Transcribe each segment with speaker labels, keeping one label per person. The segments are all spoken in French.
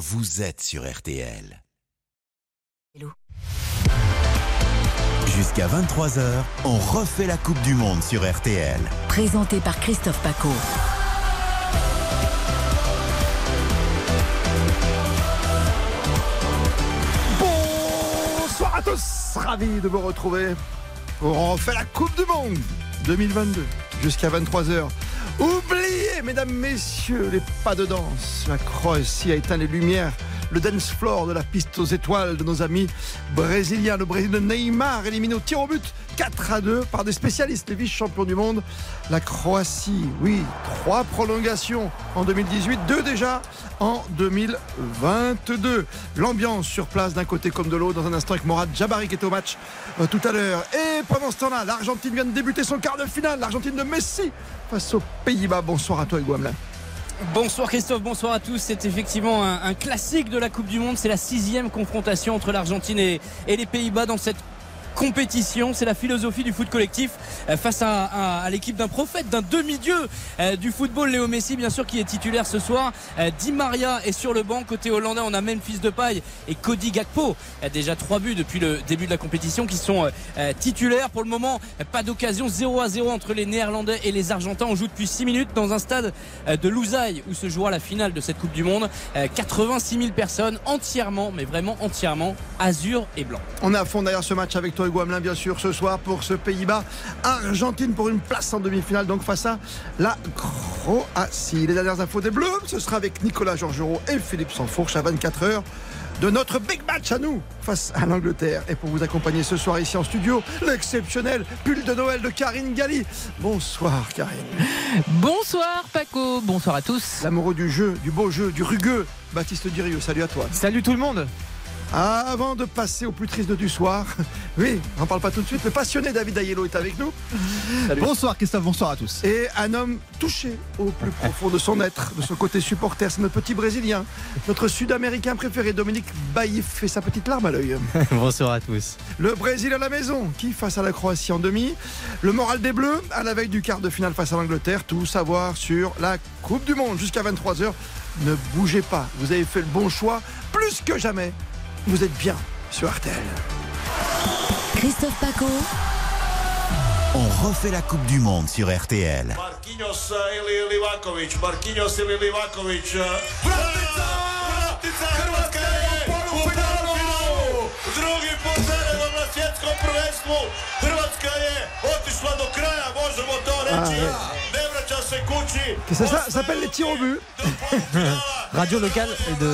Speaker 1: vous êtes sur RTL. Jusqu'à 23h, on refait la Coupe du Monde sur RTL.
Speaker 2: Présenté par Christophe Paco.
Speaker 3: Bonsoir à tous, ravi de vous retrouver. On refait la Coupe du Monde 2022 jusqu'à 23h. Oubliez, mesdames, messieurs, les pas de danse. La Croatie a éteint les lumières le dance floor de la piste aux étoiles de nos amis brésiliens. Le Brésil de Neymar éliminé au tir au but 4 à 2 par des spécialistes, les vice-champions du monde. La Croatie, oui, trois prolongations en 2018, deux déjà en 2022. L'ambiance sur place d'un côté comme de l'autre dans un instant avec Morad Jabari qui était au match euh, tout à l'heure. Et pendant ce temps-là, l'Argentine vient de débuter son quart de finale. L'Argentine de Messi face aux Pays-Bas. Bonsoir à toi,
Speaker 4: Bonsoir Christophe, bonsoir à tous. C'est effectivement un, classique de la Coupe du Monde. C'est la sixième confrontation entre l'Argentine et les Pays-Bas dans cette compétition. C'est la philosophie du foot collectif euh, face à, l'équipe d'un prophète, d'un demi-dieu euh, du football, Léo Messi, bien sûr, qui est titulaire ce soir. Euh, Di Maria est sur le banc. Côté hollandais, on a de paille et Cody Gakpo. Déjà trois buts depuis le début de la compétition qui sont titulaires. Pour le moment, pas d'occasion. 0 à 0 entre les Néerlandais et les Argentins. On joue depuis 6 minutes dans un stade de Lousaï où se jouera la finale de cette Coupe du Monde. 86 000 personnes entièrement, mais vraiment entièrement, azur et blanc.
Speaker 3: On est à fond derrière ce match avec toi Hugo bien sûr ce soir pour ce Pays-Bas. Argentine pour une place en demi-finale donc face à la Croatie. Les dernières infos des Bleus, ce sera avec Nicolas Georgerot et Philippe Sansfourche à 24h de notre big match à nous face à l'Angleterre. Et pour vous accompagner ce soir ici en studio, l'exceptionnel pull de Noël de Karine Galli. Bonsoir Karine.
Speaker 5: Bonsoir Paco, bonsoir à tous.
Speaker 3: L'amoureux du jeu, du beau jeu, du rugueux, Baptiste Dirieux, salut à toi.
Speaker 5: Salut tout le monde.
Speaker 3: Avant de passer au plus triste du soir, oui, on n'en parle pas tout de suite, le passionné David Ayello est avec nous.
Speaker 6: Bonsoir Christophe, bonsoir à tous.
Speaker 3: Et un homme touché au plus profond de son être, de son côté supporter, c'est notre petit Brésilien, notre Sud-Américain préféré, Dominique Baïf, fait sa petite larme à l'œil.
Speaker 6: bonsoir à tous.
Speaker 3: Le Brésil à la maison, qui face à la Croatie en demi, le moral des Bleus à la veille du quart de finale face à l'Angleterre, tout savoir sur la Coupe du Monde jusqu'à 23h. Ne bougez pas, vous avez fait le bon choix, plus que jamais vous êtes bien sur RTL.
Speaker 2: Christophe Paco.
Speaker 1: On refait la Coupe du Monde sur RTL.
Speaker 7: Marquinhos ili Livakovic, Marquinhos ili Livakovic. Vratica! Vratica! Hrvatska je! Drugi put zaredom na svjetskom prvenstvu. Hrvatska je otišla do kraja, možemo to reći. Ne vraća se kući.
Speaker 3: Ça? S'appelle les tirs au but.
Speaker 5: Radio locale de,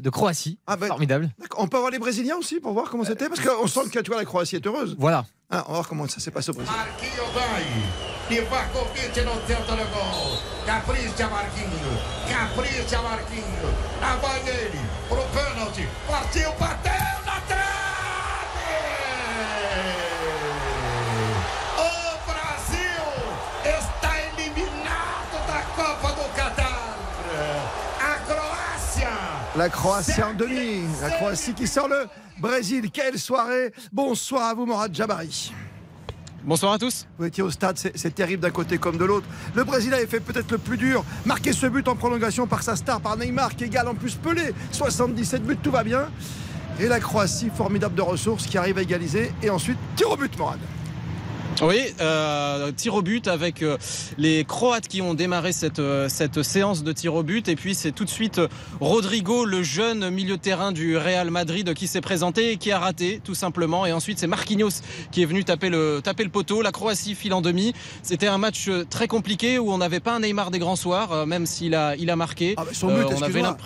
Speaker 5: de Croatie. Ah ben, Formidable.
Speaker 3: On peut avoir les Brésiliens aussi pour voir comment c'était? Parce qu'on sent que tu vois, la Croatie est heureuse.
Speaker 5: Voilà.
Speaker 3: Ah, on va voir comment ça s'est passé au Brésil.
Speaker 7: Gol. Capricha. Capricha vai. Pro pênalti. Partiu, bateu
Speaker 3: La Croatie en demi. La Croatie qui sort le Brésil. Quelle soirée. Bonsoir à vous, Morad Jabari.
Speaker 8: Bonsoir à tous.
Speaker 3: Vous étiez au stade, c'est terrible d'un côté comme de l'autre. Le Brésil avait fait peut-être le plus dur, marquer ce but en prolongation par sa star, par Neymar, qui égale en plus Pelé. 77 buts, tout va bien. Et la Croatie, formidable de ressources, qui arrive à égaliser. Et ensuite, tir au but, Morad.
Speaker 8: Oui, euh, tir au but avec euh, les Croates qui ont démarré cette, euh, cette séance de tir au but. Et puis c'est tout de suite Rodrigo, le jeune milieu de terrain du Real Madrid, qui s'est présenté et qui a raté tout simplement. Et ensuite c'est Marquinhos qui est venu taper le, taper le poteau. La Croatie file en demi. C'était un match très compliqué où on n'avait pas un Neymar des grands soirs, même s'il a, il a marqué.
Speaker 3: Ah son but,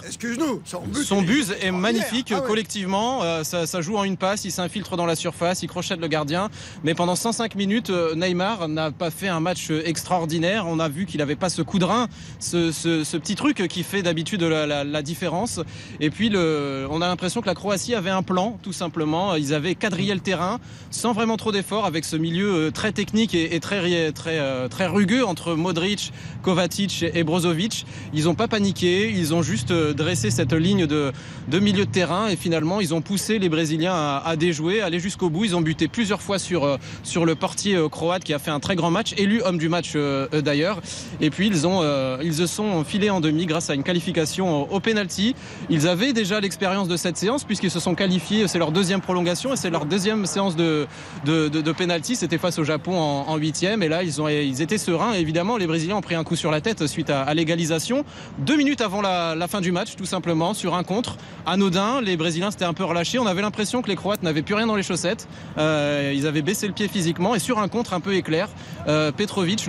Speaker 3: excuse-nous,
Speaker 8: son but, est, magnifique ah collectivement. Ça, ça joue en une passe, il s'infiltre dans la surface, il crochette le gardien. Mais pendant 105 minutes, euh, Neymar n'a pas fait un match extraordinaire. On a vu qu'il n'avait pas ce coup de rein, ce, petit truc qui fait d'habitude la, différence. Et puis, on a l'impression que la Croatie avait un plan, tout simplement. Ils avaient quadrillé le terrain sans vraiment trop d'efforts, avec ce milieu euh, très technique et, très, très, euh, très rugueux entre Modric, Kovacic et Brozovic. Ils n'ont pas paniqué, ils ont juste dressé cette ligne de, milieu de terrain et finalement, ils ont poussé les Brésiliens à, déjouer, à aller jusqu'au bout. Ils ont buté plusieurs fois sur le portier coéquipier croate qui a fait un très grand match, élu homme du match d'ailleurs. Et puis ils ont ils se sont filés en demi grâce à une qualification au penalty. Ils avaient déjà l'expérience de cette séance puisqu'ils se sont qualifiés. C'est leur deuxième prolongation et c'est leur deuxième séance de de, de, penalty. C'était face au Japon en huitième et là ils ont ils étaient sereins. évidemment, les Brésiliens ont pris un coup sur la tête suite à, l'égalisation. Deux minutes avant la, fin du match, tout simplement, sur un contre anodin. Les Brésiliens s'étaient un peu relâchés. On avait l'impression que les Croates n'avaient plus rien dans les chaussettes. Euh, ils avaient baissé le pied physiquement et sur contre un peu éclair, euh, Petrovic,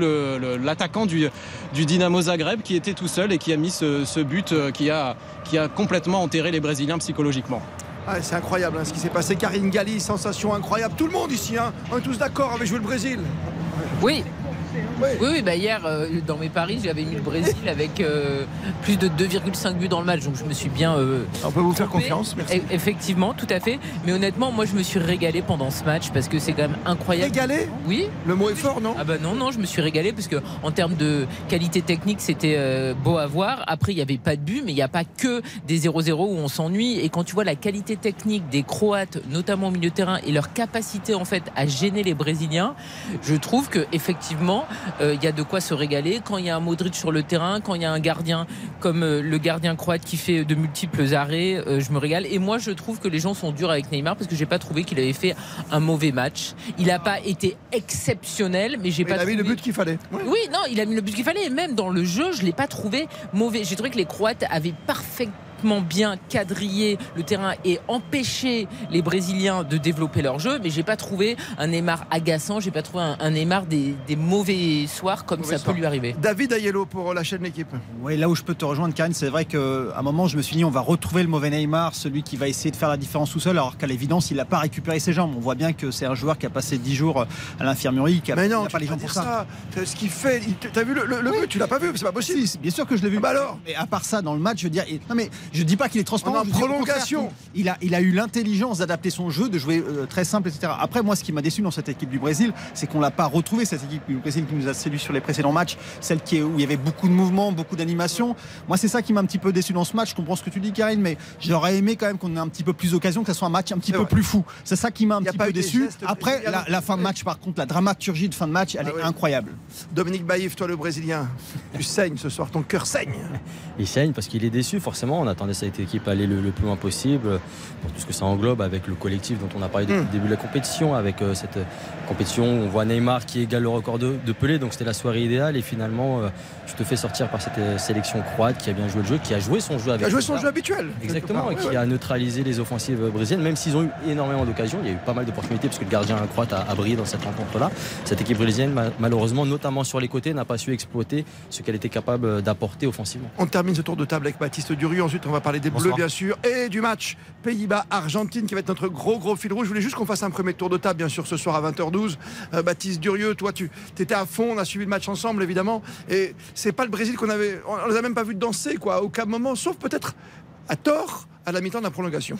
Speaker 8: l'attaquant du, du Dynamo Zagreb, qui était tout seul et qui a mis ce, but euh, qui a, qui a complètement enterré les Brésiliens psychologiquement.
Speaker 3: Ah, c'est incroyable hein, ce qui s'est passé. Karine Galli, sensation incroyable. Tout le monde ici, hein, on est tous d'accord avec jouer le Brésil.
Speaker 9: Oui, oui, oui, bah hier, euh, dans mes paris, j'avais mis le Brésil avec euh, plus de 2,5 buts dans le match. Donc je me suis bien. Euh,
Speaker 3: On peut vous faire confiance, merci. E,
Speaker 9: effectivement, tout à fait. Mais honnêtement, moi, je me suis régalé pendant ce match parce que c'est quand même incroyable.
Speaker 3: Régalé
Speaker 9: Oui.
Speaker 3: Le mot est fort, non?
Speaker 9: Ah bah non, non, je me suis régalé parce que en termes de qualité technique, c'était beau à voir. Après, il n'y avait pas de but, mais il n'y a pas que des 0-0 où on s'ennuie. Et quand tu vois la qualité technique des Croates, notamment au milieu de terrain, et leur capacité en fait à gêner les Brésiliens, je trouve que effectivement, euh, il y a de quoi se régaler. Quand il y a un Modric sur le terrain, quand il y a un gardien comme euh, le gardien croate qui fait de multiples arrêts, euh, je me régale. Et moi, je trouve que les gens sont durs avec Neymar parce que j'ai pas trouvé qu'il avait fait un mauvais match. Il n'a pas été exceptionnel, mais j'ai pas.
Speaker 3: Il a
Speaker 9: mis
Speaker 3: le but qu'il fallait.
Speaker 9: Oui. non, il a mis le but qu'il fallait. Et même dans le jeu, je l'ai pas trouvé mauvais. J'ai trouvé que les Croates avaient parfaitement bien quadrillé le terrain et empêché les Brésiliens de développer leur jeu. Mais j'ai pas trouvé un Neymar agaçant, j'ai pas trouvé un, Neymar des, mauvais soirs comme ça peut lui arriver.
Speaker 3: David Ayello pour la chaîne L'équipe.
Speaker 6: Oui, là où je peux te rejoindre, Karine, c'est vrai qu'à un moment, je me suis dit, on va retrouver le mauvais Neymar, celui qui va essayer de faire la différence tout seul, alors qu'à l'évidence, il n'a pas récupéré ses jambes. On voit bien que c'est un joueur qui a passé 10 jours à l'infirmerie, qui a,
Speaker 3: Mais non, pas les jambes pour ça. Ce qu'il fait, t'as vu le, le, but, tu l'as pas vu, c'est pas possible.
Speaker 6: bien sûr que je l'ai vu.
Speaker 3: Ah bah alors
Speaker 6: Mais à part ça, dans le match, je veux dire, non mais je dis pas qu'il est transparent.
Speaker 3: En prolongation.
Speaker 6: Il a, il a eu l'intelligence d'adapter son jeu, de jouer euh, très simple, etc. Après, moi, ce qui m'a déçu dans cette équipe du Brésil, c'est qu'on l'a pas retrouvé cette équipe du Brésil qui nous a séduit sur les précédents matchs, celle qui est, où il y avait beaucoup de mouvements, beaucoup d'animation. Moi, c'est ça qui m'a un petit peu déçu dans ce match. Je comprends ce que tu dis, Karine, mais j'aurais aimé quand même qu'on ait un petit peu plus d'occasion, que ce soit un match un petit peu plus fou. C'est ça qui m'a un petit peu déçu. Après, la, fin de match, par contre, la dramaturgie de fin de match, elle ah est incroyable.
Speaker 3: Dominique Baïf, toi le Brésilien, tu saignes ce soir, ton cœur saigne.
Speaker 10: Il saigne parce qu'il est déçu, forcément. On attendait cette équipe aller le, plus loin possible pour tout ce que ça englobe avec le collectif dont on a parlé depuis hmm. le début de la compétition, avec euh, cette compétition on voit Neymar qui égale le record de, Pelé, donc c'était la soirée idéale. Et finalement, euh, tu te fais sortir par cette euh, sélection croate qui a bien joué le jeu, qui a joué son jeu avec.
Speaker 3: Qui a joué son jeu habituel.
Speaker 10: Exactement, et qui a neutralisé les offensives brésiliennes, même s'ils ont eu énormément d'occasions. Il y a eu pas mal d'opportunités parce que le gardien croate a, brillé dans cette rencontre-là. Cette équipe brésilienne, malheureusement, notamment sur les côtés, n'a pas su exploiter ce qu'elle était capable d'apporter offensivement.
Speaker 3: On termine ce tour de table avec Baptiste Durieux. Ensuite, on va parler des Bleus, bien sûr, et du match Pays-Bas-Argentine qui va être notre gros, gros fil rouge. Je voulais juste qu'on fasse un premier tour de table, bien sûr, ce soir à 20h12. Euh, Baptiste Durieux, toi, tu étais à fond. On a suivi le match ensemble, évidemment. Et c'est pas le Brésil qu'on avait. On les a même pas vu danser, quoi, à aucun moment, sauf peut-être à tort à la mi-temps de la prolongation.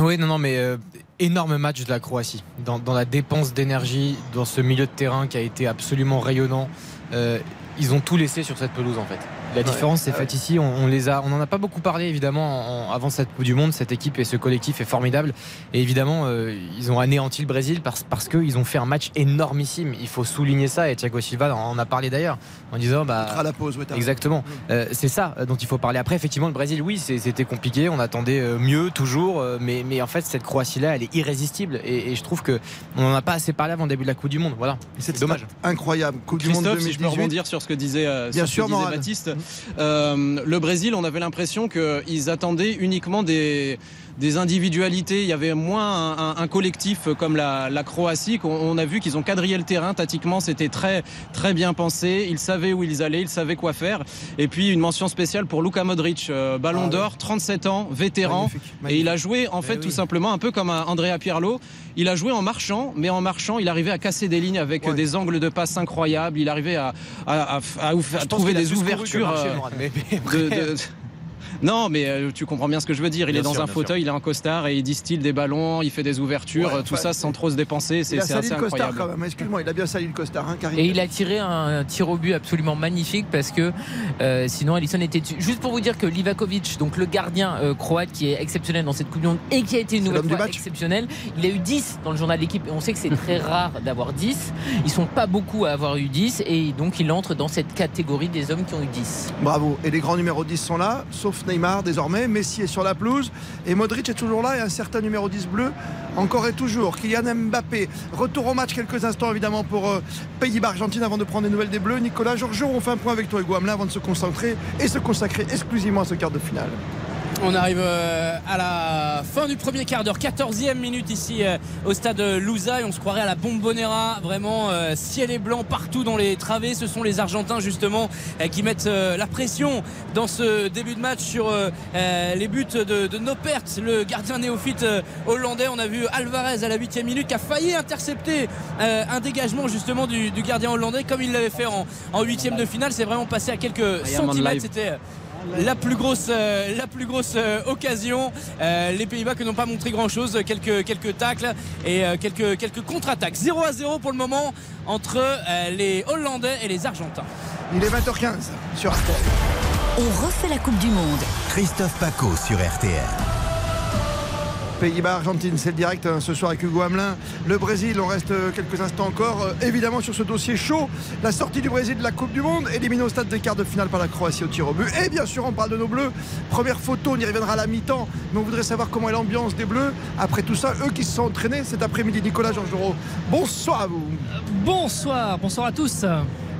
Speaker 5: Oui, non, non, mais euh, énorme match de la Croatie. Dans, la dépense d'énergie, dans ce milieu de terrain qui a été absolument rayonnant. Euh, ils ont tout laissé sur cette pelouse, en fait. La différence c'est faite ici. On, les a, on en a pas beaucoup parlé évidemment avant cette Coupe du Monde. Cette équipe et ce collectif est formidable. Et évidemment, euh, ils ont anéanti le Brésil parce, parce qu'ils ont fait un match énormissime. Il faut souligner ça. Et Thiago Silva en a parlé d'ailleurs en disant bah
Speaker 3: à la pause.
Speaker 5: exactement. Mm. Euh, c'est ça dont il faut parler. Après, effectivement, le Brésil, oui, c'était compliqué. On attendait euh, mieux toujours, mais, mais en fait, cette Croatie-là, elle est irrésistible. Et, je trouve que on n'en a pas assez parlé avant le début de la Coupe du Monde. Voilà.
Speaker 3: C'est dommage. Incroyable. Coupe du Monde 2018.
Speaker 8: si je peux rebondir sur ce que disait, Bien sûr, Baptiste. Euh, le Brésil, on avait l'impression qu'ils attendaient uniquement des, des individualités. Il y avait moins un, collectif comme la, Croatie. On, a vu qu'ils ont quadrillé le terrain tactiquement. C'était très très bien pensé. Ils savaient où ils allaient, ils savaient quoi faire. Et puis une mention spéciale pour Luka Modric, euh, Ballon ah d'Or, 37 ans, vétéran. Et il a joué en fait eh tout simplement un peu comme un Andrea Pirlo. Il a joué en marchant, mais en marchant, il arrivait à casser des lignes avec des angles de passe incroyables. Il arrivait à, à, trouver des ouvertures. Euh, de, Non, mais euh, tu comprends bien ce que je veux dire. Il
Speaker 5: Bien
Speaker 8: est dans
Speaker 5: sûr,
Speaker 8: un fauteuil, il est en costard et il distille des ballons, il fait des ouvertures,
Speaker 3: Ouais,
Speaker 8: tout ça sans trop se dépenser. C'est
Speaker 3: Il a
Speaker 8: c'est
Speaker 3: sali
Speaker 8: assez
Speaker 3: le costard
Speaker 8: incroyable.
Speaker 3: quand même. Excuse-moi, il a bien sali le costard, hein, Karim.
Speaker 9: Et il a tiré un tir au but absolument magnifique parce que euh, sinon Alisson était dessus. Juste pour vous dire que Livakovic, donc le gardien euh, croate qui est exceptionnel dans cette Coupe du Monde et qui a été une nouvelle fois exceptionnel, il a eu 10 dans le journal d'équipe et on sait que c'est très rare d'avoir 10. Ils sont pas beaucoup à avoir eu 10 et donc il entre dans cette catégorie des hommes qui ont eu 10.
Speaker 3: Bravo. Et les grands numéros 10 sont là, sauf Neymar désormais. Messi est sur la pelouse et Modric est toujours là et un certain numéro 10 bleu encore et toujours. Kylian Mbappé. Retour au match quelques instants évidemment pour euh, Pays-Bas-Argentine avant de prendre des nouvelles des bleus. Nicolas Georges, on fait un point avec toi Hugo Hamelin avant de se concentrer et se consacrer exclusivement à ce quart de finale.
Speaker 4: On arrive euh, à la fin du premier quart d'heure, 14e minute ici euh, au stade Louzaï. On se croirait à la Bombonera, vraiment euh, ciel et blanc partout dans les travées. Ce sont les Argentins justement qui mettent la pression dans ce début de match sur les buts de, de Nopert, le gardien néophyte hollandais. On a vu Alvarez à la 8e minute qui a failli intercepter un dégagement justement du, du gardien hollandais comme il l'avait fait en, en 8e de finale. C'est vraiment passé à quelques centimètres. C'était la plus grosse, euh, la plus grosse euh, occasion. Euh, les Pays-Bas qui n'ont pas montré grand-chose, quelques, quelques tacles et euh, quelques, quelques contre-attaques. 0 à 0 pour le moment entre euh, les Hollandais et les Argentins.
Speaker 3: Il est 20h15 sur RTL.
Speaker 2: On refait la Coupe du Monde.
Speaker 1: Christophe Paco sur RTL.
Speaker 3: Pays-Bas, Argentine, c'est le direct hein, ce soir avec Hugo Hamelin. Le Brésil, on reste euh, quelques instants encore. euh, évidemment sur ce dossier chaud, la sortie du Brésil de la Coupe du Monde, éliminé au stade des quarts de finale par la Croatie au tir au but. Et bien sûr, on parle de nos Bleus. Première photo, on y reviendra à la mi-temps. Mais on voudrait savoir comment est l'ambiance des Bleus. Après tout ça, eux qui se sont entraînés cet après-midi. Nicolas Georgerot, bonsoir à vous.
Speaker 11: Bonsoir, bonsoir à tous.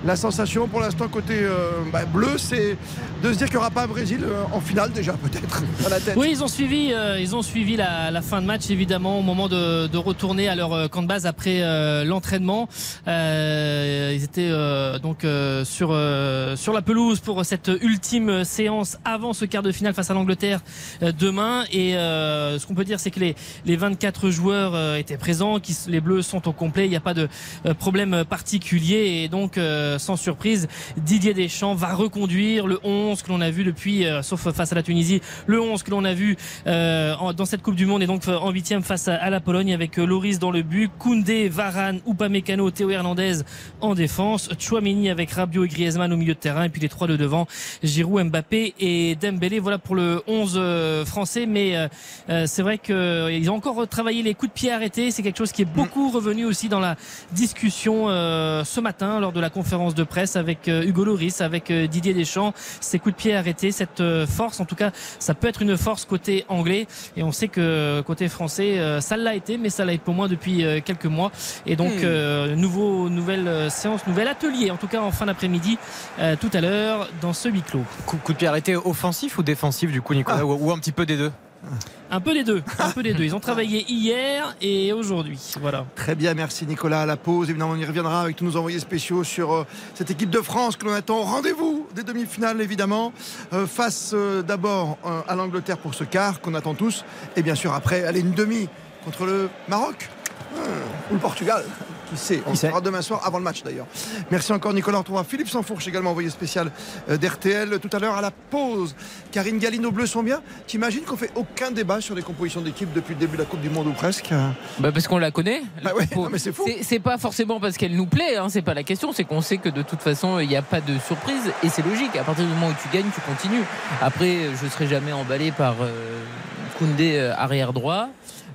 Speaker 3: La sensation pour l'instant côté euh, bah, bleu, c'est de se dire qu'il n'y aura pas un Brésil euh, en finale déjà peut-être dans la tête.
Speaker 11: Oui, ils ont suivi, euh, ils ont suivi la, la fin de match évidemment au moment de, de retourner à leur euh, camp de base après euh, l'entraînement. Euh, ils étaient donc sur sur la pelouse pour cette ultime séance avant ce quart de finale face à l'Angleterre demain. Et ce qu'on peut dire, c'est que les les 24 joueurs étaient présents, qui, les Bleus sont au complet. Il n'y a pas de problème particulier et donc sans surprise, Didier Deschamps va reconduire le 11 que l'on a vu depuis, euh, sauf face à la Tunisie, le 11 que l'on a vu euh, en- dans cette Coupe du Monde et donc euh, en huitième face à, à la Pologne avec Loris dans le but, Koundé, Varane, Upamecano, Théo Hernandez en défense, Chouameni avec Rabiot et Griezmann au milieu de terrain et puis les trois de devant, Giroud, Mbappé et Dembélé. Voilà pour le 11 euh, français, mais euh, c'est vrai qu'ils ont encore travaillé les coups de pied arrêtés. C'est quelque chose qui est beaucoup revenu aussi dans la discussion ce matin lors de la conférence de presse avec euh, Hugo Loris, avec euh, Didier Deschamps. Ces coups de pied arrêtés, cette euh, force, en tout cas, ça peut être une force côté anglais. Et on sait que côté français, ça l'a été, mais ça l'a été pour moi depuis quelques mois. Et donc,
Speaker 4: Hmm.
Speaker 11: euh, nouveau, nouvelle séance, nouvel atelier, en tout cas en fin d'après-midi, euh, tout à l'heure, dans ce huis clos.
Speaker 5: Coup, coup de pied arrêté offensif ou défensif du coup Nicolas ou, ou un petit peu des deux?
Speaker 11: Un peu des deux, un peu des deux. Ils ont travaillé hier et aujourd'hui. Voilà.
Speaker 3: Très bien, merci Nicolas. La pause, évidemment, on y reviendra avec tous nos envoyés spéciaux sur euh, cette équipe de France que l'on attend. Rendez-vous des demi-finales, évidemment, euh, face euh, d'abord à l'Angleterre pour ce quart qu'on attend tous, et bien sûr après, aller une demi contre le Maroc ou le Portugal. Qui sait On le
Speaker 5: sait
Speaker 3: saura demain soir, avant le match d'ailleurs. Merci encore Nicolas. Retrouvera Philippe Sanfourche, également envoyé spécial euh, d'RTL tout à l'heure à la pause. Karine Galline, nos bleus sont bien. T'imagines qu'on fait aucun débat sur les compositions d'équipe depuis le début de la Coupe du Monde ou presque?
Speaker 9: Bah parce qu'on la connaît.
Speaker 3: Bah ouais,
Speaker 9: Faut-
Speaker 3: non, mais c'est fou.
Speaker 9: C'est pas forcément parce qu'elle nous plaît, hein, c'est pas la question, c'est qu'on sait que de toute façon il n'y a pas de surprise et c'est logique. À partir du moment où tu gagnes, tu continues. Après, je serai jamais emballé par euh, Koundé euh, arrière droit.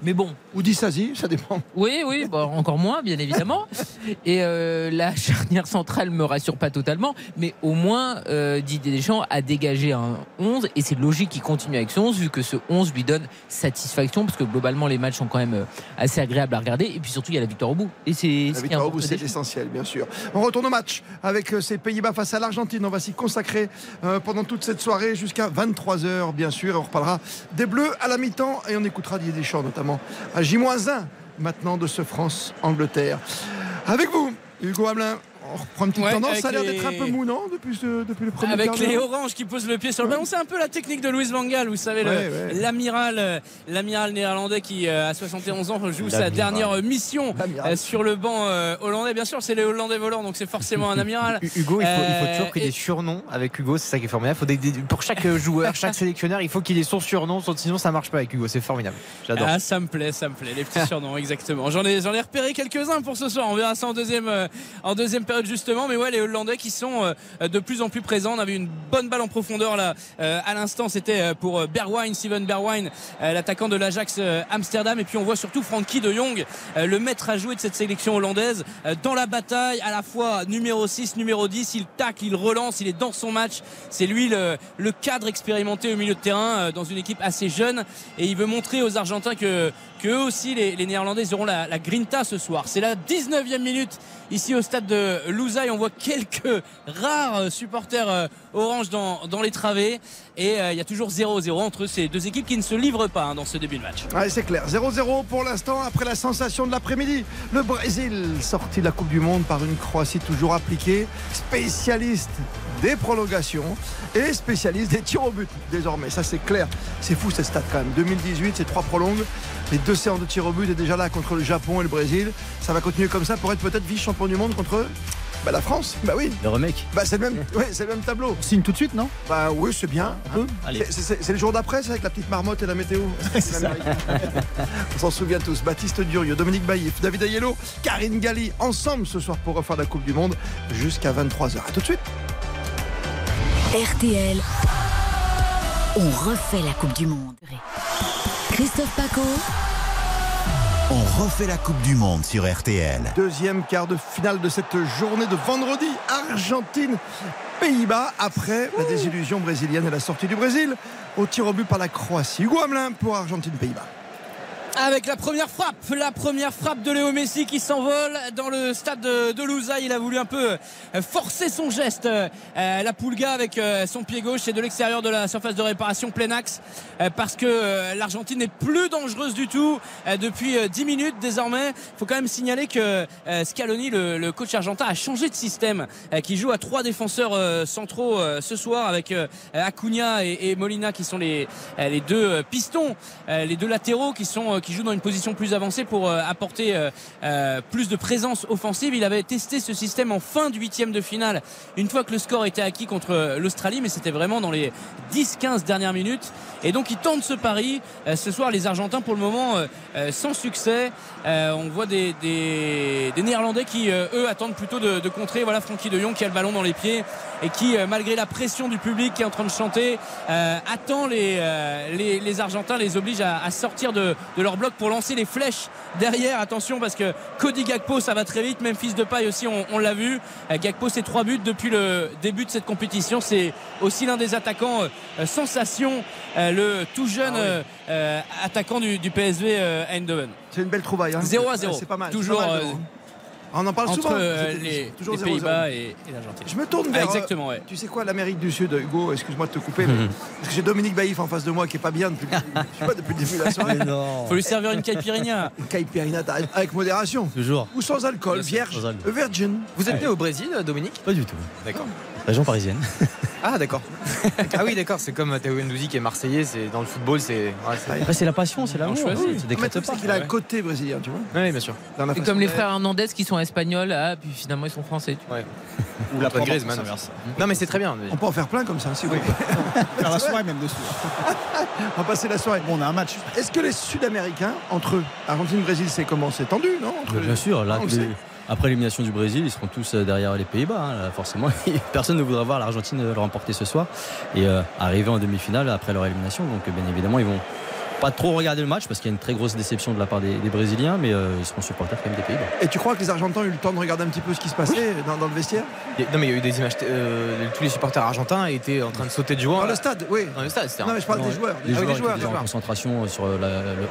Speaker 9: Mais bon,
Speaker 3: Ou Dissasi, ça dépend.
Speaker 9: oui, oui, bah, encore moins, bien évidemment. Et euh, la charnière centrale me rassure pas totalement, mais au moins euh, Didier Deschamps a dégagé un 11 et c'est logique qu'il continue avec ce 11 vu que ce 11 lui donne satisfaction parce que globalement les matchs sont quand même euh, assez agréables à regarder et puis surtout il y a la victoire au bout. Et c'est
Speaker 3: La victoire au bout, c'est essentiel, bien sûr. On retourne au match avec ces Pays-Bas face à l'Argentine. On va s'y consacrer euh, pendant toute cette soirée jusqu'à 23h, bien sûr. Et on reparlera des Bleus à la mi-temps et on écoutera Didier Deschamps, notamment à J-1 maintenant de ce France-Angleterre. Avec vous, Hugo Hamelin, on reprend une petite
Speaker 4: Ouais,
Speaker 3: tendance.
Speaker 4: avec
Speaker 3: Ça a l'air
Speaker 4: les-
Speaker 3: d'être un peu mou, non Depuis, ce- depuis le premier
Speaker 4: Avec les oranges qui posent le pied sur le ballon, c'est un peu la technique de Louis Van Gaal, vous savez,
Speaker 3: Ouais,
Speaker 4: l'amiral, euh, l'amiral néerlandais qui euh, à 71 ans joue sa dernière mission euh, sur le banc euh, hollandais. Bien sûr, c'est les Hollandais volants, donc c'est forcément un amiral.
Speaker 5: Hu- Hugo, il faut, il faut toujours qu'il y ait
Speaker 4: et-
Speaker 5: des surnoms avec Hugo, c'est ça qui est formidable. Faut des- des- pour chaque joueur, chaque sélectionneur, il faut qu'il ait son surnom, sinon ça marche pas avec Hugo. C'est formidable. J'adore.
Speaker 4: Ah, ça me plaît, ça me plaît. Les petits surnoms, exactement. J'en ai, j'en ai repéré quelques-uns pour ce soir. On verra ça en deuxième, en deuxième période justement. Mais ouais, les Hollandais qui sont euh, de plus en plus présents. On avait une bonne balle en profondeur là euh, à l'instant. C'était euh, pour Bergwijn, Steven Bergwijn, euh, l'attaquant de l'Ajax Amsterdam. Et puis on voit surtout Frankie de Jong, le maître à jouer de cette sélection hollandaise, dans la bataille, à la fois numéro 6, numéro 10. Il tacle, il relance, il est dans son match. C'est lui le, cadre expérimenté au milieu de terrain dans une équipe assez jeune. Et il veut montrer aux Argentins que, que eux aussi, les, Néerlandais, auront la, la grinta ce soir. C'est la 19e minute ici au stade de Louzaï. On voit quelques rares supporters euh, orange dans, dans les travées. Et euh, il y a toujours 0-0 entre ces deux équipes qui ne se livrent pas hein, dans ce début de match.
Speaker 3: Ouais, c'est clair. 0-0 pour l'instant après la sensation de l'après-midi. Le Brésil sorti de la Coupe du Monde par une Croatie toujours appliquée, spécialiste des prolongations et spécialiste des tirs au but désormais. Ça c'est clair. C'est fou cette stat quand même. 2018, c'est trois prolongues. Les deux séances de tirs au but est déjà là contre le Japon et le Brésil. Ça va continuer comme ça pour être peut-être vice-champion du monde contre bah, la France. Bah oui.
Speaker 10: Le remake.
Speaker 3: Bah c'est le même, ouais, c'est le même tableau.
Speaker 6: On signe tout de suite, non?
Speaker 3: Bah oui, c'est bien.
Speaker 10: Allez.
Speaker 3: C'est- C'est c'est le jour d'après, c'est avec la petite marmotte et la météo. On s'en souvient tous. Baptiste Durieux, Dominique Baïf, David Ayello, Karine Galli, ensemble ce soir pour refaire la Coupe du Monde jusqu'à 23h. A tout de suite.
Speaker 2: RTL, on refait la Coupe du Monde. Christophe Paco,
Speaker 1: On refait la Coupe du Monde sur RTL.
Speaker 3: Deuxième quart de finale de cette journée de vendredi. Argentine. Pays-Bas après la désillusion brésilienne et la sortie du Brésil au tir au but par la Croatie. Hugo Hamelin pour Argentine-Pays-Bas.
Speaker 4: Avec la première frappe, la première frappe de Léo Messi qui s'envole dans le stade de, de Louzaï. Il a voulu un peu euh, forcer son geste. Euh, la Pulga avec euh, son pied gauche et de l'extérieur de la surface de réparation plein axe parce que l'Argentine n'est plus dangereuse du tout depuis euh, 10 minutes désormais. Il faut quand même signaler que Scaloni, le, coach argentin, a changé de système, qui joue à trois défenseurs centraux ce soir avec Acuna et, et Molina qui sont les, les deux pistons, les deux latéraux qui sont qui jouent dans une position plus avancée pour euh, apporter euh, euh, plus de présence offensive. Il avait testé ce système en fin de huitième de finale, une fois que le score était acquis contre l'Australie, mais c'était vraiment dans les 10-15 dernières minutes. Et donc il tente ce pari. Ce soir, les Argentins, pour le moment, sans succès. On voit des, des, des Néerlandais qui, eux, attendent plutôt de, de contrer. Voilà Francky de Jong qui a le ballon dans les pieds et qui, malgré la pression du public qui est en train de chanter, attend les, les, les Argentins, les oblige à, à sortir de, de leur bloc pour lancer les flèches derrière. Attention parce que Cody Gakpo, ça va très vite. Même fils de paille aussi, on, on l'a vu. Euh, Gakpo, c'est trois buts depuis le début de cette compétition. C'est aussi l'un des attaquants euh, sensation, euh, le tout jeune
Speaker 3: Ah oui.
Speaker 4: attaquant du, du PSV Eindhoven.
Speaker 3: C'est une belle trouvaille. Hein.
Speaker 4: 0 à 0.
Speaker 3: Ouais, C'est pas mal. c'est
Speaker 4: Toujours
Speaker 3: pas mal, Laurent. On en parle
Speaker 4: entre
Speaker 3: souvent.
Speaker 4: euh, les,
Speaker 3: toujours
Speaker 4: les
Speaker 3: 0-0.
Speaker 4: Pays-Bas et, et l'Argentine.
Speaker 3: Je me tourne
Speaker 4: Ah,
Speaker 3: vers.
Speaker 4: exactement, ouais.
Speaker 3: euh, Tu sais quoi, l'Amérique du Sud, Hugo, excuse-moi de te couper, mais parce que j'ai Dominique Baïf en face de moi qui est pas bien depuis, le début- je sais pas, depuis le début de la soirée.
Speaker 10: non.
Speaker 4: Faut lui servir une caipirinha.
Speaker 3: Une caipirinha avec modération.
Speaker 10: Toujours.
Speaker 3: Ou sans alcool, vierge,
Speaker 10: sans alcool.
Speaker 3: virgin.
Speaker 5: Vous êtes né au Brésil, Dominique?
Speaker 10: Pas du tout.
Speaker 5: D'accord.
Speaker 10: Région parisienne.
Speaker 5: Ah, d'accord. ah oui, d'accord. C'est comme Théo Ndouzi qui est marseillais. C'est dans le football, c'est. Ouais, c'est-
Speaker 10: Après, c'est la passion, c'est l'amour.
Speaker 4: On choisit.
Speaker 10: Oui,
Speaker 3: Mais
Speaker 10: C'est pas.
Speaker 3: qu'il a un côté brésilien, tu vois.
Speaker 5: Ouais, bien sûr.
Speaker 3: dans la
Speaker 9: Et comme les frères Hernandez qui sont espagnols, ah, puis finalement ils sont français. tu vois.
Speaker 5: Ouais.
Speaker 6: Ou la
Speaker 5: Griezmann. Non, mais c'est très bien.
Speaker 3: On peut en faire plein comme ça, si vous voulez.
Speaker 6: Faire la soirée même dessus.
Speaker 3: On va passer la soirée.
Speaker 6: Bon, on a un match.
Speaker 3: Est-ce que les Sud-Américains, entre eux, Argentine-Brésil, c'est comment? C'est tendu, non? Entre les-
Speaker 10: Bien sûr, là, Après l'élimination du Brésil, ils seront tous euh, derrière les Pays-Bas. hein, là, forcément, personne ne voudra voir l'Argentine euh, le remporter ce soir et euh, arriver en demi-finale après leur élimination. Donc, euh, bien évidemment, ils vont pas trop regarder le match parce qu'il y a une très grosse déception de la part des, des Brésiliens, mais euh, ils seront supporters quand même des Pays-Bas.
Speaker 3: Et tu crois que les Argentins ont eu le temps de regarder un petit peu ce qui se passait dans, dans le vestiaire?
Speaker 5: Non, mais il y a eu des images. euh, tous les supporters argentins étaient en train de sauter de joie.
Speaker 3: Dans le stade, oui.
Speaker 5: Dans le stade, c'était un-
Speaker 3: Non, mais je parle des joueurs.
Speaker 10: Les
Speaker 3: Ah oui,
Speaker 10: joueurs,
Speaker 3: des joueurs,
Speaker 10: étaient en concentration sur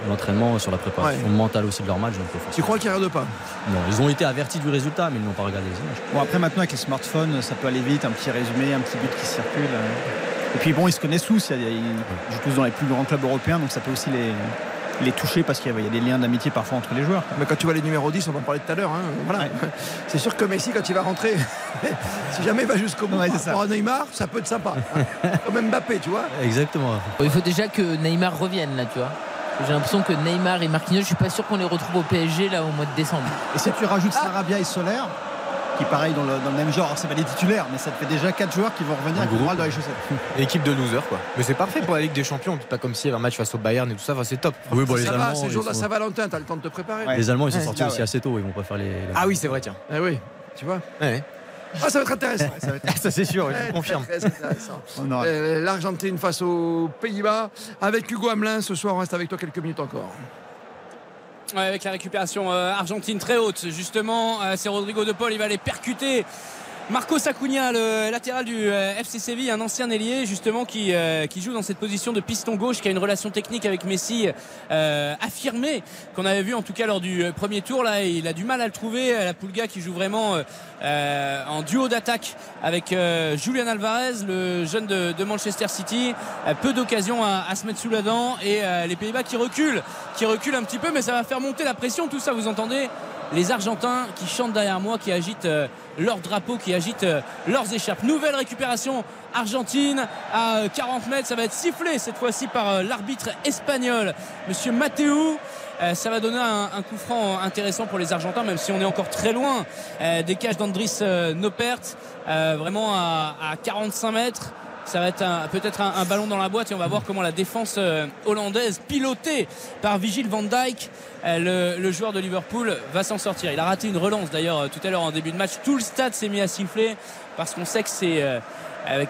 Speaker 10: l'entraînement, sur la préparation
Speaker 3: Ouais.
Speaker 10: mentale aussi de leur match. Donc, euh,
Speaker 3: Tu crois qu'ils regardent pas?
Speaker 10: Non, ils ont été avertis du résultat, mais ils n'ont pas regardé les images.
Speaker 6: Bon, après, maintenant, avec les smartphones, ça peut aller vite. Un petit résumé, un petit but qui circule. euh. Et puis, bon, ils se connaissent tous. Ils jouent tous dans les plus grands clubs européens, donc ça peut aussi les, touché parce qu'il y a des liens d'amitié parfois entre les joueurs.
Speaker 3: Mais quand tu vois les numéros 10, on va en parler tout à l'heure. hein, voilà. C'est sûr que Messi, quand il va rentrer, si jamais il va jusqu'au bout,
Speaker 6: Ouais,
Speaker 3: par Neymar, ça peut être sympa. hein. Comme Mbappé, tu vois.
Speaker 10: Exactement.
Speaker 9: Il faut déjà que Neymar revienne là, tu vois. J'ai l'impression que Neymar et Marquinhos, je suis pas sûr qu'on les retrouve au PSG là au mois de décembre.
Speaker 6: Et si tu rajoutes Sarabia et Solaire, qui pareil dans le, dans le même genre, alors c'est pas des titulaires, mais ça te fait déjà 4 joueurs qui vont revenir avec le moral dans les chaussettes.
Speaker 5: Équipe de losers quoi. Mais c'est parfait pour la Ligue des Champions. Pas comme si il y avait un match face au Bayern et tout ça. Enfin, c'est top.
Speaker 10: Oui, bon, les
Speaker 3: ça va,
Speaker 10: Allemands,
Speaker 3: c'est le jour de la Saint-Valentin, t'as le temps de te préparer.
Speaker 6: Ouais.
Speaker 10: les Allemands, ils sont
Speaker 6: Ouais,
Speaker 10: sortis
Speaker 6: là,
Speaker 10: aussi
Speaker 6: ouais.
Speaker 10: assez tôt. Ils vont pas faire les.
Speaker 5: Ah oui, c'est vrai, tiens.
Speaker 3: Eh oui, tu vois.
Speaker 5: Ouais.
Speaker 3: Ah, ça va être intéressant. ça être
Speaker 5: ça c'est sûr, je confirme.
Speaker 3: Euh, L'Argentine face aux Pays-Bas. Avec Hugo Hamelin, ce soir, on reste avec toi quelques minutes encore.
Speaker 4: Avec la récupération euh, argentine très haute, justement, euh, c'est Rodrigo de Paul, il va aller percuter. Marcos Acuna, le latéral du euh, FC Séville, un ancien ailier justement qui, euh, qui joue dans cette position de piston gauche, qui a une relation technique avec Messi euh, affirmée, qu'on avait vu en tout cas lors du euh, premier tour. Là, il a du mal à le trouver. La Pulga qui joue vraiment en duo d'attaque avec Julian Alvarez, le jeune de, Manchester City. Peu d'occasions à, à se mettre sous la dent et les Pays-Bas qui reculent, qui reculent un petit peu, mais ça va faire monter la pression. Tout ça, vous entendez? Les Argentins qui chantent derrière moi, qui agitent euh, leur drapeau, qui agitent euh, leurs écharpes. Nouvelle récupération argentine à euh, 40 mètres. Ça va être sifflé cette fois-ci par euh, l'arbitre espagnol, Monsieur Matteo. Euh, ça va donner un, coup franc intéressant pour les Argentins, même si on est encore très loin euh, des cages d'Andris euh. Euh, vraiment à 45 mètres. Ça va être peut-être un, un ballon dans la boîte et on va voir comment la défense euh, hollandaise, pilotée par Vigil van Dijk, euh, le, le joueur de Liverpool, va s'en sortir. Il a raté une relance d'ailleurs euh, tout à l'heure en début de match. Tout le stade s'est mis à siffler parce qu'on sait que c'est euh,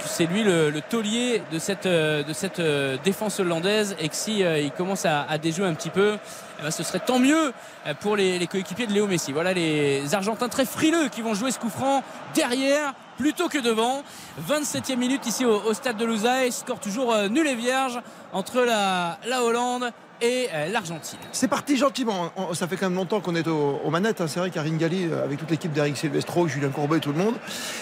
Speaker 4: c'est lui le, le taulier de cette, de cette défense hollandaise et que si il commence à, à déjouer un petit peu, eh ben, ce serait tant mieux pour les, les coéquipiers de Léo Messi. Voilà les Argentins très frileux qui vont jouer ce coup franc derrière plutôt que devant. 27e minute ici au, stade de Lusail. Score toujours euh, nul et vierge entre la Hollande et euh, l'Argentine.
Speaker 3: C'est parti gentiment. On- ça fait quand même longtemps qu'on est au- aux manettes. hein. C'est vrai qu'Arin Gali, euh, avec toute l'équipe d'Eric Silvestro, Julien Courbet et tout le monde,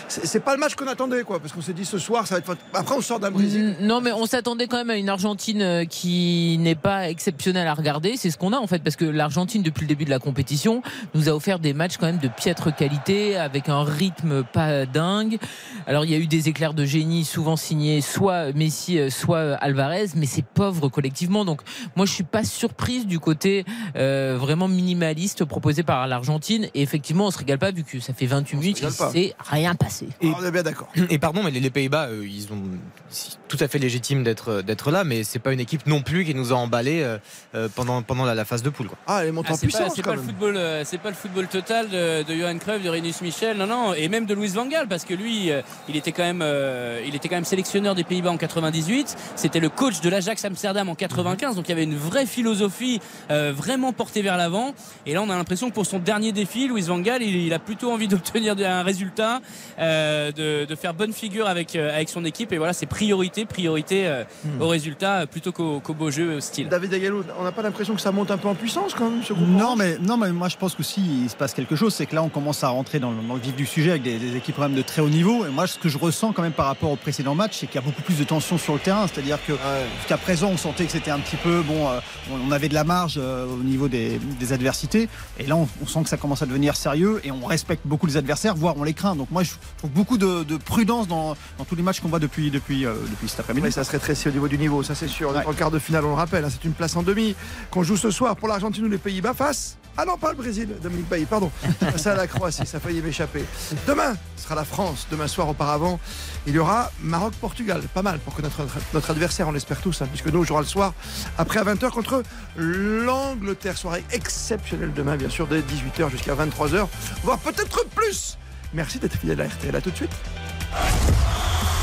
Speaker 3: c'est pas le match qu'on attendait, quoi. Parce qu'on s'est dit ce soir, ça va être. Après, on sort d'un Brésil.
Speaker 9: Non, mais on s'attendait quand même à une Argentine euh, qui n'est pas exceptionnelle à regarder. C'est ce qu'on a en fait, parce que l'Argentine, depuis le début de la compétition, nous a offert des matchs quand même de piètre qualité, avec un rythme pas dingue. Alors, il y a eu des éclairs de génie, souvent signés soit Messi, soit Alvarez, mais c'est pauvre collectivement. Donc, moi, je suis pas surprise du côté euh, vraiment minimaliste proposé par l'Argentine. Et effectivement, on se régale pas vu que ça fait 28 minutes, il
Speaker 3: régale pas.
Speaker 9: s'est rien passé.
Speaker 3: Ah, on est bien d'accord.
Speaker 5: Et pardon, mais les, les Pays-Bas, euh, ils ont c'est tout à fait légitime d'être d'être là, mais c'est pas une équipe non plus qui nous a emballés euh, euh, pendant pendant la, la phase de poule. Quoi.
Speaker 3: Ah, elle est montée
Speaker 4: Ah,
Speaker 3: en
Speaker 4: c'est pas,
Speaker 3: puissance
Speaker 4: c'est
Speaker 3: quand
Speaker 4: pas le football, euh, c'est pas le football total de, de Johan Cruyff, de Rinus Michel, non, non, et même de Louis Van Gaal, parce que lui, euh, il était quand même, euh, il était quand même sélectionneur des Pays-Bas en 98. C'était le coach de l'Ajax Amsterdam en 95, donc il y avait une vraie philosophie euh, vraiment portée vers l'avant. Et là, on a l'impression que pour son dernier défi, Louis Van Gaal, il, il a plutôt envie d'obtenir un résultat, euh, de, de faire bonne figure avec euh, avec son équipe. Et voilà, c'est priorité, priorité euh,
Speaker 3: Hmm.
Speaker 4: au résultat plutôt qu'au beau jeu, au style.
Speaker 3: David Agallo, on n'a pas l'impression que ça monte un peu en puissance quand même, ce groupe
Speaker 6: Non mais, non, mais moi je pense qu'aussi il se passe quelque chose, c'est que là on commence à rentrer dans le, dans le vif du sujet avec des, des équipes quand même de très haut niveau. Et moi ce que je ressens quand même par rapport au précédent match, c'est qu'il y a beaucoup plus de tension sur le terrain. C'est-à-dire que jusqu'à présent on sentait que c'était un petit peu, bon, euh, on avait de la marge euh, au niveau des, des adversités. Et là on, on sent que ça commence à devenir sérieux et on respecte beaucoup les adversaires, voire on les craint. Donc moi je trouve beaucoup de, de prudence dans, dans tous les matchs qu'on voit depuis, depuis, euh, depuis cet après-midi.
Speaker 3: Mais ça se rétrécit au niveau du niveau, ça c'est sûr. Est en quart de finale, on le rappelle. hein, c'est une place en demi qu'on joue ce soir pour l'Argentine ou les Pays-Bas face. Ah non, pas le Brésil, Dominique Bailly, pardon. Face à la Croatie, ça a failli m'échapper. Demain ce sera la France. Demain soir, auparavant, il y aura Maroc-Portugal. Pas mal pour que notre, notre adversaire, on l'espère tous, hein, puisque nous, on jouera le soir après à 20h contre l'Angleterre. Soirée exceptionnelle demain, bien sûr, dès 18h jusqu'à 23h, voire peut-être plus. Merci d'être fidèle à RTL. À tout de suite.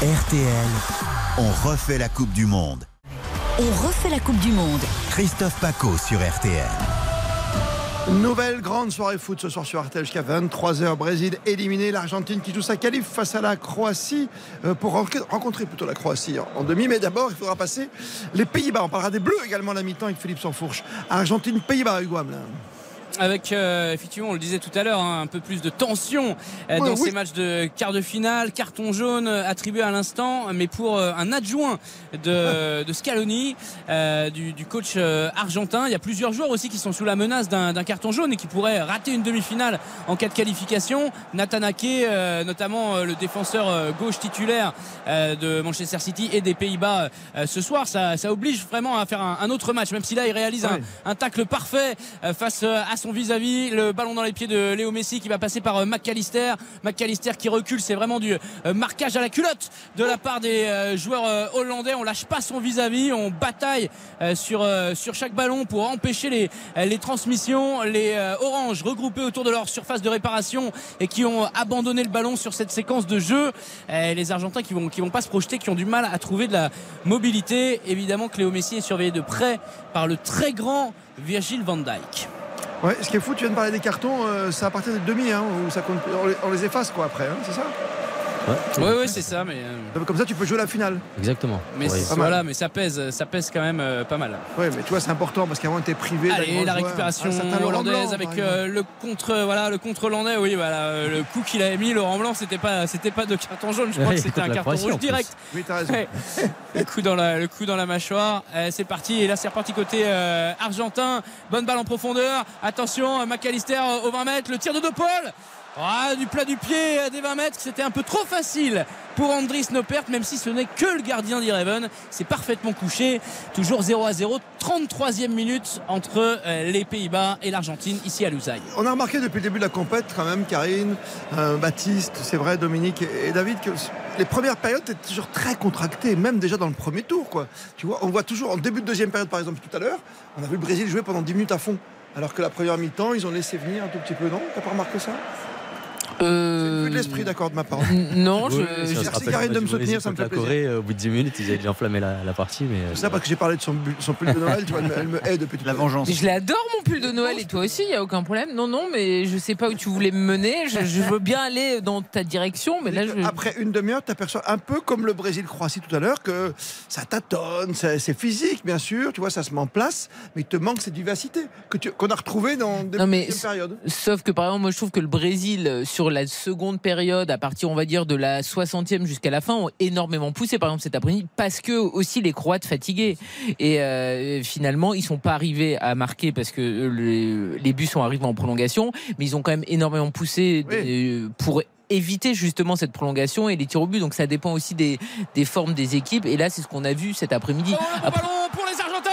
Speaker 1: RTL, on refait la Coupe du Monde.
Speaker 2: On refait la Coupe du Monde.
Speaker 1: Christophe Paco sur RTL.
Speaker 3: Nouvelle grande soirée foot ce soir sur RTL jusqu'à 23h. Brésil éliminé, l'Argentine qui joue sa qualif face à la Croatie euh, pour rencontrer- plutôt la Croatie en- demi. Mais d'abord, il faudra passer les Pays-Bas. On parlera des Bleus également la mi-temps avec Philippe Sansfourche. Argentine, Pays-Bas, Hugo.
Speaker 4: Avec euh, effectivement, on le disait tout à l'heure, hein, un peu plus de tension euh, dans ces
Speaker 3: oui.
Speaker 4: matchs de quart de finale. Carton jaune euh, attribué à l'instant, mais pour euh, un adjoint de, de Scaloni, du, du coach argentin. Il y a plusieurs joueurs aussi qui sont sous la menace d'un carton jaune et qui pourraient rater une demi-finale en cas de qualification. Nathan Ake, notamment le défenseur gauche titulaire de Manchester City et des Pays-Bas ce soir, ça, ça oblige vraiment à faire un, un autre match, même si là il réalise un, un tacle parfait face à son vis-à-vis. Le ballon dans les pieds de Léo Messi qui va passer par euh, McAllister. McAllister qui recule, c'est vraiment du euh, marquage à la culotte de la part des euh, joueurs hollandais. On lâche pas son vis-à-vis, on bataille sur, chaque ballon pour empêcher les, transmissions. Les oranges regroupés autour de leur surface de réparation et qui ont abandonné le ballon sur cette séquence de jeu. Les Argentins qui vont, qui vont pas se projeter, qui ont du mal à trouver de la mobilité. Évidemment que Léo Messi est surveillé de près par le très grand Virgil van Dijk.
Speaker 3: Ouais, ce qui est fou, tu viens de parler des cartons, euh, c'est à partir des demi, hein, on les efface quoi après, hein, c'est ça?
Speaker 10: Ouais,
Speaker 4: Oui, oui, c'est ça, mais. euh,
Speaker 3: Comme ça, tu peux jouer la finale.
Speaker 10: Exactement.
Speaker 4: Mais
Speaker 10: Ouais.
Speaker 4: voilà, mais ça pèse, ça pèse quand même euh, pas mal.
Speaker 3: Ouais, mais tu vois, c'est important parce qu'avant, était privé.
Speaker 4: Allez, la récupération hollandaise avec euh, le contre, voilà, le contre hollandais. Oui, voilà, euh, le coup qu'il avait mis Laurent Blanc, c'était pas, c'était pas de carton jaune. Je crois
Speaker 10: Ouais,
Speaker 4: que c'était un carton rouge direct.
Speaker 3: Oui, t'as raison.
Speaker 4: Ouais. le coup dans la, le coup dans la mâchoire. Euh, c'est parti. Et là, c'est reparti côté euh, argentin. Bonne balle en profondeur. Attention, euh, McAllister euh, au 20 mètres. Le tir de De Paul. Ah, du plat du pied euh, des 20 mètres. C'était un peu trop facile pour Andris Nopert, même si ce n'est que le gardien d'Ireven. C'est parfaitement couché. Toujours 0 à 0. 33e minute entre euh, les Pays-Bas et l'Argentine, ici à Lusail.
Speaker 3: On a remarqué depuis le début de la compète, quand même, Karine, euh, Baptiste, c'est vrai, Dominique et, David, que les premières périodes étaient toujours très contractées, même déjà dans le premier tour. On voit toujours en début de deuxième période, par exemple, tout à l'heure, on a vu le Brésil jouer pendant 10 minutes à fond. Alors que la première mi-temps, ils ont laissé venir un tout petit peu, non? T'as pas remarqué ça?
Speaker 9: Euh,
Speaker 3: vue de l'esprit, d'accord, de ma part.
Speaker 9: Non, je,
Speaker 10: oui,
Speaker 3: Merci, Karine, de me soutenir, ça me fait
Speaker 10: la Corée, euh, au bout de 10 minutes, ils avaient déjà enflammé la, la partie. Mais euh,
Speaker 3: C'est ça parce que j'ai parlé de son, pull de Noël, tu vois, elle me, hait depuis tout à
Speaker 6: La vengeance.
Speaker 9: je l'adore mon pull de Noël et toi aussi, il y a aucun problème. Non, non, mais je sais pas où tu voulais me mener. Je, je veux bien aller dans ta direction, mais là, je...
Speaker 3: Après une demi-heure, tu aperçois un peu comme le Brésil-Croatie tout à l'heure que ça tâtonne, c'est c'est physique bien sûr, tu vois, ça se met en place, mais il te manque cette vivacité qu'on a retrouvée dans des
Speaker 9: Non, mais
Speaker 3: deuxième période.
Speaker 9: Sauf que par exemple, moi je trouve que le Brésil, euh, sur la seconde période, à partir on va dire de la 60e jusqu'à la fin, ont énormément poussé par exemple cet après-midi parce que aussi les Croates fatigués. Et euh, finalement, ils sont pas arrivés à marquer parce que euh, les, buts sont arrivés en prolongation, mais ils ont quand même énormément poussé euh, pour éviter justement cette prolongation et les tirs au but. Donc ça dépend aussi des, des formes des équipes. Et là, c'est ce qu'on a vu cet après-midi.
Speaker 4: Oh, le bon
Speaker 9: Après-
Speaker 4: ballon pour les Argentins,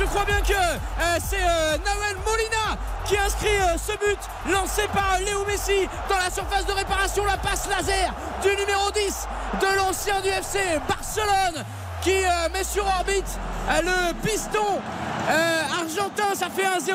Speaker 4: je crois bien que euh, c'est euh, Molina qui inscrit euh, ce but lancé par Léo Messi dans la surface de réparation. La passe laser du numéro 10 de l'ancien du FC Barcelone qui euh, met sur orbite le piston argentin. Ça fait 1-0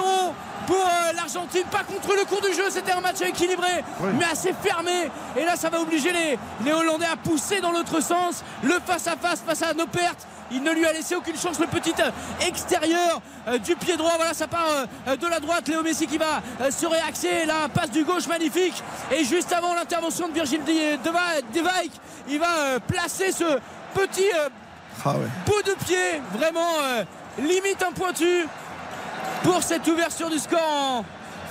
Speaker 4: pour l'Argentine, pas contre le cours du jeu, c'était un match équilibré, mais assez fermé. Et là, ça va obliger les, les Hollandais à pousser dans l'autre sens. Le face-à-face face à Nopert, il ne lui a laissé aucune chance. Le petit euh, extérieur euh, du pied droit, voilà, ça part euh, de la droite. Léo Messi qui va se réaxer. La passe du gauche magnifique. Et juste avant l'intervention de Virgil de de Dijk, il va placer ce petit
Speaker 3: Ah ouais.
Speaker 4: bout de pied, vraiment limite un pointu pour cette ouverture du score en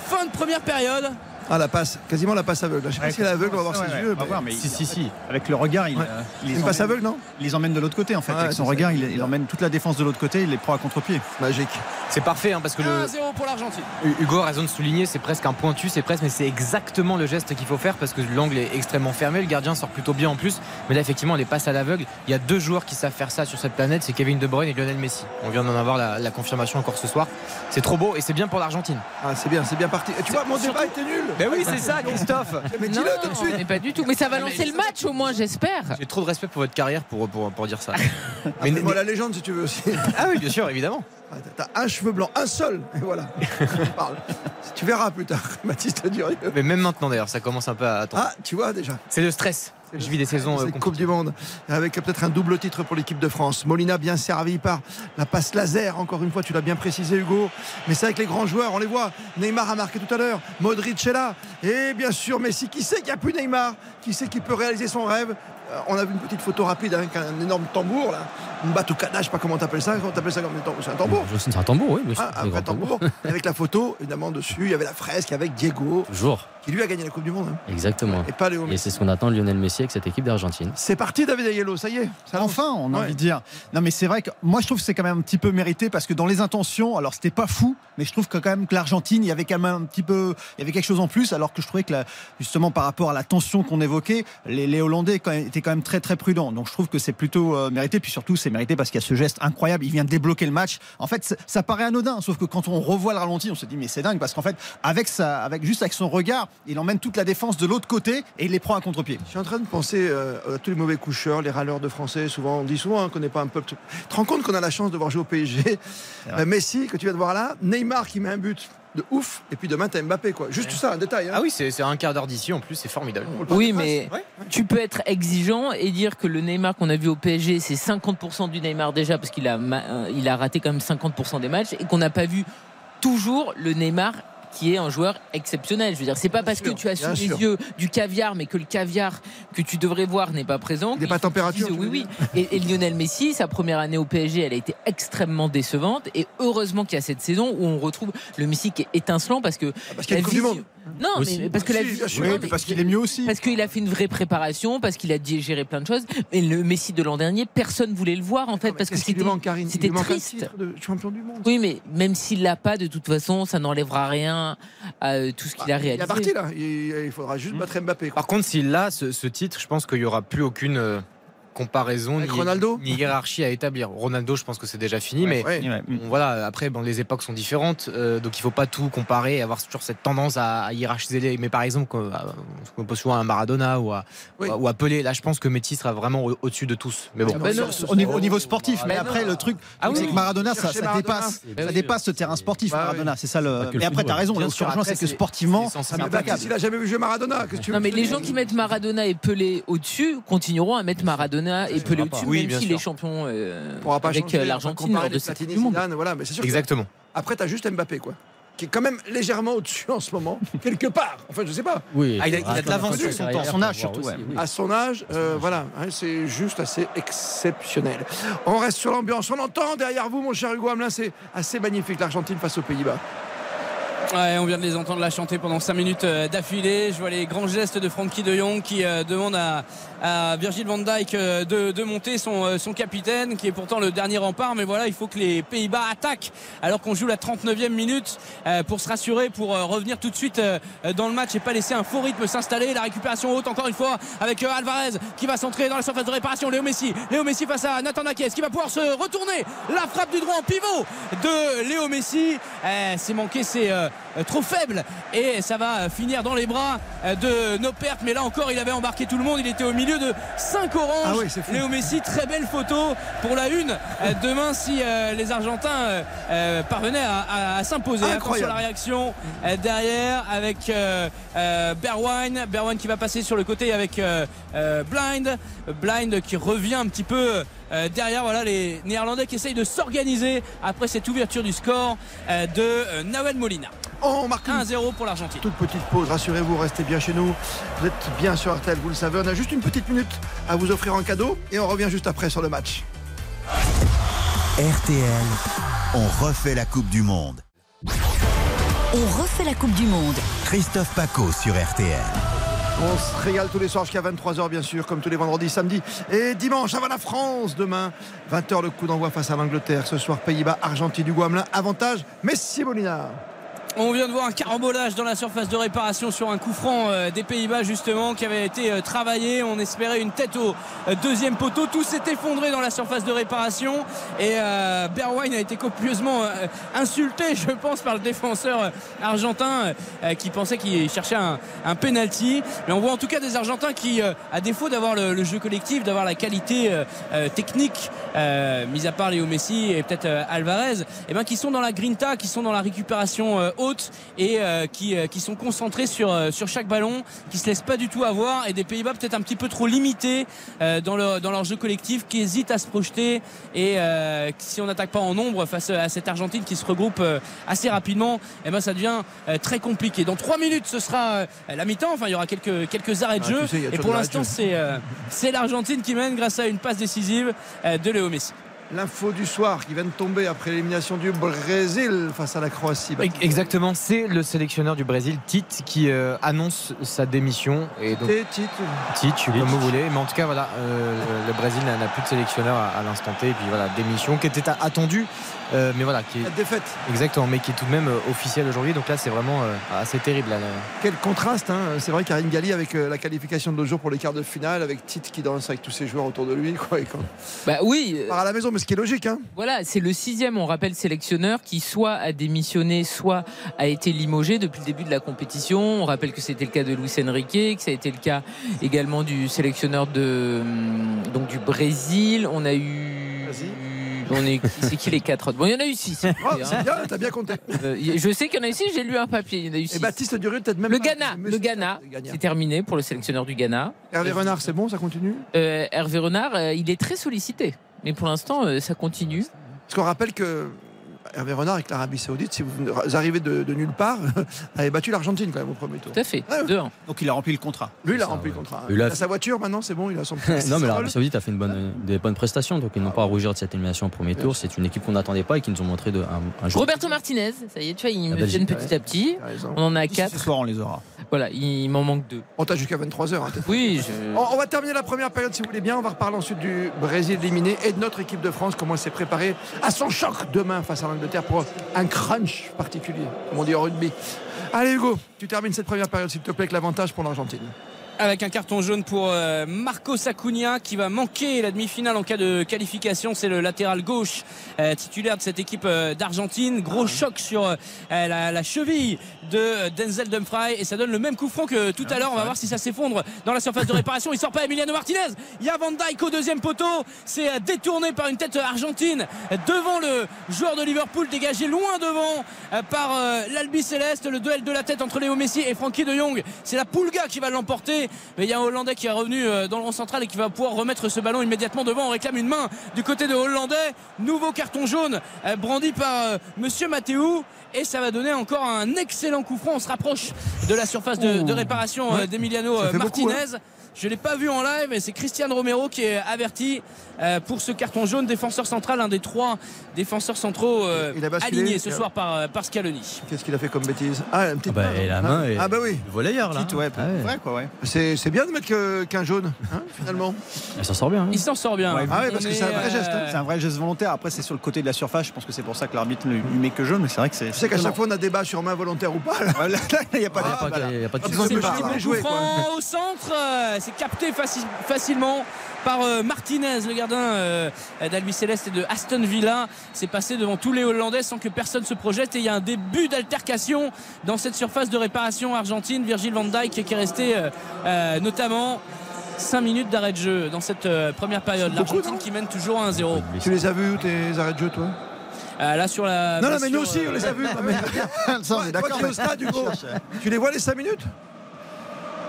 Speaker 4: fin de première période.
Speaker 3: Ah la passe, quasiment la passe aveugle. Je sais pas
Speaker 6: Ouais,
Speaker 3: si elle est aveugle, on va voir
Speaker 6: ouais,
Speaker 3: ses
Speaker 6: ouais,
Speaker 3: yeux.
Speaker 6: on va
Speaker 3: mais-
Speaker 6: voir, mais
Speaker 5: Si,
Speaker 6: il-
Speaker 5: si, si.
Speaker 6: Avec le regard, il,
Speaker 3: Ouais.
Speaker 6: euh, il les
Speaker 3: une passe aveugle, non
Speaker 6: il les emmène de l'autre côté en fait. Avec son regard, il, il emmène toute la défense de l'autre côté, il les prend à contre-pied.
Speaker 3: Magique.
Speaker 5: C'est parfait hein, parce que le,
Speaker 4: 1-0 pour l'Argentine.
Speaker 5: Hugo a raison de souligner, c'est presque un pointu, c'est presque, mais c'est exactement le geste qu'il faut faire parce que l'angle est extrêmement fermé, le gardien sort plutôt bien en plus. Mais là, effectivement, les passes à l'aveugle, il y a deux joueurs qui savent faire ça sur cette planète, c'est Kevin De Bruyne et Lionel Messi. On vient d'en avoir la, la confirmation encore ce soir. C'est trop beau et c'est bien pour l'Argentine.
Speaker 3: Ah c'est bien, c'est bien parti. Et tu vois, mon débat était nul.
Speaker 5: Ben oui, c'est ça, Christophe.
Speaker 3: Mais
Speaker 9: Non,
Speaker 3: dis-le tout de suite.
Speaker 9: mais pas du tout. Mais ça va
Speaker 5: Mais
Speaker 9: lancer le match au moins, j'espère.
Speaker 5: J'ai trop de respect pour votre carrière pour, pour, pour dire ça.
Speaker 3: Mais
Speaker 5: mais,
Speaker 3: moi la légende si tu veux aussi.
Speaker 5: ah oui, bien sûr, évidemment.
Speaker 3: Ah, T'as un cheveu blanc, un seul, et voilà. Parle. Tu verras plus tard, Baptiste Durieux.
Speaker 5: Mais même maintenant d'ailleurs, ça commence un peu à attendre.
Speaker 3: Ah, tu vois déjà.
Speaker 5: C'est le stress. Je vis des saisons.
Speaker 3: Cette Coupe du Monde avec peut-être un double titre pour l'équipe de France. Molina bien servi par la passe laser. Encore une fois, tu l'as bien précisé, Hugo. Mais c'est avec les grands joueurs, on les voit. Neymar a marqué tout à l'heure. Modric est là. Et bien sûr, Messi. Qui sait qu'il n'y a plus Neymar? Qui sait qu'il peut réaliser son rêve? Euh, on a vu une petite photo rapide avec un énorme tambour là, une batucada, je sais pas comment t'appelles ça, comment t'appelles ça comme c'est un tambour.
Speaker 10: C'est un tambour, oui.
Speaker 3: Ah, un tambour. avec la photo évidemment dessus, il y avait la fresque avec Diego.
Speaker 10: Toujours.
Speaker 3: Qui lui a gagné la Coupe du Monde. hein.
Speaker 10: Exactement.
Speaker 3: Et pas Léo
Speaker 10: Et c'est ce qu'on attend de Lionel Messi avec cette équipe d'Argentine.
Speaker 3: C'est parti David Ayello, ça y est. ça.
Speaker 6: Enfin, on a
Speaker 3: Ouais.
Speaker 6: envie de dire. Non, mais c'est vrai que moi, je trouve que c'est quand même un petit peu mérité parce que dans les intentions, alors c'était pas fou, mais je trouve que quand même que l'Argentine, il y avait quand même un petit peu, il y avait quelque chose en plus, alors que je trouvais que la- justement par rapport à la tension qu'on évoquait, les, les Hollandais quand même- étaient quand même très très prudents. Donc je trouve que c'est plutôt euh, mérité, puis surtout c'est mérité parce qu'il y a ce geste incroyable. Il vient de débloquer le match. En fait, ça paraît anodin, sauf que quand on revoit le ralenti, on se dit mais c'est dingue parce qu'en fait, avec sa, avec juste avec son regard, il emmène toute la défense de l'autre côté et il les prend à contre-pied.
Speaker 3: Je suis en train de penser euh, à tous les mauvais coucheurs, les râleurs de français. Souvent, on dit souvent hein, qu'on n'est pas un peuple. Tu te rends compte qu'on a la chance de voir jouer au PSG. Euh, Messi, que tu viens de voir là, Neymar qui met un but de ouf, et puis demain t'as Mbappé quoi. Juste ça, un détail. hein.
Speaker 5: Ah oui, c'est un quart d'heure d'ici en plus, c'est formidable.
Speaker 9: Oui, mais tu peux être exigeant et dire que le Neymar qu'on a vu au PSG, c'est 50% du Neymar déjà, parce qu'il a, euh, il a raté quand même 50% des matchs, et qu'on n'a pas vu toujours le Neymar qui est un joueur exceptionnel. Je veux dire, c'est pas parce que tu as sous les
Speaker 3: sûr.
Speaker 9: yeux du caviar, mais que le caviar que tu devrais voir n'est pas présent.
Speaker 3: Il n'est pas température.
Speaker 9: Oui, oui. Et, et Lionel Messi, sa première année au PSG, elle a été extrêmement décevante. Et heureusement qu'il y a cette saison où on retrouve le Messi qui est étincelant parce que.
Speaker 3: Ah, parce qu'il y a une Coupe du Monde.
Speaker 9: Non,
Speaker 3: Aussi.
Speaker 9: mais parce que la
Speaker 3: Oui,
Speaker 9: mais-
Speaker 3: parce qu'il est mieux aussi.
Speaker 9: Parce qu'il a fait une vraie préparation, parce qu'il a digéré plein de choses. Et le Messi de l'an dernier, personne voulait le voir en fait, parce que
Speaker 3: qu'il lui
Speaker 9: c'était triste.
Speaker 3: titre de champion du monde.
Speaker 9: Oui, mais même s'il l'a pas, de toute façon, ça n'enlèvera rien à euh, tout ce qu'il a
Speaker 3: Il
Speaker 9: réalisé.
Speaker 3: est parti là. Il, il faudra juste battre Mbappé. quoi.
Speaker 5: Par contre, s'il a ce, ce titre, je pense qu'il n'y aura plus aucune euh, comparaison
Speaker 3: Avec
Speaker 5: ni,
Speaker 3: Ronaldo
Speaker 5: ni hiérarchie à établir. Ronaldo, je pense que c'est déjà fini,
Speaker 3: Ouais,
Speaker 5: mais
Speaker 3: ouais.
Speaker 5: bon, voilà. Après, bon, les époques sont différentes, euh, donc il faut pas tout comparer, et avoir toujours cette tendance à, à hiérarchiser. Les... Mais par exemple, qu'on pose souvent à Maradona ou à,
Speaker 3: Oui.
Speaker 5: ou à Pelé, là, je pense que Messi sera vraiment au- au-dessus de tous. Mais bon,
Speaker 9: Ah ben non.
Speaker 6: Au niveau, au niveau sportif, mais
Speaker 9: Ben
Speaker 6: après
Speaker 9: non.
Speaker 6: le truc,
Speaker 9: Ah
Speaker 6: c'est que Maradona, ça, ça
Speaker 3: Maradona.
Speaker 6: dépasse, ça dépasse ce terrain sportif.
Speaker 3: Bah oui.
Speaker 6: Maradona, c'est ça le. Mais après, t'as raison.
Speaker 5: Sûr,
Speaker 6: surgent,
Speaker 5: après,
Speaker 6: c'est que sportivement,
Speaker 5: c'est
Speaker 3: Ah, mais Baptiste, il a jamais vu jouer Maradona. Qu'est-ce que tu
Speaker 9: Non mais les gens qui mettent Maradona et Pelé au-dessus continueront à mettre Maradona et Pelé au-dessus,
Speaker 5: Oui,
Speaker 9: même
Speaker 5: bien
Speaker 9: s'il
Speaker 5: sûr.
Speaker 9: est champion euh,
Speaker 3: On pourra pas
Speaker 9: avec
Speaker 3: changer,
Speaker 9: euh, l'Argentine de cette du Monde.
Speaker 3: Zidane, voilà, mais c'est sûr que-
Speaker 5: exactement.
Speaker 3: Après, t'as juste Mbappé, quoi. Qui est quand même légèrement au-dessus en ce moment, quelque part. Enfin, je sais pas.
Speaker 10: Oui.
Speaker 5: Ah, il a- il a de l'avance sur son temps,
Speaker 6: son âge surtout, ouais.
Speaker 3: À son âge, euh, voilà, hein, c'est juste assez exceptionnel. On reste sur l'ambiance. On entend derrière vous, mon cher Hugo Hamelin, c'est assez magnifique l'Argentine face aux Pays-Bas.
Speaker 4: On vient de les entendre la chanter pendant 5 minutes euh, d'affilée. Je vois les grands gestes de Frankie de Jong qui euh, demande à, à Virgil van Dijk euh, de, de monter son, son capitaine, qui est pourtant le dernier rempart. Mais voilà, il faut que les Pays-Bas attaquent alors qu'on joue la 39e minute pour se rassurer, pour revenir tout de suite dans le match et pas laisser un faux rythme s'installer. La récupération haute encore une fois avec Alvarez qui va s'entrer dans la surface de réparation. Léo Messi, Léo Messi face à Nathan Ake, qui va pouvoir se retourner. La frappe du droit en pivot de Léo Messi. Euh, c'est manqué, c'est trop faible et ça va euh, finir dans les bras euh, de nos pertes. Mais là encore, il avait embarqué tout le monde. Il était au milieu de 5 oranges.
Speaker 3: Ah oui.
Speaker 4: Léo Messi, très belle photo pour la une. Euh, demain, si euh, les Argentins euh, euh, parvenaient à, à- à s'imposer. Attention à la réaction euh, derrière avec euh, euh, Berwine. Berwine qui va passer sur le côté avec euh, euh, Blind. Blind qui revient un petit peu. Euh, derrière, voilà les Néerlandais qui essayent de s'organiser après cette ouverture du score euh, de euh, Nawel Molina.
Speaker 3: On marque une
Speaker 4: 1-0 pour l'Argentine.
Speaker 3: toute petite pause. Rassurez-vous, restez bien chez nous. Vous êtes bien sur RTL, vous le savez. On a juste une petite minute à vous offrir en cadeau et on revient juste après sur le match.
Speaker 1: RTL, on refait la Coupe du Monde.
Speaker 2: On refait la Coupe du Monde.
Speaker 1: Christophe Paco sur RTL.
Speaker 3: On se régale tous les soirs jusqu'à 23h, bien sûr, comme tous les vendredis, samedis et dimanche. Avant la France, demain, 20h, le coup d'envoi face à l'Angleterre. Ce soir, Pays-Bas, Argentine, du Guamelin. Avantage, Messi Molina.
Speaker 4: On vient de voir un carambolage dans la surface de réparation sur un coup franc euh, des Pays-Bas justement qui avait été euh, travaillé. On espérait une tête au euh, deuxième poteau. Tout s'est effondré dans la surface de réparation et Berwine a été copieusement insulté, je pense, par le défenseur argentin qui pensait qu'il cherchait un, penalty. Mais on voit en tout cas des Argentins qui, à défaut d'avoir le, jeu collectif, d'avoir la qualité technique, mis à part Léo Messi et peut-être Alvarez, eh ben, qui sont dans la grinta, qui sont dans la récupération et euh, qui, euh, qui sont concentrés sur, euh, sur chaque ballon, qui se laissent pas du tout avoir et des Pays-Bas peut-être un petit peu trop limités dans, leur, dans leur jeu collectif, qui hésitent à se projeter et si on n'attaque pas en nombre face à cette Argentine qui se regroupe assez rapidement, et ben ça devient très compliqué. Dans trois minutes, ce sera la mi-temps. Enfin, il y aura quelques, quelques arrêts de
Speaker 3: Ah,
Speaker 4: jeu.
Speaker 3: tu sais,
Speaker 4: et pour l'instant, c'est euh, l'Argentine qui mène grâce à une passe décisive euh, de Léo Messi.
Speaker 3: L'info du soir qui vient de tomber après l'élimination du Brésil face à la Croatie.
Speaker 5: Exactement, c'est le sélectionneur du Brésil, Tite, qui euh, annonce sa démission. Et donc,
Speaker 3: Tite, Tite.
Speaker 5: Tite, comme vous voulez. Mais en tout cas, voilà, euh, le Brésil n'a plus de sélectionneur à, à l'instant T. Et puis voilà, démission qui était attendue, euh, mais voilà, qui est
Speaker 3: La défaite.
Speaker 5: exactement, mais qui est tout de même euh, officielle aujourd'hui. Donc là, c'est vraiment euh, assez terrible. là.
Speaker 3: Quel contraste, hein. c'est vrai, Karine Galli avec euh, la qualification de deux jours pour les quarts de finale, avec Tite qui danse avec tous ses joueurs autour de lui. Quoi, et quand...
Speaker 9: Bah oui.
Speaker 3: Il part à la maison, mais ce qui est logique. Hein.
Speaker 9: Voilà, c'est le sixième, on rappelle, sélectionneur qui soit a démissionné, soit a été limogé depuis le début de la compétition. On rappelle que c'était le cas de Luis Enrique, que ça a été le cas également du sélectionneur de, hum, donc du Brésil. On a eu. On est, c'est qui les quatre autres? Bon, il y en a eu six.
Speaker 3: Oh,
Speaker 9: hein.
Speaker 3: c'est bien, t'as bien compté.
Speaker 9: Euh, Je sais qu'il y en a eu six, j'ai lu un papier. Il y en a eu
Speaker 3: Et
Speaker 9: six.
Speaker 3: Baptiste Durieux, peut-être même
Speaker 9: Le
Speaker 3: pas.
Speaker 9: Ghana, le Ghana,
Speaker 3: le Ghana.
Speaker 9: c'est terminé pour le sélectionneur du Ghana.
Speaker 3: Hervé Renard, c'est bon, ça continue?
Speaker 9: Euh, Hervé Renard, euh, il est très sollicité. Mais pour l'instant, ça continue.
Speaker 3: Parce qu'on rappelle que Hervé Renard avec l'Arabie Saoudite, si vous arrivez de, de nulle part, avait battu l'Argentine quand même au premier tour.
Speaker 9: Tout à fait. 2-1.
Speaker 6: Donc il a rempli le contrat.
Speaker 3: Lui, il a
Speaker 10: Ça,
Speaker 3: rempli
Speaker 10: ouais.
Speaker 3: le contrat. Il a sa voiture maintenant, c'est bon, il a son
Speaker 10: non, mais l'Arabie Saoudite a fait une bonne, des bonnes prestations, donc ils n'ont pas à rougir de cette élimination au premier tour. C'est une équipe qu'on n'attendait pas et qui nous ont montré de, un, un jeu.
Speaker 9: Roberto Martinez, ça y est, tu vois, il
Speaker 10: La
Speaker 9: me
Speaker 10: Belgique,
Speaker 9: viennent petit à petit. On en a
Speaker 6: Ce
Speaker 9: quatre.
Speaker 6: soir, on les aura.
Speaker 9: Voilà, il m'en manque deux.
Speaker 3: On t'a jusqu'à 23h. Hein, peut-être.
Speaker 9: Oui, je...
Speaker 3: On, on va terminer la première période si vous voulez bien. On va reparler ensuite du Brésil éliminé et de notre équipe de France, comment elle s'est préparée à son choc demain face à l'Angleterre pour un crunch particulier, comme on dit au rugby. Allez Hugo, tu termines cette première période s'il te plaît avec l'avantage pour l'Argentine.
Speaker 4: avec un carton jaune pour euh, Marco Acuna qui va manquer la demi-finale en cas de qualification. C'est le latéral gauche euh, titulaire de cette équipe euh, d'Argentine. Gros choc sur la, la cheville de euh, Denzel Dumfries et ça donne le même coup franc que tout à l'heure. On va voir si ça s'effondre dans la surface de réparation. Il sort pas Emiliano Martinez. Il y a Van Dijk au deuxième poteau. C'est euh, détourné par une tête argentine euh, devant le joueur de Liverpool dégagé loin devant par l'Albi Céleste. Le duel de la tête entre Léo Messi et Frankie de Jong. C'est la Pulga qui va l'emporter. Mais il y a un Hollandais qui est revenu dans le rond central et qui va pouvoir remettre ce ballon immédiatement devant. On réclame une main du côté de Hollandais. Nouveau carton jaune brandi par Monsieur Mathéou. Et ça va donner encore un excellent coup franc. On se rapproche de la surface de, de réparation euh, d'Emiliano euh,
Speaker 3: beaucoup,
Speaker 4: Martinez. Je ne l'ai pas vu en live et c'est Christian Romero qui est averti euh, pour ce carton jaune. Défenseur central, un des trois défenseurs centraux euh,
Speaker 3: Il a
Speaker 4: alignés ce soir par, euh, par Scaloni.
Speaker 3: Qu'est-ce qu'il a fait comme bêtise Ah, une petite
Speaker 10: Ah bah,
Speaker 3: main.
Speaker 10: et la
Speaker 3: Ah,
Speaker 10: main est-
Speaker 3: Ah bah oui.
Speaker 10: Le volleyeur là.
Speaker 6: Petite, ouais,
Speaker 10: Ah ouais.
Speaker 6: vrai, quoi, ouais.
Speaker 3: C'est c'est bien de mettre qu'un jaune, hein, finalement.
Speaker 10: Elle s'en sort bien. hein.
Speaker 4: Il s'en sort bien.
Speaker 6: Ouais,
Speaker 3: Ah ouais, parce que c'est un vrai geste, hein.
Speaker 6: C'est un vrai geste volontaire. Après, c'est sur le côté de la surface. Je pense que c'est pour ça que l'arbitre ne lui met que jaune. Mais c'est vrai que c'est.
Speaker 3: Tu sais qu'à chaque fois on a débat sur main volontaire ou pas. là.
Speaker 6: Là, il n'y a pas
Speaker 10: Il n'y a,
Speaker 6: de.
Speaker 10: pas-
Speaker 6: voilà.
Speaker 10: il y a pas de
Speaker 3: Ah, de hein.
Speaker 4: coup
Speaker 3: Jouer, quoi.
Speaker 4: franc au centre. C'est capté faci- facilement par euh, Martinez, le gardien euh, d'Albi Céleste et de Aston Villa. C'est passé devant tous les Hollandais sans que personne se projette. Et il y a un début d'altercation dans cette surface de réparation argentine. Virgil van Dijk qui est resté euh, euh, notamment 5 minutes d'arrêt de jeu dans cette première période. L'Argentine qui mène toujours 1-0.
Speaker 3: Tu les as vus tes arrêts de jeu, toi?
Speaker 4: Euh, là sur la.
Speaker 3: Non, non, mais nous aussi,
Speaker 4: euh,
Speaker 3: on les a vus.
Speaker 6: Ça, on est d'accord.
Speaker 3: qui es au stade, Hugo, tu les vois les 5 minutes?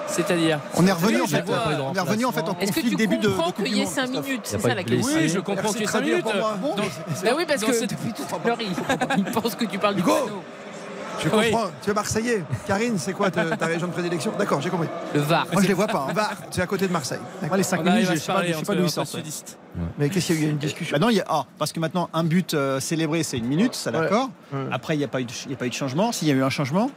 Speaker 4: C'est-à-dire.
Speaker 6: On est revenu en fait. On est revenu en fait en
Speaker 9: Est-ce que
Speaker 6: conflit
Speaker 9: tu
Speaker 6: début de, de
Speaker 9: comprends
Speaker 6: Coupe
Speaker 9: qu'il
Speaker 6: du
Speaker 9: y ait
Speaker 6: Monde,
Speaker 9: 5
Speaker 6: Christophe.
Speaker 9: minutes C'est ça la question.
Speaker 4: Oui, je comprends qu'il y ait 5 minutes.
Speaker 9: Bah oui, parce que
Speaker 4: cette-
Speaker 9: depuis tout à l'heure, il, pense que tu parles du
Speaker 3: Hugo
Speaker 9: panneau.
Speaker 3: Je
Speaker 4: Oui.
Speaker 3: comprends. Tu es Marseillais. Karine, c'est quoi ta, ta région de prédilection? D'accord, j'ai compris.
Speaker 9: Le VAR.
Speaker 6: Moi, je les vois pas. hein.
Speaker 3: Va, tu es à côté de Marseille.
Speaker 6: Moi, les 5
Speaker 4: On
Speaker 6: minutes, je
Speaker 4: à
Speaker 6: sais pas,
Speaker 4: parler
Speaker 6: je sais pas d'où ils sortent. ouais.
Speaker 3: Mais qu'est-ce qu'il y a eu? Il y a une discussion
Speaker 6: Bah non, il y a, ah, parce que maintenant, un but euh, célébré, c'est une minute, ça d'accord.
Speaker 3: Ouais.
Speaker 6: Après, il n'y a pas eu de changement. S'il y a eu un changement.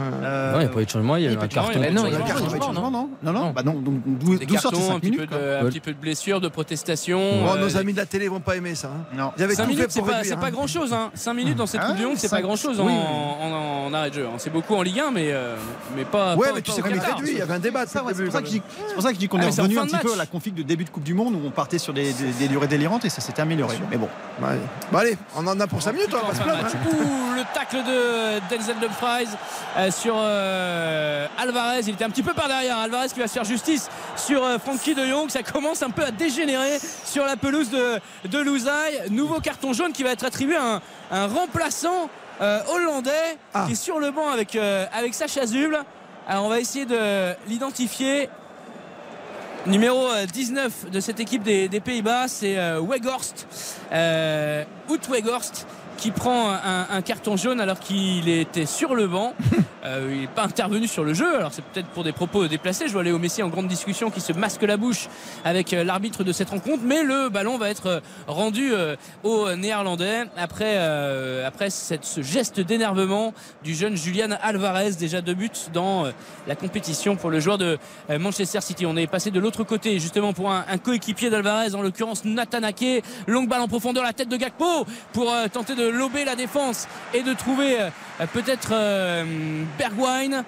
Speaker 6: Euh,
Speaker 10: Non, il n'y a pas eu de changement, il y a eu
Speaker 4: pas
Speaker 10: un
Speaker 4: de
Speaker 10: carton.
Speaker 4: il y a-
Speaker 9: non,
Speaker 6: il y a
Speaker 9: il y a
Speaker 6: pas eu de
Speaker 9: pas de
Speaker 6: changement,
Speaker 9: changement,
Speaker 6: non, non, non,
Speaker 9: Non.
Speaker 6: Bah non, donc d'où sortent
Speaker 4: cartons,
Speaker 6: ces
Speaker 4: un
Speaker 6: 5
Speaker 4: petit, peu
Speaker 6: minutes
Speaker 4: de, un petit peu de blessures, de protestations.
Speaker 3: Oh,
Speaker 4: euh,
Speaker 3: nos amis de la télé vont pas aimer ça. hein.
Speaker 6: Non.
Speaker 3: Ils avaient
Speaker 4: 5
Speaker 3: tout fait
Speaker 4: minutes, c'est
Speaker 3: pour
Speaker 4: pas,
Speaker 3: réduire,
Speaker 4: c'est pas
Speaker 3: hein.
Speaker 4: grand chose. Hein. 5 minutes dans cette
Speaker 6: Ah,
Speaker 4: Coupe du Monde, c'est pas grand chose
Speaker 6: oui,
Speaker 4: en,
Speaker 6: oui.
Speaker 4: en- en arrêt de jeu. hein. C'est beaucoup en Ligue 1, mais, euh, mais pas.
Speaker 3: Ouais,
Speaker 4: pas-
Speaker 3: mais tu sais il
Speaker 4: Qatar.
Speaker 3: réduit. Il y avait un débat.
Speaker 6: C'est pour ça que
Speaker 3: quand
Speaker 6: je dis- c'est pour ça que je dis qu'on
Speaker 4: Ah,
Speaker 6: est revenu un
Speaker 4: de
Speaker 6: petit peu à la config de début de Coupe du Monde où on partait sur des, durées délirantes et ça s'était amélioré. Mais bon.
Speaker 3: Bon, allez, on en a pour 5 minutes, on va se
Speaker 4: de
Speaker 3: plaindre. hein.
Speaker 4: Le tacle de Denzel Dumfries euh, sur euh, Alvarez. Il était un petit peu par derrière. Alvarez qui va se faire justice sur euh, Frankie de Jong. Ça commence un peu à dégénérer sur la pelouse de, de Louzaï. Nouveau carton jaune qui va être attribué à un, un remplaçant euh, hollandais
Speaker 3: Ah.
Speaker 4: qui est sur le banc avec, euh, avec Sacha. Alors on va essayer de l'identifier. Numéro euh, 19 de cette équipe des, des Pays-Bas, c'est euh, Weghorst, euh, Oud Weghorst, qui prend un, un carton jaune alors qu'il était sur le banc. Euh, il n'est pas intervenu sur le jeu, alors c'est peut-être pour des propos déplacés. Je vois Léo Messi en grande discussion qui se masque la bouche avec euh, l'arbitre de cette rencontre, mais le ballon va être euh, rendu aux Néerlandais après, euh, après cette- ce geste d'énervement du jeune Julian Alvarez, déjà deux buts dans la compétition pour le joueur de Manchester City. On est passé de l'autre côté justement pour un, un coéquipier d'Alvarez, en l'occurrence Nathan Ake. Longue balle en profondeur, la tête de Gakpo pour euh, tenter de lober la défense et de trouver euh, peut-être euh, Bergwijn.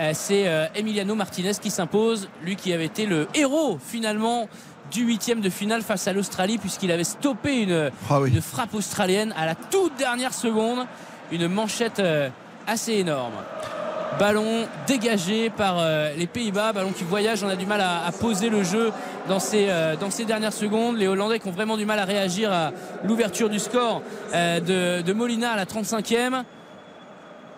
Speaker 4: Euh, C'est Emiliano Martinez qui s'impose, lui qui avait été le héros finalement du huitième de finale face à l'Australie puisqu'il avait stoppé une,
Speaker 3: Ah oui.
Speaker 4: une frappe australienne à la toute dernière seconde, une manchette assez énorme. Ballon dégagé par euh, les Pays-Bas, ballon qui voyage, on a du mal à, à poser le jeu dans ces, euh, dans ces dernières secondes. Les Hollandais qui ont vraiment du mal à réagir à l'ouverture du score euh, de, de Molina à la 35e.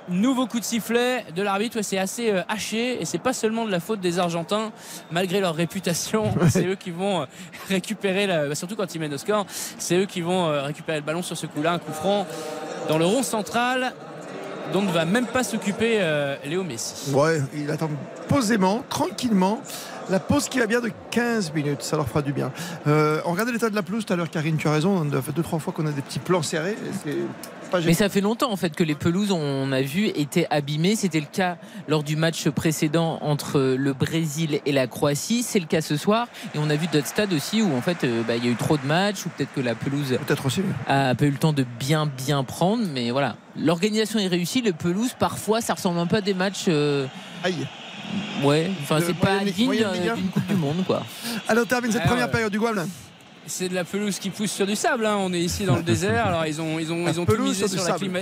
Speaker 4: Nouveau coup de sifflet de l'arbitre, ouais, c'est assez euh, haché. Et c'est pas seulement de la faute des Argentins, malgré leur réputation. c'est eux qui vont euh, récupérer, la- bah, surtout quand ils mènent au score, c'est eux qui vont euh, récupérer le ballon sur ce coup-là, un coup franc dans le rond central dont ne va même pas s'occuper euh, Léo Messi.
Speaker 3: Ouais, il attend posément, tranquillement. La pause qui va bien de 15 minutes, ça leur fera du bien. Euh, on regardait l'état de la pelouse tout à l'heure, Karine, tu as raison. Ça fait deux, trois fois qu'on a des petits plans serrés. C'est pas
Speaker 9: Mais ça fait longtemps en fait que les pelouses, on a vu, étaient abîmées. C'était le cas lors du match précédent entre le Brésil et la Croatie. C'est le cas ce soir. Et on a vu d'autres stades aussi où en fait euh, bah, il y a eu trop de matchs ou peut-être que la pelouse
Speaker 3: Peut-être aussi. oui.
Speaker 9: a pas eu le temps de bien bien prendre. Mais voilà, l'organisation est réussie. Le pelouse, parfois, ça ressemble un peu à des matchs. euh,
Speaker 3: Aïe.
Speaker 9: Ouais, enfin c'est pas digne d'une Coupe du Monde quoi.
Speaker 3: Alors, on termine cette première
Speaker 4: ouais.
Speaker 3: période du Guam.
Speaker 4: C'est de la pelouse qui pousse sur du sable. hein. On est ici dans le désert. Alors ils ont, ils ont, ils ont tout misé
Speaker 3: sur
Speaker 4: la climat.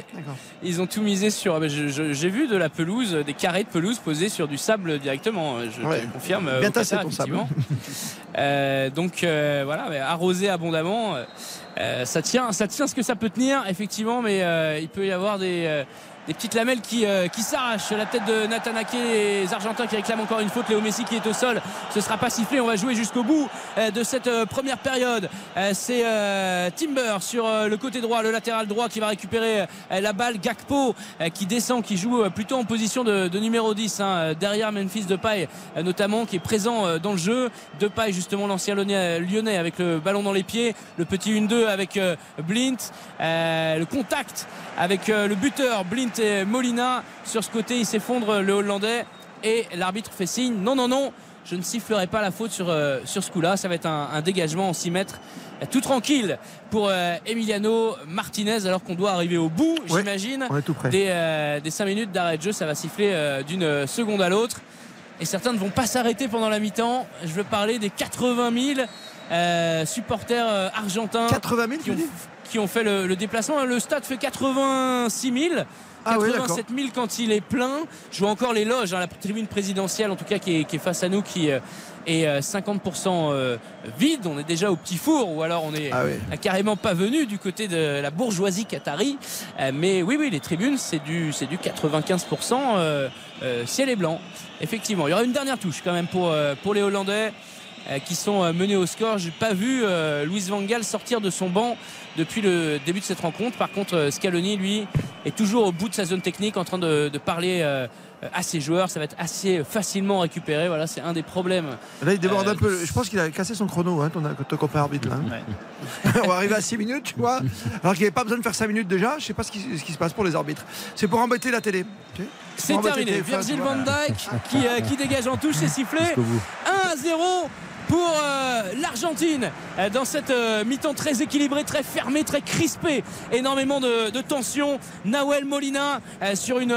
Speaker 4: Ils ont tout misé sur. je- je- J'ai vu de la pelouse, des carrés de pelouse posés sur du sable directement. Je
Speaker 3: Ouais.
Speaker 4: te le confirme. euh,
Speaker 3: Bien tassé, ton sable.
Speaker 4: Euh, donc euh, voilà, mais arrosé abondamment. euh, ça tient, ça tient ce que ça peut tenir, effectivement, mais euh, il peut y avoir des. Des petites lamelles qui, euh, qui s'arrachent. La tête de Nathan Ake, les Argentins qui réclament encore une faute. Léo Messi qui est au sol. Ce sera pas sifflé. On va jouer jusqu'au bout euh, de cette euh, première période. Euh, C'est Timber sur le côté droit, le latéral droit qui va récupérer la balle. Gakpo qui descend, qui joue plutôt en position de, numéro 10 hein, derrière Memphis Depay notamment qui est présent dans le jeu. Depay justement l'ancien Lyonnais avec le ballon dans les pieds. Le petit 1-2 avec Blint. Le contact avec le buteur Blint et Molina. Sur ce côté, il s'effondre le Hollandais et l'arbitre fait signe. Non, non, non. Je ne sifflerai pas la faute sur, euh, sur ce coup-là. Ça va être un, un dégagement en 6 mètres. Tout tranquille pour euh, Emiliano Martinez alors qu'on doit arriver au bout,
Speaker 3: Ouais,
Speaker 4: j'imagine.
Speaker 3: On est tout prêt.
Speaker 4: Des, euh, des 5 minutes d'arrêt de jeu, ça va siffler euh, d'une seconde à l'autre. Et certains ne vont pas s'arrêter pendant la mi-temps. Je veux parler des 80 000 euh, supporters argentins
Speaker 3: 80 000,
Speaker 4: qui ont,
Speaker 3: dis?
Speaker 4: qui ont fait le, le déplacement. Le stade fait 86 000.
Speaker 3: Ah oui,
Speaker 4: 87 000 quand il est plein. Je vois encore les loges, hein, la tribune présidentielle en tout cas qui est, qui est face à nous, qui euh, est euh, 50% euh, vide. On est déjà au petit four ou alors on est
Speaker 3: Ah oui.
Speaker 4: euh, carrément pas venu du côté de la bourgeoisie qatari. Euh, mais oui, oui, les tribunes, c'est du, c'est du 95% euh, euh, ciel et blanc. Effectivement, il y aura une dernière touche quand même pour, euh, pour les Hollandais euh, qui sont euh, menés au score. J'ai pas vu euh, Luis Van Gaal sortir de son banc depuis le début de cette rencontre. Par contre, euh, Scaloni, lui, est toujours au bout de sa zone technique en train de, de parler euh, à ses joueurs. Ça va être assez facilement récupéré. Voilà, c'est un des problèmes.
Speaker 3: Là, il déborde
Speaker 4: Euh,
Speaker 3: un peu. Je pense qu'il a cassé son chrono, hein, ton, ton copain arbitre. Là, hein. On va arriver à 6 minutes, tu vois. Alors qu'il n'y avait pas besoin de faire 5 minutes déjà. Je sais pas ce qui, ce qui se passe pour les arbitres. C'est pour embêter la télé.
Speaker 4: C'est terminé. Virgil
Speaker 3: voilà.
Speaker 4: van Dijk qui, euh, qui dégage en touche, c'est sifflé. 1-0 pour euh, l'Argentine euh, dans cette euh, mi-temps très équilibrée, très fermée, très crispée. Énormément de, de tension. Nawel Molina sur une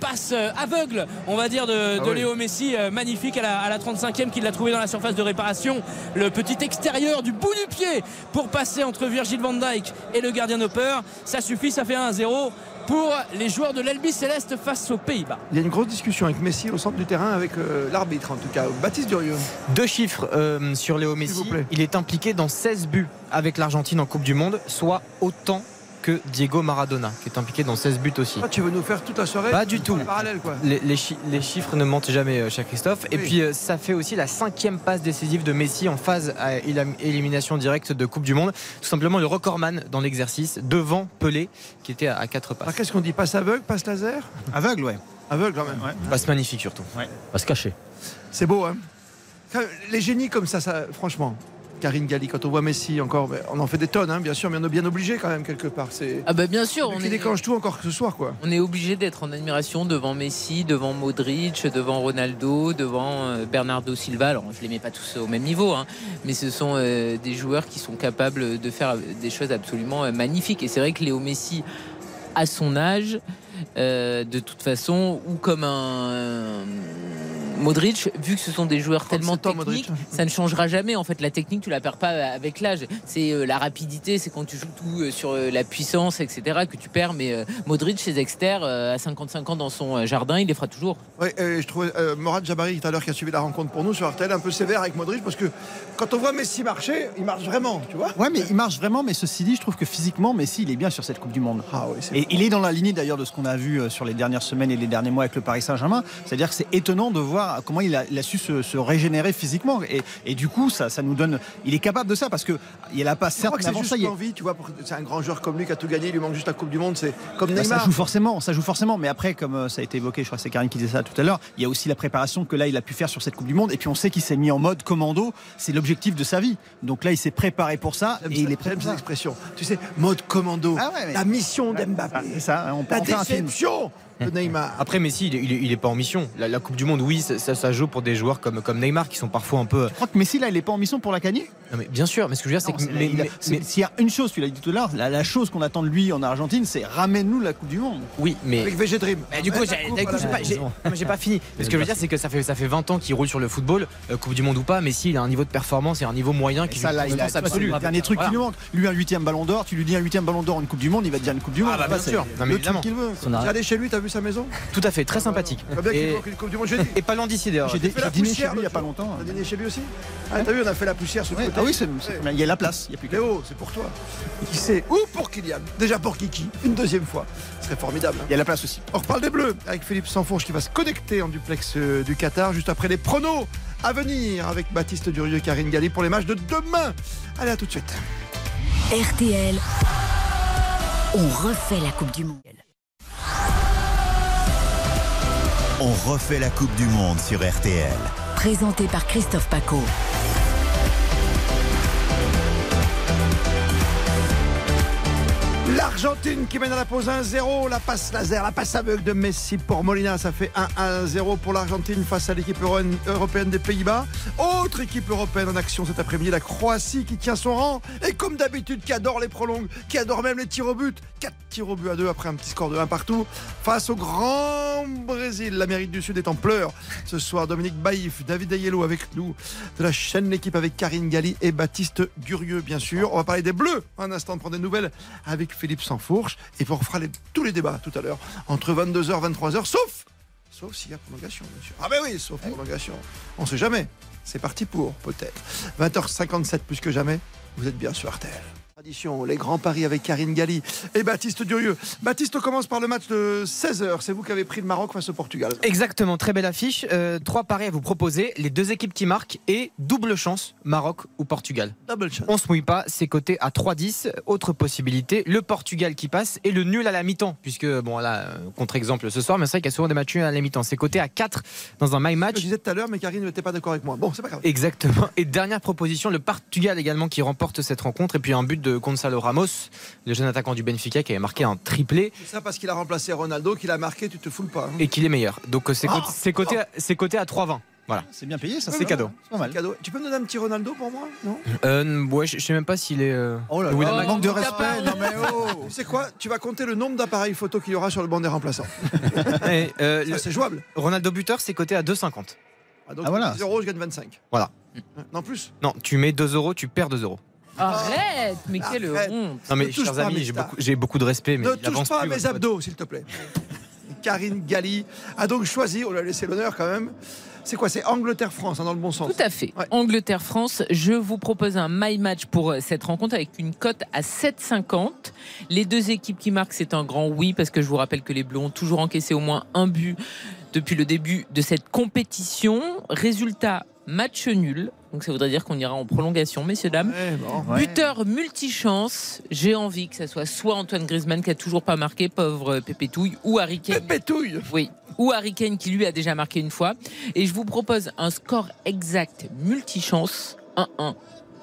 Speaker 4: passe aveugle, on va dire, de,
Speaker 3: Ah
Speaker 4: de
Speaker 3: oui.
Speaker 4: Léo Messi, magnifique à la, à la 35e, qui l'a trouvé dans la surface de réparation. Le petit extérieur du bout du pied pour passer entre Virgil van Dijk et le gardien Hopper. Ça suffit, ça fait 1-0 pour les joueurs de l'Elbi Céleste face aux Pays-Bas.
Speaker 3: Il y a une grosse discussion avec Messi au centre du terrain, avec euh, l'arbitre en tout cas, Baptiste Durieux.
Speaker 5: Deux chiffres euh, sur Léo Messi.
Speaker 3: plaît.
Speaker 5: Il est impliqué dans 16 buts avec l'Argentine en Coupe du Monde, soit autant que Diego Maradona, qui est impliqué dans 16 buts aussi.
Speaker 3: Ah, tu veux nous faire toute la soirée
Speaker 5: Pas du tout.
Speaker 3: Parallèle, quoi.
Speaker 5: Les, les chi- les chiffres ne mentent jamais, euh, cher Christophe. Et puis, euh, ça fait aussi la cinquième passe décisive de Messi en phase à élim- élimination directe de Coupe du Monde. Tout simplement le recordman dans l'exercice, devant Pelé, qui était à, à 4 passes.
Speaker 3: Alors, qu'est-ce qu'on dit? Passe aveugle, passe laser?
Speaker 6: Aveugle, ouais.
Speaker 3: Aveugle, quand même.
Speaker 5: Passe magnifique surtout.
Speaker 10: Va se cacher.
Speaker 3: C'est beau, hein Les génies comme ça, ça franchement. Karine Galli, quand on voit Messi encore, ben, on en fait des tonnes, hein, bien sûr, mais on est bien obligé quand même quelque part. C'est
Speaker 9: Ah bah bien sûr, on
Speaker 3: qui
Speaker 9: est,
Speaker 3: déclenche tout encore que ce soir, quoi.
Speaker 9: on est obligé d'être en admiration devant Messi, devant Modric, devant Ronaldo, devant euh, Bernardo Silva. Alors je les mets pas tous au même niveau, hein, mais ce sont euh, des joueurs qui sont capables de faire des choses absolument euh, magnifiques. Et c'est vrai que Léo Messi, à son âge, euh, de toute façon, ou comme un Modric, vu que ce sont des joueurs tellement
Speaker 3: 37 ans, Modric.
Speaker 9: techniques, ça ne changera jamais. En fait, la technique, tu la perds pas avec l'âge. C'est euh, la rapidité, c'est quand tu joues tout euh, sur euh, la puissance, etc., que tu perds. Mais euh, Modric, chez Exter, euh, à 55 ans dans son euh, jardin, il les fera toujours.
Speaker 3: Euh, je trouvais euh, Morad Jabari tout à l'heure qui a suivi la rencontre pour nous sur RTL un peu sévère avec Modric parce que quand on voit Messi marcher, il marche vraiment, tu vois.
Speaker 6: Ouais, mais il marche vraiment. Mais ceci dit, je trouve que physiquement, Messi, il est bien sur cette Coupe du Monde.
Speaker 3: Ah oui, c'est
Speaker 6: Et il est dans la lignée d'ailleurs de ce qu'on a vu euh, sur les dernières semaines et les derniers mois avec le Paris Saint-Germain. C'est-à-dire que c'est étonnant de voir comment il a, il a su se, se régénérer physiquement. Et, et du coup, ça, ça nous donne. Il est capable de ça parce que il a pas certes, avant ça,
Speaker 3: tu vois. C'est un grand joueur comme lui qui a tout gagné, il lui manque juste la Coupe du Monde. C'est comme
Speaker 6: Bah,
Speaker 3: Neymar.
Speaker 6: ça joue forcément, ça joue forcément. Mais après, comme euh, ça a été évoqué, je crois que c'est Karine qui disait ça tout à l'heure, il y a aussi la préparation que là, il a pu faire sur cette Coupe du Monde. Et puis on sait qu'il s'est mis en mode commando. C'est l'objectif de sa vie. Donc là, il s'est préparé pour ça et
Speaker 3: ça-
Speaker 6: il est prêt pour
Speaker 3: cette expression. Tu sais, mode commando.
Speaker 6: Ah ouais, mais-
Speaker 3: La mission d'Mbappé.
Speaker 6: c'est ça, on peut
Speaker 3: La
Speaker 6: en faire un film.
Speaker 3: Déception de Neymar.
Speaker 5: Après Messi, il est, il est- il est pas en mission. La, la Coupe du Monde, oui, ça, ça- ça joue pour des joueurs comme, comme Neymar qui sont parfois un peu.
Speaker 6: Je crois que Messi, là, il est pas en mission pour la gagner?
Speaker 5: Non, mais bien sûr, mais ce que je veux dire, c'est que. mais- mais- mais-
Speaker 6: S'il y a une chose, tu l'as dit tout à l'heure, la, la chose qu'on attend de lui en Argentine, c'est ramène-nous la Coupe du Monde.
Speaker 5: oui, mais.
Speaker 3: Avec VG Dream.
Speaker 5: Du coup, j'ai pas, fini. Mais ce que je veux dire, c'est que ça fait, ça fait 20 ans qu'il roule sur le football, euh, Coupe du Monde ou pas. Messi, il a un niveau de performance et un niveau moyen qui
Speaker 6: ça, là, il a le dernier truc qui lui manque. Lui, un huitième ballon d'or, tu lui dis un huitième ballon d'or, une Coupe du Monde, il va te dire une Coupe du Monde.
Speaker 5: Ah, bah, bien
Speaker 6: c'est
Speaker 5: sûr.
Speaker 10: Son
Speaker 3: chez lui, t'as vu sa maison
Speaker 5: Tout à fait, très sympathique. Et,
Speaker 3: Coupe du Monde. J'ai dit.
Speaker 5: et pas loin d'ici d'ailleurs.
Speaker 6: J'ai dîné chez lui il y a pas longtemps.
Speaker 3: T'as dîné chez lui aussi Ah, t'as vu, on a fait la poussière sur le
Speaker 6: Ouais.
Speaker 3: côté.
Speaker 6: Ah oui, il y a la place. Il y a plus que
Speaker 3: Léo, c'est pour toi. Qui sait Ou pour Kylian. Déjà pour Kiki. Une deuxième fois. Ce serait formidable. hein.
Speaker 6: Il y a la place aussi.
Speaker 3: On reparle des Bleus avec Philippe Sanfourche qui va se connecter en duplex euh, du Qatar juste après les pronos à venir avec Baptiste Durieux et Karine Galli pour les matchs de demain. Allez, à tout de suite.
Speaker 2: RTL, on refait la Coupe du Monde.
Speaker 1: On refait la Coupe du Monde sur RTL.
Speaker 2: Présenté par Christophe Paco.
Speaker 3: L'Argentine qui mène à la pause 1-0, la passe laser, la passe aveugle de Messi pour Molina, ça fait 1-1-0 pour l'Argentine face à l'équipe euro- européenne des Pays-Bas. Autre équipe européenne en action cet après-midi, la Croatie qui tient son rang et comme d'habitude qui adore les prolongues, qui adore même les tirs au but. 4 tirs au but à 2 après un petit score de 1 partout face au grand Brésil. L'Amérique du Sud est en pleurs. Ce soir, Dominique Baïf, David Ayello avec nous de la chaîne L'équipe avec Karine Galli et Baptiste Durieux, bien sûr. On va parler des Bleus un instant, prendre des nouvelles avec Philippe Sansfourche. Et on fera les- tous les débats tout à l'heure entre 22h et 23h, sauf, sauf s'il y a prolongation, bien sûr. Ah ben oui, sauf prolongation. On sait jamais. C'est parti pour, peut-être. 20h57 plus que jamais, vous êtes bien sur RTL. Tradition, les grands paris avec Karine Galli et Baptiste Durieux. Baptiste, on commence par le match de 16h. C'est vous qui avez pris le Maroc face au Portugal.
Speaker 5: Exactement, très belle affiche. Euh, trois paris à vous proposer les deux équipes qui marquent et double chance Maroc ou Portugal.
Speaker 3: Double chance.
Speaker 5: On se mouille pas, c'est coté à 3-10. Autre possibilité, le Portugal qui passe et le nul à la mi-temps. Puisque, bon, là, euh, contre-exemple ce soir, mais c'est vrai qu'il y a souvent des matchs nuls à la mi-temps. C'est coté à 4 dans un my
Speaker 3: Je
Speaker 5: match.
Speaker 3: disais tout à l'heure, mais Karine n'était pas d'accord avec moi. Bon, c'est pas grave.
Speaker 5: Exactement. Et dernière proposition, le Portugal également qui remporte cette rencontre. Et puis un but de Gonzalo Ramos, le jeune attaquant du Benfica qui avait marqué un triplé
Speaker 3: C'est ça parce qu'il a remplacé Ronaldo, qu'il a marqué, tu te foules pas. hein.
Speaker 5: et qu'il est meilleur. Donc euh, c'est
Speaker 3: Ah
Speaker 5: coté, c'est coté à- c'est coté à 3,20. Voilà.
Speaker 6: C'est bien payé, ça.
Speaker 5: C'est cadeau.
Speaker 6: C'est pas mal.
Speaker 3: Cadeau. Tu peux me donner un petit Ronaldo pour moi Non?
Speaker 5: Euh, ouais, je je sais même pas s'il est. euh,
Speaker 6: Oh là là,
Speaker 5: marqué.
Speaker 6: manque de
Speaker 9: t'as
Speaker 6: respect. Non mais oh
Speaker 3: Tu sais quoi? Tu vas compter le nombre d'appareils photo qu'il y aura sur le banc des remplaçants.
Speaker 5: Euh, le-
Speaker 3: c'est jouable.
Speaker 5: Ronaldo buteur, c'est coté à 2,50.
Speaker 3: Ah, donc
Speaker 6: Ah, voilà.
Speaker 3: 10 euros, je gagne 25.
Speaker 5: Voilà.
Speaker 3: Non plus.
Speaker 5: Non, tu mets 2 euros, tu perds 2 euros.
Speaker 9: Arrête, mais quelle
Speaker 3: Arrête.
Speaker 9: honte.
Speaker 5: Non mais
Speaker 3: Ne touche
Speaker 5: chers
Speaker 3: pas à
Speaker 5: amis,
Speaker 3: mes
Speaker 5: j'ai beaucoup, j'ai beaucoup de respect, mais
Speaker 3: ne
Speaker 5: il
Speaker 3: touche
Speaker 5: avance
Speaker 3: pas à
Speaker 5: plus,
Speaker 3: mes
Speaker 5: votre
Speaker 3: abdos, s'il te plaît. Karine Galli a donc choisi, on lui a laissé l'honneur quand même, C'est quoi C'est Angleterre-France, hein, dans le bon sens.
Speaker 9: Tout à fait. Angleterre-France, je vous propose un my match pour euh, cette rencontre avec une cote à 7,50. Les deux équipes qui marquent, c'est un grand oui, parce que je vous rappelle que les Bleus ont toujours encaissé au moins un but depuis le début de cette compétition. Résultat, match nul. Donc ça voudrait dire qu'on ira en prolongation, messieurs, dames. Buteur multichance. J'ai envie que ça soit soit Antoine Griezmann qui a toujours pas marqué, pauvre Pépétouille, ou Harry Kane.
Speaker 3: Pépétouille
Speaker 9: Oui. Ou Harry Kane qui lui a déjà marqué une fois. Et je vous propose un score exact multichance 1-1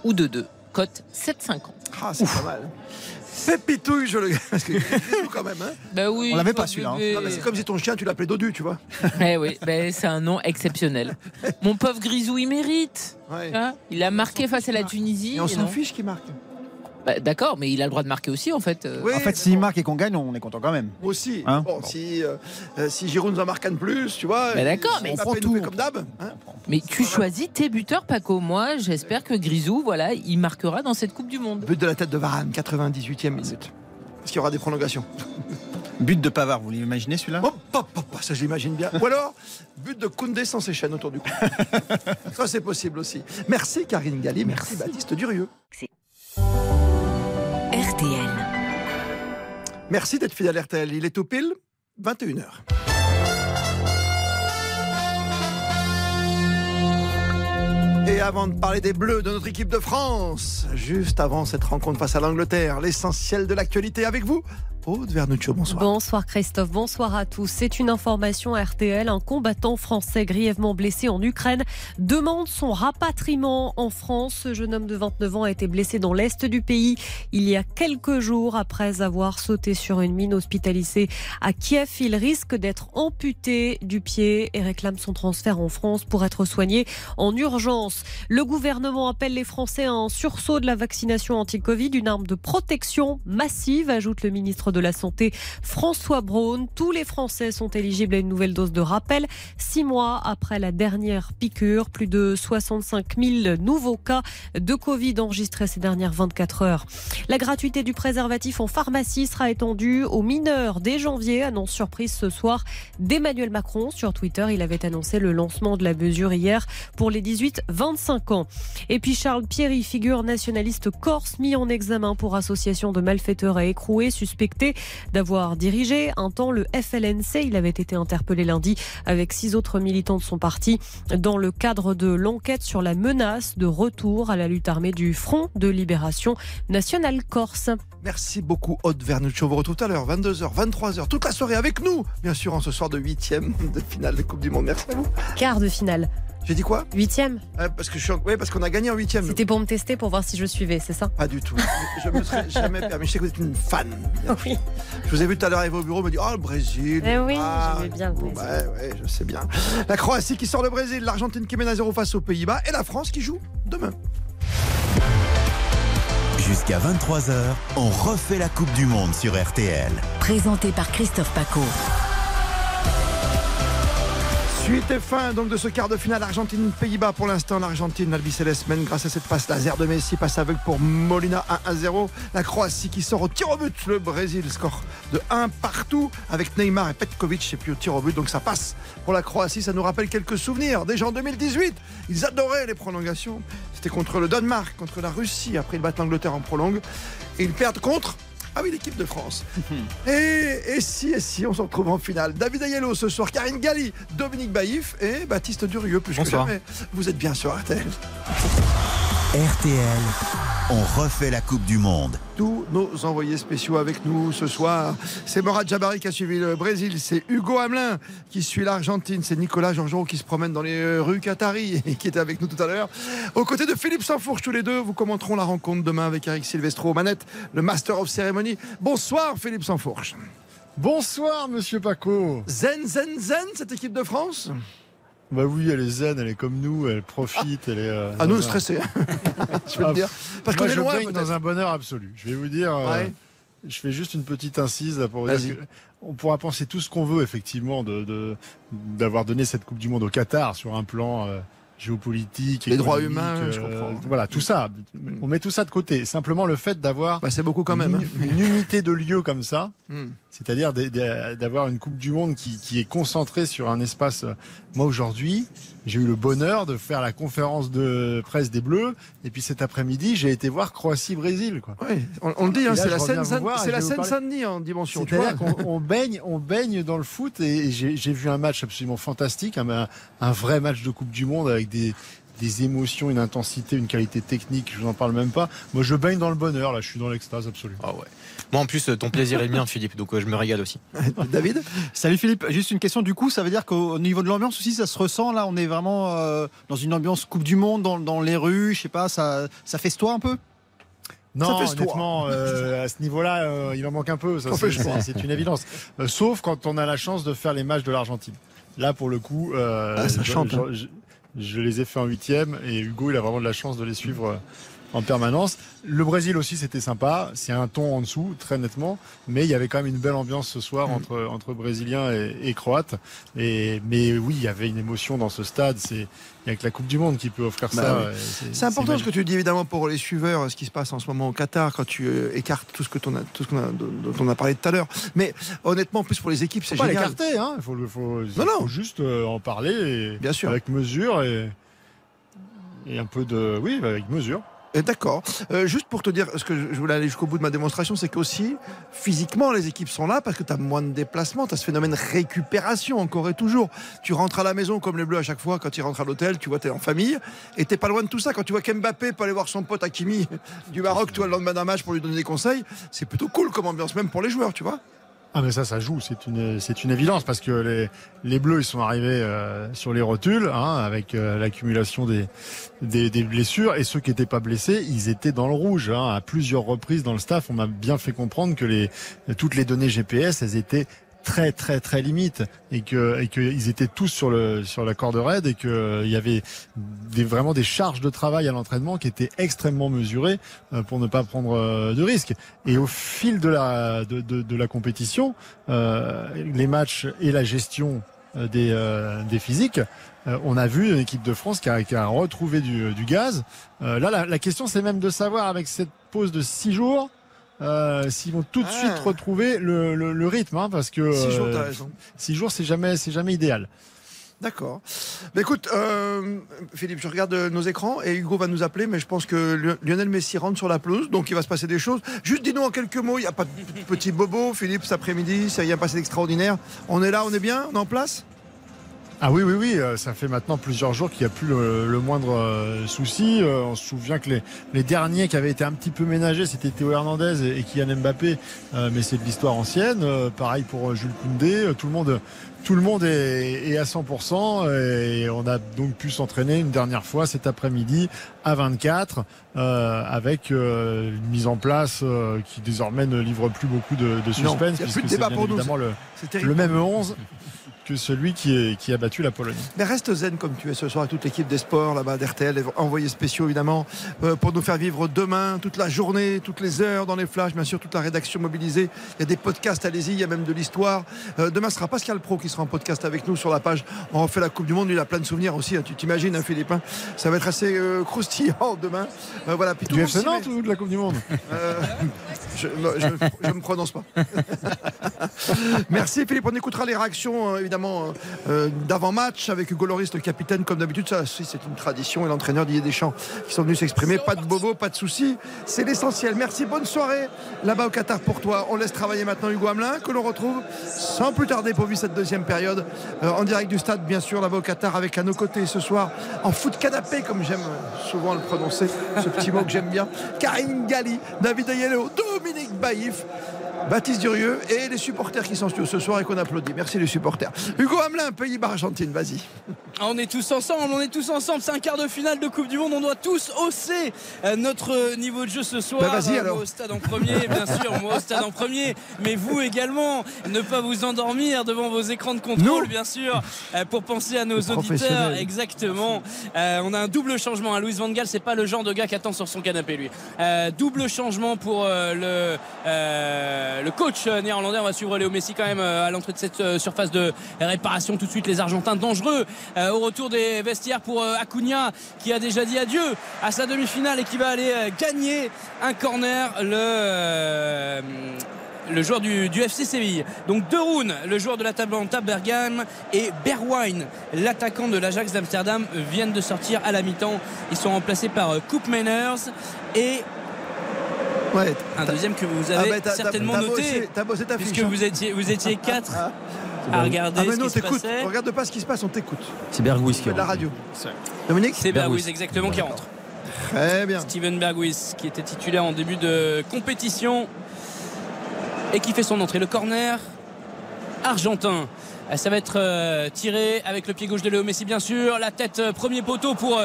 Speaker 9: ou 2-2. Cote 7,50.
Speaker 3: Ah, c'est pas mal. Pépitouille, je le Parce que quand même. Hein
Speaker 9: Bah oui.
Speaker 6: On l'avait pas, celui-là, hein.
Speaker 9: bébé.
Speaker 3: Non, mais c'est comme si ton chien, tu l'appelais Dodu, tu vois.
Speaker 9: Eh oui, ben, c'est un nom exceptionnel. Mon pauvre Grisou, il mérite.
Speaker 3: Ouais.
Speaker 9: Hein il a marqué face à la Tunisie.
Speaker 3: Et on s'en fiche qui marque.
Speaker 9: Bah, D'accord, mais il a le droit de marquer aussi, en fait. euh.
Speaker 3: Oui,
Speaker 6: En fait, s'il marque et qu'on gagne, on est content quand même.
Speaker 3: Moi aussi.
Speaker 6: Hein
Speaker 3: bon, si, euh, euh, si Giroud nous en marque un de plus, tu vois.
Speaker 9: Bah d'accord, mais
Speaker 3: Mbappé
Speaker 6: prend
Speaker 3: nous
Speaker 6: tout.
Speaker 3: comme d'hab. hein.
Speaker 9: Mais tu choisis tes buteurs, Paco. Moi, j'espère que Grisou, voilà, il marquera dans cette Coupe du Monde.
Speaker 3: But de la tête de Varane, 98e minute. Est-ce qu'il y aura des prolongations
Speaker 6: But de Pavard, vous l'imaginez celui-là?
Speaker 3: Hop, hop, hop, ça je l'imagine bien. Ou alors, but de Koundé sans ses chaînes autour du cou. ça c'est possible aussi. Merci Karine Galli, merci, Baptiste Durieux. Merci d'être fidèle à RTL. Il est tout pile 21h. Et avant de parler des Bleus de notre équipe de France, juste avant cette rencontre face à l'Angleterre, l'essentiel de l'actualité avec vous, Bonsoir
Speaker 12: Christophe, bonsoir à tous. C'est une information RTL. Un combattant français grièvement blessé en Ukraine demande son rapatriement en France. Ce jeune homme de 29 ans a été blessé dans l'est du pays il y a quelques jours après avoir sauté sur une mine hospitalisée à Kiev. Il risque d'être amputé du pied et réclame son transfert en France pour être soigné en urgence. Le gouvernement appelle les Français à un sursaut de la vaccination anti-Covid, une arme de protection massive, ajoute le ministre de la Santé François Braun. Tous les Français sont éligibles à une nouvelle dose de rappel. Six mois après la dernière piqûre, plus de 65 000 nouveaux cas de Covid enregistrés ces dernières 24 heures. La gratuité du préservatif en pharmacie sera étendue aux mineurs dès janvier, annonce surprise ce soir d'Emmanuel Macron sur Twitter. Il avait annoncé le lancement de la mesure hier pour les 18-25 ans. Et puis Charles Pierry, figure nationaliste corse, mis en examen pour association de malfaiteurs et écroués, suspecté d'avoir dirigé un temps le FLNC. Il avait été interpellé lundi avec six autres militants de son parti dans le cadre de l'enquête sur la menace de retour à la lutte armée du Front de Libération Nationale Corse.
Speaker 3: Merci beaucoup Aude Vernuccio. On vous retrouve tout à l'heure, 22h, 23h, toute la soirée avec nous, bien sûr, en ce soir de huitième de finale de Coupe du Monde. Merci à vous.
Speaker 12: Quart de finale.
Speaker 3: J'ai dit quoi
Speaker 12: Huitième.
Speaker 3: Euh, Parce que je suis en- ouais, parce qu'on a gagné en huitième.
Speaker 12: C'était pour me tester, pour voir si je suivais, c'est ça
Speaker 3: Pas du tout. Je me serais jamais permis. Je sais que vous êtes une fan.
Speaker 12: Oui.
Speaker 3: Je vous ai vu tout à l'heure arriver au bureau, me dire Oh, le Brésil.
Speaker 12: Eh oui,
Speaker 3: Ah,
Speaker 12: j'aimais bien le Brésil.
Speaker 3: Ouais, ouais, je sais bien. La Croatie qui sort le Brésil, l'Argentine qui mène à 0 face aux Pays-Bas et la France qui joue demain.
Speaker 1: Jusqu'à 23h, on refait la Coupe du Monde sur RTL.
Speaker 2: Présenté par Christophe Paco.
Speaker 3: Suite et fin donc de ce quart de finale Argentine-Pays-Bas. Pour l'instant, l'Argentine, l'Albi Céleste mène grâce à cette passe laser de Messi, passe aveugle pour Molina 1 à 0. La Croatie qui sort au tir au but. Le Brésil score de 1 partout avec Neymar et Petkovic et puis au tir au but. Donc ça passe pour la Croatie. Ça nous rappelle quelques souvenirs. Déjà en 2018, ils adoraient les prolongations. C'était contre le Danemark, contre la Russie. Après, ils battent l'Angleterre en prolongue. Et ils perdent contre ah oui, l'équipe de France. et, et si, et si, on se retrouve en finale. David Ayello ce soir, Karine Galli, Dominique Baïf et Baptiste Durieux, plus
Speaker 5: Bonsoir.
Speaker 3: que jamais. Vous êtes bien sur RTL.
Speaker 1: RTL, on refait la Coupe du Monde.
Speaker 3: Tous nos envoyés spéciaux avec nous ce soir. C'est Morad Jabari qui a suivi le Brésil, c'est Hugo Hamelin qui suit l'Argentine, c'est Nicolas Georgerot qui se promène dans les rues Qatari et qui était avec nous tout à l'heure. Aux côtés de Philippe Sansfourche, tous les deux, vous commenteront la rencontre demain avec Eric Silvestro aux manettes, le Master of Ceremony. Bonsoir Philippe Sansfourche.
Speaker 13: Bonsoir, monsieur Paco.
Speaker 3: Zen, zen, zen, cette équipe de France?
Speaker 13: Bah oui, elle est zen, elle est comme nous, elle profite, elle est. euh,
Speaker 3: Ah, nous,
Speaker 13: un-
Speaker 3: stressés. je vais
Speaker 13: Ah,
Speaker 3: te dire. Parce
Speaker 13: moi,
Speaker 3: qu'on est
Speaker 13: je
Speaker 3: loin, peut-être.
Speaker 13: dans un bonheur absolu. Je vais vous dire. euh,
Speaker 3: Ouais.
Speaker 13: Je fais juste une petite incise là, pour vous dire que on pourra penser tout ce qu'on veut effectivement de de- d'avoir donné cette Coupe du Monde au Qatar sur un plan euh, géopolitique,
Speaker 3: Les droits humains, je
Speaker 13: euh,
Speaker 3: comprends.
Speaker 13: Voilà, tout ça. On met tout ça de côté. Simplement le fait d'avoir
Speaker 3: Bah, c'est beaucoup quand même.
Speaker 13: une, une unité de lieu comme ça,
Speaker 3: Hmm.
Speaker 13: c'est-à-dire d'avoir une Coupe du Monde qui, qui est concentrée sur un espace. euh, Moi aujourd'hui, j'ai eu le bonheur de faire la conférence de presse des Bleus. Et puis cet après-midi, j'ai été voir Croatie-Brésil.
Speaker 3: Oui, on, on le dit, hein, c'est la
Speaker 13: reviens
Speaker 3: scène
Speaker 13: vous voir et
Speaker 3: c'est
Speaker 13: je
Speaker 3: la
Speaker 13: vais vous
Speaker 3: scène
Speaker 13: parler-
Speaker 3: Saint-Denis en dimension.
Speaker 13: C'est-à-dire qu'on on baigne, on baigne dans le foot et j'ai j'ai vu un match absolument fantastique, un, un vrai match de Coupe du Monde avec des, des émotions, une intensité, une qualité technique, je vous en parle même pas. Moi, je baigne dans le bonheur, là, je suis dans l'extase absolue.
Speaker 5: Ah ouais. Moi, en plus, ton plaisir est le mien, Philippe, donc euh, je me régale aussi.
Speaker 3: David
Speaker 6: Salut Philippe, juste une question du coup, ça veut dire qu'au niveau de l'ambiance aussi, ça se ressent là, on est vraiment euh, dans une ambiance Coupe du Monde, dans, dans les rues, je sais pas, ça, ça festoie un peu?
Speaker 13: Non,
Speaker 6: Ça fait ce
Speaker 13: honnêtement, euh, à ce niveau-là, euh, il en manque un peu. ça, c'est- une évidence. Euh, sauf quand on a la chance de faire les matchs de l'Argentine. Là, pour le coup, euh,
Speaker 3: Ah, ça
Speaker 13: je,
Speaker 3: chante, hein.
Speaker 13: je- je- je les ai fait en huitième et Hugo, il a vraiment de la chance de les suivre. euh, en permanence. Le Brésil aussi, c'était sympa. C'est un ton en dessous, très nettement. Mais il y avait quand même une belle ambiance ce
Speaker 3: Mm.
Speaker 13: soir entre, entre Brésiliens et, et Croates. Et, mais oui, il y avait une émotion dans ce stade. C'est, il y a que la Coupe du Monde qui peut offrir
Speaker 3: Bah
Speaker 13: ça.
Speaker 3: oui.
Speaker 13: C'est-
Speaker 3: important ce que tu dis évidemment pour les suiveurs, ce qui se passe en ce moment au Qatar, quand tu euh, écartes tout ce que a, tout ce qu'on a, dont on a parlé tout à l'heure. Mais honnêtement, en plus pour les équipes, c'est
Speaker 13: faut pas
Speaker 3: génial.
Speaker 13: l'écarter, hein. Il faut, faut, il
Speaker 3: Non, non.
Speaker 13: faut juste euh, en parler et
Speaker 3: Bien sûr.
Speaker 13: avec mesure et, et un peu de. Oui, avec mesure.
Speaker 3: Et D'accord. Euh, juste pour te dire, ce que je voulais aller jusqu'au bout de ma démonstration, c'est qu'aussi, physiquement, les équipes sont là parce que tu as moins de déplacements, tu as ce phénomène récupération encore et toujours. Tu rentres à la maison comme les Bleus à chaque fois, quand ils rentrent à l'hôtel, tu vois, tu en famille, et t'es pas loin de tout ça. Quand tu vois qu'Mbappé peut aller voir son pote Hakimi du Maroc, toi, le lendemain d'un match pour lui donner des conseils, c'est plutôt cool comme ambiance, même pour les joueurs, tu vois.
Speaker 13: Ah mais ça, ça joue, c'est une, c'est une évidence parce que les, les Bleus, ils sont arrivés euh, sur les rotules hein, avec euh, l'accumulation des, des, des blessures et ceux qui n'étaient pas blessés, ils étaient dans le rouge. Hein, à plusieurs reprises dans le staff, on m'a bien fait comprendre que les, toutes les données GPS, elles étaient très très très limites et que et qu'ils étaient tous sur le sur la corde raide et que euh, il y avait des, vraiment des charges de travail à l'entraînement qui étaient extrêmement mesurées euh, pour ne pas prendre euh, de risques. Et au fil de la de, de, de la compétition les matchs et la gestion des, des physiques on a vu une équipe de France qui a, qui a retrouvé du, du gaz. Là la, la question c'est même de savoir avec cette pause de six jours euh, s'ils vont tout de
Speaker 3: Ah.
Speaker 13: suite retrouver le, le, le rythme hein, parce que
Speaker 3: Six jours,
Speaker 13: euh,
Speaker 3: t'as raison.
Speaker 13: six jours c'est jamais c'est jamais idéal
Speaker 3: D'accord. Mais écoute, euh, Philippe, je regarde nos écrans et Hugo va nous appeler, mais je pense que Lion- Lionel Messi rentre sur la pelouse, donc il va se passer des choses. Juste dis-nous en quelques mots, il n'y a pas de petit bobo, Philippe, cet après-midi, ça rien passé d'extraordinaire. On est là, on est bien, on est en place?
Speaker 13: Ah oui, oui, oui, euh, ça fait maintenant plusieurs jours qu'il n'y a plus le, le moindre euh, souci. Euh, on se souvient que les, les derniers qui avaient été un petit peu ménagés, c'était Théo Hernandez et, et Kylian Mbappé, euh, mais c'est de l'histoire ancienne. Euh, pareil pour Jules Koundé, tout le monde, tout le monde est, est à 100% et on a donc pu s'entraîner une dernière fois cet après-midi à 24 euh, avec euh, une mise en place euh, qui désormais ne livre plus beaucoup de, de suspense
Speaker 3: a plus
Speaker 13: puisque c'est
Speaker 3: débat
Speaker 13: bien
Speaker 3: pour nous,
Speaker 13: évidemment le, le même 11 que celui qui, est, qui a battu la Pologne.
Speaker 3: Mais reste zen comme tu es ce soir avec toute l'équipe des sports là-bas d'RTL, envoyés spéciaux évidemment, euh, pour nous faire vivre demain, toute la journée, toutes les heures dans les flashs, bien sûr, toute la rédaction mobilisée. Il y a des podcasts, allez-y, il y a même de l'histoire. Euh, demain, ce sera Pascal Pro qui sera en podcast avec nous sur la page. On refait la Coupe du Monde, il a plein de souvenirs aussi, hein, tu t'imagines, hein, Philippe. hein. ça va être assez euh, croustillant demain. Euh, voilà, puis tout
Speaker 13: Du FC Nantes ou de la Coupe du Monde?
Speaker 3: Euh, je ne me prononce pas. Merci Philippe, on écoutera les réactions euh, évidemment euh, d'avant-match avec Hugo Loris, le capitaine, comme d'habitude. Ça, c'est une tradition et l'entraîneur Didier Deschamps qui sont venus s'exprimer. Pas de bobo, pas de soucis. C'est l'essentiel. Merci, bonne soirée là-bas au Qatar pour toi. On laisse travailler maintenant Hugo Hamelin, que l'on retrouve sans plus tarder pour vivre cette deuxième période euh, en direct du stade, bien sûr, là-bas au Qatar, avec à nos côtés ce soir en foot canapé, comme j'aime souvent le prononcer, ce petit mot que j'aime bien. Karine Galli, David Ayello, Dominique Baïf. Baptiste Durieux et les supporters qui sont ce soir et qu'on applaudit. Merci les supporters. Hugo Hamelin, Pays-Bas, Argentine, vas-y.
Speaker 4: Ah, On est tous ensemble, on est tous ensemble. C'est un quart de finale de Coupe du Monde. On doit tous hausser euh, notre niveau de jeu ce soir.
Speaker 3: Bah, vas-y,
Speaker 4: Euh,
Speaker 3: alors.
Speaker 4: Moi au stade en premier, bien sûr. Moi au stade en premier. Mais vous également, ne pas vous endormir devant vos écrans de contrôle,
Speaker 3: Nous.
Speaker 4: bien sûr, euh, pour penser à nos auditeurs. Exactement. Euh, on a un double changement. à Louis Van Gaal, c'est pas le genre de gars qui attend sur son canapé, lui. Euh, double changement pour euh, le, euh, le coach euh, néerlandais. Va suivre Léo Messi quand même euh, à l'entrée de cette surface de réparation. Tout de suite, les Argentins dangereux au retour des vestiaires pour Acuna qui a déjà dit adieu à sa demi-finale et qui va aller gagner un corner. Le. le joueur du, FC Séville. Donc De Roon, le joueur de la Tablanta Bergame et Berwijn, l'attaquant de l'Ajax d'Amsterdam, viennent de sortir à la mi-temps. Ils sont remplacés par Coop Manners et
Speaker 3: Ouais,
Speaker 4: un deuxième que vous
Speaker 3: Ah
Speaker 4: avez certainement noté.
Speaker 3: bossé- t'as bossé ta fiche,
Speaker 4: puisque
Speaker 3: hein.
Speaker 4: vous étiez, vous étiez quatre à regarder
Speaker 3: Ah mais
Speaker 4: ce
Speaker 3: non,
Speaker 4: qui se passait.
Speaker 3: Regarde pas ce qui se passe, on t'écoute.
Speaker 10: C'est Bergwis qui
Speaker 3: de la
Speaker 10: rentre.
Speaker 3: radio. Dominique
Speaker 4: C'est Bergwis exactement qui rentre.
Speaker 3: Très bien.
Speaker 4: Steven Bergwis qui était titulaire en début de compétition et qui fait son entrée. Le corner argentin. Euh, Ça va être euh, tiré avec le pied gauche de Léo Messi bien sûr. La tête euh, premier poteau pour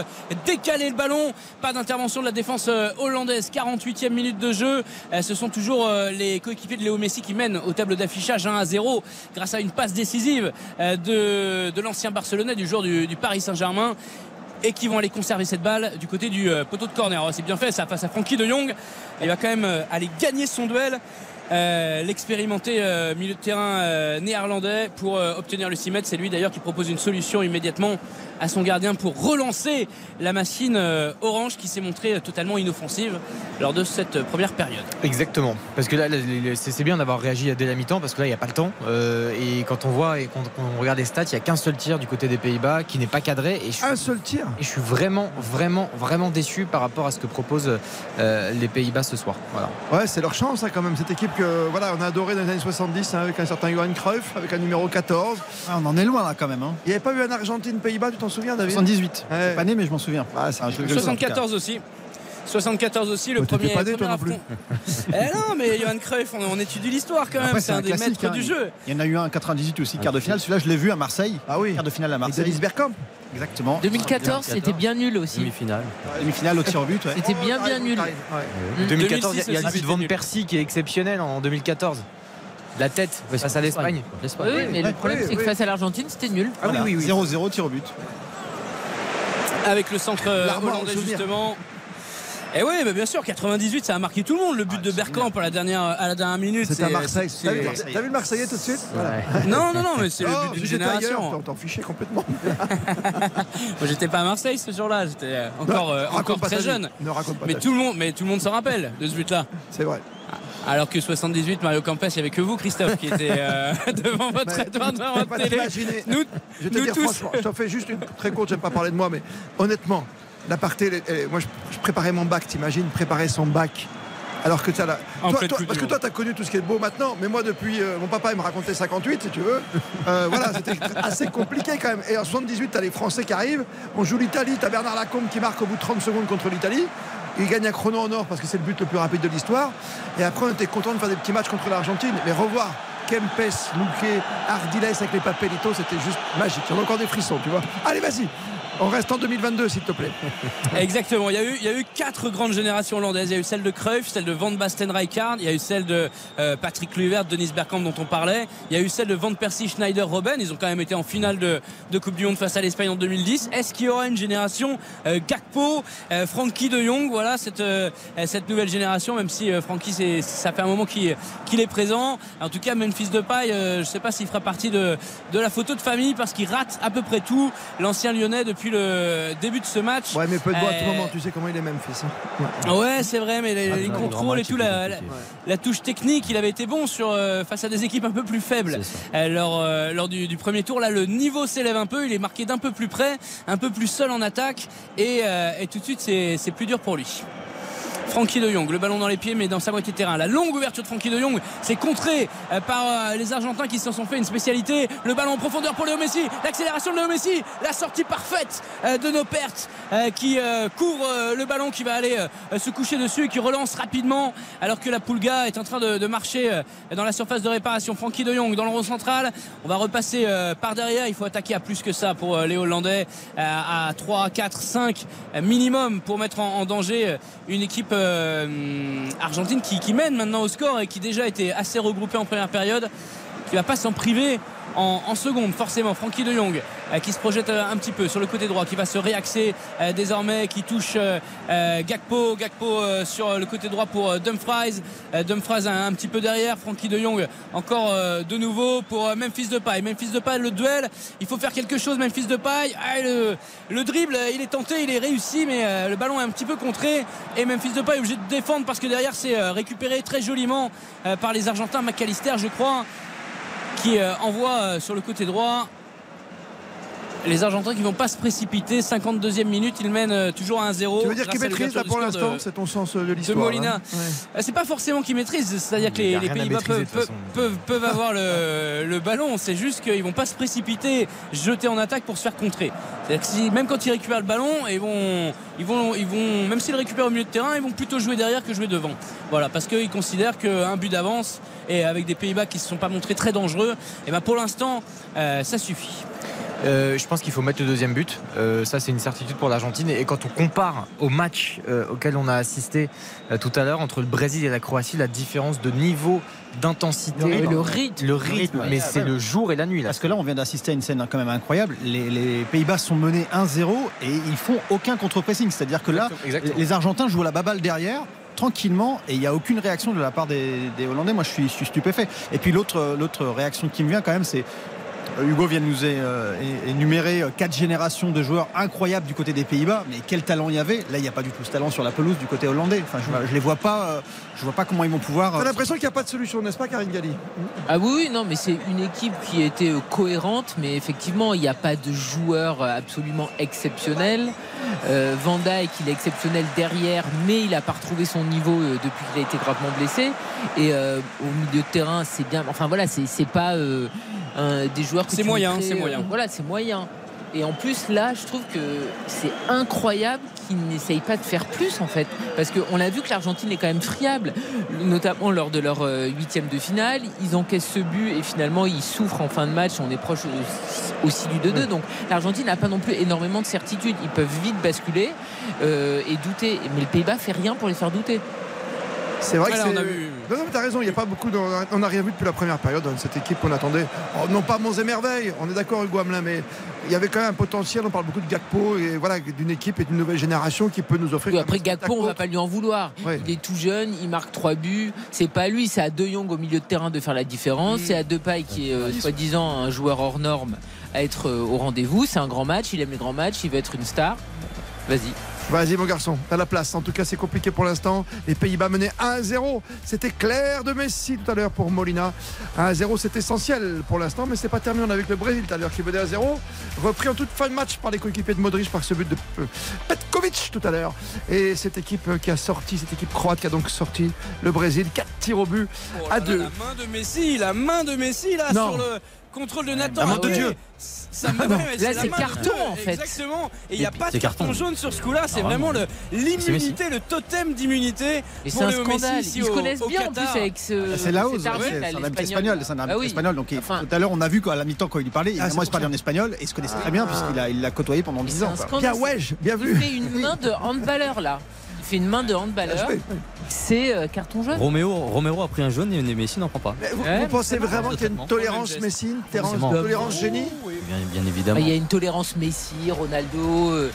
Speaker 4: décaler le ballon. Pas d'intervention de la défense hollandaise. 48e minute de jeu. Ce sont toujours les coéquipiers de Léo Messi qui mènent au tableau d'affichage 1 à 0 grâce à une passe décisive de, de l'ancien Barcelonais, du joueur du, du Paris Saint-Germain et qui vont aller conserver cette balle du côté du poteau de corner. Alors, C'est bien fait ça face à Frankie de Jong. Il va quand même aller gagner son duel. Euh, L'expérimenté euh, milieu de terrain euh, néerlandais pour euh, obtenir le 6 mètres. C'est lui d'ailleurs qui propose une solution immédiatement à son gardien pour relancer la machine euh, orange qui s'est montrée totalement inoffensive lors de cette première période.
Speaker 5: Exactement. Parce que là, c'est bien d'avoir réagi dès la mi-temps parce que là, il n'y a pas le temps. Euh, et quand on voit et quand on regarde les stats, il n'y a qu'un seul tir du côté des Pays-Bas qui n'est pas cadré. Et je suis,
Speaker 3: Un seul tir?
Speaker 5: et je suis vraiment, vraiment, vraiment déçu par rapport à ce que proposent euh, les Pays-Bas ce soir. Voilà.
Speaker 3: Ouais, c'est leur chance hein, quand même, cette équipe que voilà, on a adoré dans les années 70 hein, avec un certain Johan Cruyff, avec un numéro 14.
Speaker 6: Ah, on en est loin là quand même. Hein.
Speaker 3: Il n'y avait pas eu un Argentine-Pays-Bas, tu t'en souviens David?
Speaker 6: 78.
Speaker 3: Ouais.
Speaker 6: Je suis pas né mais je m'en souviens.
Speaker 3: Ah, c'est-
Speaker 6: Ah.
Speaker 4: 74 aussi. 74 aussi, le premier.
Speaker 3: pas né, toi
Speaker 4: premier
Speaker 3: non plus.
Speaker 4: Eh non, mais Johan Cruyff, on, on étudie l'histoire quand même. C'est un, des maîtres
Speaker 6: hein.
Speaker 4: du jeu.
Speaker 6: Il y en a eu un en 98 aussi, quart de finale. Celui-là, je l'ai vu à Marseille.
Speaker 3: Ah oui.
Speaker 6: Quart de finale à Marseille.
Speaker 3: Dennis Bergkamp
Speaker 6: Exactement.
Speaker 9: 2014, c'était bien nul aussi.
Speaker 10: Demi-finale.
Speaker 6: Demi-finale au tir au but. ouais.
Speaker 9: C'était bien, bien nul.
Speaker 4: Mm.
Speaker 5: 2014, il y a- il y a
Speaker 4: 2006
Speaker 5: le but de Van Persie qui est exceptionnel en 2014. La tête
Speaker 10: Ouais,
Speaker 5: face à l'Espagne.
Speaker 9: Oui,
Speaker 10: L'Espagne.
Speaker 9: oui, mais le problème,
Speaker 3: oui,
Speaker 9: c'est que
Speaker 3: oui.
Speaker 9: face à l'Argentine, c'était nul.
Speaker 5: Ah oui, oui, oui.
Speaker 6: 0-0 tir au but.
Speaker 4: Avec le centre hollandais justement. Et oui, mais bien sûr, 98, ça a marqué tout le monde. Le but de Bergkamp à la dernière, à la dernière minute.
Speaker 3: C'était à Marseille.
Speaker 4: c'est-
Speaker 3: T'as vu, Marseille- t'as vu le Marseillais tout de suite Voilà.
Speaker 4: Non, non, non, mais c'est le
Speaker 3: Oh,
Speaker 4: but d'une génération.
Speaker 3: t'en- t'en fichais complètement.
Speaker 4: Moi, j'étais pas à Marseille ce jour-là. J'étais euh, encore, euh, encore
Speaker 3: pas
Speaker 4: très jeune.
Speaker 3: Ne raconte pas
Speaker 4: Mais tout le monde, mais tout le monde s'en rappelle de ce but-là.
Speaker 3: C'est vrai.
Speaker 4: Alors que 78, Mario Campes, il n'y avait que vous, Christophe, qui était euh, devant votre,
Speaker 3: Mais-
Speaker 4: devant votre télé. Nous,
Speaker 3: Je vais te
Speaker 4: nous
Speaker 3: dire
Speaker 4: tous.
Speaker 3: franchement, je t'en fais juste une très courte, j'aime pas parler de moi, mais honnêtement, l'aparté, moi je, je préparais mon bac, t'imagines, préparer son bac. Alors que tu as la. Toi- toi- parce que toi, tu as connu tout ce qui est beau maintenant, mais moi, depuis. euh, mon papa, il me racontait 58, si tu veux. Euh, voilà, c'était assez compliqué quand même. Et en 78, tu as les Français qui arrivent. On joue l'Italie, tu as Bernard Lacombe qui marque au bout de 30 secondes contre l'Italie. Il gagne un chrono en or parce que c'est le but le plus rapide de l'histoire. Et après, on était content de faire des petits matchs contre l'Argentine. Mais revoir Kempes, Luque, Ardiles avec les Papelitos, c'était juste magique. On a encore des frissons, tu vois. Allez, vas-y. On reste en 2022, s'il te plaît.
Speaker 4: Exactement. Il y, a eu, il y a eu quatre grandes générations hollandaises. Il y a eu celle de Cruyff, celle de Van Basten Rijkaard, il y a eu celle de euh, Patrick Kluivert, Denis Bergkamp dont on parlait. Il y a eu celle de Van Persie, Schneider, Robben. Ils ont quand même été en finale de, de Coupe du Monde face à l'Espagne en 2010. Est-ce qu'il y aura une génération euh, Gakpo, euh, Frankie de Jong? Voilà cette, euh, cette nouvelle génération, même si Frankie, c'est- ça fait un moment qu'il qu'il est présent. En tout cas, Memphis Depay, je ne sais pas s'il fera partie de, de la photo de famille parce qu'il rate à peu près tout. L'ancien lyonnais depuis le début de ce match.
Speaker 3: Ouais, mais peut de bois à tout
Speaker 4: Euh,
Speaker 3: moment, tu sais comment il est Memphis. hein.
Speaker 4: Ouais, c'est vrai, mais les,
Speaker 10: Ah,
Speaker 4: les contrôles et tout, la, la, la touche technique, il avait été bon sur euh, face à des équipes un peu plus faibles. Euh, lors, euh, lors du, du premier tour, là, le niveau s'élève un peu. Il est marqué d'un peu plus près, un peu plus seul en attaque, et, euh, et tout de suite, c'est c'est plus dur pour lui. Frankie de Jong, le ballon dans les pieds mais dans sa moitié de terrain. La longue ouverture de Frankie de Jong, c'est contré euh, par euh, les Argentins qui s'en sont fait une spécialité. Le ballon en profondeur pour Léo Messi, l'accélération de Léo Messi, la sortie parfaite euh, de nos pertes qui euh, le ballon qui va aller se coucher dessus et qui relance rapidement alors que la Pulga est en train de, marcher dans la surface de réparation. Frankie de Jong dans le rond central. On va repasser par derrière. Il faut attaquer à plus que ça pour les Hollandais à 3, 4, 5 euh, minimum pour mettre en, danger une équipe euh, argentine qui, mène maintenant au score et qui déjà était assez regroupée en première période qui va pas s'en priver en, seconde, forcément. Francky de Jong euh, qui se projette euh, un petit peu sur le côté droit, qui va se réaxer euh, désormais, qui touche Gakpo. Gakpo sur le côté droit pour Dumfries. Dumfries un, petit peu derrière. Francky de Jong encore de nouveau pour Memphis Depay. Memphis Depay, le duel. Il faut faire quelque chose. Memphis Depay. Ah, le, le dribble, il est tenté, il est réussi, mais le ballon est un petit peu contré. Et Memphis Depay est obligé de défendre parce que derrière c'est récupéré très joliment par les Argentins. McAllister, je crois, qui euh, envoie euh, sur le côté droit les Argentins qui vont pas se précipiter. 52e minute, ils mènent euh, toujours à 1-0.
Speaker 3: Tu veux dire qu'ils maîtrisent là pour l'instant
Speaker 4: de-
Speaker 3: C'est ton sens de
Speaker 4: de
Speaker 3: l'histoire.
Speaker 4: Molina.
Speaker 3: hein Ouais.
Speaker 4: Euh, C'est pas forcément qu'ils maîtrisent, c'est-à-dire que les, Pays-Bas peuvent,
Speaker 5: de
Speaker 4: avoir le, le ballon, c'est juste qu'ils vont pas se précipiter, jeter en attaque pour se faire contrer. C'est-à-dire que si- même quand ils récupèrent le ballon, ils vont, ils vont, ils vont, même s'ils le récupèrent au milieu de terrain, ils vont plutôt jouer derrière que jouer devant. Voilà, parce qu'ils considèrent qu'un but d'avance et avec des Pays-Bas qui se sont pas montrés très dangereux, et ben pour l'instant, euh, ça suffit.
Speaker 5: Euh, je pense qu'il faut mettre le deuxième but. Euh, ça, c'est une certitude pour l'Argentine. Et quand on compare au match euh, auquel on a assisté tout à l'heure entre le Brésil et la Croatie, la différence de niveau d'intensité,
Speaker 6: Le rythme.
Speaker 5: le rythme, le rythme,
Speaker 6: ouais.
Speaker 5: mais c'est le jour et la nuit. Là.
Speaker 6: Parce que là, on vient d'assister à une scène quand même incroyable. Les, les Pays-Bas sont menés 1-0 et ils font aucun contre-pressing. C'est-à-dire que là,
Speaker 5: Exactement.
Speaker 6: les Argentins jouent la baballe derrière tranquillement et il n'y a aucune réaction de la part des, des Hollandais. Moi, je suis, je suis stupéfait. Et puis l'autre, l'autre réaction qui me vient quand même, c'est Hugo vient de nous euh, énumérer euh, quatre générations de joueurs incroyables du côté des Pays-Bas, mais quel talent il y avait? Là, il n'y a pas du tout ce talent sur la pelouse du côté hollandais. Enfin, je, je les vois pas. euh, je vois pas comment ils vont pouvoir.
Speaker 3: T'as
Speaker 6: euh,
Speaker 3: l'impression qu'il n'y a pas de solution, n'est-ce pas, Karine Galli
Speaker 9: Ah oui, non, mais c'est une équipe qui était euh, cohérente, mais effectivement, il n'y a pas de joueur euh, absolument exceptionnel. Euh, Van Dijk, il est exceptionnel derrière, mais il n'a pas retrouvé son niveau euh, depuis qu'il a été gravement blessé. Et euh, au milieu de terrain, c'est bien. Enfin voilà, c'est c'est pas euh, un- des joueurs que
Speaker 4: C'est moyen, c'est
Speaker 9: euh,
Speaker 4: moyen.
Speaker 9: voilà, c'est moyen. Et en plus, là, je trouve que c'est incroyable qu'ils n'essayent pas de faire plus, en fait. Parce qu'on a vu que l'Argentine est quand même friable, notamment lors de leur euh, huitième de finale. Ils encaissent ce but et finalement, ils souffrent en fin de match. On est proche aussi- aussi du 2-2. Donc, l'Argentine n'a pas non plus énormément de certitude. Ils peuvent vite basculer euh, et douter. Mais le Pays-Bas fait rien pour les faire douter.
Speaker 3: C'est vrai que c'est.
Speaker 4: on a vu-
Speaker 3: Non, non, mais t'as raison, il n'y a pas beaucoup. de- On n'a rien vu depuis la première période dans cette équipe qu'on attendait. Oh, non pas monts et merveilles, on est d'accord, Hugo Hamelin, mais il y avait quand même un potentiel. On parle beaucoup de Gakpo et voilà, d'une équipe et d'une nouvelle génération qui peut nous offrir.
Speaker 9: Oui, après Gakpo, on va
Speaker 3: spectacle.
Speaker 9: pas lui en vouloir.
Speaker 3: Ouais.
Speaker 9: Il est tout jeune, il marque trois buts. C'est pas lui, c'est à De Jong au milieu de terrain de faire la différence. C'est à Depay qui est euh, soi-disant un joueur hors norme à être euh, au rendez-vous. C'est un grand match, il aime les grands matchs, il veut être une star. Vas-y.
Speaker 3: Vas-y mon garçon, t'as la place. En tout cas, c'est compliqué pour l'instant. Les Pays-Bas menaient 1-0. C'était clair de Messi tout à l'heure pour Molina. 1-0, c'est essentiel pour l'instant, mais c'est pas terminé. On a vu que le Brésil tout à l'heure qui menait 1-0. Repris en toute fin de match par les coéquipiers de Modric par ce but de euh, Petkovic tout à l'heure. Et cette équipe euh, qui a sorti, cette équipe croate qui a donc sorti le Brésil. 4 tirs au but
Speaker 4: Oh
Speaker 3: à
Speaker 4: là là,
Speaker 3: 2.
Speaker 4: La main de Messi, la main de Messi là
Speaker 3: Non.
Speaker 4: sur le contrôle de Nathan.
Speaker 3: la main
Speaker 4: Ah
Speaker 3: de. Dieu.
Speaker 4: Ça me-
Speaker 3: Ah
Speaker 9: Là,
Speaker 4: la
Speaker 9: c'est carton, en fait.
Speaker 4: Exactement. Et il n'y a
Speaker 10: Et
Speaker 4: pas de carton, jaune sur ce coup-là. C'est
Speaker 10: Ah,
Speaker 4: vraiment l'immunité, le totem d'immunité. Pour
Speaker 9: c'est un scandale. Ils se connaissent bien en plus avec ce.
Speaker 6: C'est la hausse, c'est espagnol, c'est un
Speaker 9: Ah
Speaker 6: espagnol. Donc, il- tout à l'heure, on a vu qu'à la mi-temps, quand il parlait,
Speaker 3: Ah,
Speaker 6: évidemment,
Speaker 3: c'est
Speaker 6: il se parlait en espagnol et il se connaissait très bien, puisqu'il a, il l'a côtoyé pendant
Speaker 9: Mais
Speaker 6: 10
Speaker 9: c'est
Speaker 6: ans.
Speaker 3: Bien, ouais, bien
Speaker 9: Il
Speaker 3: vu.
Speaker 9: fait une main de handballeur là. Fait une main de handballeur. C'est euh, carton jaune.
Speaker 10: Roméo, Romero a pris un jaune et Messi n'en prend pas.
Speaker 3: Mais vous,
Speaker 9: Ouais,
Speaker 3: vous pensez
Speaker 9: c'est
Speaker 3: vraiment qu'il y a une tolérance. Messi, une tolérance,
Speaker 10: Forcément.
Speaker 3: tolérance génie
Speaker 10: Bien, bien
Speaker 9: Bah,
Speaker 10: évidemment.
Speaker 9: Il y a une tolérance Messi, Ronaldo, euh,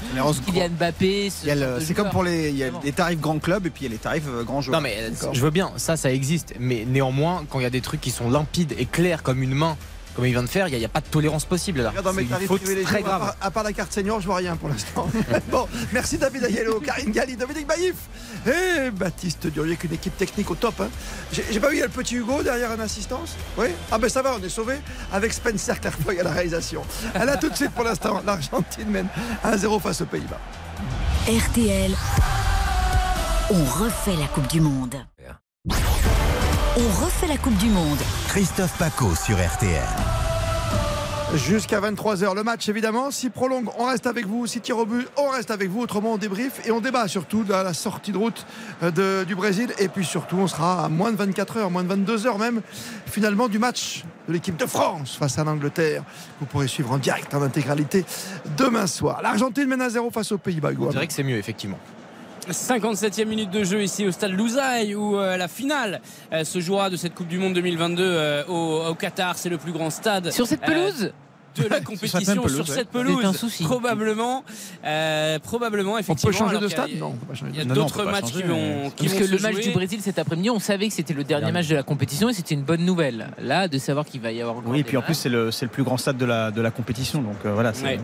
Speaker 9: Kylian Mbappé. ce
Speaker 6: il y a le-
Speaker 9: genre de
Speaker 6: C'est comme pour les, il y a
Speaker 9: Évidemment.
Speaker 6: les tarifs grands clubs et puis il y a les tarifs euh, grands joueurs.
Speaker 5: Non mais
Speaker 6: D'accord.
Speaker 5: je veux bien, ça ça existe, mais néanmoins quand il y a des trucs qui sont limpides et clairs comme une main, comme il vient de faire, il n'y a, pas de tolérance possible là.
Speaker 3: Regarde
Speaker 5: une faute très
Speaker 3: à part-
Speaker 5: grave.
Speaker 3: À, part la carte senior, je vois rien pour l'instant. bon, merci David Ayello, Karine Galli, Dominique Baïf et Baptiste Durier, avec une équipe technique au top. hein. J'ai j'ai pas vu, il y a le petit Hugo derrière en assistance? Oui? Ah ben ça va, on est sauvé avec Spencer Clairfoy à la réalisation. Elle a tout de suite pour l'instant, l'Argentine mène 1-0 face aux Pays-Bas.
Speaker 2: RTL, on refait la Coupe du Monde. On refait la Coupe du Monde.
Speaker 1: Christophe Paco sur RTL.
Speaker 3: Jusqu'à 23h, le match évidemment. Si prolongue, on reste avec vous. Si tire au but, on reste avec vous. Autrement, on débrief et on débat surtout de la sortie de route euh, de- du Brésil. Et puis surtout, on sera à moins de 24 heures, moins de 22 heures même, finalement, du match de l'équipe de France face à l'Angleterre. Vous pourrez suivre en direct, en intégralité, demain soir. L'Argentine mène à 0 face aux Pays-Bas.
Speaker 5: On dirait que c'est mieux effectivement.
Speaker 4: 57e minute de jeu ici au stade Louzaï où euh, la finale euh, se jouera de cette Coupe du Monde 2022 euh, au, au Qatar. C'est le plus grand stade.
Speaker 9: Sur cette
Speaker 4: euh,
Speaker 9: pelouse
Speaker 4: de la
Speaker 6: Sur
Speaker 4: compétition
Speaker 6: pelouse,
Speaker 4: sur
Speaker 6: ouais.
Speaker 4: cette pelouse
Speaker 9: un souci.
Speaker 4: probablement euh, probablement
Speaker 3: On
Speaker 4: effectivement
Speaker 3: peut changer de stade Non, on peut pas changer
Speaker 4: il y a
Speaker 6: on
Speaker 4: d'autres matchs
Speaker 6: changer,
Speaker 4: qui vont qui
Speaker 9: Parce
Speaker 4: vont
Speaker 9: que le match
Speaker 4: jouer.
Speaker 9: du Brésil cet après-midi, on savait que c'était le dernier match de la compétition et c'était une bonne nouvelle. Là, de savoir qu'il va y avoir
Speaker 6: Oui, et puis en plus, c'est le, c'est le plus grand stade de la, de la compétition. Donc euh, voilà. c'est-
Speaker 4: Ouais.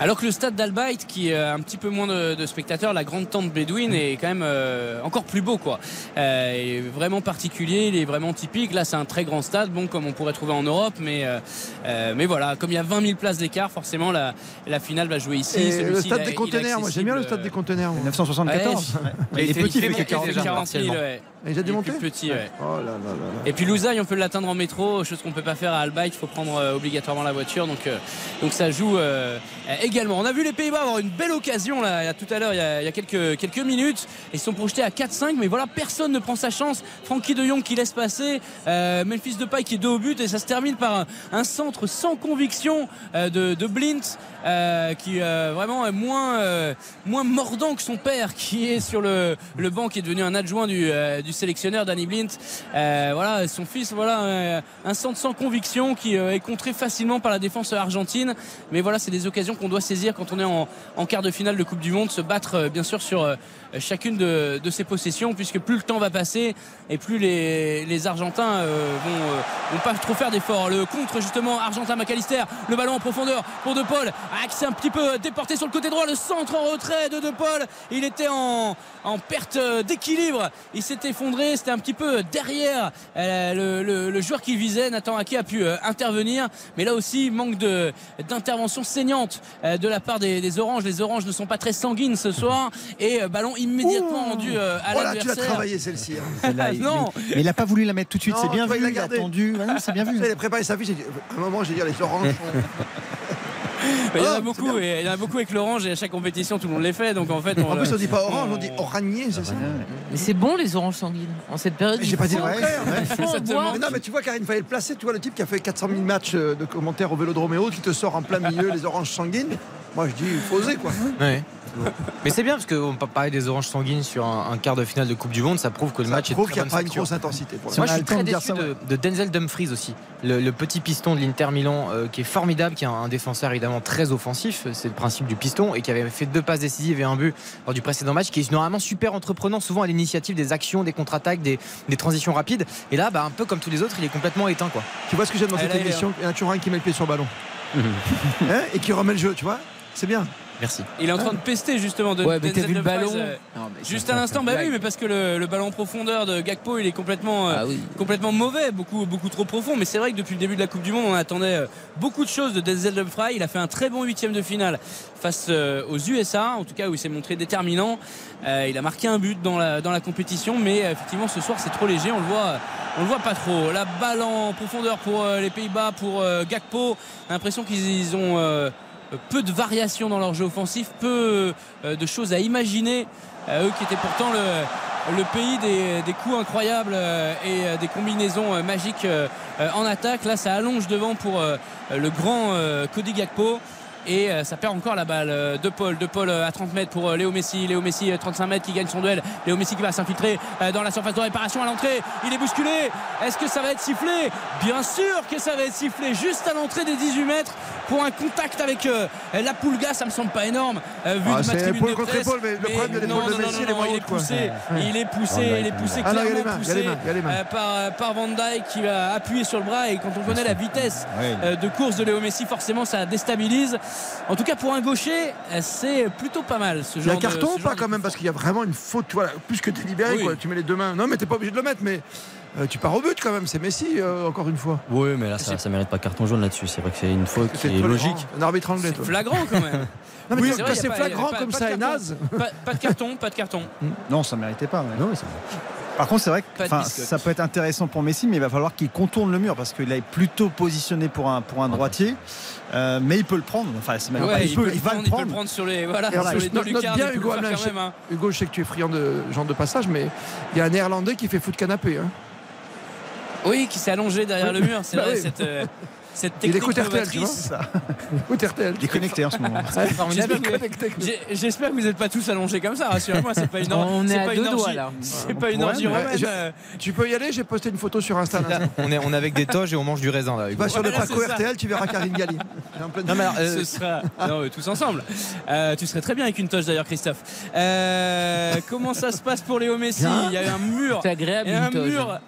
Speaker 4: Alors que le stade d'Albaït, qui a un petit peu moins de, de spectateurs, la grande tente bédouine est quand même euh, encore plus beau, quoi. Euh, il est vraiment particulier, il est vraiment typique. Là, c'est un très grand stade, bon comme on pourrait trouver en Europe, mais euh, euh, mais voilà, comme il y a 20 000 places d'écart, forcément la, la finale va jouer ici.
Speaker 3: Et le stade
Speaker 4: il
Speaker 3: des conteneurs, moi j'aime bien le stade des conteneurs. moi.
Speaker 6: 1974.
Speaker 4: Ouais,
Speaker 6: Ouais, il est
Speaker 4: fait-
Speaker 6: petit,
Speaker 4: il
Speaker 6: il
Speaker 4: fait
Speaker 6: fait 40
Speaker 4: 40 000,
Speaker 6: partiellement.
Speaker 4: ouais.
Speaker 3: Il est déjà démonté
Speaker 4: plus petit, ouais.
Speaker 3: Oh là là là.
Speaker 4: Et puis Louzaï, on peut l'atteindre en métro, chose qu'on peut pas faire à Albaït, il faut prendre euh, obligatoirement la voiture, donc, euh, donc ça joue euh, également. On a vu les Pays-Bas avoir une belle occasion là, tout à l'heure, il y a, il y a quelques, quelques minutes, ils sont projetés à 4-5, mais voilà, personne ne prend sa chance. Francky de Jong qui laisse passer, Memphis Depay qui est dos au but, et ça se termine par un, un centre sans conviction de, de Blint, qui vraiment est moins, moins mordant que son père, qui est sur le, le banc, qui est devenu un adjoint du, du sélectionneur Danny Blint. Euh, voilà, son fils, voilà, euh, un centre sans conviction qui euh, est contré facilement par la défense argentine. Mais voilà, c'est des occasions qu'on doit saisir quand on est en, quart de finale de Coupe du Monde, se battre bien sûr sur chacune de, ses possessions, puisque plus le temps va passer et plus les, Argentins vont, vont pas trop faire d'efforts. Le contre justement Argentin McAllister, le ballon en profondeur pour De Paul, s'est un petit peu déporté sur le côté droit, le centre en retrait de De Paul. Il était en, en perte d'équilibre, il s'est effondré, c'était un petit peu derrière euh, le, le- le joueur qu'il visait. Nathan Ake a pu euh, intervenir, mais là aussi manque de d'intervention saignante euh, de la part des, des Oranges. Les Oranges ne sont pas très sanguines ce soir et euh, ballon immédiatement rendu euh, à
Speaker 3: Oh là, tu l'as
Speaker 4: l'adversaire.
Speaker 3: travaillé celle-ci. hein.
Speaker 6: Celle-là, il-
Speaker 4: Non.
Speaker 6: mais, mais il n'a pas voulu la mettre tout de suite.
Speaker 3: Non,
Speaker 6: C'est bien vu,
Speaker 3: il
Speaker 6: a attendu. Non, c'est bien vu.
Speaker 3: Il a préparé sa fiche. À un moment, j'ai dit les oranges.
Speaker 4: il y en
Speaker 3: Oh,
Speaker 4: a
Speaker 3: c'est
Speaker 4: beaucoup, et il y en a beaucoup avec l'orange et à chaque compétition tout le monde les fait. Donc en fait,
Speaker 3: En plus, on dit pas orange, on dit oragné, c'est ça
Speaker 9: Mais c'est bon les oranges sanguines en cette période.
Speaker 3: J'ai pas dit. Mais non, mais tu vois, Karine, fallait le placer. Tu vois, le type qui a fait 400 000 matchs euh, de commentaires au vélodrome et autres, qui te sort en plein milieu les oranges sanguines. Moi, je dis, il faut oser, quoi.
Speaker 5: Ouais. Mais c'est bien parce qu'on peut parler des oranges sanguines sur un, un quart de finale de Coupe du Monde. Ça prouve que le
Speaker 3: Ça
Speaker 5: match est
Speaker 3: prouve
Speaker 5: de
Speaker 3: qu'il
Speaker 5: très
Speaker 3: n'y a
Speaker 5: bonne
Speaker 3: pas une grosse intensité. Pour
Speaker 5: Moi, je suis très déçu
Speaker 6: ça,
Speaker 5: de, de Denzel Dumfries aussi, le, le petit piston de l'Inter Milan, euh, qui est formidable, qui est un, un défenseur évidemment très offensif. C'est le principe du piston et qui avait fait deux passes décisives et un but lors du précédent match, qui est normalement super entreprenant, souvent à l'initiative des actions, des contre-attaques, des, des transitions rapides. Et là, bah, un peu comme tous les autres, il est complètement éteint, quoi.
Speaker 3: Tu vois ce que j'aime dans cette
Speaker 4: est
Speaker 3: émission? Il y en a toujours un qui met le pied sur le ballon. Hein et qui remet le jeu, tu vois? C'est bien.
Speaker 5: Merci.
Speaker 4: il est en train de pester justement de
Speaker 9: Ouais, mais t'as vu le ballon
Speaker 4: euh,
Speaker 9: Non, mais
Speaker 4: Juste à l'instant, bah oui, mais parce que le, le ballon en profondeur de Gakpo, il est complètement, euh,
Speaker 9: Ah oui.
Speaker 4: complètement mauvais, beaucoup, beaucoup trop profond. Mais c'est vrai que depuis le début de la Coupe du Monde, on attendait euh, beaucoup de choses de Denzel Dumfries. Il a fait un très bon huitième de finale face euh, aux USA, en tout cas où il s'est montré déterminant. Il a marqué un but dans la, dans la compétition, mais effectivement ce soir c'est trop léger, on le voit, on le voit pas trop. La balle en profondeur pour les Pays-Bas, pour Gakpo. L'impression qu'ils ont peu de variations dans leur jeu offensif, peu euh, de choses à imaginer. Euh, eux qui étaient pourtant le, pays des, des coups incroyables euh, et des combinaisons magiques en attaque. Là, ça allonge devant pour le grand Cody Gakpo. Et euh, ça perd encore la balle euh, de Paul. De Paul euh, à 30 mètres pour Léo Messi. Léo Messi, euh, 35 mètres, qui gagne son duel. Léo Messi qui va s'infiltrer dans la surface de réparation à l'entrée. Il est bousculé. Est-ce que ça va être sifflé? Bien sûr que ça va être sifflé juste à l'entrée des 18 mètres pour un contact avec la Pulga. Ça me semble pas énorme vu
Speaker 3: Ah,
Speaker 4: de ma
Speaker 3: c'est
Speaker 4: tribune
Speaker 3: épaule
Speaker 4: de
Speaker 3: contre
Speaker 4: presse.
Speaker 3: épaule, mais le problème de l'épaule
Speaker 4: non,
Speaker 3: de
Speaker 4: non,
Speaker 3: Messi,
Speaker 4: non,
Speaker 3: elle est
Speaker 4: non, il est poussé. Il est poussé. Il est poussé
Speaker 3: Ah non, il a les
Speaker 4: clairement
Speaker 3: mains,
Speaker 4: poussé
Speaker 3: mains,
Speaker 4: par, par Van Dijk qui va appuyer sur le bras. Et quand on connaît la vitesse de course de Léo Messi, forcément ça déstabilise. En tout cas pour un gaucher, euh, c'est plutôt pas mal ce
Speaker 3: Il y a
Speaker 4: genre
Speaker 3: un carton
Speaker 4: de,
Speaker 3: ou pas
Speaker 4: genre
Speaker 3: quand même Parce qu'il y a vraiment une faute, tu vois, plus que délibérée,
Speaker 4: Oui.
Speaker 3: quoi. Tu mets les deux mains. Non, mais t'es pas obligé de le mettre, mais euh, tu pars au but quand même. C'est Messi, euh, encore une fois.
Speaker 10: Oui, mais là, ça, ça mérite pas carton jaune là-dessus. C'est vrai que c'est une faute
Speaker 3: C'est
Speaker 10: qui est logique.
Speaker 3: Un arbitre anglais, toi.
Speaker 4: flagrant quand même.
Speaker 3: Non, mais
Speaker 4: Oui,
Speaker 3: quand-
Speaker 4: c'est
Speaker 3: c'est flagrant
Speaker 4: pas-
Speaker 3: comme
Speaker 4: pas
Speaker 3: ça et naze.
Speaker 4: Pas, pas de carton, pas de carton.
Speaker 6: Non, ça méritait pas. ouais.
Speaker 10: Non, mais c'est
Speaker 6: Par contre, c'est vrai que ça peut être intéressant pour Messi, mais il va falloir qu'il contourne le mur parce qu'il est plutôt positionné pour un, pour un droitier. Euh, mais il peut le prendre. Enfin, c'est même
Speaker 4: Ouais,
Speaker 6: pas-
Speaker 4: il, peut, le
Speaker 6: il va
Speaker 4: prendre,
Speaker 6: le
Speaker 4: il peut le
Speaker 6: prendre.
Speaker 4: prendre sur les, voilà, sur les deux
Speaker 3: note, note
Speaker 4: lucarnes,
Speaker 3: bien
Speaker 4: il
Speaker 3: Hugo Hamelin,
Speaker 4: quand
Speaker 3: je-
Speaker 4: même, hein.
Speaker 3: Hugo, je sais que tu es friand de genre de passage, mais il y a un néerlandais qui fait foot canapé. Hein.
Speaker 4: Oui, qui s'est allongé derrière le mur. C'est
Speaker 3: Bah
Speaker 4: vrai,
Speaker 3: oui.
Speaker 4: cette, cette
Speaker 3: Il
Speaker 4: technique
Speaker 3: écoute RTL, tu vois
Speaker 4: novatrice.
Speaker 3: Écoute RTL.
Speaker 6: Déconnecté en ce moment.
Speaker 4: J'espère que, vous n'êtes pas tous allongés comme ça, rassurez-moi, c'est pas une or-
Speaker 9: On est
Speaker 4: c'est
Speaker 9: à
Speaker 4: pas
Speaker 9: deux
Speaker 4: une
Speaker 9: doigts, là.
Speaker 4: C'est pas une
Speaker 3: Ouais,
Speaker 4: orgie
Speaker 3: mais
Speaker 4: romaine.
Speaker 3: je-
Speaker 4: euh.
Speaker 3: Tu peux y aller, j'ai posté une photo sur Insta. là.
Speaker 5: On est, on est avec des toges et on mange du raisin là. Hugo.
Speaker 3: Va sur le Paco. RTL, tu verras Karine Galli.
Speaker 5: Non, mais alors, euh,
Speaker 4: Ce sera non, tous ensemble. Euh, tu serais très bien avec une toche d'ailleurs, Christophe. Euh, comment ça se passe pour Léo Messi? Il y a eu un mur.
Speaker 9: C'est agréable
Speaker 4: Il y a
Speaker 9: une
Speaker 4: un
Speaker 9: toge.
Speaker 4: mur.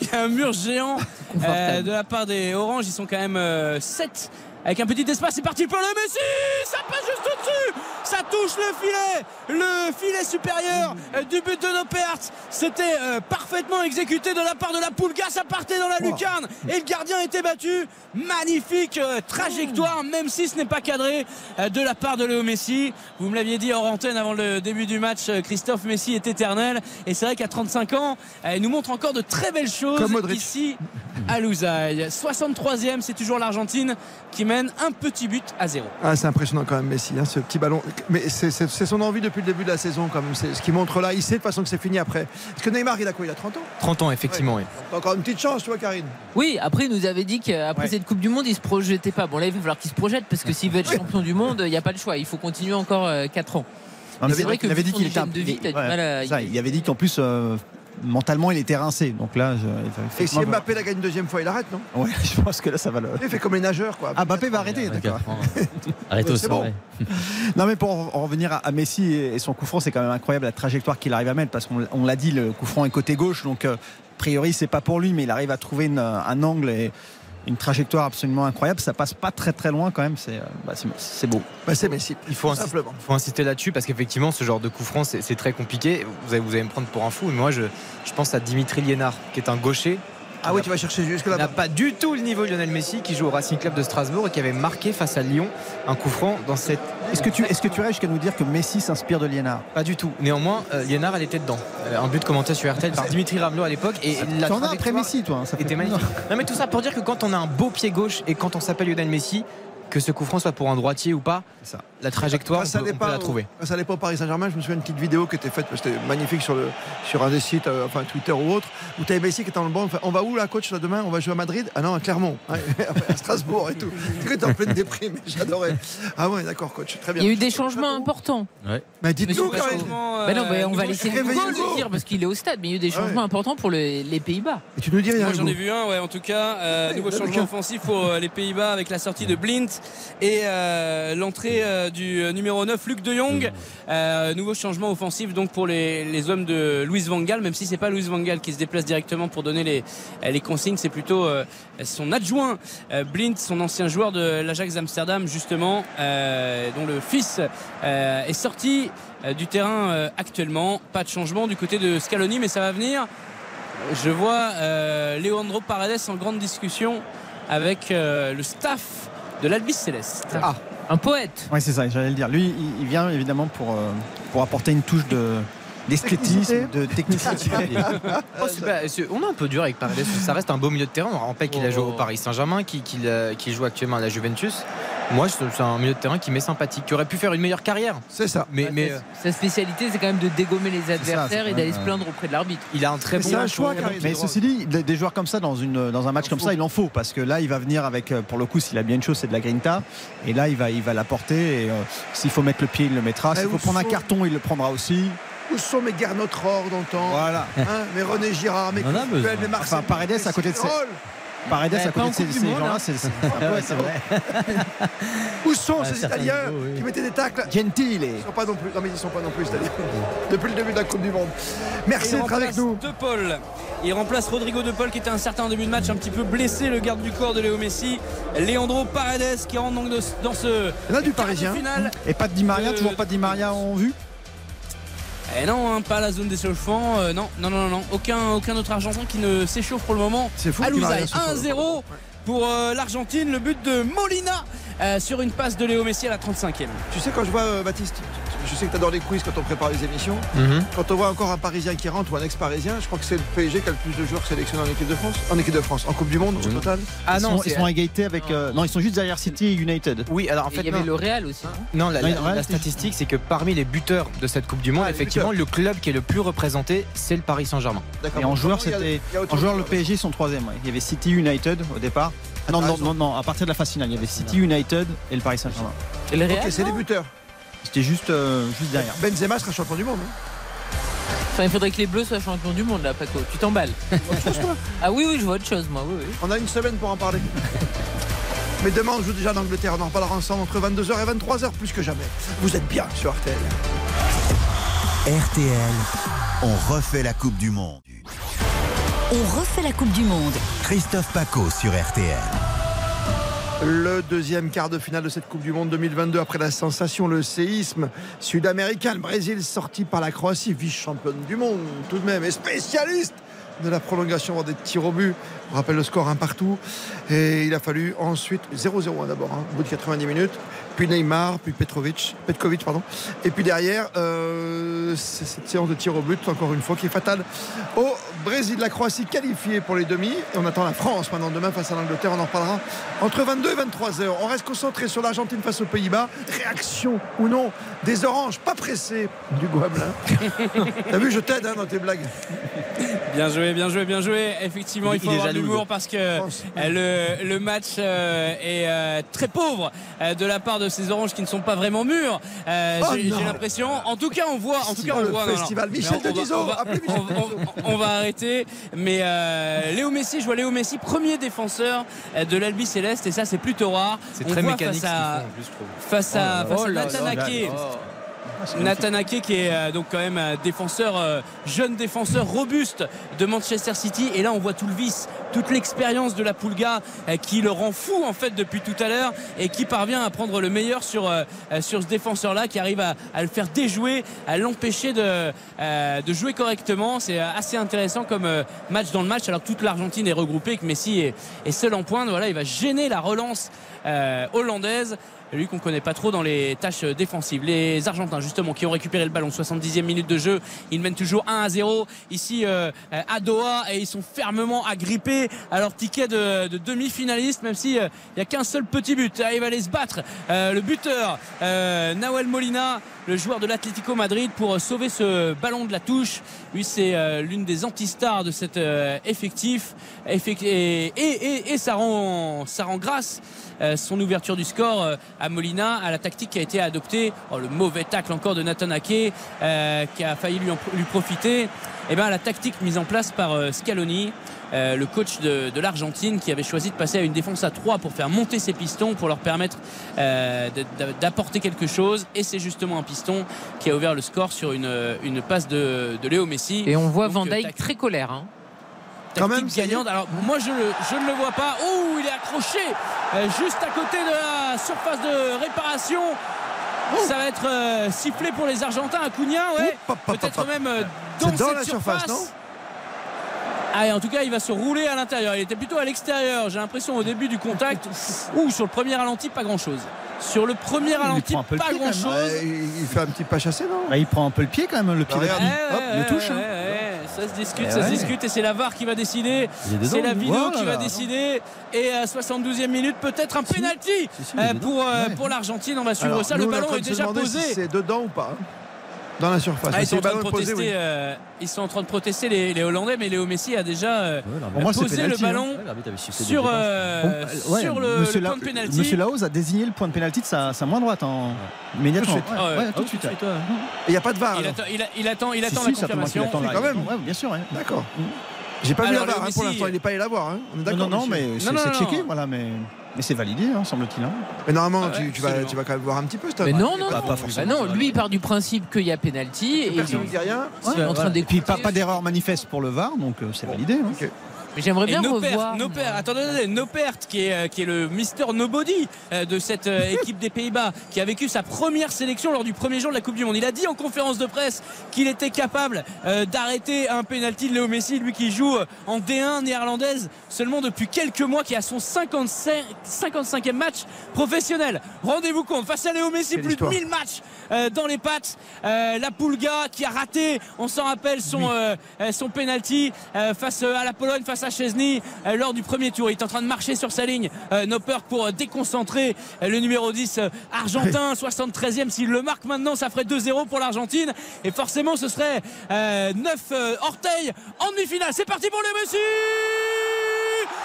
Speaker 4: Il y a un mur géant euh, de la part des Oranges. Ils sont quand même 7 avec un petit espace. C'est parti pour Léo Messi. Ça passe juste au-dessus. Ça touche le filet. Le filet supérieur euh, du but de Noppert. C'était euh, parfaitement exécuté de la part de la Poulga. Ça partait dans la lucarne. Et le gardien était battu. Magnifique euh, trajectoire, même si ce n'est pas cadré euh, de la part de Léo Messi. Vous me l'aviez dit hors antenne avant le début du match. Christophe Messi est éternel. Et c'est vrai qu'à 35 ans, il nous montre encore de très belles choses
Speaker 3: Comme
Speaker 4: ici à Lousail. 63e, c'est toujours l'Argentine qui mène un petit but à zéro.
Speaker 3: Ah, c'est impressionnant quand même Messi, hein, ce petit ballon. Mais c'est son envie depuis le début de la saison quand même. C'est ce qu'il montre là. Il sait de toute façon que c'est fini après. Parce que Neymar, il a quoi? Il a 30 ans?
Speaker 5: 30 ans, effectivement, oui.
Speaker 3: T'as encore une petite chance, tu vois, Karine.
Speaker 9: Oui, après, il nous avait dit qu'après
Speaker 3: Ouais.
Speaker 9: cette Coupe du Monde, il se projetait pas. Bon, là, il va falloir qu'il se projette parce que s'il veut être champion du monde, il n'y a pas le choix. Il faut continuer encore 4 ans.
Speaker 6: Non, mais
Speaker 9: c'est vrai que
Speaker 6: il avait dit qu'il était
Speaker 9: de vie, t'as du
Speaker 6: ouais,
Speaker 9: mal à-
Speaker 6: ça, il avait dit qu'en plus euh, mentalement il était rincé. Donc là, je-
Speaker 3: Et si Mbappé la gagne une deuxième fois, il arrête, non?
Speaker 6: Ouais, je pense que là ça va le.
Speaker 3: Il fait comme les nageurs, quoi.
Speaker 6: Ah, Mbappé va arrêter, d'accord.
Speaker 10: Arrête aussi.
Speaker 3: bon.
Speaker 6: Non mais pour en revenir à- Messi et son coup franc, c'est quand même incroyable la trajectoire qu'il arrive à mettre parce qu'on on l'a dit, le coup franc est côté gauche, donc euh, a priori c'est pas pour lui, mais il arrive à trouver une- un angle et une trajectoire absolument incroyable. Ça passe pas très très loin quand même, c'est euh, bah, beau.
Speaker 3: Bah, c'est Messi.
Speaker 5: Il faut, insister,
Speaker 3: Simplement.
Speaker 5: il faut insister là-dessus parce qu'effectivement, ce genre de coup franc, c'est c'est très compliqué. Vous allez, vous allez me prendre pour un fou, mais moi, je, je pense à Dimitri Liénard, qui est un gaucher.
Speaker 3: Ah oui, tu vas chercher jusque
Speaker 5: Il n'a
Speaker 3: là.
Speaker 5: pas du tout le niveau de Lionel Messi, qui joue au Racing Club de Strasbourg et qui avait marqué face à Lyon un coup franc dans cette.
Speaker 6: Est-ce que tu est-ce que tu jusqu'à nous dire que Messi s'inspire de Liénard
Speaker 5: Pas du tout. Néanmoins, euh, Liénard, elle était dedans. Euh, un but commenté sur RTL par Dimitri Ramelot à l'époque. Et la
Speaker 6: Tu en as après Messi, toi. hein, ça fait-
Speaker 5: était magnifique. Non, mais tout ça pour dire que quand on a un beau pied gauche et quand on s'appelle Lionel Messi, que ce coup franc soit pour un droitier ou pas, la trajectoire,
Speaker 3: Bah, ça
Speaker 5: on, peut, on peut la
Speaker 3: au-
Speaker 5: trouver.
Speaker 3: ça dépend au Paris Saint-Germain. Je me souviens d'une petite vidéo qui était faite, c'était magnifique sur, le, sur un des sites, euh, enfin Twitter ou autre, où tu avais Messi qui était dans le banc. Enfin, on va où là, coach, là, demain On va jouer à Madrid? Ah non, à Clermont. Ouais, à Strasbourg et tout. Tu es en pleine déprime. J'adorais. Ah ouais, d'accord, coach. Très bien.
Speaker 9: Il y a eu des changements importants.
Speaker 10: Ouais.
Speaker 3: Mais dites-nous,
Speaker 9: Monsieur
Speaker 3: Karine.
Speaker 4: Changement,
Speaker 9: Bah non, bah,
Speaker 4: euh,
Speaker 9: on va laisser le dire parce qu'il est au stade, mais il y a eu des
Speaker 3: Ah ouais.
Speaker 9: changements importants pour le- les Pays-Bas.
Speaker 3: Et tu nous dis rien.
Speaker 4: Moi j'en ai vu un, ouais, en tout cas. Euh,
Speaker 3: Ouais,
Speaker 4: nouveau changement offensif pour euh, les Pays-Bas avec la sortie de Blint et euh, l'entrée euh, du euh, numéro 9, Luc de Jong. Euh, nouveau changement offensif donc pour les, les hommes de Louis Van Gaal, même si c'est pas Louis Van Gaal qui se déplace directement pour donner les, les consignes, c'est plutôt son adjoint Blint, son ancien joueur de l'Ajax d'Amsterdam justement, dont le fils est sorti du terrain actuellement. Pas de changement du côté de Scaloni, mais ça va venir. Je vois Leandro Paredes en grande discussion avec le staff de l'Albis Céleste.
Speaker 6: Ah.
Speaker 9: Un poète.
Speaker 6: Oui, c'est ça, j'allais le dire. Lui, il, vient évidemment pour, euh, pour apporter une touche de d'esthétisme, de technicité.
Speaker 5: Oh, pas- on est un peu dur avec Paredes. Ça reste un beau milieu de terrain. On rappelle qu'il a joué au Paris Saint-Germain, qu'il qu'il, euh, joue actuellement à la Juventus. Moi, c'est un milieu de terrain qui m'est sympathique, qui aurait pu faire une meilleure carrière.
Speaker 3: C'est ça.
Speaker 5: Mais, mais
Speaker 9: sa,
Speaker 5: euh,
Speaker 9: sa spécialité, c'est quand même de dégommer les adversaires et d'aller se
Speaker 6: euh,
Speaker 9: plaindre auprès de l'arbitre.
Speaker 5: il a un très
Speaker 3: Mais
Speaker 5: bon.
Speaker 3: un choix.
Speaker 6: Mais ceci dit, des joueurs comme ça dans une dans un match comme ça, il en faut parce que là, il va venir avec pour le coup, s'il a bien une chose, c'est de la grinta. Et là, il va il va. Et euh, s'il faut mettre le pied, il le mettra. S'il faut prendre un carton, il le prendra aussi.
Speaker 3: Où sont mes Gernot Rohr d'antan
Speaker 6: Voilà.
Speaker 3: Hein, mes René Girard, mes Coupel, mes Marcel
Speaker 6: Enfin, Paredes, à côté de
Speaker 3: drôle.
Speaker 6: Paredes à côté de ces,
Speaker 9: du
Speaker 6: ces
Speaker 9: Monde,
Speaker 6: gens-là,
Speaker 9: hein.
Speaker 6: c'est vrai.
Speaker 3: Où sont ces Italiens
Speaker 10: oui.
Speaker 3: qui mettaient des tacles
Speaker 6: Gentile.
Speaker 3: Ils sont pas non plus. Non mais ils sont pas non plus italiens. Depuis le début de la Coupe du Monde. Merci d'être avec nous.
Speaker 4: De Paul. Il remplace Rodrigo De Paul qui était incertain en début de match, un petit peu blessé, le garde du corps de Léo Messi. Leandro Paredes qui rentre donc de- dans ce
Speaker 3: Il y en a du Parisien.
Speaker 4: finale.
Speaker 6: Et pas de Di Maria,
Speaker 4: Euh,
Speaker 6: toujours pas de Di Maria en vue
Speaker 4: Eh non, hein, pas la zone d'échauffement. euh, non, non, non, non, aucun, aucun autre Argentin qui ne s'échauffe pour le moment.
Speaker 3: C'est fou.
Speaker 4: à
Speaker 3: Di Maria
Speaker 4: Lousail.
Speaker 3: ce soir.
Speaker 4: 1-0 pour euh, l'Argentine. Le but de Molina euh, sur une passe de Léo Messi à la 35e.
Speaker 3: Tu sais quand je vois euh, Baptiste, je sais que tu adores les quiz quand on prépare les émissions.
Speaker 5: Mhm.
Speaker 3: Quand on voit encore un Parisien qui rentre ou un ex-Parisien, je crois que c'est le PSG qui a le plus de joueurs sélectionnés en équipe de France. En équipe de France, en Coupe du Monde au total.
Speaker 5: Ah
Speaker 6: ils
Speaker 5: non,
Speaker 6: sont, ils sont à égalité avec. euh, non, ils sont juste derrière City et United.
Speaker 5: Oui, alors en fait,
Speaker 9: il y avait
Speaker 5: non.
Speaker 9: le Real aussi. non
Speaker 5: Non, la, statistique, c'est que parmi les buteurs de cette Coupe du Monde,
Speaker 3: Ah,
Speaker 5: effectivement, le club qui est le plus représenté, c'est le Paris Saint-Germain.
Speaker 3: D'accord.
Speaker 6: Et en
Speaker 3: Bon,
Speaker 6: joueur,
Speaker 3: comment il y a-
Speaker 6: c'était. En le PSG sont troisième. ouais. Il y avait City United au départ. Ah non, non, non, non, à partir de la phase finale, il y avait City United et le Paris Saint-Germain.
Speaker 9: Et le
Speaker 3: Ok,
Speaker 9: Real
Speaker 3: c'est les buteurs.
Speaker 6: C'était juste, euh, juste derrière.
Speaker 3: Benzema sera champion du monde. hein.
Speaker 9: Enfin, il faudrait que les Bleus soient champions du monde là, Paco. Tu t'emballes. ah oui, oui, je vois autre chose, moi. Oui, oui.
Speaker 3: On a une semaine pour en parler. Mais demain, on joue déjà en Angleterre. On en reparlera ensemble entre 22h et 23h, plus que jamais. Vous êtes bien sur RTL.
Speaker 1: RTL, on refait la Coupe du Monde.
Speaker 2: On refait la Coupe du Monde.
Speaker 1: Christophe Paco sur RTL.
Speaker 3: Le deuxième quart de finale de cette Coupe du Monde 2022 après la sensation, le séisme sud-américain. Le Brésil sorti par la Croatie, vice-championne du monde tout de même et spécialiste de la prolongation des tirs au but. On rappelle le score un partout. Et il a fallu ensuite 0-0 hein, d'abord, hein, au bout de 90 minutes. Puis Neymar, puis Petrovic, Petkovic, pardon. Et puis derrière, euh, c'est cette séance de tir au but, encore une fois, qui est fatale au Brésil. La Croatie qualifiée pour les demi. Et on attend la France maintenant demain face à l'Angleterre. On en reparlera entre 22 et 23 heures. On reste concentré sur l'Argentine face aux Pays-Bas. Réaction ou non des oranges, pas pressés du Guamelin. T'as vu, je t'aide hein, dans tes blagues.
Speaker 4: Bien joué, bien joué, bien joué. Effectivement, il,
Speaker 6: Il-
Speaker 4: faut avoir de l'humour parce que euh, le, le match euh, est euh, très pauvre euh, de la part de ces oranges qui ne sont pas vraiment mûrs. Euh,
Speaker 3: Oh
Speaker 4: J'ai l'impression. En tout cas, on voit. En tout cas,
Speaker 3: Oh,
Speaker 4: on
Speaker 3: le
Speaker 4: voit. non, non.
Speaker 3: festival Michel
Speaker 4: on- on va-
Speaker 3: Denisot.
Speaker 4: on va- on, on- on va arrêter. Mais euh, Léo Messi, je vois Léo Messi, premier défenseur de l'Albi Céleste, et ça, c'est plutôt rare.
Speaker 5: C'est très
Speaker 4: voit
Speaker 5: mécanique ce
Speaker 4: face à,
Speaker 5: font, je trouve.
Speaker 4: face à, face à
Speaker 5: Oh là
Speaker 4: Nathan
Speaker 5: là
Speaker 4: Ake.
Speaker 5: là.
Speaker 4: Nathan Ake qui est euh, donc quand même un défenseur, euh, jeune défenseur robuste de Manchester City. Et là, on voit tout le vice, toute l'expérience de la Pulga euh, qui le rend fou en fait depuis tout à l'heure et qui parvient à prendre le meilleur sur, euh, euh, sur ce défenseur-là, qui arrive à, le faire déjouer, à l'empêcher de, euh, de jouer correctement. C'est euh, assez intéressant comme euh, match dans le match, alors que toute l'Argentine est regroupée que Messi est, est seul en pointe. Voilà, il va gêner la relance euh, hollandaise lui qu'on connaît pas trop dans les tâches défensives. Les Argentins justement qui ont récupéré le ballon, 70e minute de jeu, ils mènent toujours 1 à 0 ici euh, à Doha et ils sont fermement agrippés. À leur ticket de, de demi-finaliste, même si euh, il y a qu'un seul petit but. Ah, il va aller se battre euh, le buteur Nahuel Molina, le joueur de l'Atlético Madrid, pour sauver ce ballon de la touche. Lui, c'est euh, l'une des antistars de cet euh, effectif. Effec- et, ça rend, grâce euh, son ouverture du score euh, à Molina, à la tactique qui a été adoptée. Oh, le mauvais tacle encore de Nathan Ake euh, qui a failli lui, lui profiter. Et ben la tactique mise en place par euh, Scaloni, euh, le coach de, de l'Argentine, qui avait choisi de passer à une défense à 3 pour faire monter ses pistons, pour leur permettre euh, d'apporter quelque chose. Et c'est justement un piston qui a ouvert le score sur une, une passe de, de Léo Messi.
Speaker 9: Et on voit
Speaker 4: Donc,
Speaker 9: Van
Speaker 4: euh,
Speaker 9: Dijk très colère. hein.
Speaker 3: Quand même,
Speaker 4: gagnante. Alors moi je, le- je ne le vois pas. Oh, il est accroché euh, juste à côté de la surface de réparation. Ça va être euh, sifflé pour les Argentins à Cunha, ouais. Peut-être même euh, dans, cette
Speaker 3: la surface, non?
Speaker 4: Ah, et en tout cas, il va se rouler à l'intérieur. Il était plutôt à l'extérieur. J'ai l'impression au début du contact. Ou sur le premier ralenti, pas grand chose. Sur le premier ralenti,
Speaker 6: prend un peu le
Speaker 4: pas
Speaker 6: pied, quand
Speaker 4: grand
Speaker 6: même.
Speaker 4: chose.
Speaker 3: Ouais, il il fait un petit pas chassé, non
Speaker 6: Ah, il prend un peu le pied quand même, le pied.
Speaker 3: regarde.
Speaker 6: de-
Speaker 3: Hop,
Speaker 6: le touche. hein.
Speaker 4: Ça se discute,
Speaker 6: Eh
Speaker 4: ça se discute et c'est la VAR qui va décider.
Speaker 10: Il
Speaker 4: C'est la vidéo
Speaker 6: Voilà.
Speaker 4: qui va décider. Et à 72e minute, peut-être un penalty
Speaker 10: si, il
Speaker 4: euh, pour, euh,
Speaker 3: Ouais.
Speaker 4: pour l'Argentine. On va suivre
Speaker 3: Alors,
Speaker 4: ça.
Speaker 3: nous,
Speaker 4: Le ballon est déjà posé.
Speaker 3: si c'est dedans ou pas. Hein, Dans la surface.
Speaker 4: Ah, ils, sont
Speaker 3: le
Speaker 4: train de
Speaker 3: ballon est posé,
Speaker 4: protester,
Speaker 3: oui.
Speaker 4: euh, ils sont en train de protester les, les Hollandais, mais Léo Messi a déjà euh,
Speaker 10: Ouais,
Speaker 4: posé le
Speaker 6: hein.
Speaker 4: ballon
Speaker 10: dès
Speaker 4: sur, euh,
Speaker 6: Bon, ouais,
Speaker 4: sur le, le
Speaker 6: La-
Speaker 4: point de pénalty.
Speaker 6: Monsieur Laos a désigné le point de pénalty de sa, sa main droite en... immédiatement.
Speaker 3: Tout de suite.
Speaker 4: Ah Ah.
Speaker 3: Il n'y a pas de VAR.
Speaker 4: Il attend, il, a- il attend, il attend
Speaker 6: Si,
Speaker 4: la
Speaker 6: si,
Speaker 4: confirmation.
Speaker 6: attend la-
Speaker 3: Quand même.
Speaker 6: Ouais, bien sûr.
Speaker 3: D'accord. J'ai pas vu la VAR hein, pour l'instant. Il n'est pas allé la voir. hein. On est d'accord.
Speaker 6: non, non, mais c'est checké, voilà, mais, mais c'est validé, hein, semble-t-il. hein.
Speaker 3: Mais normalement,
Speaker 4: Ah ouais,
Speaker 3: tu, tu vas,
Speaker 4: absolument.
Speaker 3: tu vas quand même voir un petit peu. cette
Speaker 9: Mais non, non,
Speaker 6: Pas-
Speaker 9: non.
Speaker 6: pas forcément.
Speaker 9: Bah non, lui il part du principe qu'il y a penalty et
Speaker 3: Personne
Speaker 9: il
Speaker 3: ne dit rien.
Speaker 9: est en train
Speaker 6: Et puis pas, pas d'erreur manifeste pour le VAR, donc euh, c'est validé. hein.
Speaker 9: Mais j'aimerais bien
Speaker 4: Nopert,
Speaker 9: revoir.
Speaker 4: Nopert, attendez, attendez, Nopert, qui est, euh, qui est le Mister Nobody euh, de cette euh, équipe des Pays-Bas, qui a vécu sa première sélection lors du premier jour de la Coupe du Monde. Il a dit en conférence de presse qu'il était capable d'arrêter un penalty de Léo Messi, lui qui joue en D1 néerlandaise seulement depuis quelques mois, qui a son 55, 55e match professionnel. Rendez-vous compte, face à Léo Messi, plus de 1000 matchs dans les pattes. La Pulga qui a raté, on s'en rappelle, son, euh, son penalty face à la Pologne, face à Chesney euh, lors du premier tour. Il est en train de marcher sur sa ligne. Euh, Nopper pour euh, déconcentrer le numéro 10 euh, argentin, 73e. S'il le marque maintenant, ça ferait 2-0 pour l'Argentine. Et forcément, ce serait 9 orteils en demi-finale. C'est parti pour le Messi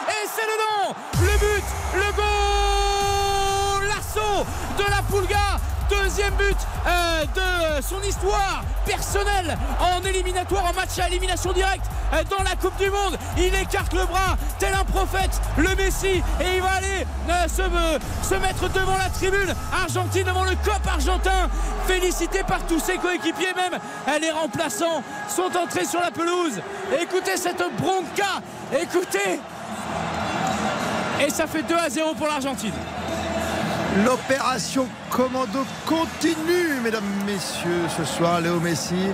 Speaker 4: Et c'est dedans Le but, le goal L'assaut de la Pulga Deuxième but euh, de son histoire personnelle en éliminatoire, en match à élimination directe euh, dans la Coupe du Monde. Il écarte le bras, tel un prophète, le Messi, et il va aller euh, se, euh, se mettre devant la tribune argentine, devant le COP argentin, félicité par tous ses coéquipiers, même euh, les remplaçants sont entrés sur la pelouse. Écoutez cette bronca, écoutez et ça fait 2 à 0 pour l'Argentine.
Speaker 3: L'opération commando continue, mesdames, messieurs, ce soir. Léo Messi,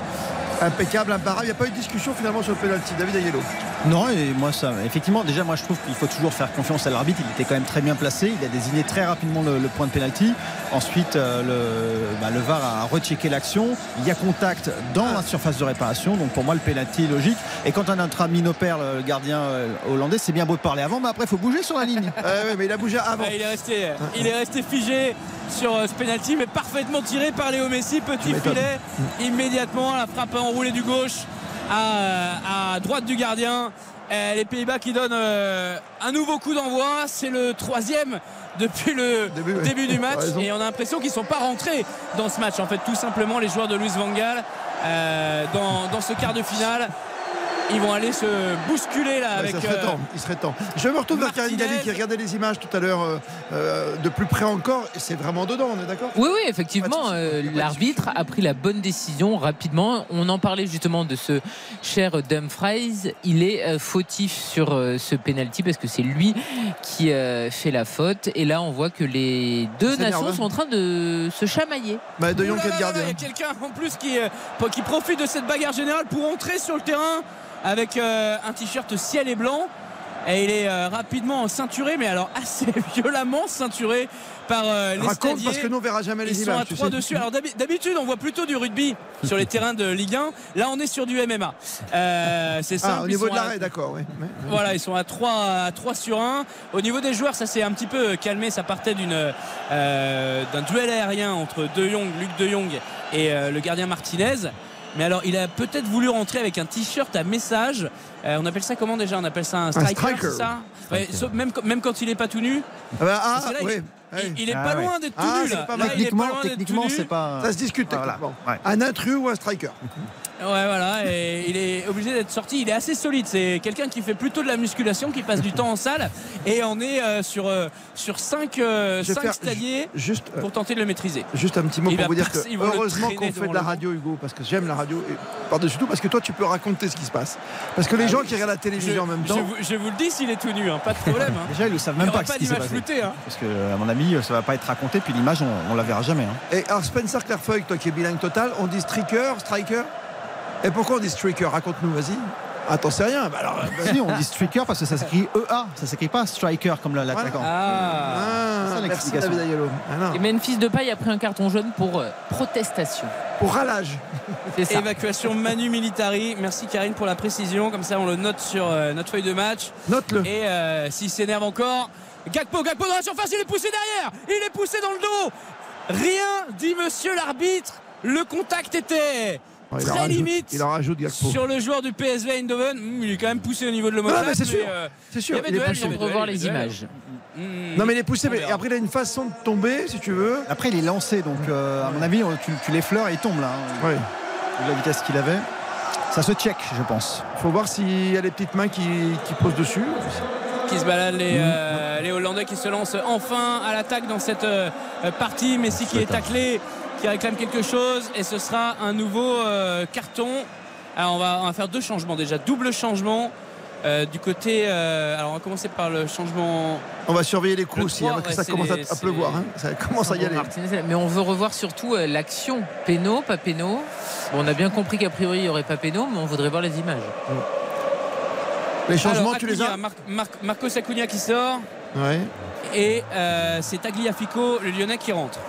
Speaker 3: impeccable, imparable. Il n'y a pas eu de discussion finalement sur le penalty. David Ayello.
Speaker 6: Non, et moi, ça, effectivement, déjà, moi, je trouve qu'il faut toujours faire confiance à l'arbitre. Il était quand même très bien placé. Il a désigné très rapidement le, le point de pénalty. Ensuite, euh, le, bah, le VAR a rechecké l'action. Il y a contact dans la surface de réparation. Donc, pour moi, le pénalty est logique. Et quand on a notre ami Nopère, le gardien euh, hollandais, c'est bien beau de parler avant, mais après, il faut bouger sur la ligne.
Speaker 3: ouais, mais il a bougé avant.
Speaker 4: Il, est resté, il est resté figé sur euh, ce penalty, mais parfaitement tiré par Léo Messi. Petit filet, immédiatement, la frappe enroulée du gauche à, à droite du gardien. Euh, les Pays-Bas qui donnent euh, un nouveau coup d'envoi. C'est le troisième depuis le début, du match. Et on a l'impression qu'ils ne sont pas rentrés dans ce match. En fait, tout simplement, les joueurs de Luis Van Gaal, euh, dans, dans ce quart de finale. Ils vont aller se bousculer là
Speaker 3: Ouais,
Speaker 4: avec.
Speaker 3: serait
Speaker 4: euh,
Speaker 3: temps, il serait temps. Je me retourne vers Karine Galli qui regardait les images tout à l'heure euh, euh, de plus près encore. C'est vraiment dedans, on est d'accord?
Speaker 9: Oui, oui, effectivement, euh, l'arbitre a pris la bonne décision rapidement. On en parlait justement de ce cher Dumfries. Il est fautif sur ce penalty parce que c'est lui qui fait la faute. Et là, on voit que les deux nations
Speaker 3: nerveux.
Speaker 9: sont en train de se chamailler.
Speaker 3: Bah, de Jong.
Speaker 4: Il y a quelqu'un en plus qui, qui profite de cette bagarre générale pour entrer sur le terrain avec euh, un t-shirt ciel et blanc. Et il est euh, rapidement ceinturé, mais alors assez violemment ceinturé par euh, les
Speaker 3: Raconte
Speaker 4: stadiers.
Speaker 3: parce que nous on verra jamais les
Speaker 4: Ils sont à
Speaker 3: tu
Speaker 4: trois
Speaker 3: sais.
Speaker 4: dessus. Alors d'habi- d'habitude, on voit plutôt du rugby sur les terrains de Ligue 1. Là, on est sur du MMA. Euh, c'est simple.
Speaker 3: Ah, au niveau de
Speaker 4: à-
Speaker 3: l'arrêt, d'accord. Ouais.
Speaker 4: voilà, ils sont à 3, à 3 sur 1. Au niveau des joueurs, ça s'est un petit peu calmé. Ça partait d'une, euh, d'un duel aérien entre De Jong, Luc De Jong et euh, le gardien Martinez. Mais alors, il a peut-être voulu rentrer avec un t-shirt à message. Euh, on appelle ça comment déjà? On appelle ça un striker,
Speaker 3: striker.
Speaker 4: c'est ça? Ouais, même, même quand il est pas tout nu.
Speaker 3: Ah bah, ah,
Speaker 4: là, il- il, est
Speaker 6: Ah
Speaker 4: pas
Speaker 6: ouais.
Speaker 4: loin d'être tout
Speaker 3: Ah,
Speaker 4: nu.
Speaker 3: c'est
Speaker 4: Là.
Speaker 3: pas
Speaker 6: Techniquement, c'est pas.
Speaker 3: Ça se discute
Speaker 6: Voilà.
Speaker 3: techniquement.
Speaker 6: Ouais.
Speaker 3: Un intrus ou un striker?
Speaker 4: Ouais, voilà, et il est obligé d'être sorti. Il est assez solide. C'est quelqu'un qui fait plutôt de la musculation, qui passe du temps en salle. Et on est euh, sur, euh, sur 5
Speaker 3: Je vais faire
Speaker 4: stadiers
Speaker 3: Juste, euh,
Speaker 4: pour tenter de le maîtriser.
Speaker 3: juste un petit mot
Speaker 4: Il
Speaker 3: pour vous dire que
Speaker 4: passer,
Speaker 3: heureusement qu'on fait de la radio, Hugo, parce que j'aime la radio. Et par-dessus tout, parce que toi, tu peux raconter ce qui se passe. Parce que les
Speaker 4: Ah
Speaker 3: gens
Speaker 4: oui.
Speaker 3: qui regardent la télévision
Speaker 4: Je,
Speaker 3: en même
Speaker 4: je
Speaker 3: temps.
Speaker 4: vous, je vous le dis s'il est tout nu, hein, pas de problème. hein.
Speaker 6: Déjà, ils ne savent
Speaker 4: Il
Speaker 6: même
Speaker 4: n'y aura
Speaker 6: pas
Speaker 4: pas
Speaker 6: ce qui s'est
Speaker 4: d'image
Speaker 6: passé.
Speaker 4: floutée. hein.
Speaker 6: Parce que, à mon avis, ça va pas être raconté. Puis l'image, on, on la verra jamais. hein.
Speaker 3: Et alors Spencer Clairfeuille, toi qui es bilingue total, on dit striker, striker? Et pourquoi on dit striker? Raconte-nous, vas-y. Attends, c'est rien. Bah alors, bah-
Speaker 6: Si, on dit striker parce que ça s'écrit EA. Ça s'écrit pas striker comme la- l'attaquant.
Speaker 4: Ah.
Speaker 3: Ah,
Speaker 6: C'est ça
Speaker 3: merci
Speaker 6: l'explication.
Speaker 3: David Ayello. Ah.
Speaker 9: Et Memphis Depay a pris un carton jaune pour euh, protestation.
Speaker 3: Pour ralage.
Speaker 9: C'est ça.
Speaker 4: Évacuation Manu Militari. Merci Karine pour la précision. Comme ça, on le note sur euh, notre feuille de match.
Speaker 3: Note-le.
Speaker 4: Et euh, s'il s'énerve encore, Gakpo, Gakpo dans la surface, il est poussé derrière. Il est poussé dans le dos. Rien dit monsieur l'arbitre. Le contact était
Speaker 3: Oh, il en rajoute,
Speaker 4: limite
Speaker 3: Il en rajoute Gakpo.
Speaker 4: sur le joueur du PSV Eindhoven. Hum, il est quand même poussé au niveau de l'homoplate.
Speaker 3: Non, mais c'est sûr.
Speaker 4: euh,
Speaker 3: C'est
Speaker 4: il
Speaker 3: sûr.
Speaker 4: y avait
Speaker 3: il est poussé.
Speaker 9: voir les images.
Speaker 4: Hum.
Speaker 3: Non, mais il est poussé. Mais après, il a une façon de tomber, si tu veux.
Speaker 6: Après, il est lancé. Donc, euh, à mon avis, tu, tu l'effleures et il tombe là. hein.
Speaker 3: Ouais.
Speaker 6: Vu La vitesse qu'il avait. Ça se check, je pense.
Speaker 3: Il faut voir s'il y a les petites mains qui, qui posent dessus.
Speaker 4: qui se baladent
Speaker 3: Mmh.
Speaker 4: les, euh, les Hollandais qui se lancent enfin à l'attaque dans cette euh, partie. Messi qui est taclé, qui réclame quelque chose et ce sera un nouveau euh, carton. Alors on va, on va faire deux changements déjà, double changement euh, du côté. euh, alors on va commencer par le changement.
Speaker 3: On va surveiller les coups
Speaker 4: Le
Speaker 3: aussi, hein,
Speaker 4: ouais,
Speaker 3: ça commence à,
Speaker 4: les-
Speaker 3: à pleuvoir. hein. Ça commence à y aller.
Speaker 9: Martinez, mais on veut revoir surtout euh, l'action. Péno, pas péno. Bon, on a bien compris qu'a priori il n'y aurait pas péno, mais on voudrait voir les images.
Speaker 3: Les changements,
Speaker 4: Alors,
Speaker 3: tu les as
Speaker 4: Mar- Mar- Marcos Acuna qui sort.
Speaker 3: Ouais.
Speaker 4: Et euh, c'est Tagliafico, le Lyonnais, qui rentre.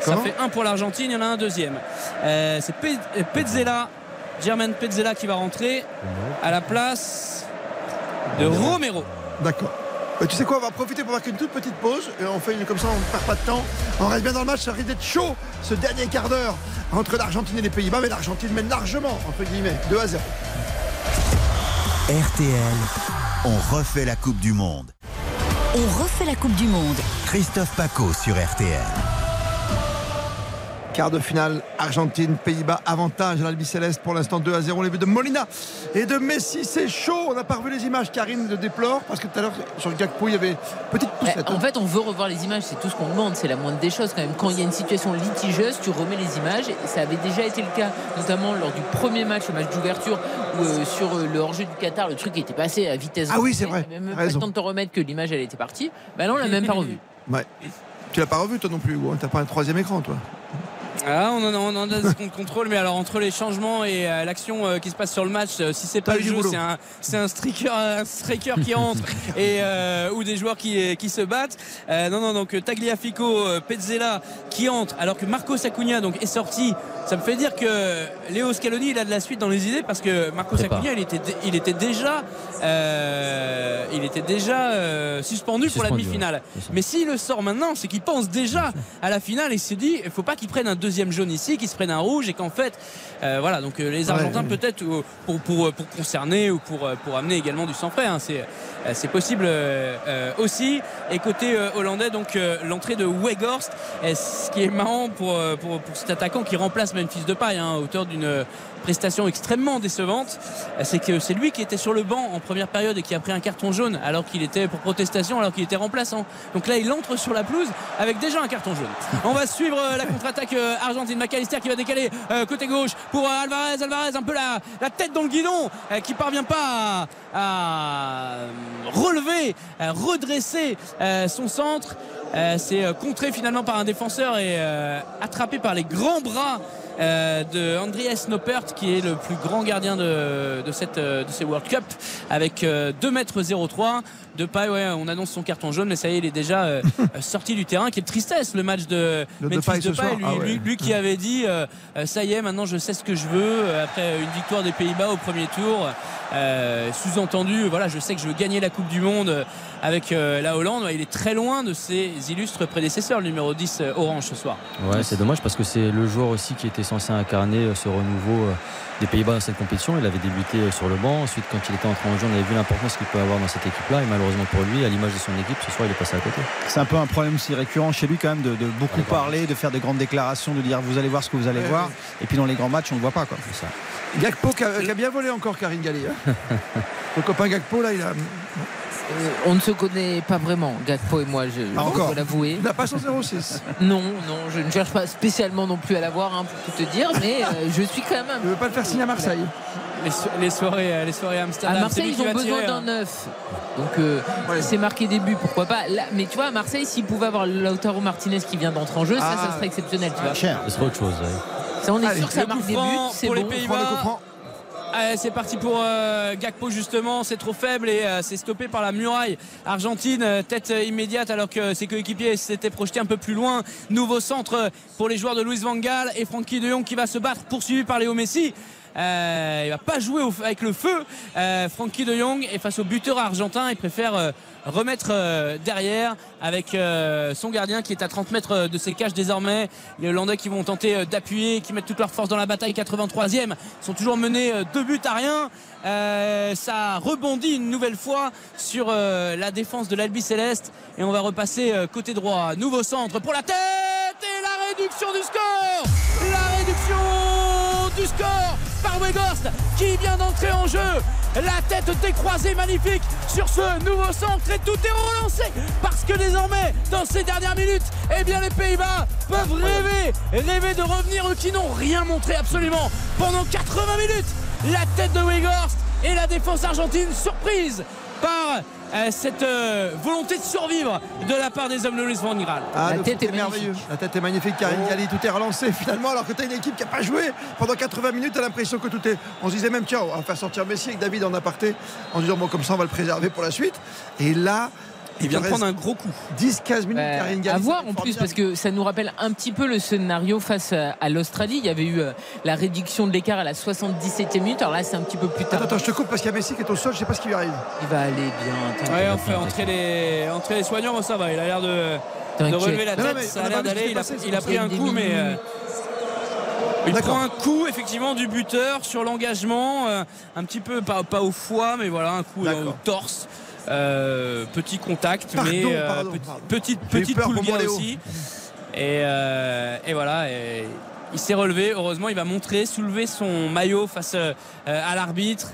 Speaker 4: Ça fait un pour l'Argentine, il y en a un deuxième. Euh, c'est Pe- euh, Pezzella, Germain Pezzella qui va rentrer à la place de Romero.
Speaker 3: D'accord. Euh, tu sais quoi, on va profiter pour faire qu'une toute petite pause. Et on fait une- comme ça, on ne perd pas de temps. On reste bien dans le match, ça risque d'être chaud ce dernier quart d'heure entre l'Argentine et les Pays-Bas. Mais l'Argentine mène largement, entre guillemets, 2 à 0.
Speaker 1: RTL, on refait la Coupe du Monde.
Speaker 2: On refait la Coupe du Monde.
Speaker 1: Christophe Paco sur RTL.
Speaker 3: Quart de finale, Argentine, Pays-Bas, avantage à l'Albi Céleste pour l'instant 2 à 0. Les buts de Molina et de Messi, c'est chaud. On n'a pas revu les images, Karine le déplore parce que tout à l'heure sur le Gakpo, il y avait petite poussette.
Speaker 9: en fait, on veut revoir les images, c'est tout ce qu'on demande, c'est la moindre des choses quand même. Quand il y a une situation litigieuse, tu remets les images, et ça avait déjà été le cas, notamment lors du premier match, le match d'ouverture, où euh, sur euh, le hors-jeu du Qatar, le truc était passé à vitesse.
Speaker 3: Ah oui, c'est vrai,
Speaker 9: Même pas le temps de te remettre que l'image elle était partie. Bah non, on l'a même pas revu.
Speaker 3: Ouais. Tu l'as pas revu toi non plus, Hugo T'as pas un troisième écran toi
Speaker 4: Ah, on en a, on en a contrôle, mais alors entre les changements et euh, l'action euh, qui se passe sur le match, euh, si c'est pas le jeu, c'est un, c'est un striker, un striker qui entre et euh, ou des joueurs qui, qui se battent. Euh, non, non, donc Tagliafico, Pezzella qui entre, alors que Marco Acuna donc est sorti. Ça me fait dire que Léo Scaloni il a de la suite dans les idées parce que Marco. Acuna il était, il était déjà, euh, il était déjà euh, suspendu, pour la
Speaker 10: Suspendu,
Speaker 4: demi-finale.
Speaker 10: ouais.
Speaker 4: Mais s'il le sort maintenant, c'est qu'il pense déjà à la finale et il se dit il faut pas qu'il prenne un deuxième jaune ici, qu'il se prenne un rouge et qu'en fait, euh, voilà, donc euh, les Argentins peut-être euh, pour, pour, pour concerner ou pour, pour amener également du sang frais, hein, c'est, c'est possible euh, aussi. Et côté hollandais, donc l'entrée de Weghorst, ce qui est marrant pour, pour, pour cet attaquant qui remplace Memphis Depay, hein, auteur d'une euh, prestation extrêmement décevante, c'est que c'est lui qui était sur le banc en première période et qui a pris un carton jaune alors qu'il était pour protestation, alors qu'il était remplaçant. Donc là, il entre sur la pelouse avec déjà un carton jaune. On va suivre euh, la contre-attaque euh, argentine. McAllister qui va décaler euh, côté gauche pour Alvarez. Alvarez, un peu la, la tête dans le guidon, qui parvient pas à, à relever, à redresser son centre. C'est contré finalement par un défenseur et attrapé par les grands bras euh, de Andreas Noppert qui est le plus grand gardien de, de, cette, euh, de ces World Cup avec euh, 2 mètres 03 de paille ouais, on annonce son carton jaune mais ça y est il est déjà euh, euh, sorti du terrain. Quelle tristesse le match de
Speaker 3: Le
Speaker 4: Memphis
Speaker 3: Depay
Speaker 4: lui,
Speaker 3: Ah ouais.
Speaker 4: lui- lui qui avait dit euh, ça y est maintenant je sais ce que je veux euh, après une victoire des Pays-Bas au premier tour euh, sous-entendu voilà je sais que je veux gagner la Coupe du Monde euh, avec euh, la Hollande. Ouais, il est très loin de ses illustres prédécesseurs le numéro 10 euh, orange ce soir.
Speaker 10: Ouais, c'est dommage parce que c'est le joueur aussi qui était censé incarner ce renouveau euh, des Pays-Bas dans cette compétition. Il avait débuté euh, sur le banc. Ensuite, quand il était entré en jeu, on avait vu l'importance qu'il peut avoir dans cette équipe-là. Et malheureusement pour lui, à l'image de son équipe, ce soir, il est passé à côté.
Speaker 6: C'est un peu un problème aussi récurrent chez lui quand même de, de beaucoup parler, de faire des grandes déclarations, de dire vous allez voir ce que vous allez
Speaker 3: Ouais,
Speaker 6: voir.
Speaker 3: ouais.
Speaker 6: Et puis dans les grands matchs, on ne le voit pas. Quoi.
Speaker 10: Ça.
Speaker 3: Gakpo qui a, qui a bien volé encore Karine Galli. hein. Le copain Gakpo là, il a,
Speaker 9: on ne se connaît pas vraiment, Gakpo et moi, je, je
Speaker 3: Ah, encore
Speaker 9: dois l'avouer.
Speaker 3: il n'a pas son 06.
Speaker 9: Non, non, je ne cherche pas spécialement non plus à l'avoir, hein, pour tout te dire, mais euh, je suis quand même
Speaker 3: Il ne veut pas le faire signer à Marseille.
Speaker 4: les, so- les soirées euh, les soirées à Amsterdam
Speaker 9: À Marseille, ils ont besoin d'un
Speaker 4: hein.
Speaker 9: neuf. Donc, euh,
Speaker 3: Ouais.
Speaker 9: c'est marqué début, pourquoi pas. Là, mais tu vois, à Marseille, s'ils pouvaient avoir Lautaro Martinez qui vient d'entrer en jeu, ça,
Speaker 3: Ah.
Speaker 9: ça serait exceptionnel. Tu vois.
Speaker 6: Cher.
Speaker 10: Ce serait autre chose. ouais.
Speaker 9: Ça, on est
Speaker 3: Allez,
Speaker 9: sûr que ça marque des buts, c'est
Speaker 4: pour les
Speaker 9: bon.
Speaker 4: Pays-Bas. C'est parti pour euh, Gakpo justement, c'est trop faible et euh, c'est stoppé par la muraille argentine, euh, tête euh, immédiate alors que ses coéquipiers s'étaient projetés un peu plus loin. Nouveau centre pour les joueurs de Luis Van Gaal et Frankie de Jong qui va se battre, poursuivi par Léo Messi. Euh, il va pas jouer avec le feu. Frankie de Jong et face au buteur argentin, il préfère remettre euh, derrière avec euh, son gardien qui est à 30 mètres de ses cages désormais. Les Hollandais qui vont tenter euh, d'appuyer, qui mettent toute leur force dans la bataille 83e, sont toujours menés euh, deux buts à rien. Euh, ça rebondit une nouvelle fois sur euh, la défense de l'Albi Céleste et on va repasser euh, côté droit. Nouveau centre pour la tête et la réduction du score. La réduction du score par Weghorst qui vient d'entrer en jeu. La tête décroisée magnifique sur ce nouveau centre et tout est relancé parce que désormais dans ces dernières minutes eh bien les Pays-Bas peuvent rêver rêver de revenir eux qui n'ont rien montré absolument pendant 80 minutes la tête de Weghorst Et la défense argentine surprise par cette euh, volonté de survivre de la part des hommes de Luis Van Gaal.
Speaker 3: Ah,
Speaker 9: La tête est
Speaker 3: merveilleux. La tête est magnifique. Karine
Speaker 9: Oh.
Speaker 3: Galli, tout est relancé finalement. Alors que tu as une équipe qui n'a pas joué pendant 80 minutes, tu as l'impression que tout est. On se disait même, tiens, on va faire sortir Messi avec David en aparté en disant, bon, comme ça, on va le préserver pour la suite. Et là.
Speaker 4: Il vient de prendre un gros coup.
Speaker 3: 10-15 minutes,
Speaker 9: Euh,
Speaker 3: Karine Galli.
Speaker 9: à voir en plus parce que ça nous rappelle un petit peu le scénario face à, à l'Australie. Il y avait eu euh, la réduction de l'écart à la 77e minute. Alors là, c'est un petit peu plus tard.
Speaker 3: Attends, attends, je te coupe parce qu'il y a Messi qui est au sol, je sais pas ce qui lui arrive.
Speaker 9: Il va aller bien.
Speaker 4: Ouais, on fait entrer les, entrer les soignants, bon, ça va. Il a l'air de, de relever la tête.
Speaker 3: non,
Speaker 4: ça a l'air d'aller. Il a, il pris un coup, mais. euh, il prend un coup effectivement du buteur sur l'engagement, euh, un petit peu pas, pas au foie, mais voilà un coup au torse. Euh, petit contact,
Speaker 3: Pardon,
Speaker 4: mais euh,
Speaker 3: pardon,
Speaker 4: petit-
Speaker 3: pardon.
Speaker 4: petite petite
Speaker 3: Léo.
Speaker 4: aussi. Et, euh, et voilà. et il s'est relevé. Heureusement, il va montrer, soulever son maillot face euh, à l'arbitre.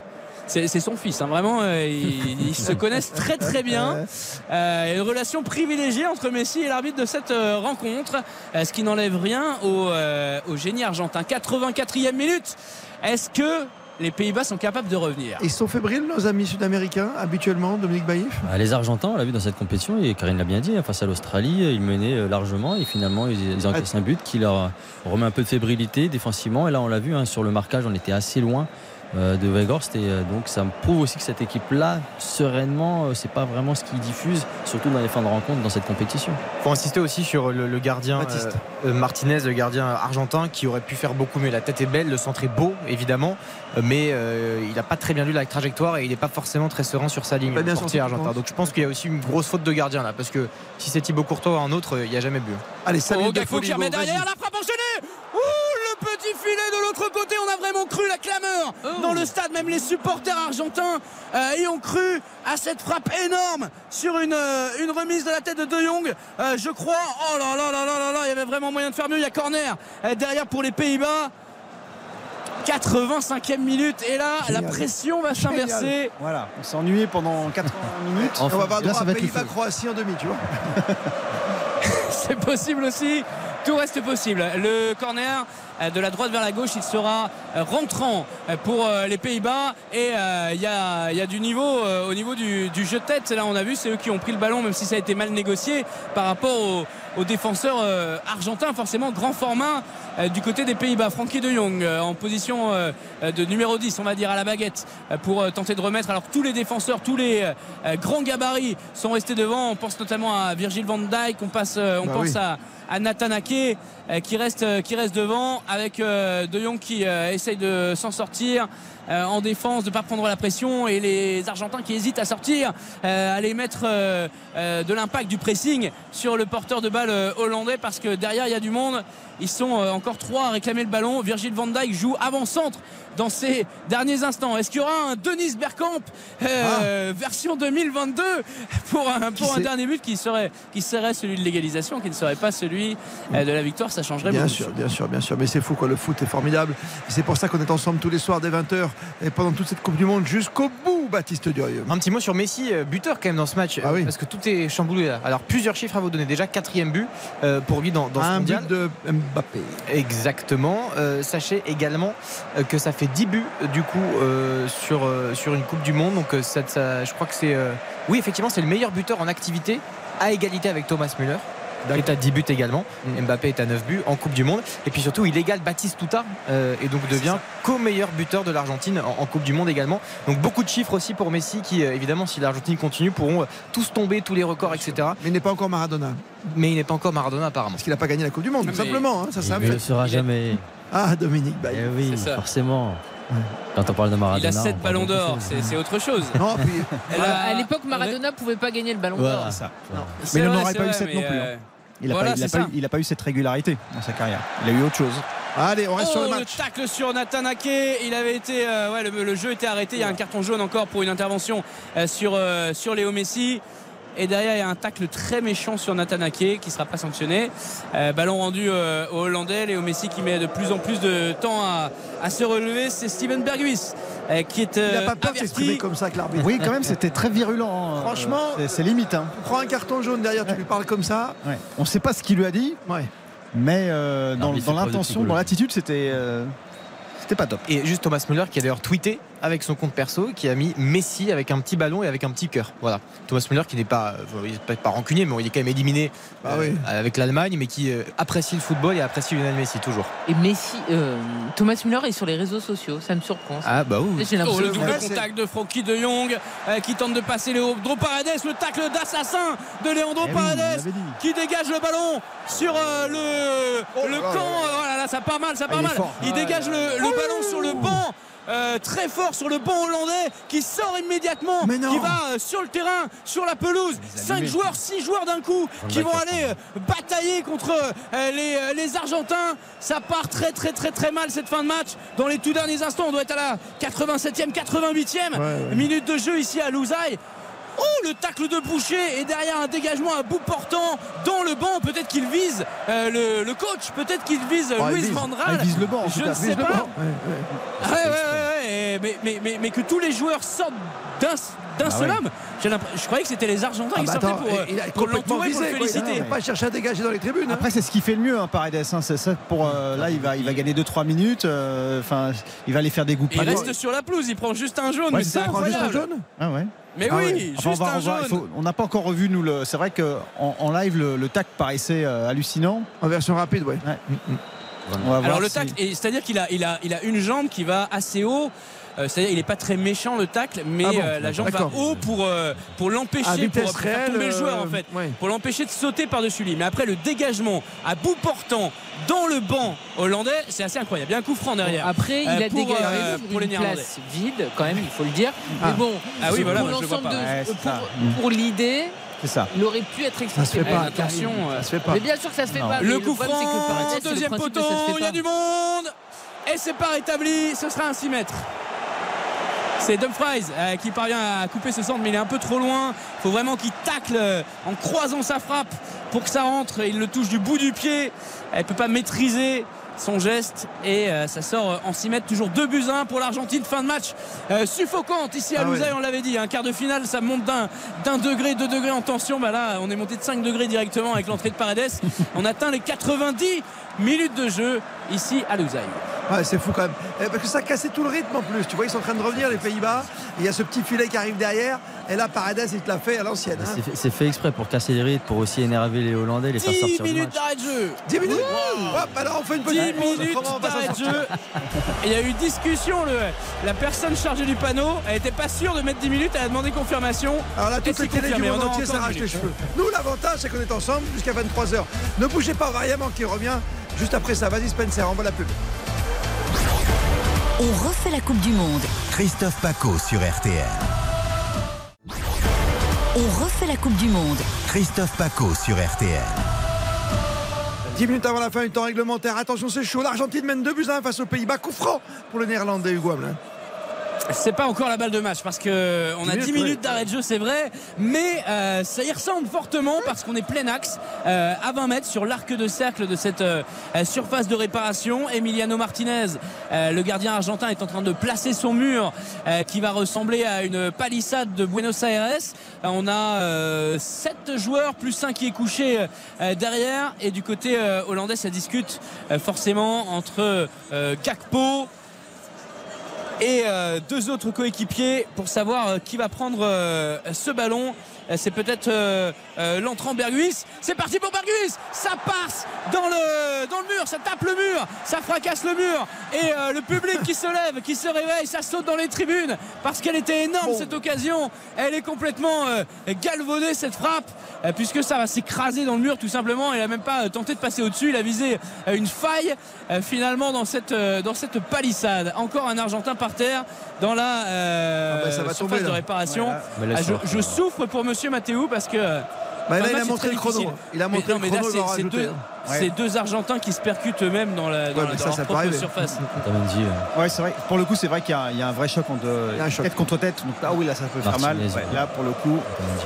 Speaker 4: C'est c'est son fils, hein, vraiment. euh, ils, ils se connaissent très très bien. Euh, une relation privilégiée entre Messi et l'arbitre de cette euh, rencontre, ce qui n'enlève rien au, euh, au génie argentin. 84e minute. Est-ce que les Pays-Bas sont capables de revenir
Speaker 3: Ils sont fébriles, nos amis sud-américains, habituellement, Dominique Baïf
Speaker 10: Ah, Les Argentins, on l'a vu dans cette compétition, et Karine l'a bien dit, hein, face à l'Australie, ils menaient euh, largement et finalement ils, ils encaissent un but qui leur remet un peu de fébrilité défensivement. Et là, on l'a vu hein, sur le marquage, on était assez loin de Weghorst et euh, donc ça me prouve aussi que cette équipe-là, sereinement, euh, c'est pas vraiment ce qu'ils diffusent, surtout dans les fins de rencontre dans cette compétition.
Speaker 5: faut insister aussi sur le, le gardien
Speaker 3: Baptiste.
Speaker 5: euh, euh, Martinez, le gardien argentin, qui aurait pu faire beaucoup mieux. La tête est belle, le centre est beau, évidemment, euh, mais euh, il n'a pas très bien lu la trajectoire et il n'est pas forcément très serein sur sa ligne.
Speaker 3: Pas
Speaker 5: le
Speaker 3: bien sorti,
Speaker 5: argentin. Donc je pense qu'il y a aussi une grosse faute de gardien là, parce que si c'est Thibaut Courtois ou un autre, euh, il n'y a jamais but.
Speaker 3: Allez, 5
Speaker 4: Oh, qui remet derrière, la frappe enchaînée petit filet de l'autre côté, on a vraiment cru la clameur
Speaker 9: Oh.
Speaker 4: dans le stade, même les supporters argentins euh, y ont cru à cette frappe énorme sur une, euh, une remise de la tête de De Jong, Euh, je crois. Oh là là là là là là, il y avait vraiment moyen de faire mieux, il y a corner euh, derrière pour les Pays-Bas. 85e minute et là
Speaker 3: Génial.
Speaker 4: la pression va s'inverser.
Speaker 6: Voilà, on s'est ennuyé pendant 80 minutes.
Speaker 3: On va avoir droit
Speaker 6: ça
Speaker 3: à. Pays-Bas-Croatie en demi, tu vois.
Speaker 4: C'est possible aussi. Tout reste possible. Le corner de la droite vers la gauche, il sera euh, rentrant euh, pour euh, les Pays-Bas. Et euh, il y, a, il y a du niveau euh, au niveau du, du jeu de tête. Là, on a vu, c'est eux qui ont pris le ballon, même si ça a été mal négocié par rapport aux, défenseurs euh, argentins. Forcément, grand format euh, du côté des Pays-Bas. Frankie de Jong euh, en position euh, de numéro 10, on va dire, à la baguette euh, pour euh, tenter de remettre. Alors, tous les défenseurs, tous les euh, grands gabarits sont restés devant. On pense notamment à Virgil van Dijk, on, passe, euh, on
Speaker 3: Bah
Speaker 4: pense
Speaker 3: oui.
Speaker 4: à à Nathan Ake euh, qui reste euh, qui reste devant avec euh, De Jong qui essaye de s'en sortir en défense de pas prendre la pression et les Argentins qui hésitent à sortir euh, à aller mettre euh, euh, de l'impact du pressing sur le porteur de balle euh, hollandais parce que derrière il y a du monde ils sont euh, encore trois à réclamer le ballon Virgil van Dijk joue avant-centre dans ces derniers instants est-ce qu'il y aura un Denis Bergkamp euh, version 2022 pour un, pour un dernier but qui serait qui serait celui de l'égalisation qui ne serait pas celui euh, de la victoire? Ça changerait
Speaker 3: Bien
Speaker 4: beaucoup
Speaker 3: sûr, bien sûr, bien sûr. Mais c'est fou, quoi. Le foot est formidable. C'est pour ça qu'on est ensemble tous les soirs dès 20h et pendant toute cette Coupe du Monde jusqu'au bout, Baptiste Durieux.
Speaker 5: Un petit mot sur Messi, euh, buteur quand même dans ce match,
Speaker 3: Ah oui.
Speaker 5: euh, parce que tout est chamboulé là. Alors plusieurs chiffres à vous donner. Déjà quatrième but euh, pour lui dans, dans ce
Speaker 3: Un
Speaker 5: mondial.
Speaker 3: but de Mbappé.
Speaker 5: Exactement. Euh, sachez également que ça fait 10 buts du coup euh, sur, euh, sur une Coupe du Monde. Donc ça, ça- je crois que c'est... Oui effectivement c'est le meilleur buteur en activité à égalité avec Thomas Müller. Qui est à 10 buts également. Mbappé est à 9 buts en Coupe du Monde. Et puis surtout, il égale Baptiste Touta euh, et donc devient co-meilleur buteur de l'Argentine en, en Coupe du Monde également. Donc beaucoup de chiffres aussi pour Messi qui, euh, évidemment, si l'Argentine continue, pourront euh, tous tomber, tous les records, etc.
Speaker 3: Mais il n'est pas encore Maradona.
Speaker 5: Mais il n'est pas encore Maradona apparemment.
Speaker 3: Parce qu'il n'a pas gagné la Coupe du Monde, tout
Speaker 4: Mais-
Speaker 3: simplement. hein, ça, c'est un
Speaker 10: Il ne sera jamais.
Speaker 3: Ah, Dominique Baye.
Speaker 10: Eh oui,
Speaker 4: ça.
Speaker 10: forcément. Quand on parle de
Speaker 4: il
Speaker 10: Maradona.
Speaker 4: a 7
Speaker 10: on parle
Speaker 4: ballons d'or c'est autre chose
Speaker 3: Non, puis,
Speaker 4: a-
Speaker 9: À l'époque, Maradona pouvait pas gagner le ballon d'or.
Speaker 6: Ça. Mais il n'aurait
Speaker 4: c'est
Speaker 6: pas eu
Speaker 4: vrai,
Speaker 6: cette
Speaker 4: mais,
Speaker 6: non plus,
Speaker 4: euh,
Speaker 6: Il n'a
Speaker 4: Voilà,
Speaker 6: pas, eu- cette régularité dans sa carrière. Il a eu autre chose.
Speaker 3: allez, on reste
Speaker 4: Oh,
Speaker 3: sur le
Speaker 4: le
Speaker 3: match.
Speaker 4: tacle sur Nathan Ake. Il avait été, euh, ouais, le, le jeu était arrêté. Il y a un carton jaune encore pour une intervention euh, sur, euh, sur Léo Messi. Et derrière, il y a un tacle très méchant sur Nathan Ake qui ne sera pas sanctionné. Euh, ballon rendu euh, au Hollandais. Léo Messi qui met de plus en plus de temps à, à se relever. C'est Steven Berghuis qui est
Speaker 3: Il n'a pas peur de comme ça avec l'arbitre.
Speaker 6: Oui, quand même, c'était très virulent. hein.
Speaker 3: Franchement,
Speaker 6: C'est- c'est limite. hein.
Speaker 3: Prends un carton jaune derrière, tu lui parles comme ça.
Speaker 6: Ouais. On ne sait pas ce qu'il lui a dit,
Speaker 3: Ouais.
Speaker 6: mais euh, dans, l'intention, dans l'attitude, c'était euh, c'était pas top.
Speaker 5: Et juste Thomas Müller qui a d'ailleurs tweeté avec son compte perso qui a mis Messi avec un petit ballon et avec un petit cœur. Voilà. Thomas Müller qui n'est pas, euh, pas, pas rancunier, mais il est quand même éliminé
Speaker 3: Ah
Speaker 5: euh,
Speaker 3: oui.
Speaker 5: avec l'Allemagne, mais qui euh, apprécie le football et apprécie Lionel Messi toujours.
Speaker 9: Et Messi, euh, Thomas Müller est sur les réseaux sociaux, ça me surprend. ça.
Speaker 5: Ah bah oui.
Speaker 9: J'ai
Speaker 4: Oh,
Speaker 9: l'impression
Speaker 4: le
Speaker 9: que-
Speaker 4: double contact de Francky de Jong euh, qui tente de passer Léo Paredes, le tacle d'assassin de Leandro
Speaker 6: Eh oui,
Speaker 4: Paredes qui dégage le ballon sur euh, le, le
Speaker 3: là
Speaker 4: camp.
Speaker 3: là.
Speaker 4: Oh là là, ça part mal, ça
Speaker 6: Ah,
Speaker 4: part
Speaker 6: il
Speaker 4: mal. Il dégage le, le ballon sur le banc. Euh, très fort sur le banc hollandais qui sort immédiatement, qui va euh, sur le terrain, sur la pelouse. 5 joueurs, 6 joueurs d'un coup qui vont aller euh, batailler contre les, les Argentins. Ça part très très très très mal cette fin de match. Dans les tout derniers instants, on doit être à la 87e, 88e
Speaker 3: ouais.
Speaker 4: minute de jeu ici à Louzaï. Oh le tacle de Boucher et derrière un dégagement à bout portant dans le banc. Peut-être qu'il vise euh, le, le coach, peut-être qu'il vise
Speaker 6: Oh,
Speaker 4: Luis
Speaker 6: vise.
Speaker 4: Van
Speaker 6: Ah, il vise le banc,
Speaker 4: Je ne sais pas. ouais, ouais, ouais, mais, mais, mais, mais que tous les joueurs sortent d'un d'un seul homme. Je croyais que c'était les Argentins
Speaker 3: Ah
Speaker 4: qui
Speaker 3: bah
Speaker 4: sortaient
Speaker 3: attends,
Speaker 4: pour, euh,
Speaker 3: il a
Speaker 4: pour
Speaker 3: complètement
Speaker 4: l'entourer, pour le féliciter.
Speaker 3: Il n'a pas cherché à dégager dans les tribunes. hein.
Speaker 6: Après, c'est ce qui fait le mieux, hein, Paredes. hein, c'est ça pour euh, là, il va, il va gagner 2-3 minutes. euh, Enfin, il va aller faire des goûts.
Speaker 4: Il reste sur la pelouse, il prend juste un jaune.
Speaker 6: Ouais,
Speaker 4: mais
Speaker 6: c'est
Speaker 4: c'est
Speaker 6: ça, il prend juste un
Speaker 4: incroyable.
Speaker 3: jaune
Speaker 6: Ah ouais.
Speaker 4: Mais
Speaker 6: Ah
Speaker 4: oui,
Speaker 6: ouais. Enfin, on
Speaker 4: juste
Speaker 6: va
Speaker 4: un
Speaker 6: il
Speaker 4: jaune.
Speaker 6: faut- on n'a pas encore revu nous le. C'est vrai que en, en live le, le tac paraissait euh, hallucinant.
Speaker 3: En version rapide, ouais.
Speaker 6: Ouais. On va voir
Speaker 4: Alors le
Speaker 6: si-
Speaker 4: c'est-à-dire qu'il a, il a, il a une jambe qui va assez haut. Euh, C'est-à-dire il n'est pas très méchant le tacle, mais
Speaker 3: Ah bon,
Speaker 4: euh, la jambe va haut pour, euh, pour l'empêcher,
Speaker 3: vitesse
Speaker 4: pour, pour faire tomber le joueur en fait,
Speaker 3: ouais.
Speaker 4: pour l'empêcher de sauter par-dessus lui. Mais après le dégagement à bout portant dans le banc hollandais, c'est assez incroyable. Il y a un coup franc derrière.
Speaker 9: Après, il a
Speaker 4: pour,
Speaker 9: dégagé
Speaker 4: euh, pour les
Speaker 9: une
Speaker 4: Néerlandais.
Speaker 9: place vide, quand même, il faut le dire.
Speaker 6: Ah.
Speaker 9: Mais bon,
Speaker 4: Ah oui, voilà,
Speaker 9: pour l'ensemble de, pour, l'idée,
Speaker 6: C'est ça.
Speaker 9: il aurait pu être
Speaker 3: Ça se fait
Speaker 9: expulsé.
Speaker 3: pas.
Speaker 9: Ouais,
Speaker 4: attention,
Speaker 3: Ça se fait pas.
Speaker 9: Mais bien sûr que ça se fait
Speaker 6: Non.
Speaker 9: pas.
Speaker 4: Le coup
Speaker 9: problème, c'est que
Speaker 4: franc, deuxième poteau, il y a du monde et c'est pas rétabli, ce sera un 6 mètres. C'est Dumfries euh, qui parvient à couper ce centre mais il est un peu trop loin. Il faut vraiment qu'il tacle euh, en croisant sa frappe pour que ça rentre. Il le touche du bout du pied. Elle peut pas maîtriser son geste et euh, ça sort euh, en 6 mètres toujours 2 buts à 1 pour l'Argentine fin de match euh, suffocante ici à
Speaker 3: Ah ouais.
Speaker 4: On l'avait dit un quart de finale ça monte d'un d'un degré deux degrés en tension bah là on est monté de 5 degrés directement avec l'entrée de Paredes on atteint les 90 minutes de jeu ici à Louzaï
Speaker 3: Ouais, c'est fou quand même. Eh, Parce que ça cassait tout le rythme en plus. Tu vois, ils sont en train de revenir, les Pays-Bas. Il y a ce petit filet qui arrive derrière. Et là, Paredes, il te l'a fait à l'ancienne. hein.
Speaker 10: C'est fait- exprès pour casser les rythmes, pour aussi énerver les Hollandais, les faire
Speaker 4: 10
Speaker 10: sortir du
Speaker 4: minutes
Speaker 10: match.
Speaker 4: d'arrêt de jeu
Speaker 3: 10 minutes Hop, alors on fait une
Speaker 4: 10
Speaker 3: petite pause.
Speaker 4: minutes d'arrêt de jeu. Il y a eu discussion. Le, la personne chargée du panneau, elle n'était pas sûre de mettre 10 minutes. Elle a demandé confirmation.
Speaker 3: Alors là, toutes les télés du monde
Speaker 4: on a
Speaker 3: entier s'arrachent les
Speaker 4: minute.
Speaker 3: cheveux. Nous, l'avantage, c'est qu'on est ensemble jusqu'à 23h. Ne bougez pas, variablement qui revient juste après ça. Vas-y, Spencer, envoie la pub.
Speaker 2: On refait la Coupe du Monde.
Speaker 1: Christophe Paco sur RTL.
Speaker 2: On refait la Coupe du Monde.
Speaker 1: Christophe Paco sur RTL.
Speaker 3: 10 minutes avant la fin du temps réglementaire. Attention, c'est chaud. L'Argentine mène 2 buts à 1 face aux Pays-Bas. Coup franc pour le Néerlandais Hugo Hamelin.
Speaker 4: C'est pas encore la balle de match parce que on a 10
Speaker 3: minutes,
Speaker 4: d'arrêt de jeu, c'est vrai, mais euh, ça y ressemble fortement parce qu'on est plein axe euh, à 20 mètres sur l'arc de cercle de cette euh, surface de réparation. Emiliano Martinez, le gardien argentin, est en train de placer son mur qui va ressembler à une palissade de Buenos Aires. On a 7 joueurs plus 5 qui est couché derrière et du côté hollandais ça discute forcément entre Gakpo et euh, deux autres coéquipiers pour savoir euh, qui va prendre euh, ce ballon. Euh, C'est peut-être euh, euh, l'entrant Berguis. C'est parti pour Berguis. Ça passe dans le, dans le mur, ça tape le mur, ça fracasse le mur. Et euh, le public qui se lève, qui se réveille, ça saute dans les tribunes parce qu'elle était énorme cette occasion. Elle est complètement euh, galvaudée cette frappe euh, puisque ça va s'écraser dans le mur tout simplement. Il a même pas tenté de passer au-dessus. Il a visé euh, une faille euh, finalement dans cette, euh, dans cette palissade. Encore un Argentin par terre dans la euh,
Speaker 3: Ah bah, ça va
Speaker 4: surface
Speaker 3: tomber,
Speaker 4: de réparation.
Speaker 3: Ouais, là.
Speaker 10: Mais là,
Speaker 4: Ah, je, je souffre pour Monsieur Mathéo parce que.
Speaker 3: Bah, là,
Speaker 4: fin de
Speaker 3: il a montré le chrono.
Speaker 4: difficile.
Speaker 3: Il a montré
Speaker 4: Mais non,
Speaker 3: le
Speaker 4: là,
Speaker 3: chrono,
Speaker 4: c'est- deux,
Speaker 3: hein.
Speaker 4: c'est deux Argentins qui se percutent eux-mêmes dans, la, dans,
Speaker 3: Ouais,
Speaker 4: la-
Speaker 3: mais
Speaker 4: dans
Speaker 3: ça,
Speaker 4: leur
Speaker 3: ça peut
Speaker 4: propre surface.
Speaker 10: Otamendi, euh,
Speaker 6: Ouais, c'est vrai. Pour le coup, c'est vrai qu'il y, a- il y a un vrai choc entre
Speaker 3: y a un choc.
Speaker 6: tête contre tête. Donc, ah oui, là, ça peut faire mal.
Speaker 10: Martinez,
Speaker 6: Ouais,
Speaker 10: ouais.
Speaker 6: là, pour le coup.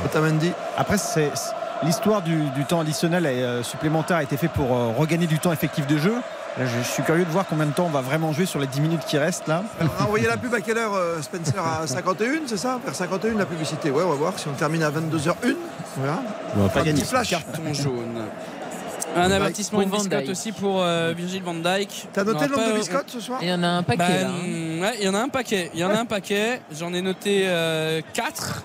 Speaker 10: Otamendi.
Speaker 6: Après, c'est c'est- l'histoire du, du temps additionnel et euh, supplémentaire a été fait pour euh, regagner du temps effectif de jeu. Là, je, suis curieux de voir combien de temps on va vraiment jouer sur les 10 minutes qui restent là.
Speaker 3: On a envoyé la pub à quelle heure, euh, Spencer À 51, c'est ça Vers 51, la publicité. Ouais, on va voir si on termine à 22h01. On verra.
Speaker 10: Bon,
Speaker 3: Un
Speaker 10: après,
Speaker 3: petit flash.
Speaker 4: Carton jaune. Un avertissement, une biscotte aussi pour euh, Virgil van Dijk.
Speaker 3: T'as noté
Speaker 4: On
Speaker 3: le
Speaker 4: va
Speaker 3: nombre de
Speaker 4: pas-
Speaker 3: biscottes ce soir
Speaker 9: Il y en a un paquet
Speaker 4: Bah,
Speaker 9: là. hein.
Speaker 4: ouais, il y en a un paquet. Il y en a un paquet. J'en ai noté 4.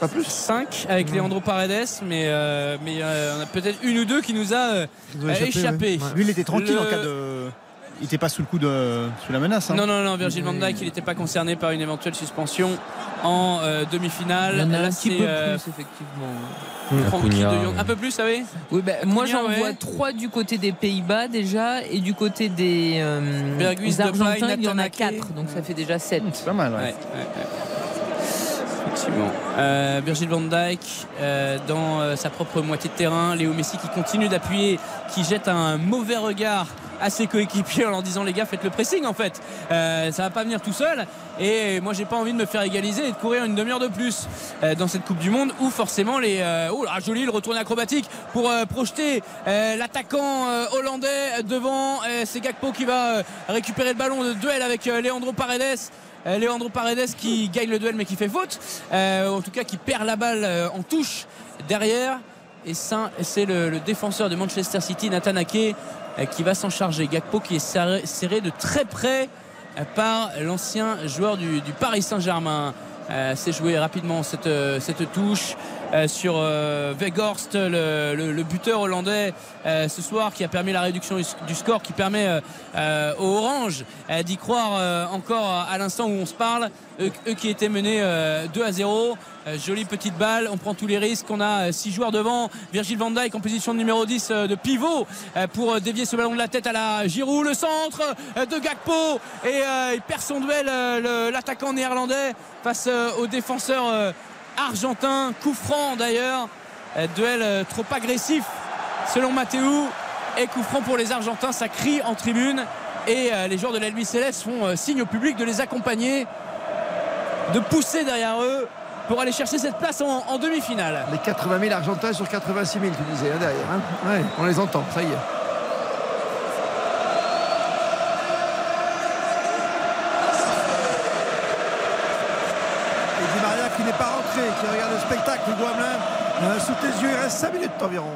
Speaker 3: Pas plus
Speaker 4: 5 avec Leandro Paredes, mais euh, mais euh, on a peut-être une ou deux qui nous a euh,
Speaker 6: échappé,
Speaker 4: échappé.
Speaker 6: ouais. Lui, il était tranquille
Speaker 4: Le-
Speaker 6: en cas de. Il n'était pas sous le coup de. sous la menace. hein.
Speaker 4: Non, non, non, Virgil van Dijk, il n'était pas concerné par une éventuelle suspension en euh, demi-finale.
Speaker 9: Il y en a
Speaker 4: Là,
Speaker 9: un petit
Speaker 4: c'est,
Speaker 9: peu
Speaker 4: euh,
Speaker 9: plus effectivement.
Speaker 4: De Jong. Un peu plus, vous savez
Speaker 9: Oui, ben, moi j'en
Speaker 4: ouais.
Speaker 9: vois trois du côté des Pays-Bas déjà et du côté des, euh, des Argentins il y en a quatre donc ça fait déjà sept.
Speaker 6: C'est pas mal, ouais.
Speaker 4: Ouais, ouais, ouais. Effectivement. Euh, Virgil van Dijk euh, dans euh, sa propre moitié de terrain. Léo Messi qui continue d'appuyer, qui jette un mauvais regard à ses coéquipiers en leur disant les gars faites le pressing en fait ça va pas venir tout seul et moi j'ai pas envie de me faire égaliser et de courir une demi-heure de plus dans cette Coupe du Monde où forcément les oh là joli le retour acrobatique pour projeter l'attaquant hollandais devant c'est Gakpo qui va récupérer le ballon de duel avec Leandro Paredes Leandro Paredes qui gagne le duel mais qui fait faute. Euh, en tout cas qui perd la balle euh, en touche derrière. Et c'est le, défenseur de Manchester City Nathan Ake euh, qui va s'en charger. Gakpo qui est serré, de très près euh, par l'ancien joueur du, Paris Saint-Germain. Euh, c'est joué rapidement cette, euh, touche. euh, sur euh, Weghorst, le, buteur hollandais euh, ce soir qui a permis la réduction du, score, qui permet euh, euh, aux Orange euh, d'y croire euh, encore à l'instant où on se parle. Eux, qui étaient menés euh, 2 à 0. Euh, jolie petite balle, on prend tous les risques. On a 6 joueurs devant. Virgil van Dijk en position de numéro 10 euh, de pivot euh, pour euh, dévier ce ballon de la tête à la Giroud. Le centre euh, de Gakpo et euh, il perd son duel, euh, l'attaquant néerlandais face euh, au défenseur euh, argentin. Coup franc d'ailleurs. Euh, duel euh, trop agressif selon Mathéo. Et coup franc pour les Argentins, ça crie en tribune. Et euh, les joueurs de l'Elvis Céleste font signe au public de les accompagner, de pousser derrière eux pour aller chercher cette place en, demi-finale.
Speaker 3: Les 80 000 Argentins sur 86 000, tu disais, hein, derrière. hein. On les entend, ça y est. Et Di Maria qui n'est pas rentré, qui regarde le spectacle, Douamelin, euh, sous tes yeux, il reste 5 minutes environ.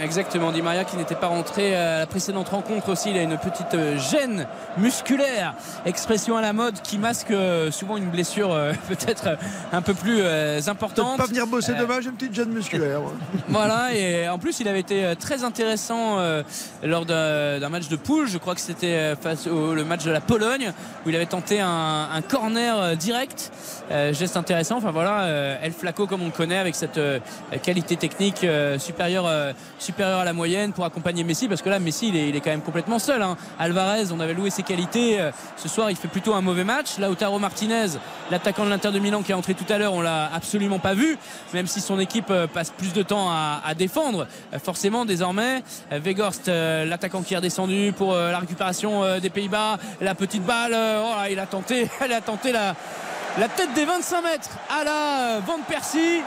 Speaker 4: Exactement, Di Maria qui n'était pas rentré à la précédente rencontre aussi, il a une petite euh, gêne musculaire, expression à la mode qui masque euh, souvent une blessure euh, peut-être un peu plus importante.
Speaker 3: pas venir bosser
Speaker 4: Euh,
Speaker 3: demain, j'ai une petite gêne musculaire.
Speaker 4: Voilà, et en plus il avait été très intéressant lors d'un match de poule, je crois que c'était face au le match de la Pologne, où il avait tenté un, un corner direct, Euh, geste intéressant, enfin voilà, El Flaco comme on le connaît, avec cette qualité technique supérieure, supérieure à la moyenne pour accompagner Messi, parce que là Messi il est, il est quand même complètement seul. hein. Alvarez, on avait loué ses qualités, euh, ce soir il fait plutôt un mauvais match. Lautaro Martinez, l'attaquant de l'Inter de Milan qui est entré tout à l'heure, on l'a absolument pas vu, même si son équipe euh, passe plus de temps à, défendre. Euh, Forcément, désormais, euh, l'attaquant qui est redescendu pour la récupération des Pays-Bas, la petite balle, oh il a tenté, elle a tenté la, la tête des 25 mètres à la Van Persie.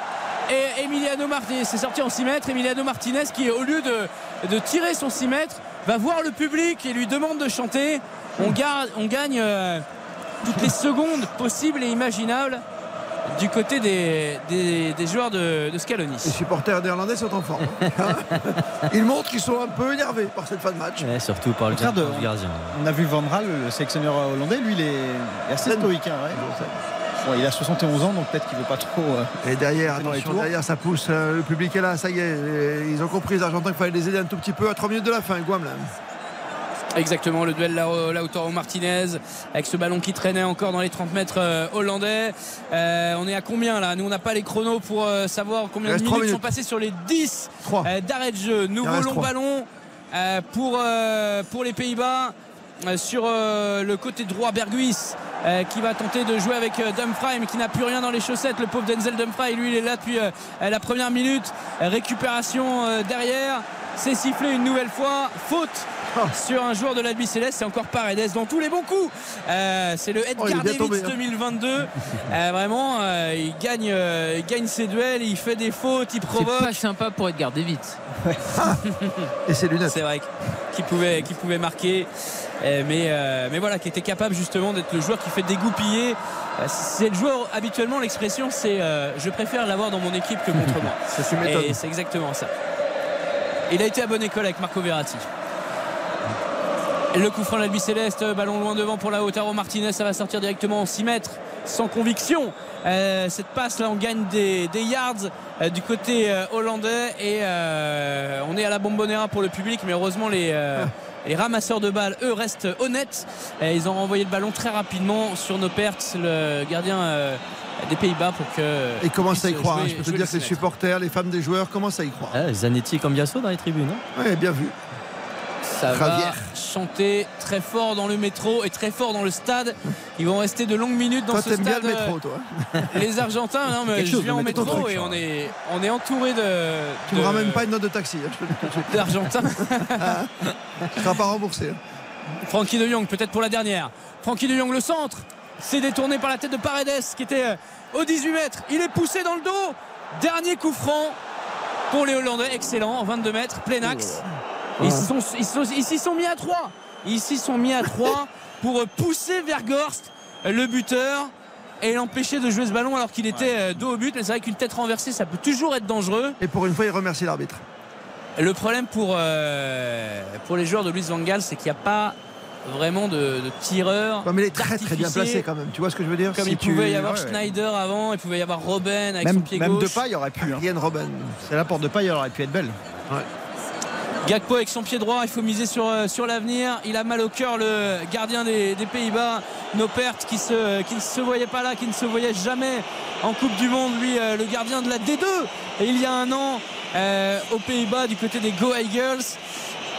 Speaker 4: Et Emiliano Martinez, c'est sorti en 6 mètres. Emiliano Martinez qui, au lieu de, de tirer son 6 mètres, va voir le public et lui demande de chanter. On, garde, on gagne euh, toutes les secondes possibles et imaginables du côté des, des- des joueurs de, de Scaloni.
Speaker 3: Les supporters néerlandais sont en forme. Ils montrent qu'ils sont un peu énervés par cette fin de match.
Speaker 10: Ouais, surtout par le gardien.
Speaker 6: On a vu Van Raal, le sélectionneur hollandais, lui, il est, il est assez stoïque. hein, ouais. Bon, il a 71 ans, donc peut-être qu'il veut pas trop. euh,
Speaker 3: Et derrière, attention, derrière ça pousse, euh, le public est là, ça y est, et ils ont compris les Argentins qu'il fallait les aider un tout petit peu à 3 minutes de la fin, Guam là.
Speaker 4: Exactement, le duel Lau- Lautaro Martinez avec ce ballon qui traînait encore dans les 30 mètres euh, hollandais. Euh, on est à combien là? Nous on n'a pas les chronos pour euh, savoir combien de minutes, sont passées sur les 10 euh, d'arrêt de jeu. Nouveau long ballon euh, pour, euh, pour les Pays-Bas. Euh, sur euh, le côté droit Berguis euh, qui va tenter de jouer avec Dumfries mais qui n'a plus rien dans les chaussettes. Le pauvre Denzel Dumfries lui il est là depuis la première minute. Récupération derrière. C'est sifflé une nouvelle fois. Faute sur un joueur de l'Albi Céleste. C'est encore Paredes dans tous les bons coups. Euh, c'est le
Speaker 3: Oh,
Speaker 4: Edgar
Speaker 3: tombé,
Speaker 4: Davids
Speaker 3: hein.
Speaker 4: 2022 Euh, vraiment euh, il gagne il gagne ses duels il fait des fautes il
Speaker 9: C'est
Speaker 4: provoque.
Speaker 9: pas sympa pour Edgar Davids.
Speaker 3: Et c'est lunettes.
Speaker 4: c'est vrai qu'il pouvait, pouvait marquer, mais, euh, mais voilà, qui était capable justement d'être le joueur qui fait dégoupiller. Euh, C'est le joueur, habituellement, l'expression c'est euh, je préfère l'avoir dans mon équipe que contre moi. Et c'est exactement ça. Il a été à bonne école avec Marco Verratti. Le coup franc l'Albi Céleste, ballon loin devant pour la Otaro Martinez, ça va sortir directement en 6 mètres sans conviction. Euh, cette passe là, on gagne des, des yards euh, du côté euh, hollandais et euh, on est à la bombonera pour le public, mais heureusement les, euh, les ramasseurs de balles, eux, restent honnêtes. Et ils ont renvoyé le ballon très rapidement sur nos pertes, le gardien euh, des Pays-Bas pour que.
Speaker 3: Et commence à y croire. hein.
Speaker 4: jouer-
Speaker 3: Je peux te dire
Speaker 4: les
Speaker 3: que les supporters, les femmes des joueurs commencent à y croire.
Speaker 10: Ah, Zanetti et Cambiasso dans les tribunes. hein
Speaker 3: Ouais, bien vu.
Speaker 4: Ça va chanter très fort dans le métro et très fort dans le stade. Ils vont rester de longues minutes dans
Speaker 3: Toi,
Speaker 4: ce
Speaker 3: t'aimes bien
Speaker 4: stade.
Speaker 3: le métro, toi.
Speaker 4: Les Argentins, non, mais
Speaker 3: Quelque
Speaker 4: je
Speaker 3: chose,
Speaker 4: viens en
Speaker 3: métro, truc,
Speaker 4: et on est, on est entouré de.
Speaker 3: Tu me ramènes pas une note de taxi. hein,
Speaker 4: d'Argentins.
Speaker 3: Tu ne seras pas remboursé. hein.
Speaker 4: Francky de Jong, peut-être pour la dernière. Francky de Jong, le centre. C'est détourné par la tête de Paredes qui était euh, au 18 mètres. Il est poussé dans le dos. Dernier coup franc pour les Hollandais. Excellent, en 22 mètres, plein axe. Ils s'y sont, ils sont- ils s'y sont mis à 3. Ils s'y sont mis à 3 pour euh, pousser Vergorst, euh, le buteur, et l'empêcher de jouer ce ballon alors qu'il était euh, dos au but. Mais c'est vrai qu'une tête renversée, ça peut toujours être dangereux.
Speaker 3: Et pour une fois, il remercie l'arbitre.
Speaker 4: Le problème pour, euh, pour les joueurs de Luis Van Gaal, c'est qu'il n'y a pas vraiment de, de tireurs.
Speaker 3: Ouais, mais il est très très bien placé quand même. Tu vois ce que je veux dire?
Speaker 4: Comme
Speaker 3: Si
Speaker 4: il
Speaker 3: tu-
Speaker 4: pouvait y avoir
Speaker 6: ouais, ouais.
Speaker 4: Schneider avant, il pouvait y avoir Robben avec son
Speaker 6: Même,
Speaker 4: pied
Speaker 6: même
Speaker 4: gauche.
Speaker 6: de paille aurait pu. hein.
Speaker 3: Robben.
Speaker 6: C'est la porte de paille, elle aurait pu être belle.
Speaker 4: Gakpo avec son pied droit, il faut miser sur, euh, sur l'avenir. Il a mal au cœur, le gardien des, Pays-Bas. Nos pertes qui, ne se voyait pas là, qui ne se voyait jamais en Coupe du Monde. Lui, euh, le gardien de la D2. Et il y a un an, euh, aux Pays-Bas, du côté des Go Eagles.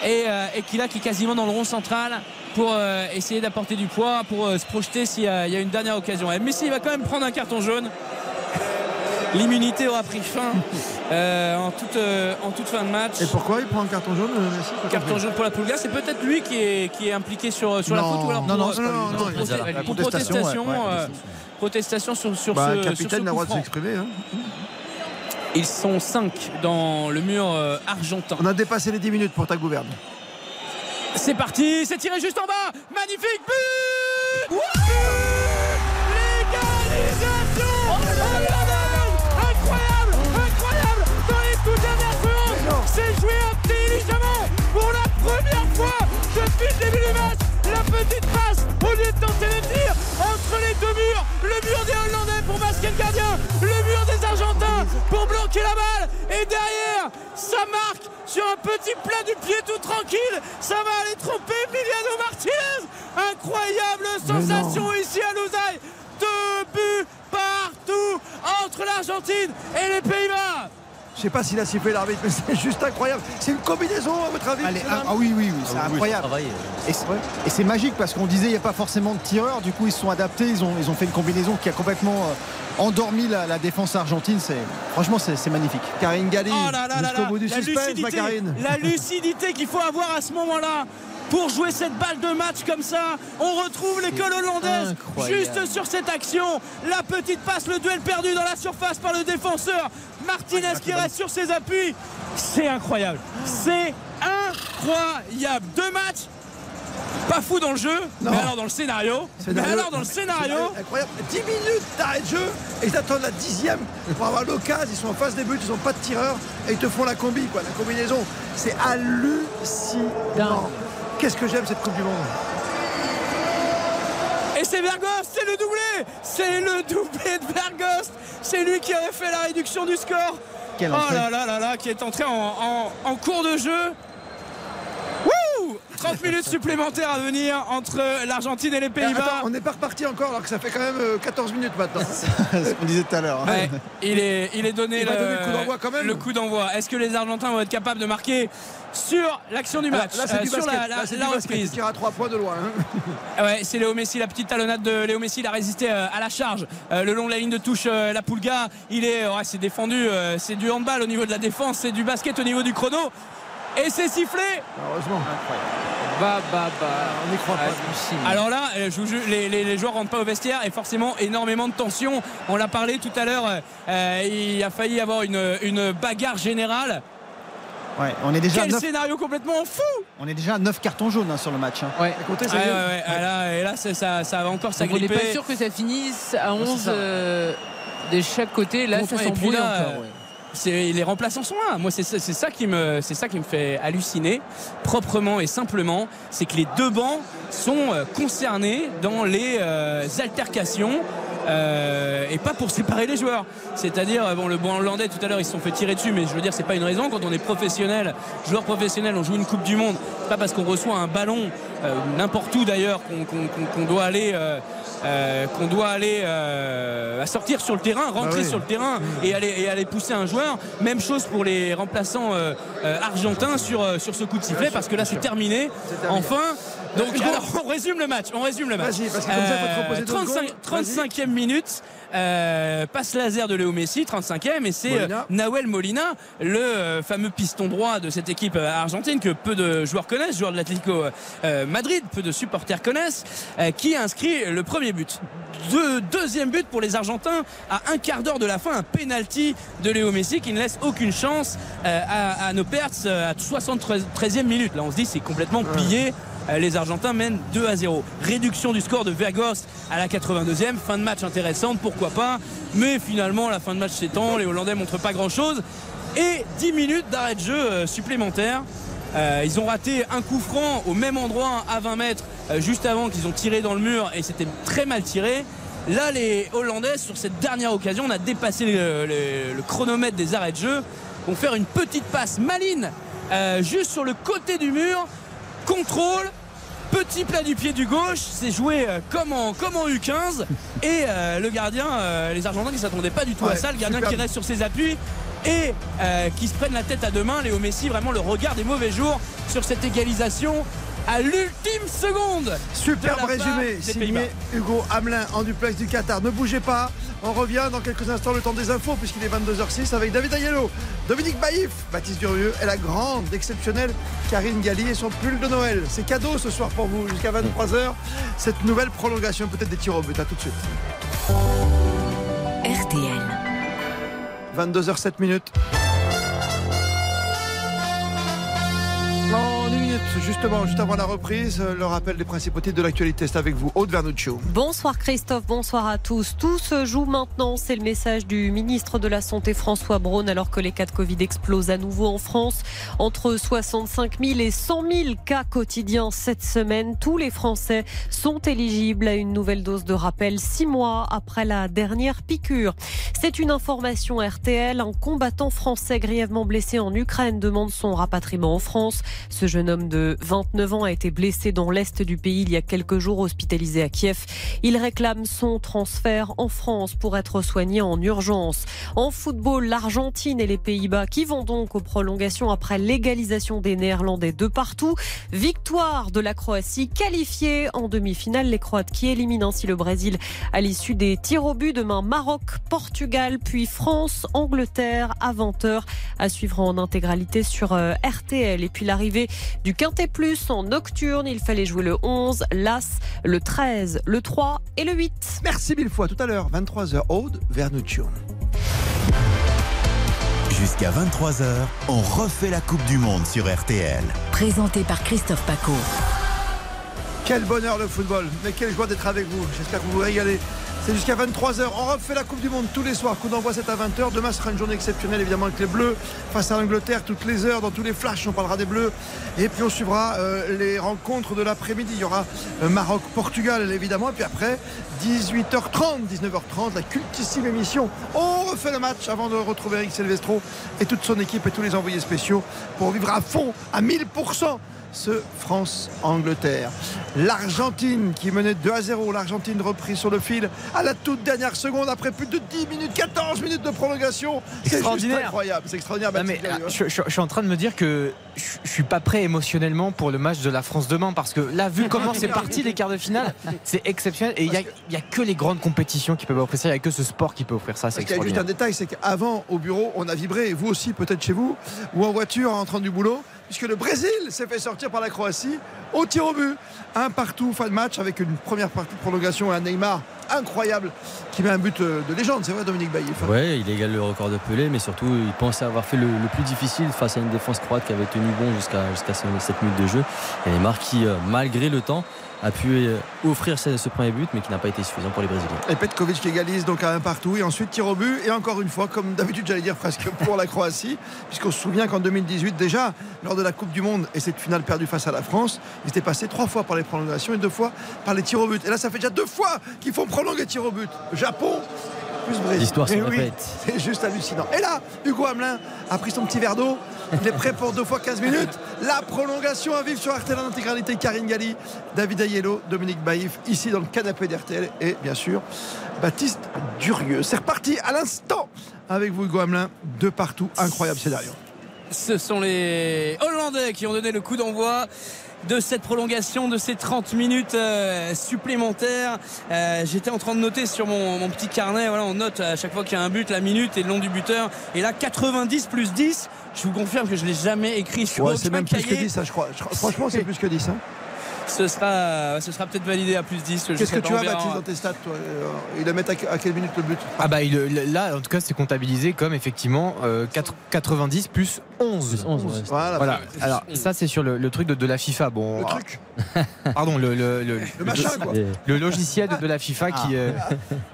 Speaker 4: Et, euh, et qui là, qui est quasiment dans le rond central pour essayer d'apporter du poids, pour se projeter s'il y, a il y a une dernière occasion. Et Messi il va quand même prendre un carton jaune. L'immunité aura pris fin euh, en, toute, euh, en toute fin de match.
Speaker 3: Et pourquoi il prend un carton jaune, euh, Messi
Speaker 4: Carton jaune pour la Pulga, c'est peut-être lui qui est, qui est impliqué sur, sur la
Speaker 6: Non,
Speaker 4: faute ou alors
Speaker 6: non,
Speaker 4: pour,
Speaker 6: non, lui.
Speaker 3: non,
Speaker 4: pour
Speaker 3: non,
Speaker 4: pour
Speaker 6: contestation,
Speaker 4: protestation,
Speaker 6: ouais, ouais,
Speaker 4: euh, protestation sur, sur
Speaker 3: Bah,
Speaker 4: ce,
Speaker 3: capitaine a le
Speaker 4: coup
Speaker 3: droit de s'exprimer. hein.
Speaker 4: Ils sont 5 dans le mur euh, argentin.
Speaker 3: On a dépassé les 10 minutes pour ta gouverne.
Speaker 4: C'est parti, c'est tiré juste en bas. Magnifique but But L'égalisation petite passe au lieu de tenter le tir entre les deux murs Le mur des Hollandais pour masquer le gardien Le mur des Argentins pour bloquer la balle Et derrière, ça marque sur un petit plat du pied tout tranquille Ça va aller tromper Emiliano Martinez. Incroyable sensation ici à Lausanne Deux buts partout entre l'Argentine et les Pays-Bas
Speaker 3: Je sais pas s'il a sifflé l'arbitre, mais c'est juste incroyable. C'est une combinaison, à votre avis
Speaker 6: Allez, ah, ah oui, oui, oui, c'est
Speaker 10: Ah oui,
Speaker 6: incroyable.
Speaker 10: travail,
Speaker 6: Et c'est- c'est magique parce qu'on disait il n'y a pas forcément de tireurs, du coup ils se sont adaptés, ils ont, ils ont fait une combinaison qui a complètement euh, endormi la, la défense argentine. C'est, franchement, c'est, c'est magnifique.
Speaker 3: Karine Galli,
Speaker 4: Oh là là là
Speaker 3: jusqu'au
Speaker 4: là,
Speaker 3: bout du
Speaker 4: la
Speaker 3: suspense, ma
Speaker 4: lucidité,
Speaker 3: Karine.
Speaker 4: la lucidité qu'il faut avoir à ce moment-là pour jouer cette balle de match comme ça. On retrouve l'école hollandaise
Speaker 9: incroyable.
Speaker 4: juste sur cette action. La petite passe, le duel perdu dans la surface par le défenseur. Martinez qui reste sur ses appuis. C'est incroyable. C'est incroyable. Deux matchs. Pas fou dans le jeu, mais alors dans le scénario. Mais alors dans le scénario.
Speaker 3: Incroyable. 10 minutes d'arrêt de jeu et ils attendent la dixième pour avoir l'occasion. Ils sont en face des buts, ils n'ont pas de tireur et ils te font la combi, quoi, la combinaison. C'est hallucinant. Qu'est-ce que j'aime cette Coupe du Monde?
Speaker 4: Et c'est Vergost, c'est le doublé C'est le doublé de Vergost C'est lui qui avait fait la réduction du score
Speaker 6: Quelle
Speaker 4: Oh
Speaker 6: entrée.
Speaker 4: là là là là, qui est entré en, en- en cours de jeu Wouh 30 minutes supplémentaires à venir entre l'Argentine et les
Speaker 3: Attends,
Speaker 4: Pays-Bas.
Speaker 3: on n'est pas reparti encore alors que ça fait quand même euh, 14 minutes maintenant.
Speaker 6: C'est ce qu'on disait tout à l'heure. hein.
Speaker 4: Ouais, il, est, il est donné
Speaker 3: Il le coup d'envoi quand même.
Speaker 4: le coup d'envoi. Est-ce que les Argentins vont être capables de marquer sur l'action du match
Speaker 3: Là, c'est
Speaker 4: euh,
Speaker 3: du
Speaker 4: sur
Speaker 3: basket.
Speaker 4: la, la-
Speaker 3: Là,
Speaker 4: reprise
Speaker 3: Il tire à 3 points de loin. hein.
Speaker 4: Ouais, c'est Léo Messi, la petite talonnade de Léo Messi. Il a résisté euh, à la charge euh, le long de la ligne de touche. euh, la Pulga, il est, ouais, c'est défendu. euh, c'est du handball au niveau de la défense, c'est du basket au niveau du chrono. Et c'est sifflé.
Speaker 3: Heureusement.
Speaker 9: Bah, bah, bah.
Speaker 3: On n'y croit pas.
Speaker 9: Hallucinant.
Speaker 4: Alors là, je vous jure, les, les- les joueurs rentrent pas au vestiaire et forcément énormément de tension. On l'a parlé tout à l'heure. euh, il a failli y avoir une, une bagarre générale.
Speaker 6: Ouais, on est déjà à
Speaker 4: Quel
Speaker 6: 9,
Speaker 4: scénario complètement fou
Speaker 6: on est déjà à 9 cartons jaunes hein, sur le match. hein.
Speaker 9: Ouais.
Speaker 4: Ouais. Ah, là, Et là, c'est- ça, ça va encore
Speaker 9: Donc on n'est
Speaker 4: s'agripper.
Speaker 9: pas sûr que ça finisse à
Speaker 3: c'est
Speaker 9: 11
Speaker 3: ça.
Speaker 9: euh, de chaque côté. Là, ça s'embrouille encore.
Speaker 4: euh,
Speaker 9: ouais.
Speaker 4: c'est les remplaçants sont là. Moi, c'est ça, qui me, c'est ça qui me fait halluciner, proprement et simplement, c'est que les deux bancs sont euh, concernés dans les euh, altercations. Euh, et pas pour séparer les joueurs. C'est-à-dire, euh, bon, le banc hollandais tout à l'heure, ils se sont fait tirer dessus, mais je veux dire, c'est pas une raison. Quand on est professionnel, joueur professionnel, on joue une Coupe du Monde, pas parce qu'on reçoit un ballon, euh, n'importe où d'ailleurs, qu'on doit aller. euh, euh, qu'on doit aller euh, sortir sur le terrain, rentrer
Speaker 3: oui.
Speaker 4: sur le terrain et aller, et aller pousser un joueur. Même chose pour les remplaçants euh, euh, argentins sur, sur ce coup de sifflet parce que là c'est terminé.
Speaker 3: terminé.
Speaker 4: Enfin, donc alors, on résume le match. On résume le match.
Speaker 3: Vas-y, parce que comme ça, faut te reposer deux
Speaker 4: 35,
Speaker 3: secondes.
Speaker 4: 35e minute. euh, passe laser de Léo Messi, 35e, et c'est euh,
Speaker 3: Molina.
Speaker 4: Nahuel Molina, le euh, fameux piston droit de cette équipe euh, argentine que peu de joueurs connaissent, joueur de l'Atlético euh, Madrid, peu de supporters connaissent, euh, qui inscrit le premier but. Deux- deuxième but pour les Argentins à un quart d'heure de la fin, un penalty de Léo Messi qui ne laisse aucune chance euh, à, à nos pertes euh, à 73e minute. Là, on se dit c'est complètement. Euh, Les Argentins mènent 2 à 0. Réduction du score de Vergos à la 82e. Fin de match intéressante, pourquoi pas. Mais finalement, la fin de match s'étend. Les Hollandais montrent pas grand chose. Et 10 minutes d'arrêt de jeu euh, supplémentaire. Euh, ils ont raté un coup franc au même endroit à 20 mètres euh, juste avant qu'ils ont tiré dans le mur et c'était très mal tiré. Là, les Hollandais, sur cette dernière occasion, on a dépassé le chronomètre des arrêts de jeu, vont faire une petite passe maline euh, juste sur le côté du mur. Contrôle, petit plat du pied du gauche, c'est joué euh, comme en, comme en U15 et euh, le gardien, euh, les Argentins qui s'attendaient pas du tout à ça, le gardien qui reste sur ses appuis et euh, qui se prennent la tête à deux mains. Léo Messi, vraiment le regard des mauvais jours sur cette égalisation à l'ultime seconde.
Speaker 3: Superbe résumé, signé. Hugo Hamelin en duplex du Qatar. Ne bougez pas, on revient dans quelques instants le temps des infos puisqu'il est 22h06 avec David Ayello, Dominique Baïf, Baptiste Durieux et la grande, exceptionnelle Karine Galli et son pull de Noël. C'est cadeau ce soir pour vous jusqu'à 23h. Cette nouvelle prolongation, peut-être des tirs au but. À tout de suite.
Speaker 2: RTL.
Speaker 3: 22h07 minutes. En une minute, justement, juste avant la reprise, euh, le rappel des principautés de l'actualité, c'est avec vous, Aude Vernuccio.
Speaker 12: Bonsoir Christophe, bonsoir à tous. Tout se joue maintenant, c'est le message du ministre de la Santé François Braun alors que les cas de Covid explosent à nouveau en France. Entre 65 000 et 100 000 cas quotidiens cette semaine, tous les Français sont éligibles à une nouvelle dose de rappel six mois après la dernière piqûre. C'est une information RTL, un combattant français grièvement blessé en Ukraine demande son rapatriement en France. Ce jeune homme de 29 ans a été blessé dans l'est du pays il y a quelques jours, hospitalisé à Kiev. Il réclame son transfert en France pour être soigné en urgence. En football, l'Argentine et les Pays-Bas qui vont donc aux prolongations après l'égalisation des Néerlandais de partout. Victoire de la Croatie qualifiée en demi-finale. Les Croates qui éliminent ainsi le Brésil à l'issue des tirs au but. Demain, Maroc, Portugal, puis France, Angleterre à 20h à suivre en intégralité sur euh, RTL. Et puis l'arrivée du Quintet Plus en nocturne. Il fallait jouer le 11, l'As, le 13, le 3 et le 8.
Speaker 3: Merci mille fois. Tout à l'heure, 23h, Aude Vernuccio.
Speaker 1: Jusqu'à 23h, on refait la Coupe du Monde sur RTL.
Speaker 2: Présenté par Christophe Paco.
Speaker 3: Quel bonheur le football, mais quelle joie d'être avec vous. J'espère que vous vous régalez. C'est jusqu'à 23h. On refait la Coupe du Monde tous les soirs. Coup d'envoi, c'est à 20h. Demain sera une journée exceptionnelle, évidemment, avec les Bleus face à l'Angleterre. Toutes les heures, dans tous les flashs, on parlera des Bleus. Et puis on suivra euh, les rencontres de l'après-midi. Il y aura euh, Maroc-Portugal, évidemment. Et puis après, 18h30, 19h30, la cultissime émission. On refait le match avant de retrouver Eric Silvestro et toute son équipe et tous les envoyés spéciaux pour vivre à fond, à 1000% ce France-Angleterre. L'Argentine qui menait 2 à 0. L'Argentine reprise sur le fil à la toute dernière seconde après plus de 10 minutes, 14 minutes de prolongation. C'est juste
Speaker 5: Extraordinaire.
Speaker 3: incroyable. C'est extraordinaire.
Speaker 5: Non, mais,
Speaker 3: Baptiste Durieux.
Speaker 5: je, je- je suis en train de me dire que je, je suis pas prêt émotionnellement pour le match de la France demain parce que là, vu comment c'est parti les quarts de finale, c'est exceptionnel et il y a, il que les grandes compétitions qui peuvent offrir ça, il y a que ce sport qui peut offrir ça, c'est
Speaker 3: qu'il y a juste un détail, c'est qu'avant, au bureau, on a vibré, vous aussi, peut-être chez vous, ou en voiture en rentrant du boulot, puisque le Brésil s'est fait sortir par la Croatie au tir au but. Un partout, fin de match, avec une première partie de prolongation et un Neymar incroyable qui met un but euh, de légende, c'est vrai Dominique Bailly.
Speaker 10: Ouais, il égale le record de Pelé, mais surtout il pensait avoir fait le, plus difficile face à une défense croate qui avait tenu bon jusqu'à jusqu'à 7 minutes de jeu. Neymar qui, euh, malgré le temps, a pu euh, offrir ce, premier but, mais qui n'a pas été suffisant pour les Brésiliens.
Speaker 3: Et Petkovic qui égalise donc à un partout et ensuite tir au but. Et encore une fois comme d'habitude j'allais dire presque pour la Croatie puisqu'on se souvient qu'en 2018 déjà lors de la Coupe du Monde et cette finale perdue face à la France ils étaient passés trois fois par les prolongations et deux fois par les tirs au but. Et là ça fait déjà deux fois qu'ils font prolonger tir au but. Japon plus Brésil
Speaker 10: L'histoire se
Speaker 3: Eh oui,
Speaker 10: répète.
Speaker 3: c'est juste hallucinant et là Hugo Hamelin a pris son petit verre d'eau il est prêt pour deux fois 15 minutes la prolongation à vivre sur RTL en intégralité Karine Galli David Ayello Dominique Baïf ici dans le canapé d'RTL et bien sûr Baptiste Durieux. C'est reparti à l'instant avec vous, Hugo Hamelin. De partout, incroyable scénario.
Speaker 4: Ce sont les Hollandais qui ont donné le coup d'envoi de cette prolongation de ces 30 minutes euh, supplémentaires. Euh, J'étais en train de noter sur mon, mon petit carnet, voilà, on note à chaque fois qu'il y a un but la minute et le nom du buteur. Et là, 90 plus 10, je vous confirme que je ne l'ai jamais écrit sur
Speaker 3: Ouais,
Speaker 4: aucun
Speaker 3: c'est même plus que
Speaker 4: cahier.
Speaker 3: 10, ça, je crois. Je Franchement, c'est plus que 10. hein.
Speaker 4: Ce sera, ce sera peut-être validé à plus 10. je
Speaker 3: Qu'est-ce que tu as. Baptiste, dans tes stats toi Euh, Il le met à, à quelle minute le but?
Speaker 5: Ah bah il- là en tout cas c'est comptabilisé comme effectivement euh, 4 90 plus 11.
Speaker 3: Voilà.
Speaker 5: Voilà. Alors ça c'est sur le, le truc de, de la FIFA. Bon.
Speaker 3: Le
Speaker 5: ah,
Speaker 3: truc.
Speaker 5: Pardon le le, le,
Speaker 3: Le machin, quoi.
Speaker 5: le logiciel de, de la FIFA qui euh,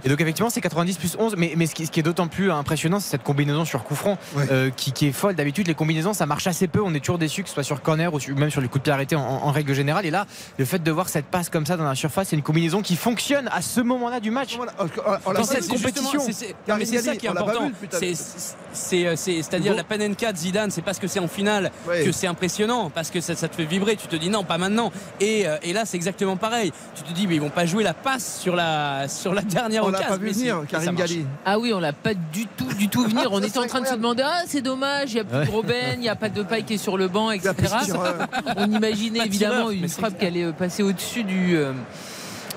Speaker 5: et donc effectivement c'est 90 plus 11 mais, mais ce qui, ce qui est d'autant plus impressionnant c'est cette combinaison sur coup franc euh, qui, qui est folle d'habitude les combinaisons ça marche assez peu on est toujours déçu que ce soit sur corner ou sur- même sur les coups de pied arrêtés en, en règle générale et là le fait de voir cette passe comme ça dans la surface c'est une combinaison qui fonctionne à ce moment-là du match
Speaker 3: on l'a
Speaker 5: dans
Speaker 3: pas
Speaker 5: cette
Speaker 3: vu,
Speaker 5: compétition
Speaker 4: Justement, c'est- ça qui est important.
Speaker 3: vu, putain.
Speaker 4: C'est- C'est euh, c'est- c'est-à-dire la panenka de Zidane, c'est parce que c'est en finale que c'est impressionnant, parce que ça, ça te fait vibrer. Tu te dis non, pas maintenant. Et, euh, et là, c'est exactement pareil. Tu te dis mais ils vont pas jouer la passe sur la sur la dernière
Speaker 3: On l'a
Speaker 4: occasion.
Speaker 3: pas vu
Speaker 4: Mais si,
Speaker 3: venir,
Speaker 4: marche.
Speaker 3: Galli.
Speaker 9: Ah oui, on l'a pas du tout, du tout venir. On était en train de se demander ah c'est dommage, il y a plus de Robben, il y a pas de paille qui est sur le banc, etc. On imaginait
Speaker 4: Pas de
Speaker 9: évidemment une frappe qui allait euh, passer au-dessus du euh,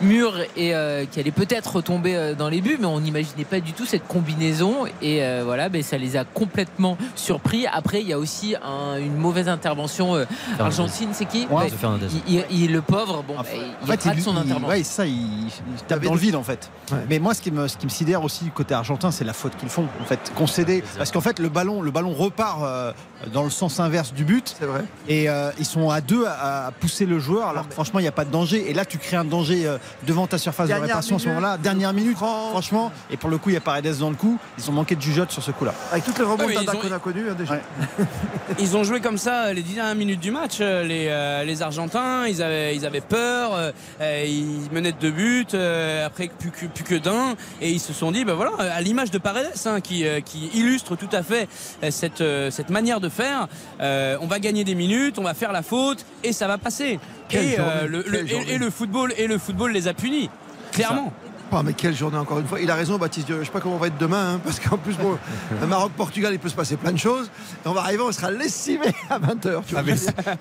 Speaker 9: mur et euh, qui allait peut-être retomber euh, dans les buts, mais on n'imaginait pas du tout cette combinaison. Et euh, voilà, ben, ça les a complètement surpris. Après, il y a aussi un- une mauvaise intervention euh, argentine, c'est qui?
Speaker 6: Ouais.
Speaker 9: Ben, il, il- il- Le pauvre, bon, ben,
Speaker 6: En fait,
Speaker 9: rate
Speaker 6: il-
Speaker 9: son
Speaker 6: il-
Speaker 9: intervention.
Speaker 6: ouais, ça, il, il tape dans le vide en fait. Mais moi, ce qui me, ce qui me sidère aussi du côté argentin, c'est la faute qu'ils font. En fait, concéder, parce qu'en fait, le ballon, le ballon repart euh, dans le sens inverse du but.
Speaker 3: C'est vrai.
Speaker 6: Et euh, ils sont à deux à, à pousser le joueur. Alors que franchement, il n'y a pas de danger. Et là, tu crées un danger euh, devant ta surface
Speaker 3: Dernière
Speaker 6: de réparation à ce
Speaker 3: minute,
Speaker 6: moment-là. Dernière minute, franchement. Et pour le coup, il y a Paredes dans le coup. Ils ont manqué de jugeote sur ce coup-là.
Speaker 3: Avec toutes les remontadas
Speaker 4: ils ont-
Speaker 3: qu'on a connues hein, déjà.
Speaker 4: Ils ont joué comme ça les 10 dernières minutes du match, euh, les, euh, les Argentins. Ils avaient, ils avaient peur, ils menaient de deux buts, euh, après plus que, plus que d'un. Et ils se sont dit, ben voilà, à l'image de Paredes, hein, qui, euh, qui illustre tout à fait cette, euh, cette manière de faire, euh, on va gagner des minutes, on va faire la faute et ça va passer. Et, euh,
Speaker 3: journée,
Speaker 4: le,
Speaker 3: quelle
Speaker 4: le- et-
Speaker 3: journée.
Speaker 4: et le football, et le football les a punis, clairement.
Speaker 3: Oh, mais quelle journée encore une fois. Il a raison, Baptiste. Je sais pas comment on va être demain, hein, parce qu'en plus, bon, le Maroc-Portugal, il peut se passer plein de choses. Et on va arriver, on sera lessivé à 20h. Tu vois.
Speaker 5: Ah,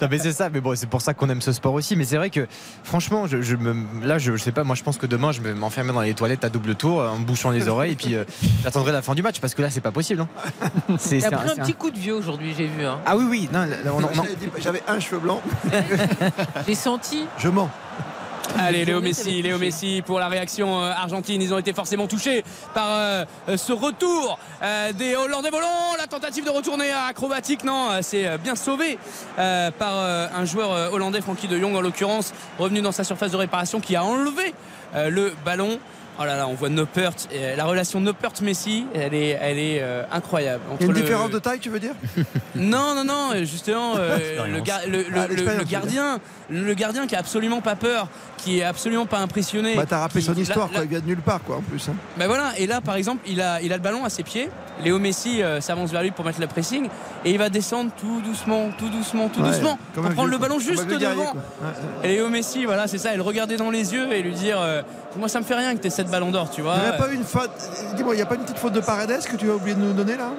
Speaker 5: mais c'est- ça, mais bon, c'est pour ça qu'on aime ce sport aussi. Mais c'est vrai que, franchement, je, je me, là, je, je sais pas, moi, je pense que demain, je vais m'enfermer dans les toilettes à double tour, en me bouchant les oreilles, et puis euh, j'attendrai la fin du match, parce que là, c'est pas possible. hein. C'est-
Speaker 9: Il a
Speaker 5: c'est
Speaker 9: pris un petit coup de vieux aujourd'hui, j'ai vu. hein.
Speaker 5: Ah oui, oui, non, non,
Speaker 3: J'avais un cheveu blanc.
Speaker 9: J'ai senti.
Speaker 3: Je mens.
Speaker 4: Allez, Léo Messi, Léo. Messi pour la réaction euh, argentine. Ils ont été forcément touchés par euh, ce retour euh, des Hollandais volants. La tentative de retourner acrobatique, non, c'est bien sauvé par un joueur hollandais, Frankie de Jong en l'occurrence, revenu dans sa surface de réparation qui a enlevé le ballon. Oh là là, on voit Noppert. euh, La relation Noppert-Messi, elle est, elle est euh, incroyable.
Speaker 3: Il y a une
Speaker 4: le-
Speaker 3: différence de taille, tu veux dire?
Speaker 4: Non, non, non, justement, euh, le, gar- le- le-
Speaker 3: Ah,
Speaker 4: le-
Speaker 3: l'expérience,
Speaker 4: le gardien, le gardien qui a absolument pas peur, qui est absolument pas impressionné.
Speaker 3: Bah, t'as rappelé
Speaker 4: qui-
Speaker 3: son histoire, quoi. Il vient de nulle part, quoi, en plus. hein.
Speaker 4: bah voilà, et là par exemple, il a, il a le ballon à ses pieds. Léo Messi euh, s'avance vers lui pour mettre le pressing et il va descendre tout doucement, tout doucement, tout
Speaker 3: Ouais,
Speaker 4: doucement pour prendre
Speaker 3: vieux,
Speaker 4: le ballon juste
Speaker 3: guerrier,
Speaker 4: devant.
Speaker 3: quoi. Ouais, ouais.
Speaker 4: Et Léo Messi, voilà, c'est ça, et le regarder dans les yeux et lui dire euh, Moi ça me fait rien que t'aies cette ballon d'or, tu vois.
Speaker 3: Il n'y a pas une il a pas une petite faute de Paredes que tu as oublié de nous donner là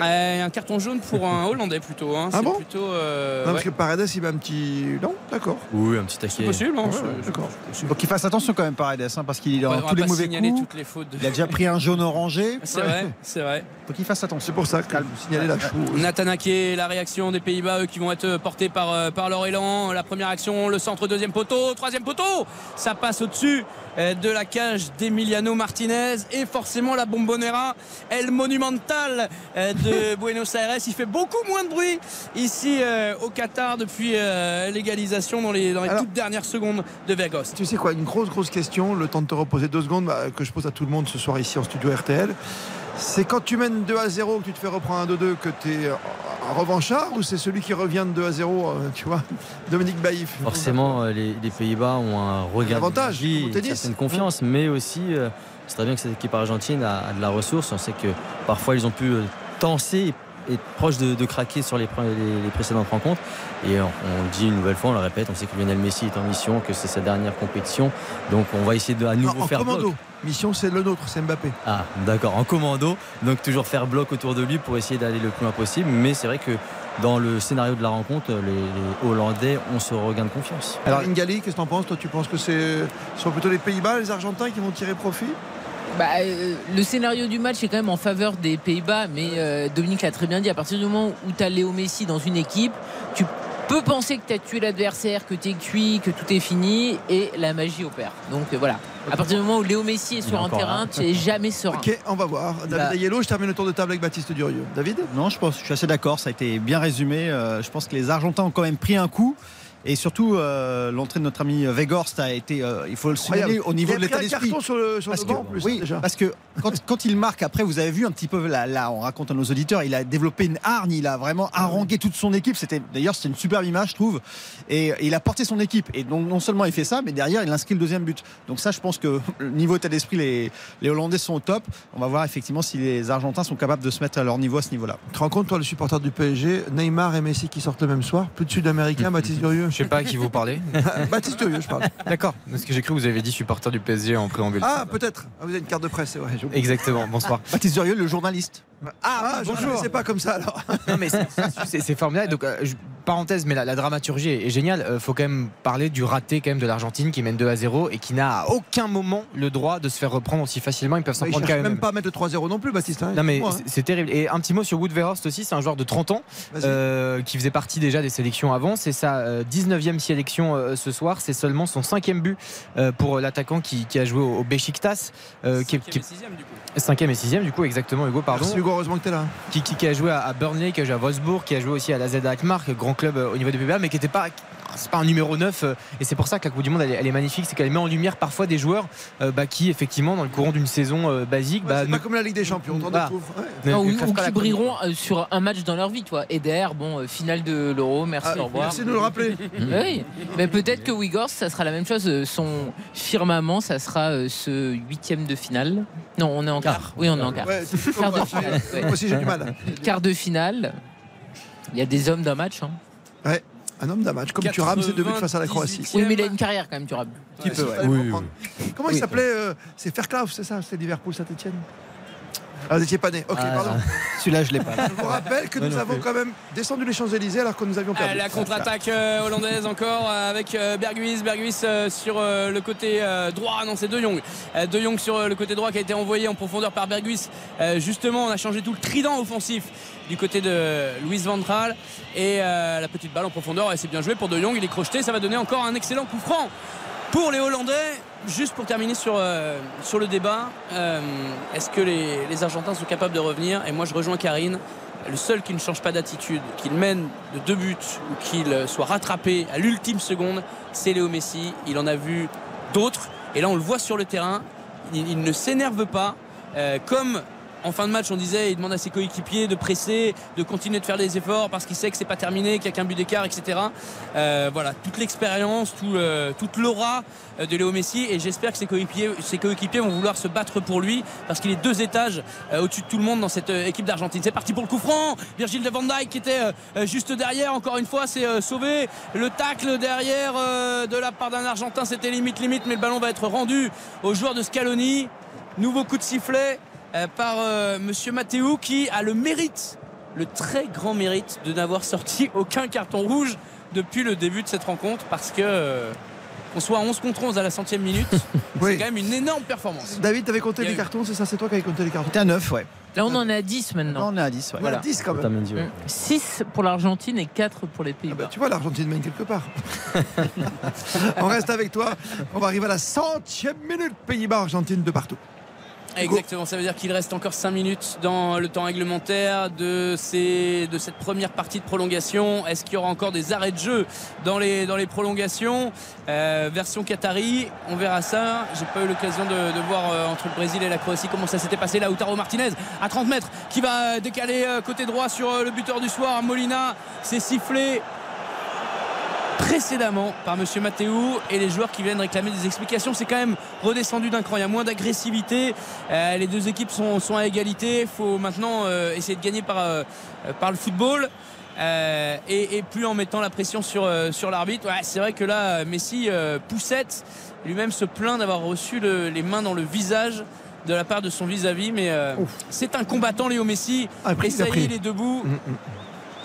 Speaker 4: Euh, un carton jaune pour un Hollandais plutôt. Hein.
Speaker 3: Ah
Speaker 4: C'est
Speaker 3: bon
Speaker 4: plutôt, euh,
Speaker 3: Non, parce
Speaker 4: ouais.
Speaker 3: que Paredes, il va un petit. Non, d'accord.
Speaker 10: Oui, un petit taquet.
Speaker 4: C'est possible. hein,
Speaker 3: Ouais,
Speaker 4: c'est-
Speaker 3: ouais,
Speaker 4: c'est
Speaker 3: d'accord.
Speaker 4: possible.
Speaker 6: Donc il fasse attention quand même Paredes hein, parce qu'il est dans tous les mauvais
Speaker 4: signaler
Speaker 6: coups.
Speaker 4: toutes les fautes. de-
Speaker 6: Il a déjà pris un jaune orangé.
Speaker 4: C'est vrai, c'est vrai.
Speaker 6: Faut qu'il fasse attention.
Speaker 3: C'est pour ça que vous signalez la chose.
Speaker 4: Nathan Ake, la réaction des Pays-Bas, eux qui vont être portés par, euh, par leur élan. La première action, le centre, deuxième poteau, troisième poteau. Ça passe au-dessus euh, de la cage d'Emiliano Martinez. Et forcément, la bombonera, El Monumental euh, de Buenos Aires. Il fait beaucoup moins de bruit ici euh, au Qatar depuis euh, l'égalisation dans les, dans les
Speaker 3: Alors-
Speaker 4: toutes dernières secondes de Vergos.
Speaker 3: Tu sais quoi, une grosse, grosse question, le temps de te reposer deux secondes, bah, que je pose à tout le monde ce soir ici en studio RTL. C'est quand tu mènes 2 à 0, que tu te fais reprendre un 2-2, que tu es un revanchard ou c'est celui qui revient de 2 à 0, euh, tu vois Dominique Baïf.
Speaker 10: Forcément, euh, les, les Pays-Bas ont un regard
Speaker 3: Avantage,
Speaker 10: d'énergie,
Speaker 3: au
Speaker 10: une confiance, mais aussi, euh, c'est très bien que cette équipe argentine a, a de la ressource. On sait que parfois ils ont pu tenser et être proches de, de craquer sur les, pre- les- les précédentes rencontres. Et on, on le dit une nouvelle fois, on le répète, on sait que Lionel Messi est en mission, que c'est sa dernière compétition. Donc on va essayer de à nouveau
Speaker 3: Non, en
Speaker 10: faire
Speaker 3: commando.
Speaker 10: bloc.
Speaker 3: Mission, c'est le nôtre, c'est Mbappé.
Speaker 10: Ah, d'accord, en commando. Donc toujours faire bloc autour de lui pour essayer d'aller le plus loin possible. Mais c'est vrai que dans le scénario de la rencontre, les, les Hollandais ont ce regain de confiance.
Speaker 3: Alors, Ingali, qu'est-ce que t'en penses? Toi, tu penses que ce sont plutôt les Pays-Bas, les Argentins qui vont tirer profit?
Speaker 9: Bah, euh, le scénario du match est quand même en faveur des Pays-Bas, mais euh, Dominique l'a très bien dit, à partir du moment où tu as Léo Messi dans une équipe, tu peux penser que tu as tué l'adversaire, que tu es cuit, que tout est fini, et la magie opère. Donc euh, voilà, à partir du moment où Léo Messi est sur un terrain, tu es jamais serein.
Speaker 3: Ok, on va voir. David
Speaker 6: Bah-
Speaker 3: Ayello, je termine le tour de table avec Baptiste Durieux. David?
Speaker 6: Non, je pense, je suis assez d'accord. Ça a été bien résumé. Euh, je pense que les Argentins ont quand même pris un coup. Et surtout, euh, l'entrée de notre ami Weghorst a été, euh, il faut le signaler, au niveau
Speaker 3: Il a
Speaker 6: de l'état d'esprit.
Speaker 3: carton sur le, sur le
Speaker 6: Parce
Speaker 3: banc
Speaker 6: que,
Speaker 3: en plus,
Speaker 6: oui,
Speaker 3: déjà.
Speaker 6: parce que quand, quand il marque, après, vous avez vu un petit peu, là, là, on raconte à nos auditeurs, il a développé une hargne, il a vraiment harangué toute son équipe. C'était D'ailleurs, c'était une superbe image, je trouve. Et, et il a porté son équipe. Et donc, non seulement il fait ça, mais derrière, il inscrit le deuxième but. Donc, ça, je pense que le niveau état d'esprit, les, les Hollandais sont au top. On va voir effectivement si les Argentins sont capables de se mettre à leur niveau à ce niveau-là.
Speaker 3: Tu te rends compte, toi, le supporter du PSG, Neymar et Messi qui sortent le même soir, plus de Sud-Américains, Baptiste Durieux?
Speaker 5: Je sais pas à qui vous parlez.
Speaker 3: Baptiste Durieux, je parle.
Speaker 5: D'accord. Parce que j'ai cru que vous avez dit supporter du PSG en préambule.
Speaker 3: Ah, peut-être. Ah, vous avez une carte de presse, c'est vrai.
Speaker 5: Exactement. Bonsoir.
Speaker 6: Baptiste Durieux, le journaliste.
Speaker 3: Ah, je ne sais pas comme ça alors.
Speaker 5: Non mais c'est- c'est c'est formidable. Donc euh, je- parenthèse, mais la, la dramaturgie est, est géniale. Euh, faut quand même parler du raté quand même de l'Argentine qui mène 2 à 0 et qui n'a à aucun moment le droit de se faire reprendre aussi facilement. Ils peuvent s'en
Speaker 3: Il
Speaker 5: prendre quand
Speaker 3: même
Speaker 5: même.
Speaker 3: pas à mettre le 3-0 non plus, Baptiste. hein,
Speaker 5: Non mais
Speaker 3: excuse-moi,
Speaker 5: c'est- terrible. Et un petit mot sur Wood Verhorst aussi, c'est un joueur de 30 ans euh, qui faisait partie déjà des sélections avant. C'est sa euh, 19e sélection euh, ce soir. C'est seulement son cinquième but euh, pour l'attaquant qui, qui a joué au, au Besiktas, euh, qui, est- qui est-
Speaker 4: sixième du coup.
Speaker 5: Cinquième et sixième du coup exactement Hugo pardon.
Speaker 3: Merci Hugo, heureusement que tu es là.
Speaker 5: qui, qui- qui a joué à, Burnley, qui a joué à Wolfsburg, qui a joué aussi à la Z Alkmaar, grand club euh, au niveau des Pays-Bas, mais qui n'était pas. C'est pas un numéro 9 euh, et c'est pour ça que la Coupe du Monde elle est, elle est magnifique, c'est qu'elle met en lumière parfois des joueurs euh, bah, qui effectivement dans le courant d'une saison euh, basique
Speaker 3: Ouais,
Speaker 5: bah,
Speaker 3: c'est
Speaker 5: ne-
Speaker 3: pas comme la Ligue des Champions, on découvre. Ouais.
Speaker 9: ou, qui brilleront sur un match dans leur vie, toi. Eder, bon, finale de l'Euro, merci,
Speaker 3: Ah,
Speaker 9: au revoir.
Speaker 3: merci de nous le rappeler.
Speaker 9: Oui, mais peut-être que Uyghurs, ça sera la même chose. Son firmament, ça sera ce huitième de finale. Non, on est en quart. Oui, on est en quart.
Speaker 3: Ouais,
Speaker 9: Quart de finale. ouais.
Speaker 3: Moi aussi j'ai du mal.
Speaker 9: Quart de finale. Il y a des hommes d'un match. hein.
Speaker 3: Ouais, un homme d'un match, comme tu rames ses deux buts face à la Croatie.
Speaker 9: Oui, mais il a une carrière quand même, tu rames.
Speaker 3: Petit peu, ouais. Comment il s'appelait euh, C'est Fairclough, c'est ça C'est Liverpool Saint-Etienne? Ah, vous n'étiez pas né. Ok,
Speaker 6: Ah,
Speaker 3: pardon.
Speaker 6: Celui-là, je l'ai pas.
Speaker 3: Je vous rappelle que nous
Speaker 6: non
Speaker 3: avons
Speaker 6: plus.
Speaker 3: quand même descendu les Champs-Élysées alors que nous avions perdu.
Speaker 4: Ah, la contre-attaque euh, hollandaise encore euh, avec euh. Berghuis euh, sur euh, le côté euh, droit. Non, c'est De Jong. Euh, de Jong sur euh, le côté droit qui a été envoyé en profondeur par Berghuis. Euh, justement, on a changé tout le trident offensif du côté de Louis Ventral. Et euh, la petite balle en profondeur, et c'est bien joué pour De Jong. Il est crocheté. Ça va donner encore un excellent coup franc pour les Hollandais. Juste pour terminer sur, euh, le débat, euh, est-ce que les, Argentins sont capables de revenir? Et moi, je rejoins Karine. Le seul qui ne change pas d'attitude, qu'il mène de deux buts ou qu'il euh, soit rattrapé à l'ultime seconde, c'est Léo Messi. Il en a vu d'autres. Et là, on le voit sur le terrain. Il, ne s'énerve pas. Comme en fin de match, on disait, il demande à ses coéquipiers de presser, de continuer de faire des efforts parce qu'il sait que c'est pas terminé, qu'il n'y a qu'un but d'écart, etc. Euh, voilà, toute l'expérience, euh, toute l'aura euh, de Léo Messi et j'espère que ses coéquipiers, vont vouloir se battre pour lui parce qu'il est deux étages au-dessus de tout le monde dans cette équipe d'Argentine. C'est parti pour le coup franc. Virgil de Van Dijk qui était juste derrière. Encore une fois, c'est sauvé. Le tacle derrière de la part d'un Argentin, c'était limite limite, mais le ballon va être rendu au joueur de Scaloni. Nouveau coup de sifflet par euh, Monsieur Matteo qui a le mérite le très grand mérite de n'avoir sorti aucun carton rouge depuis le début de cette rencontre parce que euh, qu'on soit à 11 contre 11 à la centième minute, c'est quand même une énorme performance.
Speaker 3: David, t'avais compté les
Speaker 4: eu-
Speaker 3: cartons, c'est ça C'est toi qui avais compté les cartons
Speaker 6: T'es à 9, ouais.
Speaker 9: Là, on en est à 10 maintenant.
Speaker 6: on est à 10, ouais.
Speaker 3: Voilà, 10 quand même.
Speaker 10: Otamendi, ouais.
Speaker 9: 6 pour l'Argentine et 4 pour les Pays-Bas.
Speaker 3: Tu vois, l'Argentine mène quelque part. On reste avec toi. On va arriver à la centième minute. Pays-Bas, Argentine de partout.
Speaker 4: Exactement, ça veut dire qu'il reste encore 5 minutes dans le temps réglementaire de, ces, de cette première partie de prolongation. Est-ce qu'il y aura encore des arrêts de jeu dans les, dans les prolongations? Euh, Version Qatari, on verra ça. J'ai pas eu l'occasion de, de voir euh, entre le Brésil et la Croatie comment ça s'était passé. Là, Lautaro Martinez à 30 mètres qui va décaler euh, côté droit sur euh, le buteur du soir. Molina, c'est sifflé précédemment par Monsieur Matteo et les joueurs qui viennent réclamer des explications. C'est quand même redescendu d'un cran. Il y a moins d'agressivité. Euh, les deux équipes sont, sont à égalité. Il faut maintenant euh, essayer de gagner par, euh, par le football. Euh, et, et plus en mettant la pression sur, euh, sur l'arbitre. Ouais, c'est vrai que là, Messi euh, poussette lui-même se plaint d'avoir reçu le- les mains dans le visage de la part de son vis-à-vis. Mais euh, c'est un combattant, Léo Messi.
Speaker 3: Ah, pris,
Speaker 4: et
Speaker 3: il a
Speaker 4: ça y est,
Speaker 3: pris.
Speaker 4: il est debout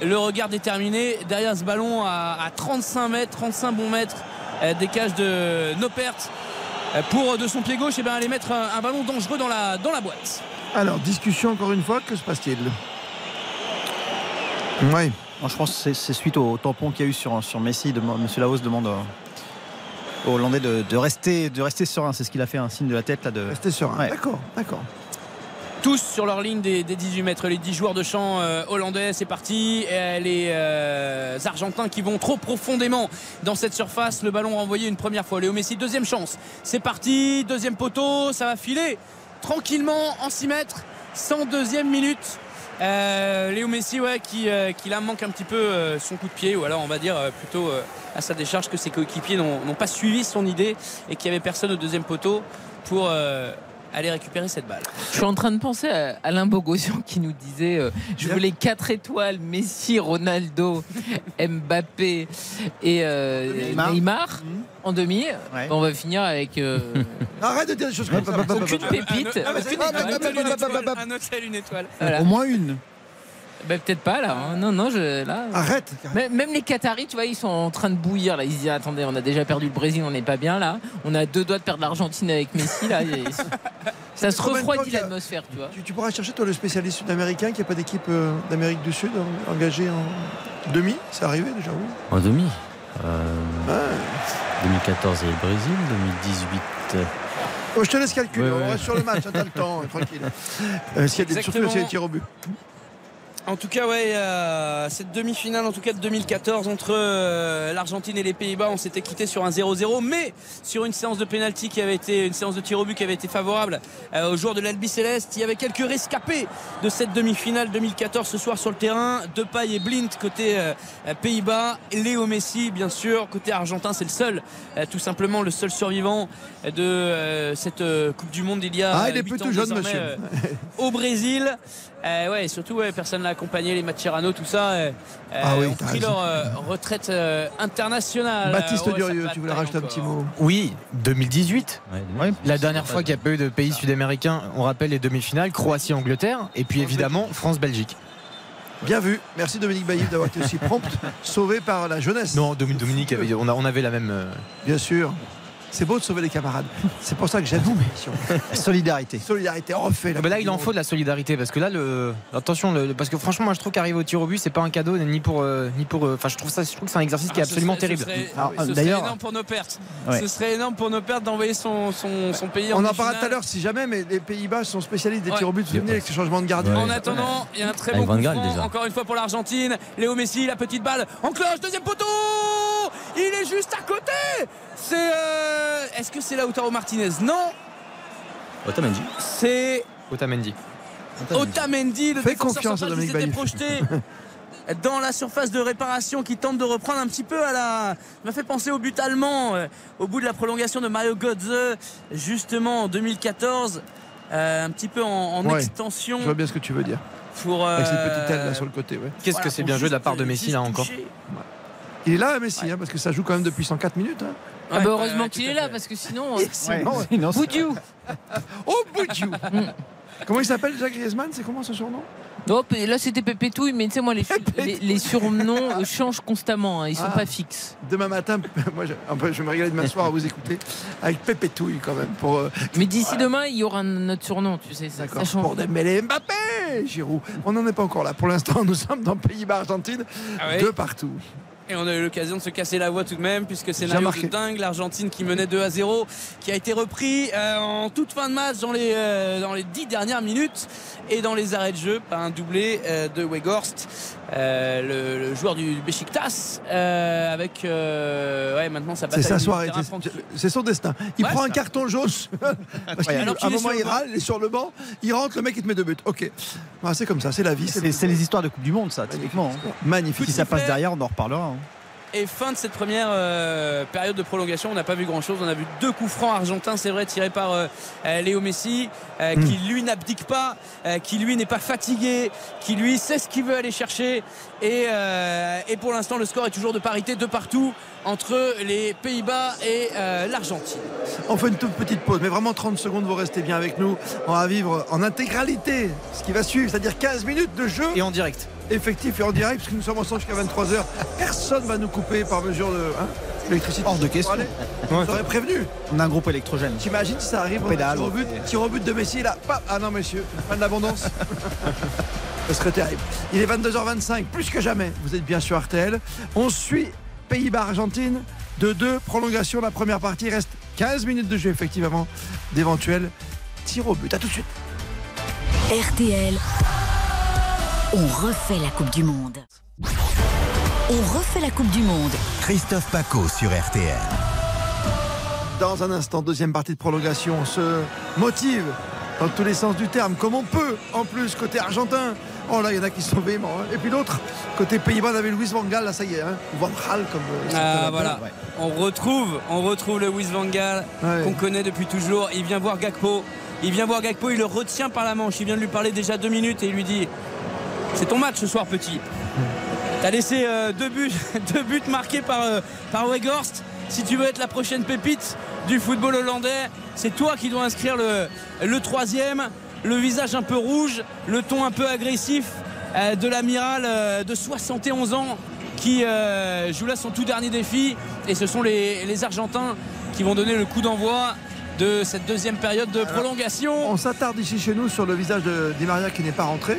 Speaker 4: le regard déterminé derrière ce ballon à, à 35 mètres, 35 bons mètres euh, des cages de Nopert Euh, pour de son pied gauche et ben, aller mettre un, un ballon dangereux dans la, dans la boîte.
Speaker 3: Alors, discussion encore une fois. Que se passe-t-il? Oui.
Speaker 6: Non, je pense que c'est- suite au tampon qu'il y a eu sur, sur Messi. De, Monsieur Laos demande euh, aux Hollandais de, de rester, de rester serein. C'est ce qu'il a fait, un signe de la tête. Là, de...
Speaker 3: Rester serein.
Speaker 6: Ouais.
Speaker 3: D'accord, d'accord.
Speaker 4: Tous sur leur ligne des, des 18 mètres, les 10 joueurs de champ euh, hollandais, c'est parti. Euh, les euh, Argentins qui vont trop profondément dans cette surface. Le ballon renvoyé une première fois. Léo Messi, deuxième chance. C'est parti, deuxième poteau, ça va filer tranquillement en 6 mètres, 102e minute. Léo Messi qui, là manque un petit peu son coup de pied ou alors on va dire plutôt à sa décharge que ses coéquipiers n'ont pas suivi son idée et qu'il n'y avait personne au deuxième poteau pour aller récupérer cette balle.
Speaker 9: Je suis en train de penser à Alain Bogosian qui nous disait euh, je voulais 4 étoiles Messi, Ronaldo, Mbappé et euh,
Speaker 6: Neymar.
Speaker 9: Neymar, en demi. On va finir avec euh,
Speaker 3: Arrête de dire des choses comme ça.
Speaker 9: aucune pépite.
Speaker 4: Un hôtel,
Speaker 3: Ah, bah,
Speaker 4: une
Speaker 3: bah, bah,
Speaker 4: étoile,
Speaker 3: bah, bah, bah,
Speaker 4: un hôtel, une étoile.
Speaker 9: Voilà.
Speaker 6: Au moins une.
Speaker 9: Bah, peut-être pas là. hein. Non, non, je, là.
Speaker 3: Arrête.
Speaker 9: Même, même les Qataris, tu vois, ils sont en train de bouillir là. Ils se disent attendez, on a déjà perdu le Brésil, on n'est pas bien là. On a deux doigts de perdre l'Argentine avec Messi là. Et- Ça se refroidit
Speaker 3: qu'il a-
Speaker 9: l'atmosphère, tu vois.
Speaker 3: Tu, tu pourras chercher, toi, le spécialiste sud-américain, qui n'a pas d'équipe euh, d'Amérique du Sud en- engagée en demi? C'est arrivé déjà, oui.
Speaker 10: En demi? Euh, 2014 et le Brésil, 2018. euh,
Speaker 3: Oh, je te laisse calculer,
Speaker 10: Ouais,
Speaker 3: on reste sur le match, hein, t'as le temps, euh, tranquille. Euh, s'il y a des, surtout
Speaker 4: Exactement.
Speaker 3: s'il y a des tirs au but.
Speaker 4: En tout cas, ouais, euh, cette demi-finale, en tout cas de 2014, entre euh, l'Argentine et les Pays-Bas, on s'était quitté sur un 0-0, mais sur une séance de pénalty qui avait été, une séance de tir au but qui avait été favorable euh, aux joueurs de l'Albi Céleste. Il y avait quelques rescapés de cette demi-finale 2014 ce soir sur le terrain. Depay et Blind côté euh, euh, Pays-Bas, Léo Messi, bien sûr, côté argentin, c'est le seul, euh, tout simplement le seul survivant de euh, cette euh, Coupe du Monde d'il y a
Speaker 3: Ah, il est
Speaker 4: ans
Speaker 3: jeune, monsieur.
Speaker 4: euh, au Brésil. Euh, ouais, et surtout, ouais, personne l'a accompagné, les Mascherano, tout ça, euh,
Speaker 3: Ah oui,
Speaker 4: ont pris
Speaker 3: raison.
Speaker 4: leur euh, retraite euh, internationale.
Speaker 3: Baptiste
Speaker 4: Euh, ouais, ça
Speaker 3: Durieux, tu voulais rajouter un petit mot?
Speaker 5: Oui, 2018.
Speaker 10: Ouais,
Speaker 5: La dernière fois qu'il n'y a pas eu de pays sud-américains, on rappelle les demi-finales, Croatie-Angleterre, et puis évidemment France-Belgique.
Speaker 3: Bien vu, merci Dominique Bailly d'avoir été aussi prompt, sauvé par la jeunesse.
Speaker 5: Non, Domi- Dominique, on, avait la même. euh,
Speaker 3: Bien sûr. C'est beau de sauver les camarades. C'est pour ça que j'aime.
Speaker 6: Solidarité.
Speaker 3: Solidarité, on refait la
Speaker 5: bah là, il en faut de la solidarité parce que là, le attention, le- parce que franchement, moi, je trouve qu'arriver au tir au but, c'est pas un cadeau ni pour, euh, ni pour. euh, Enfin, je trouve ça, je trouve que c'est un exercice qui est
Speaker 4: Ah, ce
Speaker 5: absolument
Speaker 4: serait-
Speaker 5: terrible.
Speaker 4: Ce serait,
Speaker 6: Alors,
Speaker 4: ce serait
Speaker 6: d'ailleurs-
Speaker 4: énorme pour nos pertes.
Speaker 6: Ouais.
Speaker 4: Ce serait énorme pour nos pertes d'envoyer son, son, son pays
Speaker 3: On en
Speaker 4: demi-finale.
Speaker 3: parlera tout à l'heure si jamais, mais les Pays-Bas sont spécialistes des
Speaker 4: Ouais.
Speaker 3: tirs au but. Vous vous souvenez avec ce changement de gardien
Speaker 10: Ouais.
Speaker 4: En attendant, il y a un très
Speaker 10: Avec
Speaker 4: bon coup franc, encore une fois pour l'Argentine. Léo Messi, la petite balle en cloche, deuxième poteau Il est juste à côté C'est. euh, Est-ce que c'est Lautaro Martinez? Non
Speaker 10: Otamendi.
Speaker 4: C'est
Speaker 5: Otamendi.
Speaker 4: Otamendi, le
Speaker 3: Fais
Speaker 4: défenseur
Speaker 3: confiance à
Speaker 4: central qui
Speaker 3: Dominique
Speaker 4: s'était
Speaker 3: Bailly.
Speaker 4: projeté dans la surface de réparation qui tente de reprendre un petit peu à la. m'a fait penser au but allemand euh, au bout de la prolongation de Mario Götze justement en 2014. euh, un petit peu en, en
Speaker 3: Ouais.
Speaker 4: extension
Speaker 3: Je vois bien ce que tu veux dire.
Speaker 4: pour.
Speaker 3: Avec cette petite aile là sur le côté. ouais.
Speaker 5: Qu'est-ce
Speaker 4: voilà,
Speaker 5: que c'est bien joué de la part de Messi là encore.
Speaker 3: Il est là, Messi, hein, parce que ça joue quand même depuis 104 minutes. hein.
Speaker 9: Ah bah heureusement qu'il est là parce que sinon. euh.
Speaker 6: Sinon,
Speaker 9: Boudiou
Speaker 3: Oh, Boudiou Comment il s'appelle déjà Griezmann? C'est comment son surnom?
Speaker 9: Non, là c'était Pépétouille, mais tu sais, moi, les, les, les surnoms euh, changent constamment, hein, ils sont
Speaker 3: Ah.
Speaker 9: pas fixes.
Speaker 3: Demain matin, moi, je, vais me régaler de m'asseoir à vous écouter avec Pépétouille quand même. Pour, euh,
Speaker 9: Mais d'ici demain, il y aura un autre surnom, tu sais, ça, ça change.
Speaker 3: pour Dembélé, Mbappé, Giroud. On n'en est pas encore là. Pour l'instant, nous sommes dans Pays-Bas-Argentine,
Speaker 4: Ah ouais
Speaker 3: de partout.
Speaker 4: Et on a eu l'occasion de se casser la voix tout de même, puisque
Speaker 3: marqué.
Speaker 4: de dingue, l'Argentine qui menait 2 à 0, qui a été repris euh, en toute fin de match dans les, euh, dans les 10 dernières minutes et dans les arrêts de jeu, par un doublé euh, de Weghorst, euh, le, le joueur du Besiktas, euh, avec euh, ouais, maintenant sa
Speaker 3: C'est
Speaker 4: bataille
Speaker 3: sa soirée, c'est- c'est son destin. Il
Speaker 4: Ouais,
Speaker 3: prend un
Speaker 4: ça.
Speaker 3: carton jaune. Parce qu'à
Speaker 4: Alors
Speaker 3: un moment, il râle, il est sur le banc, il rentre, le mec, il te met deux buts. Ok. Ah, c'est comme ça, c'est la vie.
Speaker 6: C'est c'est les histoires de Coupe du Monde, ça, typiquement. hein.
Speaker 3: Magnifique.
Speaker 6: Si ça passe derrière, on en reparlera. hein.
Speaker 4: Et fin de cette première euh, période de prolongation, on n'a pas vu grand chose. On a vu deux coups francs argentins, c'est vrai, tirés par euh, euh, Léo Messi, euh,
Speaker 3: Hmm.
Speaker 4: qui lui n'abdique pas, euh, qui lui n'est pas fatigué, qui lui sait ce qu'il veut aller chercher. Et, euh, et pour l'instant, le score est toujours de parité de partout entre les Pays-Bas et euh, l'Argentine.
Speaker 3: On fait une toute petite pause, mais vraiment 30 secondes, vous restez bien avec nous. On va vivre en intégralité ce qui va suivre, c'est-à-dire 15 minutes de jeu.
Speaker 6: Et en direct.
Speaker 3: Effectif et en direct, puisque nous sommes ensemble jusqu'à 23h. Personne va nous couper par mesure de. Hein, l'électricité.
Speaker 6: Hors de question.
Speaker 3: On aurait prévenu.
Speaker 6: On a un groupe électrogène.
Speaker 3: T'imagines si ça arrive, on a
Speaker 6: Pédale.
Speaker 3: tir au but, tir au but de Messi là. Paf ah non messieurs, fin de l'abondance. Ce serait terrible. Il est 22h25, plus que jamais. Vous êtes bien sur RTL. On suit Pays-Bas-Argentine de deux prolongations. La première partie il reste 15 minutes de jeu effectivement d'éventuels tirs au but. À tout de suite.
Speaker 2: RTL, on refait la Coupe du Monde. On refait la Coupe du Monde.
Speaker 1: Christophe Paco sur RTL.
Speaker 3: Dans un instant, deuxième partie de prolongation, on se motive dans tous les sens du terme, comme on peut. En plus, côté argentin, oh là, il y en a qui sont véhéments. hein. Et puis l'autre, côté Pays-Bas, on avait Luis Van Gaal, là, ça y est, hein. ou Van Gaal, comme. euh,
Speaker 4: Ah voilà,
Speaker 3: Ouais.
Speaker 4: on retrouve, on retrouve le Wies Van Gaal
Speaker 3: Ouais.
Speaker 4: qu'on connaît depuis toujours. Il vient voir Gakpo, il vient voir Gakpo, il le retient par la manche. Il vient de lui parler déjà deux minutes et il lui dit C'est ton match ce soir, petit. T'as laissé euh, deux, buts, marqués par, euh, par Weghorst. Si tu veux être la prochaine pépite du football hollandais, c'est toi qui dois inscrire le, troisième. Le visage un peu rouge, le ton un peu agressif euh, de l'amiral de 71 ans qui joue là son tout dernier défi. Et ce sont les Argentins qui vont donner le coup d'envoi de cette deuxième période de prolongation.
Speaker 3: On s'attarde ici chez nous sur le visage de Di Maria qui n'est pas rentré.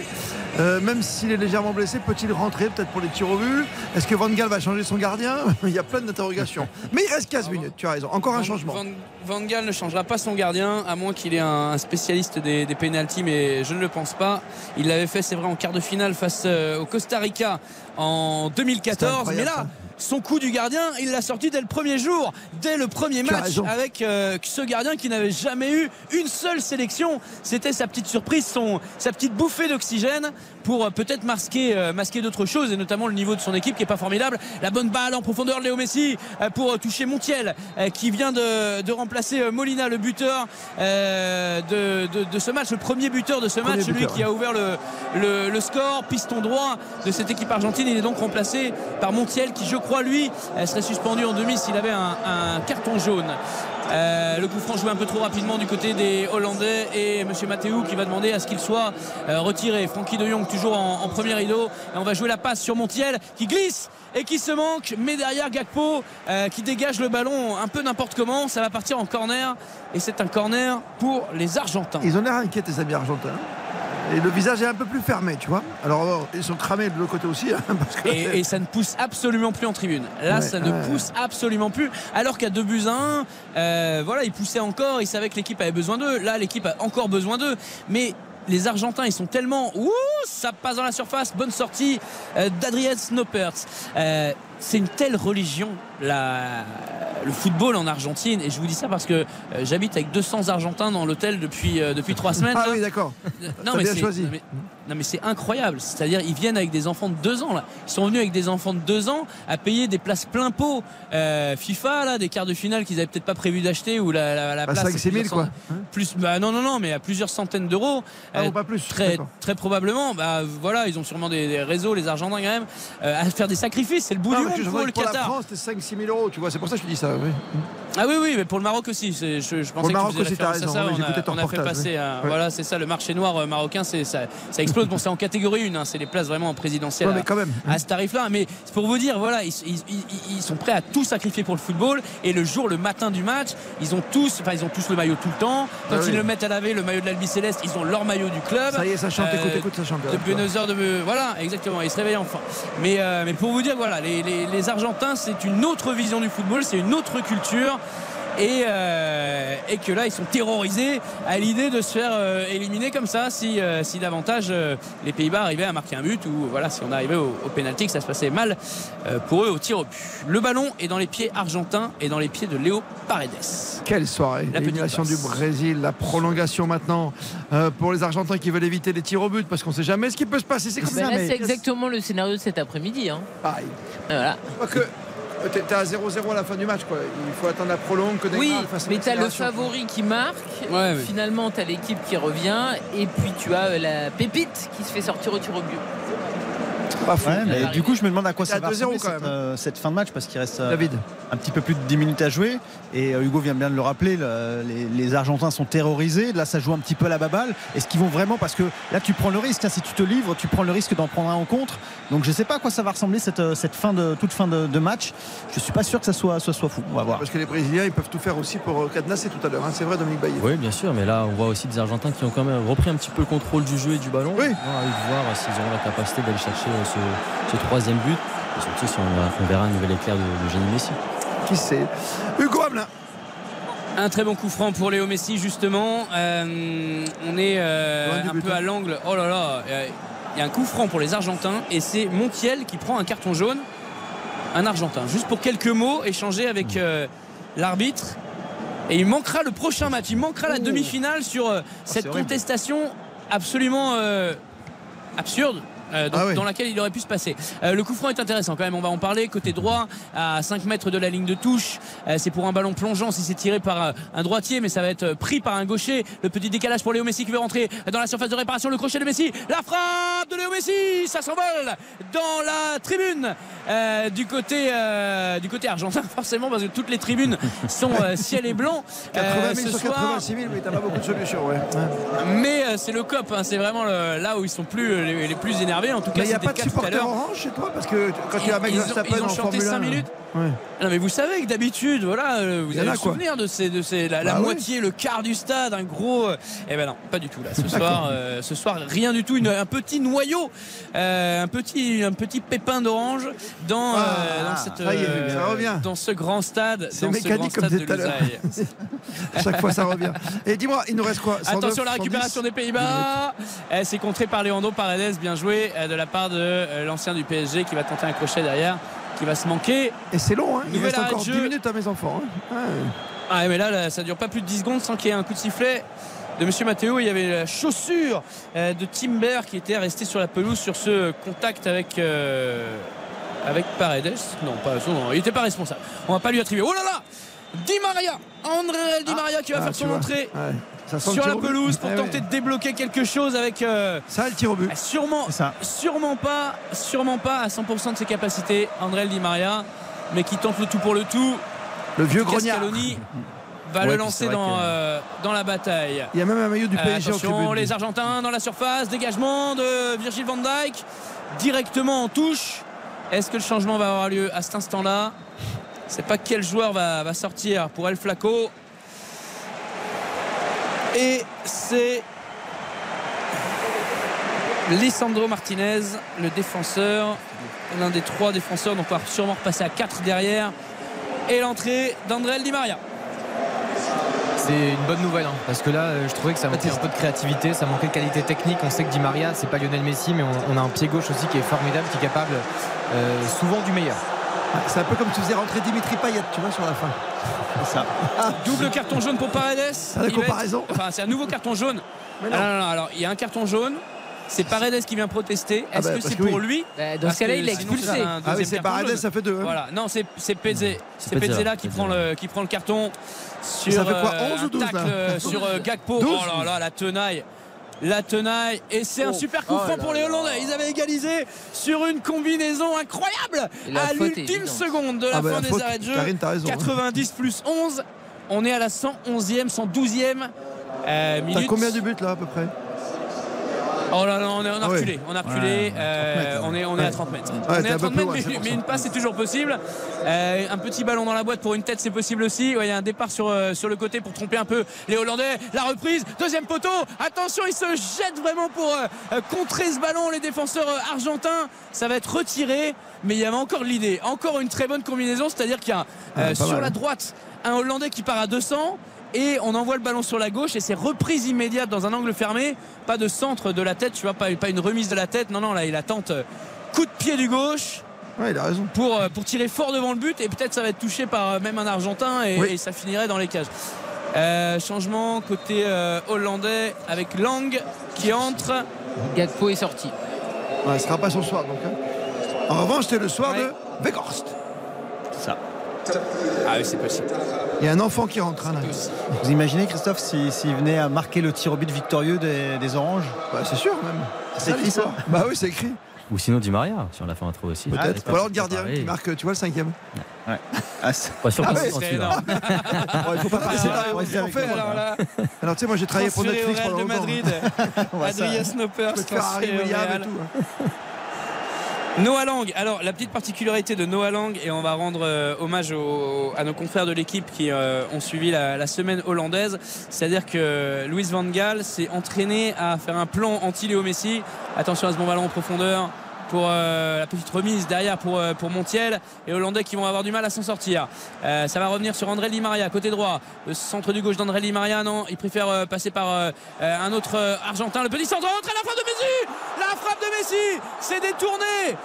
Speaker 3: Euh, même s'il est légèrement blessé, peut-il rentrer peut-être pour les tirs au but? Est-ce que Van Gaal va changer son gardien? Il y a plein d'interrogations. Mais il reste 15 minutes, tu as raison. Encore un changement.
Speaker 4: Van, Van Gaal ne changera pas son gardien, à moins qu'il ait un, un spécialiste des, des pénalties, mais je ne le pense pas. Il l'avait fait, c'est vrai, en quart de finale face euh, au Costa Rica en 2014. Mais là. Son coup du gardien, il l'a sorti dès le premier jour, dès le premier match, avec euh, ce gardien qui n'avait jamais eu une seule sélection. C'était sa petite surprise, son, sa petite bouffée d'oxygène pour euh, peut-être masquer, euh, masquer d'autres choses, et notamment le niveau de son équipe qui est pas formidable. La bonne balle en profondeur de Léo Messi euh, pour toucher Montiel, qui vient de, de remplacer Molina, le buteur de, de- de ce match, le premier buteur de ce match, celui qui a ouvert le, le- le score, piston droit de cette équipe argentine. Il est donc remplacé par Montiel, qui je crois lui serait suspendu en demi s'il avait un, un carton jaune. Euh, le coup franc joué un peu trop rapidement du côté des Hollandais et Monsieur Mathéou qui va demander à ce qu'il soit euh, retiré. Francky de Jong toujours en, en premier rideau. Et on va jouer la passe sur Montiel qui glisse et qui se manque. Mais derrière Gakpo euh, qui dégage le ballon un peu n'importe comment. Ça va partir en corner et c'est un corner pour les Argentins.
Speaker 3: Ils ont l'air inquiets, les amis argentins. Et le visage est un peu plus fermé, tu vois. Alors, euh, ils sont cramés de l'autre côté aussi. hein, parce que
Speaker 4: Et, et ça ne pousse absolument plus en tribune. Là,
Speaker 3: Ouais,
Speaker 4: ça ne
Speaker 3: ouais.
Speaker 4: pousse absolument plus. Alors qu'à 2 buts à 1, euh, voilà, ils poussaient encore, ils savaient que l'équipe avait besoin d'eux. Là, l'équipe a encore besoin d'eux. Mais les Argentins, ils sont tellement. Ouh, ça passe dans la surface. Bonne sortie euh, d'Adrien Snoppert. Euh, c'est une telle religion, la- le football en Argentine. Et je vous dis ça parce que euh, j'habite avec 200 Argentins dans l'hôtel depuis, euh, depuis 3 semaines.
Speaker 3: Ah
Speaker 4: là.
Speaker 3: oui, d'accord.
Speaker 4: Non
Speaker 3: T'as
Speaker 4: mais,
Speaker 3: bien
Speaker 4: c'est,
Speaker 3: choisi.
Speaker 4: non, mais, non, mais c'est incroyable. C'est-à-dire ils viennent avec des enfants de 2 ans là. Ils sont venus avec des enfants de 2 ans à payer des places plein pot euh, FIFA là, des quarts de finale qu'ils avaient peut-être pas prévu d'acheter ou la, la, la
Speaker 3: Bah,
Speaker 4: place.
Speaker 3: 5 6 000,
Speaker 4: plusieurs
Speaker 3: quoi.
Speaker 4: cent- Plus, bah, non non non, mais à plusieurs centaines d'euros.
Speaker 3: Ah,
Speaker 4: Euh,
Speaker 3: ou pas plus.
Speaker 4: Très, très probablement, bah voilà, ils ont sûrement des, des réseaux, les Argentins quand même, euh, à faire des sacrifices. C'est le bout
Speaker 3: Non,
Speaker 4: du
Speaker 3: que je
Speaker 4: pour le
Speaker 3: pour la
Speaker 4: Qatar.
Speaker 3: France, c'était 5 6 000 euros, tu vois. C'est pour ça que je te dis ça. oui.
Speaker 4: Ah oui, oui, mais pour le Maroc aussi. Je, je pensais
Speaker 3: le Maroc
Speaker 4: que tu
Speaker 3: aussi, t'as raison.
Speaker 4: ça.
Speaker 3: Oui,
Speaker 4: on, a, on a fait passer.
Speaker 3: oui.
Speaker 4: un-
Speaker 3: Ouais.
Speaker 4: Voilà, c'est ça, le marché noir euh, marocain, c'est ça, ça explose. Bon, c'est en catégorie 1, c'est les places vraiment en présidentielle
Speaker 3: Ouais,
Speaker 4: à-
Speaker 3: quand même.
Speaker 4: à, ce tarif-là. Mais c'est pour vous dire, voilà, ils, ils- ils- ils sont prêts à tout sacrifier pour le football. Et le jour, le matin du match, ils ont tous, enfin, ils ont tous le maillot tout le temps. Quand
Speaker 3: Ah
Speaker 4: ils
Speaker 3: oui.
Speaker 4: le mettent à laver, le maillot de l'Albi Céleste, ils ont leur maillot du club.
Speaker 3: Ça y est, ça chante,
Speaker 4: Euh,
Speaker 3: écoute, écoute, ça chante.
Speaker 4: de Buenos Aires de voilà exactement ils se réveillent enfin mais, euh, mais pour vous dire voilà les, les- les Argentins c'est une autre vision du football c'est une autre culture et, euh, et que là ils sont terrorisés à l'idée de se faire euh, éliminer comme ça si, euh, si davantage euh, les Pays-Bas arrivaient à marquer un but ou voilà si on arrivait au, au pénalty que ça se passait mal euh, pour eux au tir au but le ballon est dans les pieds argentins et dans les pieds de Léo Paredes
Speaker 3: Quelle soirée L'élimination du. Brésil, la prolongation maintenant euh, pour les Argentins qui veulent éviter les tirs au but parce qu'on sait jamais ce qui peut se passer. C'est comme ça.
Speaker 9: c'est exactement le scénario de cet après-midi. Hein.
Speaker 3: Pareil.
Speaker 9: Voilà.
Speaker 3: Quoique, euh, t'es t'es à 0-0 à la fin du match. Quoi. Il faut attendre la prolongue. Que
Speaker 9: Oui, mais tu as le favori qui marque.
Speaker 4: Ouais, oui.
Speaker 9: Finalement, tu as l'équipe qui revient. Et puis, tu as euh, la pépite qui se fait sortir au tir au but.
Speaker 3: Pas fou.
Speaker 6: Ouais, mais du coup, je me demande à quoi ça va
Speaker 3: 2-0
Speaker 6: ressembler cette, euh, cette fin de match parce qu'il reste euh,
Speaker 3: David.
Speaker 6: un petit peu plus de 10 minutes à jouer et euh, Hugo vient bien de le rappeler le- les, les Argentins sont terrorisés là ça joue un petit peu à la baballe est-ce qu'ils vont vraiment parce que là tu prends le risque hein, si tu te livres tu prends le risque d'en prendre un en contre donc je sais pas à quoi ça va ressembler cette, cette fin de toute fin de, de match je suis pas sûr que ça soit, fou on va voir
Speaker 3: Parce que les Brésiliens, ils peuvent tout faire aussi pour cadenasser tout à l'heure. hein. C'est vrai, Dominique Baillet.
Speaker 10: Oui, bien sûr, mais là, on voit aussi des Argentins qui ont quand même repris un petit peu le contrôle du jeu et du ballon.
Speaker 3: Oui.
Speaker 10: On a envie de voir s'ils auront la capacité d'aller chercher euh, ce, ce troisième but. Et surtout si on, on verra un nouvel éclair de, de génie Messi.
Speaker 3: Qui sait Hugo Hamelin.
Speaker 4: Un très bon coup franc pour Léo Messi justement. Euh, on est euh, un peu
Speaker 3: hein.
Speaker 4: à l'angle. Oh là là, euh, il y a un coup franc pour les Argentins et c'est Montiel qui prend un carton jaune. Un Argentin. Juste pour quelques mots échangés avec euh, l'arbitre. Et il manquera le prochain match. Il manquera la demi-finale sur euh, cette contestation absolument euh, absurde. Euh, donc,
Speaker 3: Ah oui.
Speaker 4: dans laquelle il aurait pu se passer. Euh, le coup franc est intéressant quand même, on va en parler. Côté droit, à 5 mètres de la ligne de touche, euh, c'est pour un ballon plongeant si c'est tiré par euh, un droitier, mais ça va être euh, pris par un gaucher. Le petit décalage pour Léo Messi qui veut rentrer dans la surface de réparation. Le crochet de Messi, la frappe de Léo Messi, ça s'envole dans la tribune euh, du côté euh, du côté argentin forcément parce que toutes les tribunes sont ciel et blanc
Speaker 3: 80
Speaker 4: euh,
Speaker 3: 000
Speaker 4: ce
Speaker 3: sur
Speaker 4: soir.
Speaker 3: 86 000, mais t'as pas beaucoup de solutions. Ouais.
Speaker 4: Mais euh, c'est le COP, hein, c'est vraiment le- là où ils sont plus les, les plus énervés. En tout cas,
Speaker 3: il n'y a pas de supporter orange chez toi Parce que quand tu as
Speaker 4: Ils ont- ils ont
Speaker 3: en
Speaker 4: chanté
Speaker 3: Formule 1,
Speaker 4: 5 minutes.
Speaker 3: Ouais.
Speaker 4: Non mais vous savez que d'habitude, voilà, euh, vous avez le souvenir de ces, de ces, la, la
Speaker 3: Bah ouais.
Speaker 4: moitié, le quart du stade, un gros. euh, Eh ben non, pas du tout là. Ce soir, euh, ce soir, rien du tout. Une- un petit noyau, euh, un petit, un petit pépin d'orange dans, euh,
Speaker 3: Ah,
Speaker 4: dans cette,
Speaker 3: ça y est, ça revient.
Speaker 4: dans ce grand stade,
Speaker 3: C'est
Speaker 4: grand
Speaker 3: mécanique comme
Speaker 4: stade de
Speaker 3: tout à chaque fois, ça revient. Et dis-moi, il nous reste quoi? 109,
Speaker 4: Attention la
Speaker 3: 110?
Speaker 4: récupération des Pays-Bas. Eh, C'est contré par Leandro Paredes, bien joué de la part de l'ancien du PSG qui va tenter un crochet derrière, qui va se manquer.
Speaker 3: Et c'est long, hein. il
Speaker 4: Nouvel
Speaker 3: reste encore
Speaker 4: de
Speaker 3: 10
Speaker 4: jeu.
Speaker 3: minutes à mes enfants. hein.
Speaker 4: Ah mais là, là, ça dure pas plus de 10 secondes sans qu'il y ait un coup de sifflet de Monsieur Matteo. Il y avait la chaussure euh, de Timber qui était restée sur la pelouse sur ce contact avec euh, avec Paredes. Non, pas non, il n'était pas responsable. On va pas lui attribuer. Oh là là Di Maria André Di Maria qui va
Speaker 3: Ah,
Speaker 4: faire son
Speaker 3: vois.
Speaker 4: entrée
Speaker 3: Ouais. Ça
Speaker 4: sur la pelouse pour
Speaker 3: Ouais,
Speaker 4: tenter
Speaker 3: ouais.
Speaker 4: de débloquer quelque chose avec euh,
Speaker 3: Ça, le tir au but.
Speaker 4: ah, sûrement
Speaker 6: C'est ça.
Speaker 4: sûrement pas sûrement pas à 100% de ses capacités André Di Maria mais qui tente le tout pour le tout
Speaker 3: Le vieux grognard.
Speaker 4: Va
Speaker 10: Ouais,
Speaker 4: le lancer
Speaker 10: c'est vrai
Speaker 4: dans,
Speaker 10: que-
Speaker 4: euh, dans la bataille
Speaker 3: Il y a même un maillot du
Speaker 4: Euh,
Speaker 3: PSG en
Speaker 4: attention,
Speaker 3: tribune.
Speaker 4: les Argentins dans la surface, dégagement de Virgil van Dijk, directement en touche. Est-ce que le changement va avoir lieu à cet instant-là? Je sais pas quel joueur va, va sortir pour El Flaco. Et c'est Lisandro Martinez, le défenseur, l'un des trois défenseurs, donc on va sûrement repasser à 4 derrière. Et l'entrée d'André Di Maria.
Speaker 5: C'est une bonne nouvelle hein, parce que là euh, je trouvais que ça manquait un peu de créativité, ça manquait de qualité technique. On sait que Di Maria c'est pas Lionel Messi mais on, on a un pied gauche aussi qui est formidable, qui est capable euh, souvent du meilleur.
Speaker 3: C'est un peu comme tu faisais rentrer Dimitri Payet, tu vois, sur la fin.
Speaker 6: C'est ça
Speaker 4: Double carton jaune pour Paredes.
Speaker 3: la
Speaker 4: Il va
Speaker 3: comparaison.
Speaker 4: être- Enfin, c'est un nouveau carton jaune.
Speaker 3: Mais
Speaker 4: Ah,
Speaker 3: non.
Speaker 4: non, non, non, alors il y a un carton jaune. C'est Paredes qui vient protester.
Speaker 3: Ah
Speaker 4: Est-ce
Speaker 3: bah,
Speaker 4: que c'est pour
Speaker 3: oui.
Speaker 4: lui
Speaker 9: Bah, dans
Speaker 4: Parce
Speaker 9: ce cas-là,
Speaker 4: que
Speaker 9: il l'a
Speaker 4: sinon,
Speaker 9: expulsé.
Speaker 3: Ah oui, c'est Paredes,
Speaker 4: jaune.
Speaker 3: ça fait deux. hein.
Speaker 4: Voilà, non, c'est Pezze- c'est
Speaker 10: Pezzella
Speaker 4: qui prend le qui prend le carton sur
Speaker 3: Ça fait quoi,
Speaker 4: euh,
Speaker 3: 11 ou
Speaker 4: un
Speaker 3: 12,
Speaker 4: tacle
Speaker 3: là
Speaker 4: euh, sur euh, Gakpo.
Speaker 3: 12?
Speaker 4: Oh là là, la tenaille. La tenaille et c'est un
Speaker 9: Oh.
Speaker 4: super coup
Speaker 9: Oh
Speaker 4: franc pour les. Hollandais. Ils avaient égalisé sur une combinaison incroyable
Speaker 9: la
Speaker 4: à l'ultime seconde de la
Speaker 3: Ah bah,
Speaker 4: fin
Speaker 3: la
Speaker 4: des
Speaker 3: faute,
Speaker 4: arrêts de jeu.
Speaker 3: Karine, t'as raison.
Speaker 4: 90 plus 11. On est à la 111e, 112e euh,
Speaker 3: T'as
Speaker 4: minute.
Speaker 3: combien de buts là à peu près?
Speaker 4: Oh là là, on, est, on a
Speaker 3: Ah
Speaker 4: reculé, on a reculé,
Speaker 6: Ouais,
Speaker 4: euh,
Speaker 6: 30 mètres,
Speaker 4: on est, on est à 30 mètres.
Speaker 3: Ouais,
Speaker 4: on est à
Speaker 3: un peu
Speaker 4: 30
Speaker 3: plus
Speaker 4: mètres, mais, une passe c'est toujours possible. Euh, un petit ballon dans la boîte pour une tête c'est possible aussi. Il y a un départ sur, euh, sur le côté pour tromper un peu les Hollandais. La reprise, deuxième poteau. Attention, il se jette vraiment pour euh, euh, contrer ce ballon. Les défenseurs euh, argentins, ça va être retiré, mais il y avait encore l'idée. Encore une très bonne combinaison, c'est-à-dire qu'il y a euh, sur
Speaker 3: mal.
Speaker 4: la droite un Hollandais qui part à 200 et on envoie le ballon sur la gauche et c'est reprise immédiate dans un angle fermé pas de centre de la tête tu vois pas, pas une remise de la tête non non là il attente euh, coup de pied du gauche
Speaker 3: Ouais, il a raison.
Speaker 4: pour, euh, pour tirer fort devant le but et peut-être ça va être touché par euh, même un Argentin et,
Speaker 3: Oui.
Speaker 4: et ça finirait dans les cages Euh, changement côté euh, hollandais avec Lang qui entre
Speaker 9: Gakpo est sorti.
Speaker 3: Ouais, ce sera pas son soir donc. hein. En revanche, c'était le soir
Speaker 4: Ouais.
Speaker 3: de Weghorst.
Speaker 4: Ah oui c'est possible
Speaker 3: Il y a un enfant qui rentre hein, là.
Speaker 6: Vous imaginez, Christophe, s'il s'il venait à marquer le tir au but victorieux des, des Oranges?
Speaker 3: Bah, c'est sûr même.
Speaker 6: C'est
Speaker 3: ça,
Speaker 6: écrit,
Speaker 3: l'histoire. Bah oui, c'est écrit.
Speaker 10: Ou sinos Di Maria sur la fin intro aussi.
Speaker 3: Peut-être.
Speaker 10: Ah,
Speaker 3: Ou alors le gardien qui marque, tu vois, le cinquième.
Speaker 6: Ah, c'est-
Speaker 10: Pas sûr
Speaker 3: Ah ouais,
Speaker 4: c'est énorme
Speaker 6: Ouais, il faut pas
Speaker 3: Ah,
Speaker 6: passer là,
Speaker 4: alors
Speaker 3: tu sais, moi j'ai travaillé pour Netflix
Speaker 4: Real
Speaker 3: pendant
Speaker 4: de
Speaker 3: longtemps.
Speaker 4: Madrid
Speaker 6: On va ça.
Speaker 4: Adrien
Speaker 3: Harry
Speaker 4: transféré au
Speaker 3: William et
Speaker 4: Real.
Speaker 3: tout.
Speaker 4: Noah Lang, alors la petite particularité de Noah Lang, et on va rendre euh, hommage à nos confrères de l'équipe qui euh, ont suivi la, la semaine hollandaise, c'est-à-dire que Louis Van Gaal s'est entraîné à faire un plan anti-Léo Messi. Attention à ce bon ballon en profondeur pour euh, la petite remise derrière pour, euh, pour Montiel et Hollandais qui vont avoir du mal à s'en sortir. Euh, ça va revenir sur André Di Maria, côté droit, le centre du gauche d'André Di Maria, non, il préfère passer par un autre Argentin, le petit centre, entre la frappe de Messi La frappe de Messi C'est détourné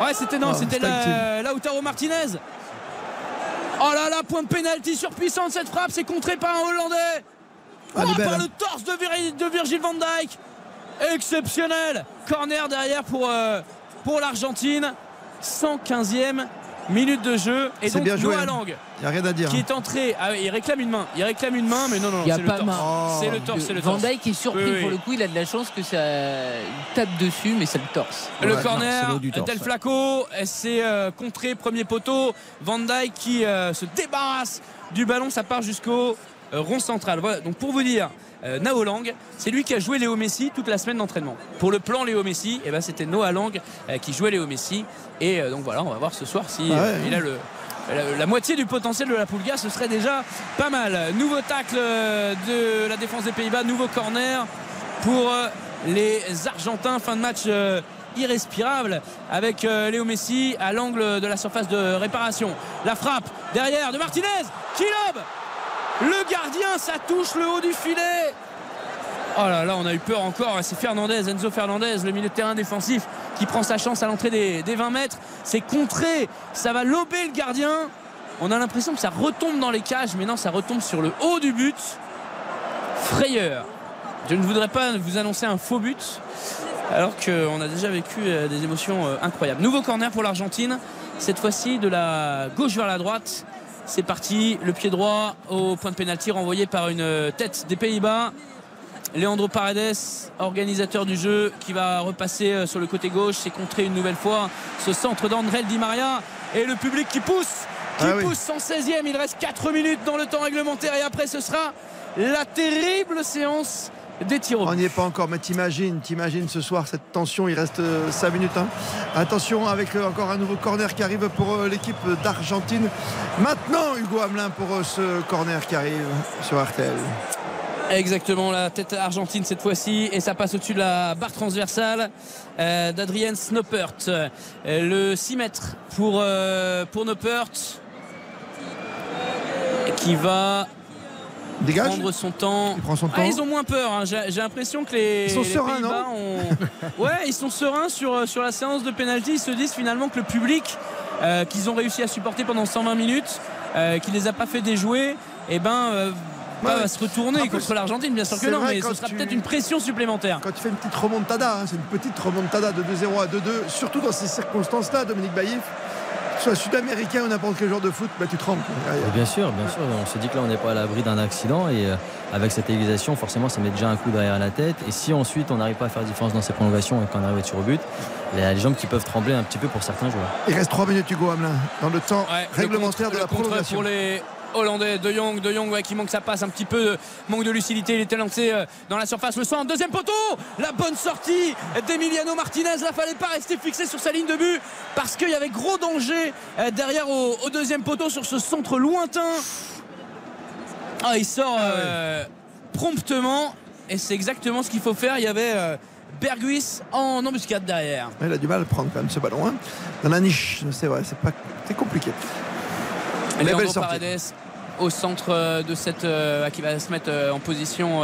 Speaker 4: Ouais, c'était non,
Speaker 3: Ah,
Speaker 4: c'était
Speaker 3: c'était
Speaker 4: la, Lautaro Martinez. Oh là là, point de pénalty surpuissant de cette frappe, c'est contré par un Hollandais.
Speaker 3: Ah,
Speaker 4: Oh, par
Speaker 3: hein.
Speaker 4: le torse de, Vir- de Virgil van Dijk. Exceptionnel. Corner derrière pour, euh, pour l'Argentine. 115e minute de jeu. Et
Speaker 3: C'est
Speaker 4: donc
Speaker 3: bien joué,
Speaker 4: Noah
Speaker 3: hein.
Speaker 4: Lang
Speaker 3: Il n'y a rien à dire.
Speaker 4: qui
Speaker 3: hein.
Speaker 4: est entré. Ah, oui, il réclame une main. Il réclame une main, mais non, non,
Speaker 9: a
Speaker 4: c'est le
Speaker 9: pas
Speaker 4: torse.
Speaker 9: main.
Speaker 4: C'est le torse, c'est le
Speaker 9: Van. Dijk est surpris
Speaker 4: Oui, oui.
Speaker 9: pour le coup, il a de la chance que ça tape dessus, mais ça le torse.
Speaker 4: Le
Speaker 3: Ouais,
Speaker 6: non, c'est
Speaker 4: corner
Speaker 6: du torse,
Speaker 4: Del. Flaco, c'est euh, contré premier poteau. Van Dijk qui euh, se débarrasse du ballon, ça part jusqu'au euh, rond central. Voilà, donc pour vous dire, euh, Nao Lang, c'est lui qui a joué Léo Messi toute la semaine d'entraînement. Pour le plan Léo Messi, eh ben, c'était Noah Lang euh, qui jouait Léo Messi. Et euh, donc voilà, on va voir ce soir si
Speaker 3: Ah ouais.
Speaker 4: euh, il a le. La, la moitié du potentiel de la Pulga, ce serait déjà pas mal. Nouveau tacle de la défense des Pays-Bas, nouveau corner pour les Argentins. Fin de match irrespirable avec Léo Messi à l'angle de la surface de réparation. La frappe derrière de Martinez qui lobe le gardien, ça touche le haut du filet. Oh là là, on a eu peur encore. C'est Fernandez, Enzo Fernandez, le milieu de terrain défensif, qui prend sa chance à l'entrée des, des 20 mètres. C'est contré, ça va lober le gardien. On a l'impression que ça retombe dans les cages, mais non, ça retombe sur le haut du but. Frayeur. Je ne voudrais pas vous annoncer un faux but, alors qu'on a déjà vécu euh, des émotions euh, incroyables. Nouveau corner pour l'Argentine, cette fois-ci de la gauche vers la droite. C'est parti, le pied droit au point de pénalty renvoyé par une euh, tête des Pays-Bas. Leandro Paredes, organisateur du jeu, qui va repasser euh, sur le côté gauche. C'est contré une nouvelle fois ce centre d'André Di Maria. Et le public qui pousse, qui
Speaker 3: Ah oui.
Speaker 4: pousse 116e. Il reste 4 minutes dans le temps réglementaire. Et après, ce sera la terrible séance des tirs au
Speaker 3: On n'y est pas encore, mais t'imagines, t'imagines ce soir cette tension, il reste 5 minutes. hein. Attention avec euh, encore un nouveau corner qui arrive pour euh, l'équipe d'Argentine. Maintenant, Hugo Hamelin pour euh, ce corner qui arrive sur RTL.
Speaker 4: Exactement, la tête argentine cette fois-ci et ça passe au-dessus de la barre transversale euh, d'Adrien Snopert. Euh, le 6 mètres pour, euh, pour Noppert qui va
Speaker 3: Dégage
Speaker 4: prendre son temps.
Speaker 3: Il prend son
Speaker 4: Ah,
Speaker 3: temps.
Speaker 4: ils ont moins peur. hein. J'ai l'impression que les,
Speaker 3: Ils sont
Speaker 4: les
Speaker 3: sereins,
Speaker 4: ont- Ouais, ils sont sereins sur, sur la séance de pénalty. Ils se disent finalement que le public euh, qu'ils ont réussi à supporter pendant 120 minutes, euh, qui les a pas fait déjouer, et ben euh,
Speaker 3: Ouais.
Speaker 4: va se retourner contre l'Argentine, bien sûr que non, mais ce sera
Speaker 3: tu-
Speaker 4: peut-être une pression supplémentaire.
Speaker 3: Quand tu fais une petite remontada, hein, c'est une petite remontada de 2-0 à 2-2, surtout dans ces circonstances-là, Dominique Baïf, soit sud-américain ou n'importe quel genre de foot, bah, tu.
Speaker 10: Mais bien sûr, bien sûr. On se dit que là, on n'est pas à l'abri d'un accident et euh, avec cette égalisation, forcément, ça met déjà un coup derrière la tête. Et si ensuite on n'arrive pas à faire différence dans ces prolongations et qu'on arrive à être sur au but, il y a les jambes qui peuvent trembler un petit peu pour certains joueurs.
Speaker 3: Il reste 3 minutes, Hugo Hamelin, dans le temps
Speaker 4: Ouais, le
Speaker 3: réglementaire
Speaker 4: contre-
Speaker 3: de la
Speaker 4: le
Speaker 3: prolongation.
Speaker 4: pour les Hollandais, De Jong, De Jong ouais, qui manque sa passe un petit peu, manque de lucidité, il était lancé euh, dans la surface, le centre, deuxième poteau, la bonne sortie d'Emiliano Martinez, là fallait pas rester fixé sur sa ligne de but parce qu'il y avait gros danger euh, derrière au, au deuxième poteau sur ce centre lointain. Ah, il sort euh, promptement et c'est exactement ce qu'il faut faire. Il y avait euh, Berguis en embuscade derrière.
Speaker 3: Il a du mal à prendre quand même ce ballon. hein. Dans la niche, c'est vrai, c'est pas, c'est compliqué.
Speaker 4: Paredes au centre euh, de cette euh, qui va se mettre euh, en position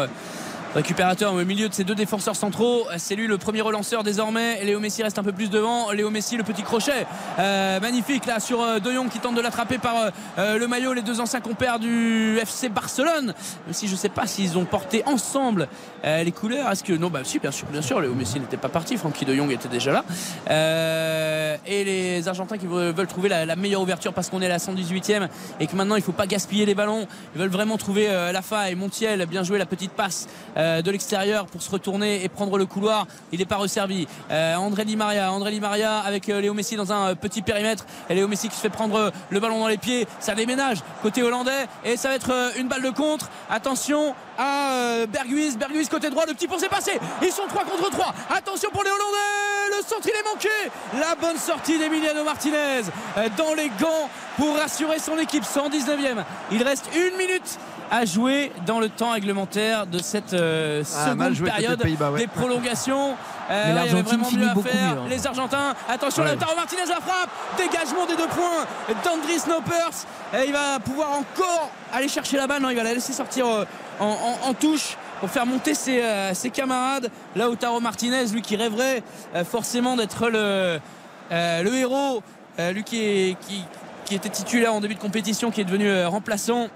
Speaker 4: récupérateur au milieu de ces deux défenseurs centraux. C'est lui le premier relanceur désormais. Léo Messi reste un peu plus devant. Léo Messi le petit crochet. Euh, magnifique là sur euh, De Jong qui tente de l'attraper par euh, euh, le maillot. Les deux anciens compères du FC Barcelone. Même si je sais pas s'ils ont porté ensemble euh, les couleurs. Est-ce que non bah si bien sûr bien sûr. Léo Messi n'était pas parti. Francky De Jong était déjà là. Euh, et les Argentins qui veulent trouver la, la meilleure ouverture parce qu'on est à la 118e et que maintenant il faut pas gaspiller les ballons. Ils veulent vraiment trouver la faille Montiel. Bien joué la petite passe euh, de l'extérieur pour se retourner et prendre le couloir. Il n'est pas resservi. Euh, André Di Maria André Di Maria avec euh, Léo Messi dans un petit périmètre. Et Léo Messi qui se fait prendre le ballon dans les pieds. Ça déménage. Côté hollandais. Et ça va être une balle de contre. Attention à Berguis Berguis côté droit. Le petit pont s'est passé. Ils sont 3 contre 3 attention pour les hollandais. Le centre il est manqué. La bonne sortie d'Emiliano Martinez dans les gants pour rassurer son équipe. 119e il reste une minute à jouer dans le temps réglementaire de cette euh,
Speaker 3: Ah,
Speaker 4: seconde période
Speaker 3: ouais.
Speaker 4: des prolongations. Euh, il y avait vraiment mieux à faire.
Speaker 9: mieux, hein.
Speaker 4: Les Argentins, attention,
Speaker 3: Ouais.
Speaker 4: Lautaro Martinez la frappe, dégagement des deux points d'Andris Snopers. Et il va pouvoir encore aller chercher la balle. Non, il va la laisser sortir euh, en, en- en touche pour faire monter ses, euh, ses camarades. Là, Lautaro Martinez, lui qui rêverait euh, forcément d'être le, le héros, lui qui, est- qui, qui était titulaire en début de compétition, qui est devenu remplaçant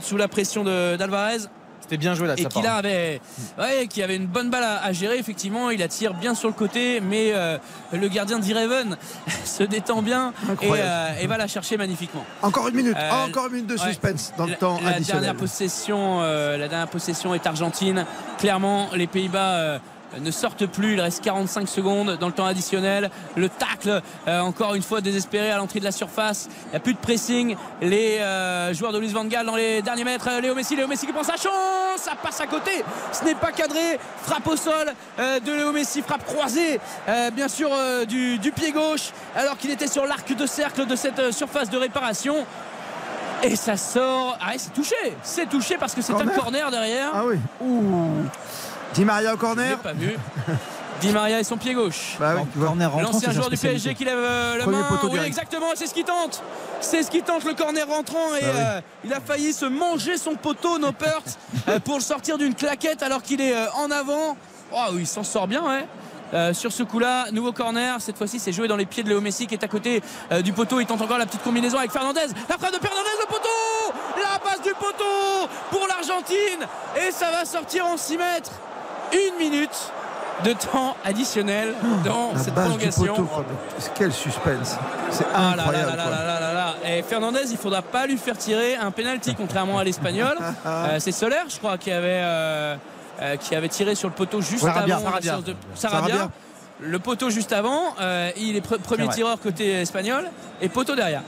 Speaker 4: sous la pression de- d'Alvarez
Speaker 5: C'était bien joué là de
Speaker 4: et
Speaker 5: sa
Speaker 4: qui
Speaker 5: part.
Speaker 4: là avait, ouais, qui avait une bonne balle à, à gérer effectivement il attire bien sur le côté mais euh, le gardien d'Ireven se détend bien et,
Speaker 3: Incroyable.
Speaker 4: euh, et va la chercher magnifiquement
Speaker 3: Encore une minute,
Speaker 4: Euh,
Speaker 3: encore une minute de
Speaker 4: ouais.
Speaker 3: suspense dans le
Speaker 4: la,
Speaker 3: temps
Speaker 4: la
Speaker 3: additionnel.
Speaker 4: dernière possession euh, la dernière possession est argentine clairement les Pays-Bas euh, ne sortent plus, il reste 45 secondes dans le temps additionnel. Le tacle, euh, encore une fois désespéré à l'entrée de la surface. Il n'y a plus de pressing. Les euh, joueurs de Luis Van Gaal dans les derniers mètres. Léo Messi, Léo Messi qui prend sa chance. Ça passe à côté. Ce n'est pas cadré. Frappe au sol euh, de Léo Messi, frappe croisée, euh, bien sûr euh, du, du pied gauche, alors qu'il était sur l'arc de cercle de cette euh, surface de réparation. Et ça sort. Ah, c'est touché. C'est touché parce que c'est un
Speaker 3: Corner
Speaker 4: corner derrière.
Speaker 3: Ah oui. Ouh. Di Maria au corner.
Speaker 4: pas vu. Di Maria et son pied gauche.
Speaker 3: Bah oui,
Speaker 4: L'ancien joueur du PSG qui lève euh, la
Speaker 3: Premier
Speaker 4: main. Oui, exactement, c'est ce qu'il tente. C'est ce qu'il tente, le corner rentrant. Et
Speaker 3: Bah oui.
Speaker 4: euh, il a failli se manger son poteau, Noppert, euh, pour le sortir d'une claquette alors qu'il est euh, en avant. Oh, il s'en sort bien, ouais. Euh, sur ce coup-là, nouveau corner. Cette fois-ci, c'est joué dans les pieds de Léo Messi qui est à côté euh, du poteau. Il tente encore la petite combinaison avec Fernandez. La frappe de Fernandez, le poteau La passe du poteau pour l'Argentine. Et ça va sortir en 6 mètres. Une minute de temps additionnel dans
Speaker 3: La
Speaker 4: cette prolongation.
Speaker 3: poteau. Quel suspense. C'est
Speaker 4: Ah
Speaker 3: incroyable.
Speaker 4: là là là. Et Fernandez, il faudra pas lui faire tirer un penalty contrairement à l'espagnol. Euh, c'est Soler, je crois, qui avait, euh, euh, qui avait tiré sur le poteau juste avant
Speaker 6: Sarabia.
Speaker 4: de Sarabia.
Speaker 3: Sarabia.
Speaker 4: Le poteau juste avant, il est pre- premier tireur côté espagnol et poteau derrière.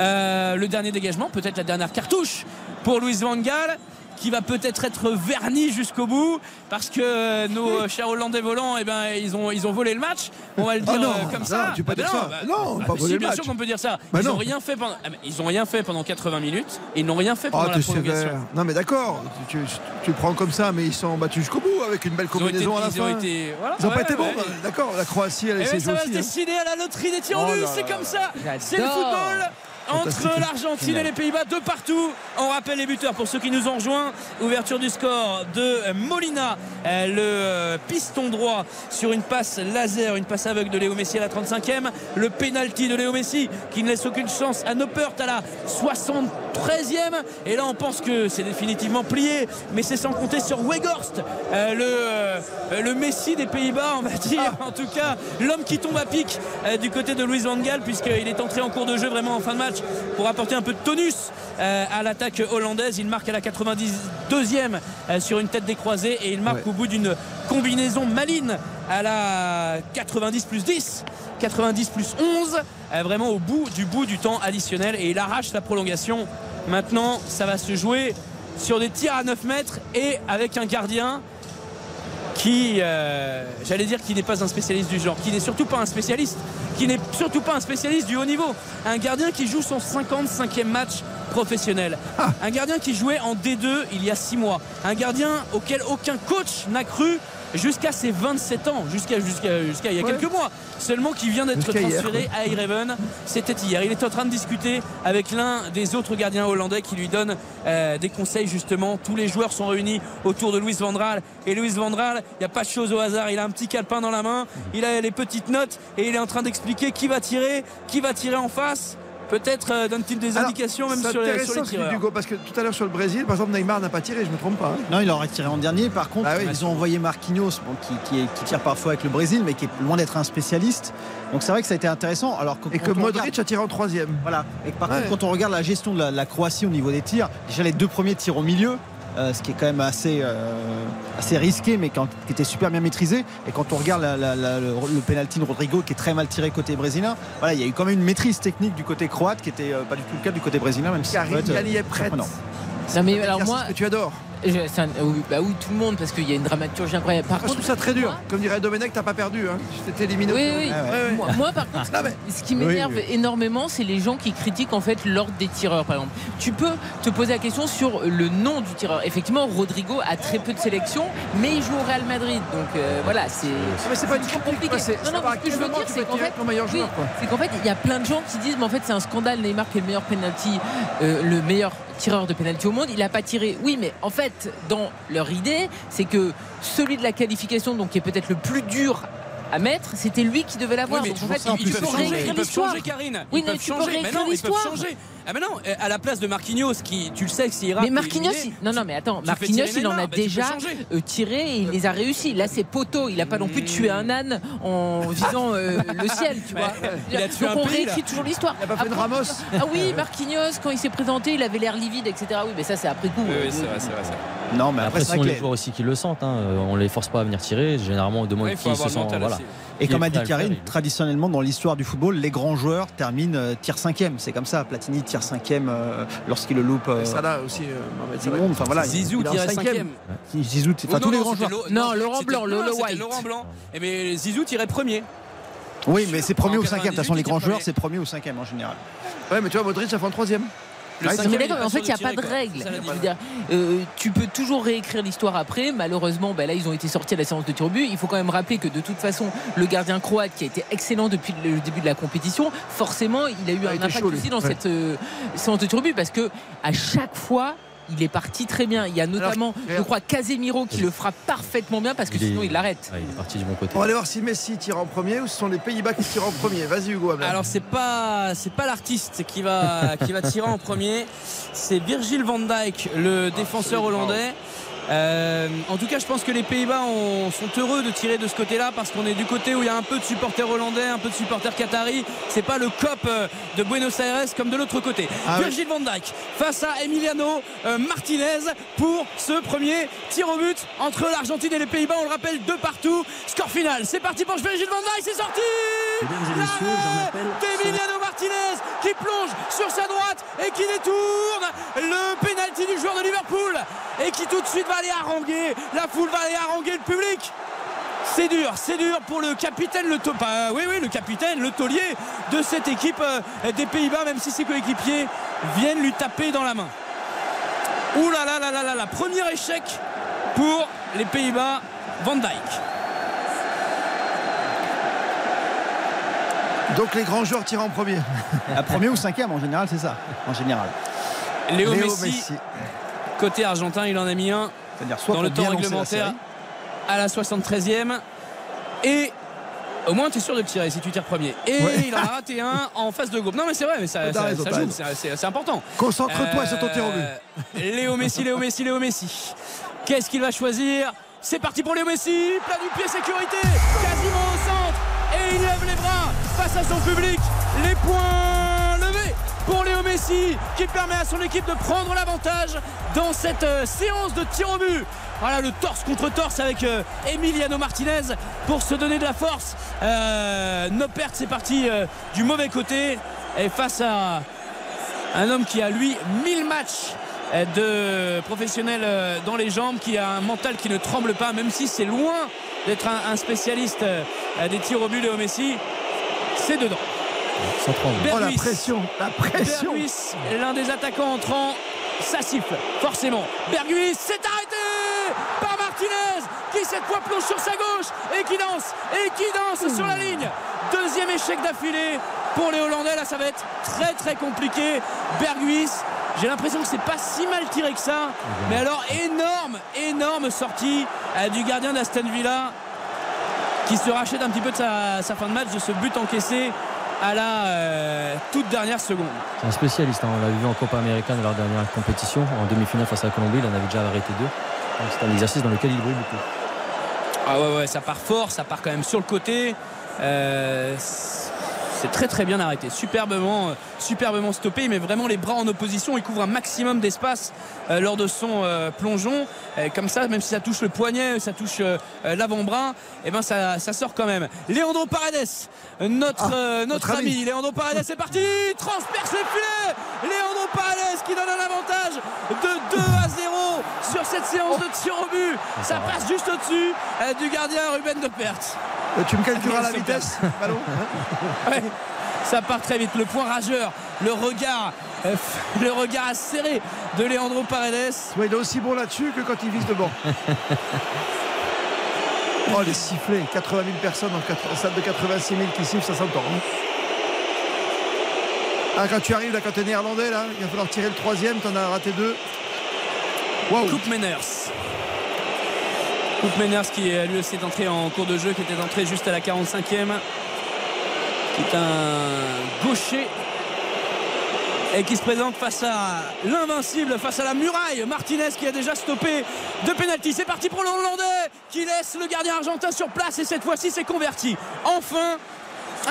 Speaker 4: Le dernier dégagement, peut-être la dernière cartouche pour Luis Van Gaal qui va peut-être être verni jusqu'au bout parce que euh, nos chers Hollandais volants eh ben, ils, ont, ils ont volé le match on va le dire
Speaker 3: Ah non,
Speaker 4: euh, comme
Speaker 3: non,
Speaker 4: ça
Speaker 3: tu peux pas
Speaker 4: Ah
Speaker 3: dire
Speaker 4: ben
Speaker 3: ça.
Speaker 4: bah,
Speaker 3: Non,
Speaker 4: bah,
Speaker 3: pas
Speaker 4: si,
Speaker 3: volé le
Speaker 4: bien
Speaker 3: match.
Speaker 4: sûr qu'on peut dire ça
Speaker 3: Bah
Speaker 4: ils
Speaker 3: non.
Speaker 4: ont rien fait pendant ah, ils ont rien fait pendant 80 minutes et ils n'ont rien fait
Speaker 3: Oh,
Speaker 4: pendant la
Speaker 3: t'es
Speaker 4: prolongation
Speaker 3: sévère. Non, mais d'accord, tu, tu- prends comme ça, mais ils sont battus jusqu'au bout avec une belle
Speaker 4: été,
Speaker 3: combinaison à la
Speaker 4: ils ont
Speaker 3: fin.
Speaker 4: été- voilà,
Speaker 3: Ils ont
Speaker 4: ouais,
Speaker 3: pas été bons,
Speaker 4: ouais.
Speaker 3: bah, d'accord. La Croatie, elle
Speaker 4: Eh ben,
Speaker 3: essaie
Speaker 4: ça va se
Speaker 3: hein.
Speaker 4: décider à la loterie des tirs
Speaker 3: Oh
Speaker 4: au but,
Speaker 3: là
Speaker 4: c'est comme ça. C'est le football. Entre l'Argentine et les Pays-Bas de partout. On rappelle les buteurs pour ceux qui nous ont rejoints. Ouverture du score de Molina, euh, le euh, piston droit sur une passe laser, une passe aveugle de Léo Messi à la 35e. Le penalty de Léo Messi qui ne laisse aucune chance à Noppert à la 73e. Et là, on pense que c'est définitivement plié, mais c'est sans compter sur Weghorst, euh, le, le Messi des Pays-Bas, on va dire. En tout cas, l'homme qui tombe à pic du côté de Luis Van Gaal, puisqu'il est entré en cours de jeu vraiment en fin de match pour apporter un peu de tonus euh, à l'attaque hollandaise. Il marque à la 92e euh, sur une tête décroisée et il marque au bout d'une combinaison maline à la 90 plus 10. 90 plus 11, euh, vraiment au bout du bout du temps additionnel et il arrache la prolongation. Maintenant, ça va se jouer sur des tirs à 9 mètres et avec un gardien qui, euh, j'allais dire, qui n'est pas un spécialiste du genre, qui n'est surtout pas un spécialiste, qui n'est surtout pas un spécialiste du haut niveau. Un gardien qui joue son 55e match professionnel. Un gardien qui jouait en D2 il y a 6 mois. Un gardien auquel aucun coach n'a cru jusqu'à ses 27 ans, jusqu'à jusqu'à jusqu'à il y a
Speaker 3: Ouais.
Speaker 4: quelques mois. Seulement qui vient d'être
Speaker 3: hier,
Speaker 4: transféré à Eindhoven. C'était hier. Il est en train de discuter avec l'un des autres gardiens hollandais qui lui donne euh, des conseils justement. Tous les joueurs sont réunis autour de Louis Van Gaal. Et Louis Van Gaal, il n'y a pas de chose au hasard. Il a un petit calepin dans la main. Il a les petites notes et il est en train d'expliquer qui va tirer, qui va tirer en face. Peut-être euh, donne-t-il des
Speaker 3: Alors,
Speaker 4: indications même sur les, sur
Speaker 3: intéressant
Speaker 4: les
Speaker 3: que
Speaker 4: tireurs.
Speaker 3: Hugo, parce que tout à l'heure sur le Brésil, par exemple, Neymar n'a pas tiré, je me trompe pas. hein.
Speaker 6: Non, il aurait tiré en dernier. Par contre,
Speaker 3: Ah oui.
Speaker 6: ils ont envoyé Marquinhos, bon, qui, qui est- qui tire parfois avec le Brésil, mais qui est loin d'être un spécialiste. Donc c'est vrai que ça a été intéressant. Alors
Speaker 3: Et que Modric a tiré en troisième.
Speaker 6: Voilà. Et que par
Speaker 3: Ouais.
Speaker 6: contre, quand on regarde la gestion de la, la Croatie au niveau des tirs, déjà les deux premiers tirs au milieu. Euh, ce qui est quand même assez, euh, assez risqué, mais quand- qui était super bien maîtrisé. Et quand on regarde la- la- la- le, le penalty de Rodrigo, qui est très mal tiré côté brésilien, voilà, il y a eu quand même une maîtrise technique du côté croate, qui était euh, pas du tout le cas du côté brésilien, même si ça peut
Speaker 3: Karine
Speaker 6: être, euh,
Speaker 3: Galli est prête.
Speaker 9: Non, mais alors moi,
Speaker 3: que tu adores.
Speaker 9: Je- un- oui, bah oui, tout le monde, parce qu'il y a une dramaturgie incroyable. Par
Speaker 3: Moi, je
Speaker 9: contre,
Speaker 3: trouve ça très dur. Comme dirait Domenech, t'as pas perdu. Hein. Tu t'es éliminé.
Speaker 9: Oui, oui.
Speaker 3: Ouais, ouais.
Speaker 9: Moi, moi, par contre,
Speaker 3: Ah, mais-
Speaker 9: ce qui m'énerve
Speaker 3: Oui,
Speaker 9: énormément, c'est les gens qui critiquent en fait l'ordre des tireurs, par exemple. Tu peux te poser la question sur le nom du tireur. Effectivement, Rodrigo a très peu de sélection, mais il joue au Real Madrid, donc euh, voilà, c'est.
Speaker 3: mais c'est pas une
Speaker 9: compliqué.
Speaker 3: c'est-
Speaker 9: Non, non, ce que je veux dire, c'est qu'en fait, c'est qu'en fait, il y a plein de gens qui disent, mais en fait, c'est un scandale. Neymar qui est le meilleur penalty, euh, le meilleur tireur de penalty au monde, il a pas tiré. Oui, mais en fait, dans leur idée, c'est que celui de la qualification, donc qui est peut-être le plus dur à mettre, c'était lui qui devait l'avoir.
Speaker 4: Oui, mais
Speaker 9: donc en fait,
Speaker 4: ils, ils
Speaker 9: il
Speaker 4: peuvent changer, ils peuvent changer, Karine.
Speaker 9: Oui,
Speaker 4: ils
Speaker 9: mais
Speaker 4: peuvent changer. Mais non, ils peuvent
Speaker 9: l'histoire.
Speaker 4: changer. Ah mais non, euh, à la place de Marquinhos, qui, tu le sais, que s'il ira.
Speaker 9: Mais Marquinhos, il- non, non, mais attends, Marquinhos, il en a
Speaker 4: bah,
Speaker 9: déjà euh, tiré et il les a réussi. Là, c'est poteau. Il a pas non plus tué un âne en visant euh, le ciel, tu vois.
Speaker 4: il a tué
Speaker 9: Donc
Speaker 4: un
Speaker 9: on
Speaker 4: pays,
Speaker 9: réécrit
Speaker 4: là.
Speaker 9: toujours l'histoire.
Speaker 3: Il a pas fait de
Speaker 9: Après-
Speaker 3: Ramos.
Speaker 9: Ah oui, Marquinhos, quand il s'est présenté, il avait l'air livide, etc. Oui, mais ça, c'est après coup.
Speaker 4: Oui, oui, c'est vrai, c'est vrai. c'est vrai.
Speaker 6: Non, mais
Speaker 10: Après,
Speaker 6: après,
Speaker 10: ce
Speaker 6: c'est
Speaker 10: sont
Speaker 6: vrai
Speaker 10: les joueurs aussi qui le sentent. hein. On les force pas à venir tirer. Généralement, on demande
Speaker 4: Ouais,
Speaker 10: qui se sent. Voilà.
Speaker 4: Aussi.
Speaker 6: Et comme a dit
Speaker 10: le
Speaker 6: Karine, traditionnellement dans l'histoire du football, les grands joueurs terminent euh, tir cinquième. C'est comme ça. Platini tire cinquième euh, lorsqu'il le loupe. euh,
Speaker 3: Salah aussi, euh, Salah.
Speaker 6: monde. Enfin voilà.
Speaker 4: Zizou tirait
Speaker 6: cinquième.
Speaker 4: cinquième.
Speaker 6: Zizou, enfin
Speaker 4: Oh,
Speaker 6: tous les
Speaker 4: non,
Speaker 6: grands
Speaker 4: c'était
Speaker 6: joueurs.
Speaker 4: Lo-
Speaker 9: Non, Laurent Blanc,
Speaker 4: c'était
Speaker 9: White.
Speaker 4: Laurent Blanc. Et mais Zizou tirait premier.
Speaker 6: Oui, mais c'est premier ou cinquième. De toute façon,
Speaker 4: 98,
Speaker 6: les grands joueurs, c'est premier ou cinquième en général.
Speaker 3: Ouais, mais tu vois, Modric, ça fait en troisième.
Speaker 4: Le cinquième,
Speaker 9: mais d'accord, en fait, il n'y a pas de règle. Euh, tu peux toujours réécrire l'histoire après. Malheureusement, ben là, ils ont été sortis à la séance de tir au but. Il faut quand même rappeler que de toute façon, le gardien croate qui a été excellent depuis le début de la compétition, forcément, il a eu
Speaker 3: Ah,
Speaker 9: un impact
Speaker 3: chaud,
Speaker 9: aussi dans
Speaker 3: Ouais.
Speaker 9: cette euh, séance de tir au but parce que à chaque fois. Il est parti très bien. Il y a notamment, je crois, Casemiro qui le frappe parfaitement bien parce que
Speaker 10: Il est-
Speaker 9: sinon il l'arrête.
Speaker 10: Ouais, il est parti du bon côté.
Speaker 3: On va aller voir si Messi tire en premier ou ce sont les Pays-Bas qui tirent en premier. Vas-y, Hugo.
Speaker 4: Alors c'est pas c'est pas l'artiste qui va qui va tirer en premier, c'est Virgil van Dijk, le défenseur hollandais. Euh, en tout cas, je pense que les Pays-Bas ont- sont heureux de tirer de ce côté-là parce qu'on est du côté où il y a un peu de supporters hollandais, un peu de supporters qataris. C'est pas le COP euh, de Buenos Aires comme de l'autre côté.
Speaker 3: Ah oui.
Speaker 4: Virgil van Dijk face à Emiliano euh, Martinez pour ce premier tir au but entre l'Argentine et les Pays-Bas. On le rappelle de partout. Score final. C'est parti pour Virgil van Dijk. C'est sorti. L'arrêt d'Emiliano Martinez qui plonge sur sa droite et qui détourne le penalty du joueur de Liverpool et qui tout de suite va aller haranguer la foule va aller haranguer le public c'est dur, c'est dur pour le capitaine, le to- pas- oui, oui, le capitaine, le taulier de cette équipe euh, des Pays-Bas, même si ses coéquipiers viennent lui taper dans la main. Ouh là là là là là là, premier échec pour les Pays-Bas, Van Dijk.
Speaker 3: Donc les grands joueurs tirent en premier.
Speaker 6: À premier ou cinquième, en général, c'est ça. En général.
Speaker 4: Léo, Messi, côté argentin, il en a mis un
Speaker 6: soit
Speaker 4: dans le temps
Speaker 6: la
Speaker 4: réglementaire à la 73e. Et au moins, tu es sûr de le tirer si tu tires premier. Et
Speaker 3: Ouais.
Speaker 4: il en a raté un en face de groupe. Non, mais c'est vrai, mais ça, ça-
Speaker 3: raison,
Speaker 4: ça
Speaker 3: t'as
Speaker 4: joue, c'est- important.
Speaker 3: Concentre-toi sur ton tir au but.
Speaker 4: but. Léo Messi, Léo Messi, Léo Messi. Qu'est-ce qu'il va choisir C'est parti pour Léo Messi. Plat du pied, sécurité. Quasiment au centre. Et il lève les bras face à son public. Les points levés pour Léo Messi qui permet à son équipe de prendre l'avantage dans cette euh, séance de tir au but. Voilà le torse contre torse avec euh, Emiliano Martinez pour se donner de la force. Euh, no perte, c'est parti euh, du mauvais côté. Et face à un homme qui a lui 1000 matchs de professionnel dans les jambes, qui a un mental qui ne tremble pas, même si c'est loin d'être un, un spécialiste des tirs au but, Léo Messi. C'est dedans.
Speaker 3: Oh la pression, la pression.
Speaker 4: L'un des attaquants entrants, ça siffle, forcément. Berguis s'est arrêté par Martinez, qui cette fois plonge sur sa gauche et qui danse, et qui danse sur la ligne. Deuxième échec d'affilée pour les Hollandais. Là, ça va être très très compliqué. Berguis, j'ai l'impression que c'est pas si mal tiré que ça. Mais alors, énorme, énorme sortie euh, du gardien d'Aston Villa qui se rachète un petit peu de sa, sa fin de match, de ce but encaissé à la euh, toute dernière seconde.
Speaker 10: C'est un spécialiste. hein. On l'avait vu en Copa América dans leur dernière compétition. En demi-finale face à la Colombie, il en avait déjà arrêté deux. Donc c'est un exercice dans lequel il brille beaucoup.
Speaker 4: Ah ouais, ouais, ça part fort, ça part quand même sur le côté. Euh, c'est très très bien arrêté, superbement, euh, superbement stoppé. Il met vraiment les bras en opposition, il couvre un maximum d'espace euh, lors de son euh, plongeon. Et comme ça, même si ça touche le poignet, ça touche l'avant-bras, et ben ça, ça sort quand même. Leandro Paredes, notre, notre,
Speaker 3: notre
Speaker 4: ami.
Speaker 3: ami.
Speaker 4: Leandro Paredes, c'est parti, transperce les filets. Tir au but. Ça passe juste au-dessus euh, du gardien Ruben de Perth.
Speaker 3: Euh, Tu me calculeras la vitesse, ballon hein
Speaker 4: Ouais, ça part très vite. Le point rageur, le regard, euh, le regard serré de Leandro Paredes.
Speaker 3: Ouais, il est aussi bon là-dessus que quand il vise devant. Oh, les sifflets, 80 000 personnes dans une salle de 86 000 qui sifflent, ça s'entend. hein. Ah, quand tu arrives, là, quand t'es néerlandais, là, il va falloir tirer le troisième, t'en as raté deux.
Speaker 4: Coupe Menners. Coupe Menners qui lui aussi est entré en cours de jeu, qui était entré juste à la 45e. Qui est un gaucher. Et qui se présente face à l'invincible, face à la muraille. Martinez qui a déjà stoppé de pénalty. C'est parti pour le Hollandais qui laisse le gardien argentin sur place et cette fois-ci c'est converti. Enfin,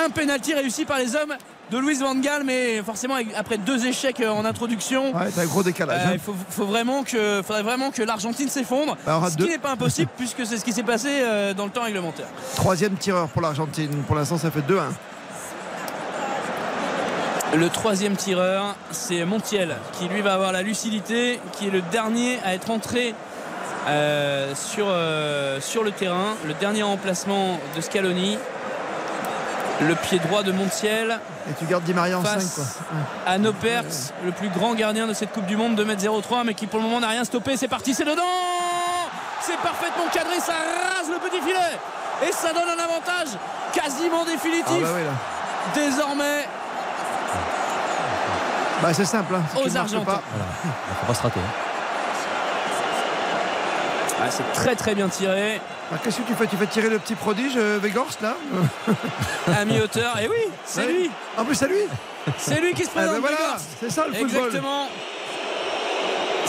Speaker 4: un pénalty réussi par les hommes de Luis Van Gaal, mais forcément après deux échecs euh, en introduction.
Speaker 3: Ouais, un gros décalage.
Speaker 4: Euh,
Speaker 3: hein.
Speaker 4: il faut, faut vraiment que, faudrait vraiment que l'Argentine s'effondre,
Speaker 3: Alors, à
Speaker 4: ce
Speaker 3: deux.
Speaker 4: qui n'est pas impossible puisque c'est ce qui s'est passé euh, dans le temps réglementaire.
Speaker 3: Troisième tireur pour l'Argentine. Pour l'instant, ça fait 2-1.
Speaker 4: Le troisième tireur, c'est Montiel qui lui va avoir la lucidité, qui est le dernier à être entré euh, sur, sur le terrain, le dernier remplacement de Scaloni. Le pied droit de Montiel
Speaker 3: Et tu gardes Di Maria en 5,
Speaker 4: face
Speaker 3: quoi.
Speaker 4: à Nopert, le plus grand gardien de cette Coupe du Monde, 2m03, mais qui pour le moment n'a rien stoppé. C'est parti, c'est dedans C'est parfaitement cadré, ça rase le petit filet et ça donne un avantage quasiment
Speaker 3: Ah,
Speaker 4: définitif
Speaker 3: bah oui, là.
Speaker 4: désormais
Speaker 3: Bah, c'est simple. Hein. Si
Speaker 4: aux Argentins.
Speaker 3: pas,
Speaker 10: Il ne faut pas se rater. hein.
Speaker 4: Ah, c'est très très bien tiré
Speaker 3: Ah, Qu'est-ce que tu fais? Tu fais tirer le petit prodige, euh, là?
Speaker 4: À mi-hauteur. Et oui, c'est
Speaker 3: Ouais.
Speaker 4: lui
Speaker 3: En plus, c'est lui?
Speaker 4: C'est lui qui se
Speaker 3: Ah, ben
Speaker 4: présente.
Speaker 3: voilà, c'est ça le football.
Speaker 4: Exactement.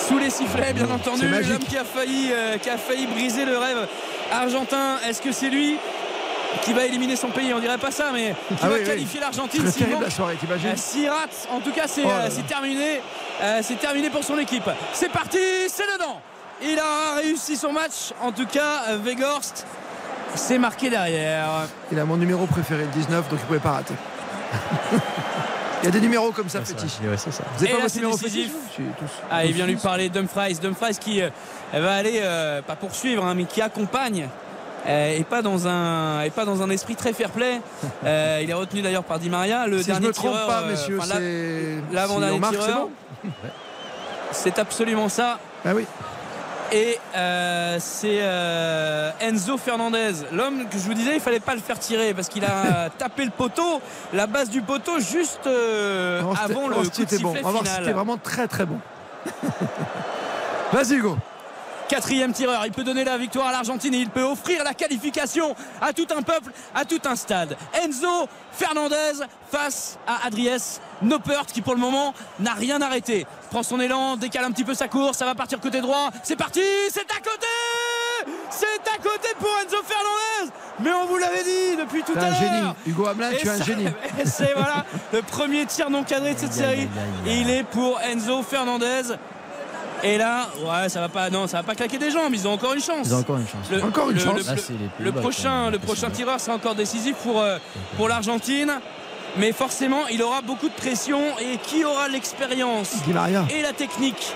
Speaker 4: Sous les sifflets, bien entendu, l'homme qui a failli, euh, qui a failli briser le rêve argentin. Est-ce que c'est lui qui va éliminer son pays? On dirait pas ça, mais qui
Speaker 3: Ah
Speaker 4: va
Speaker 3: oui, oui.
Speaker 4: qualifier l'Argentine s'il
Speaker 3: la soirée, t'imagines?
Speaker 4: Euh, rate, en tout cas, c'est
Speaker 3: Oh
Speaker 4: euh, terminé. Euh, c'est terminé pour son équipe. C'est parti, c'est dedans. Il a réussi son match. En tout cas, Weghorst s'est marqué derrière.
Speaker 3: Il a mon numéro préféré, le 19, donc il pouvait pas rater. il y a des numéros comme ça, fétiches.
Speaker 10: Ouais, c'est ça.
Speaker 3: Vous avez
Speaker 4: Et
Speaker 3: pas votre numéro
Speaker 4: décisif.
Speaker 3: fétiche.
Speaker 4: Ah, il vient lui parler Dumfries. Dumfries qui euh, va aller, euh, pas poursuivre, hein, mais qui accompagne. euh, et pas dans un et pas dans un esprit très fair play. Euh, il est retenu d'ailleurs par Di Maria. Le
Speaker 3: Si je
Speaker 4: dernier
Speaker 3: me trompe
Speaker 4: tireur,
Speaker 3: pas, messieurs,
Speaker 4: enfin, l'avant-dernier
Speaker 3: si bon
Speaker 4: C'est absolument ça.
Speaker 3: Ah oui.
Speaker 4: Et euh, c'est euh, Enzo Fernandez, l'homme que je vous disais, il fallait pas le faire tirer parce qu'il a tapé le poteau, la base du poteau juste euh,
Speaker 3: Non,
Speaker 4: avant le coup de
Speaker 3: c'était bon.
Speaker 4: sifflet
Speaker 3: On va voir si
Speaker 4: final.
Speaker 3: C'était vraiment très très bon. Vas-y Hugo.
Speaker 4: Quatrième tireur, il peut donner la victoire à l'Argentine et il peut offrir la qualification à tout un peuple, à tout un stade. Enzo Fernandez face à Adries Noppert qui pour le moment n'a rien arrêté. Prend son élan, décale un petit peu sa course, ça va partir côté droit. C'est parti, c'est à côté C'est à côté pour Enzo Fernandez Mais on vous l'avait dit depuis tout à l'heure.
Speaker 3: Hugo Hamelin, tu es un génie.
Speaker 4: C'est voilà le premier tir non cadré de cette série. Et il est pour Enzo Fernandez. Et là, ouais, ça va pas, non, ça va pas claquer des jambes. Ils ont encore une chance.
Speaker 10: Ils ont encore une chance.
Speaker 4: Le,
Speaker 3: Encore une
Speaker 4: le-
Speaker 3: chance.
Speaker 4: le-
Speaker 10: Là, Pays-Bas,
Speaker 4: prochain, le prochain tireur sera encore décisif pour, euh, pour l'Argentine. Mais forcément, il aura beaucoup de pression. Et qui aura l'expérience et la technique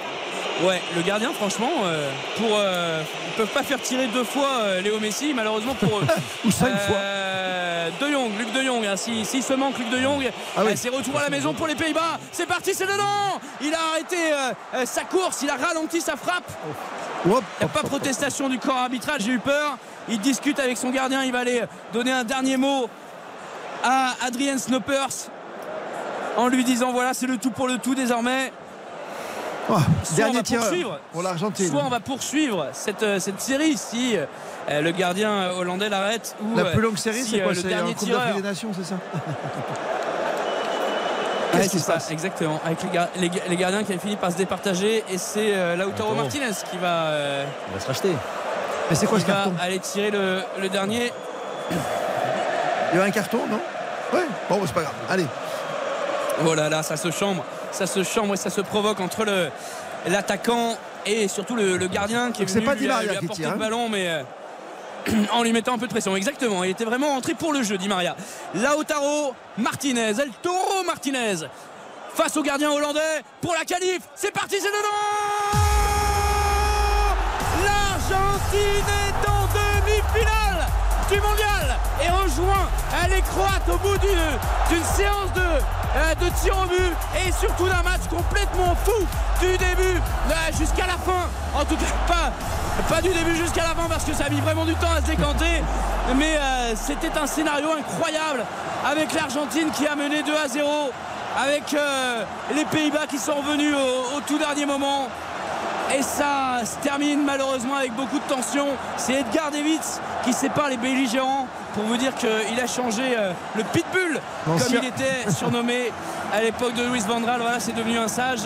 Speaker 4: Ouais, le gardien, franchement, euh, pour, euh, ils peuvent pas faire tirer deux fois euh, Léo Messi, malheureusement pour eux.
Speaker 3: Ou cinq fois.
Speaker 4: Euh, De Jong, Luc De Jong, hein, si, s'il se manque Luc De Jong,
Speaker 3: Ah oui.
Speaker 4: c'est retour à la maison pour les Pays-Bas. C'est parti, c'est dedans Il a arrêté sa course, il a ralenti sa frappe.
Speaker 3: Hop,
Speaker 4: Il n'y a pas protestation du corps arbitral, j'ai eu peur. Il discute avec son gardien, il va aller donner un dernier mot à Adrien Snoppers en lui disant voilà c'est le tout pour le tout désormais.
Speaker 3: Oh,
Speaker 4: Soit on
Speaker 3: dernier
Speaker 4: va poursuivre,
Speaker 3: pour l'Argentine.
Speaker 4: soit on va poursuivre cette, euh, cette série si euh, le gardien hollandais l'arrête ou
Speaker 3: La
Speaker 4: euh,
Speaker 3: plus longue série,
Speaker 4: si,
Speaker 3: c'est
Speaker 4: euh,
Speaker 3: quoi
Speaker 4: le
Speaker 3: C'est
Speaker 4: dernier
Speaker 3: Coupe
Speaker 4: tireur.
Speaker 3: des Nations, c'est ça Qu'est-ce qui
Speaker 4: c'est
Speaker 3: se
Speaker 4: ça,
Speaker 3: passe
Speaker 4: exactement avec les, gar- les ga- les gardiens qui avaient fini par se départager et c'est euh, Lautaro. Martinez qui va, euh,
Speaker 10: Il va se racheter.
Speaker 3: Mais c'est quoi
Speaker 4: qui
Speaker 3: ce
Speaker 4: va
Speaker 3: carton?
Speaker 4: aller tirer le, le dernier
Speaker 3: Il y a un carton, non? Ouais. Bon, bah, c'est pas grave. Allez.
Speaker 4: Oh là là, ça se chambre, ça se chambre et ça se provoque entre le l'attaquant et surtout le, le gardien qui est
Speaker 3: pas
Speaker 4: lui, lui apporter
Speaker 3: tire,
Speaker 4: le
Speaker 3: hein.
Speaker 4: ballon, mais euh, en lui mettant un peu de pression. Exactement, il était vraiment entré pour le jeu, Di Maria. Lautaro Martinez, El Toro Martinez face au gardien hollandais pour la qualif. C'est parti, c'est dedans L'Argentine est en demi-finale du mondial et rejoint les Croates au bout d'une séance de, euh, de tir au but et surtout d'un match complètement fou du début jusqu'à la fin. En tout cas, pas, pas du début jusqu'à la fin parce que ça a mis vraiment du temps à se décanter. Mais euh, c'était un scénario incroyable avec l'Argentine qui a mené 2 à 0, avec euh, les Pays-Bas qui sont revenus au tout dernier moment. Et ça se termine malheureusement avec beaucoup de tension. C'est Edgar Davids qui sépare les belligérants pour vous dire qu'il a changé euh, le pitbull comme il était surnommé à l'époque de Louis Van Gaal. Voilà, c'est devenu un sage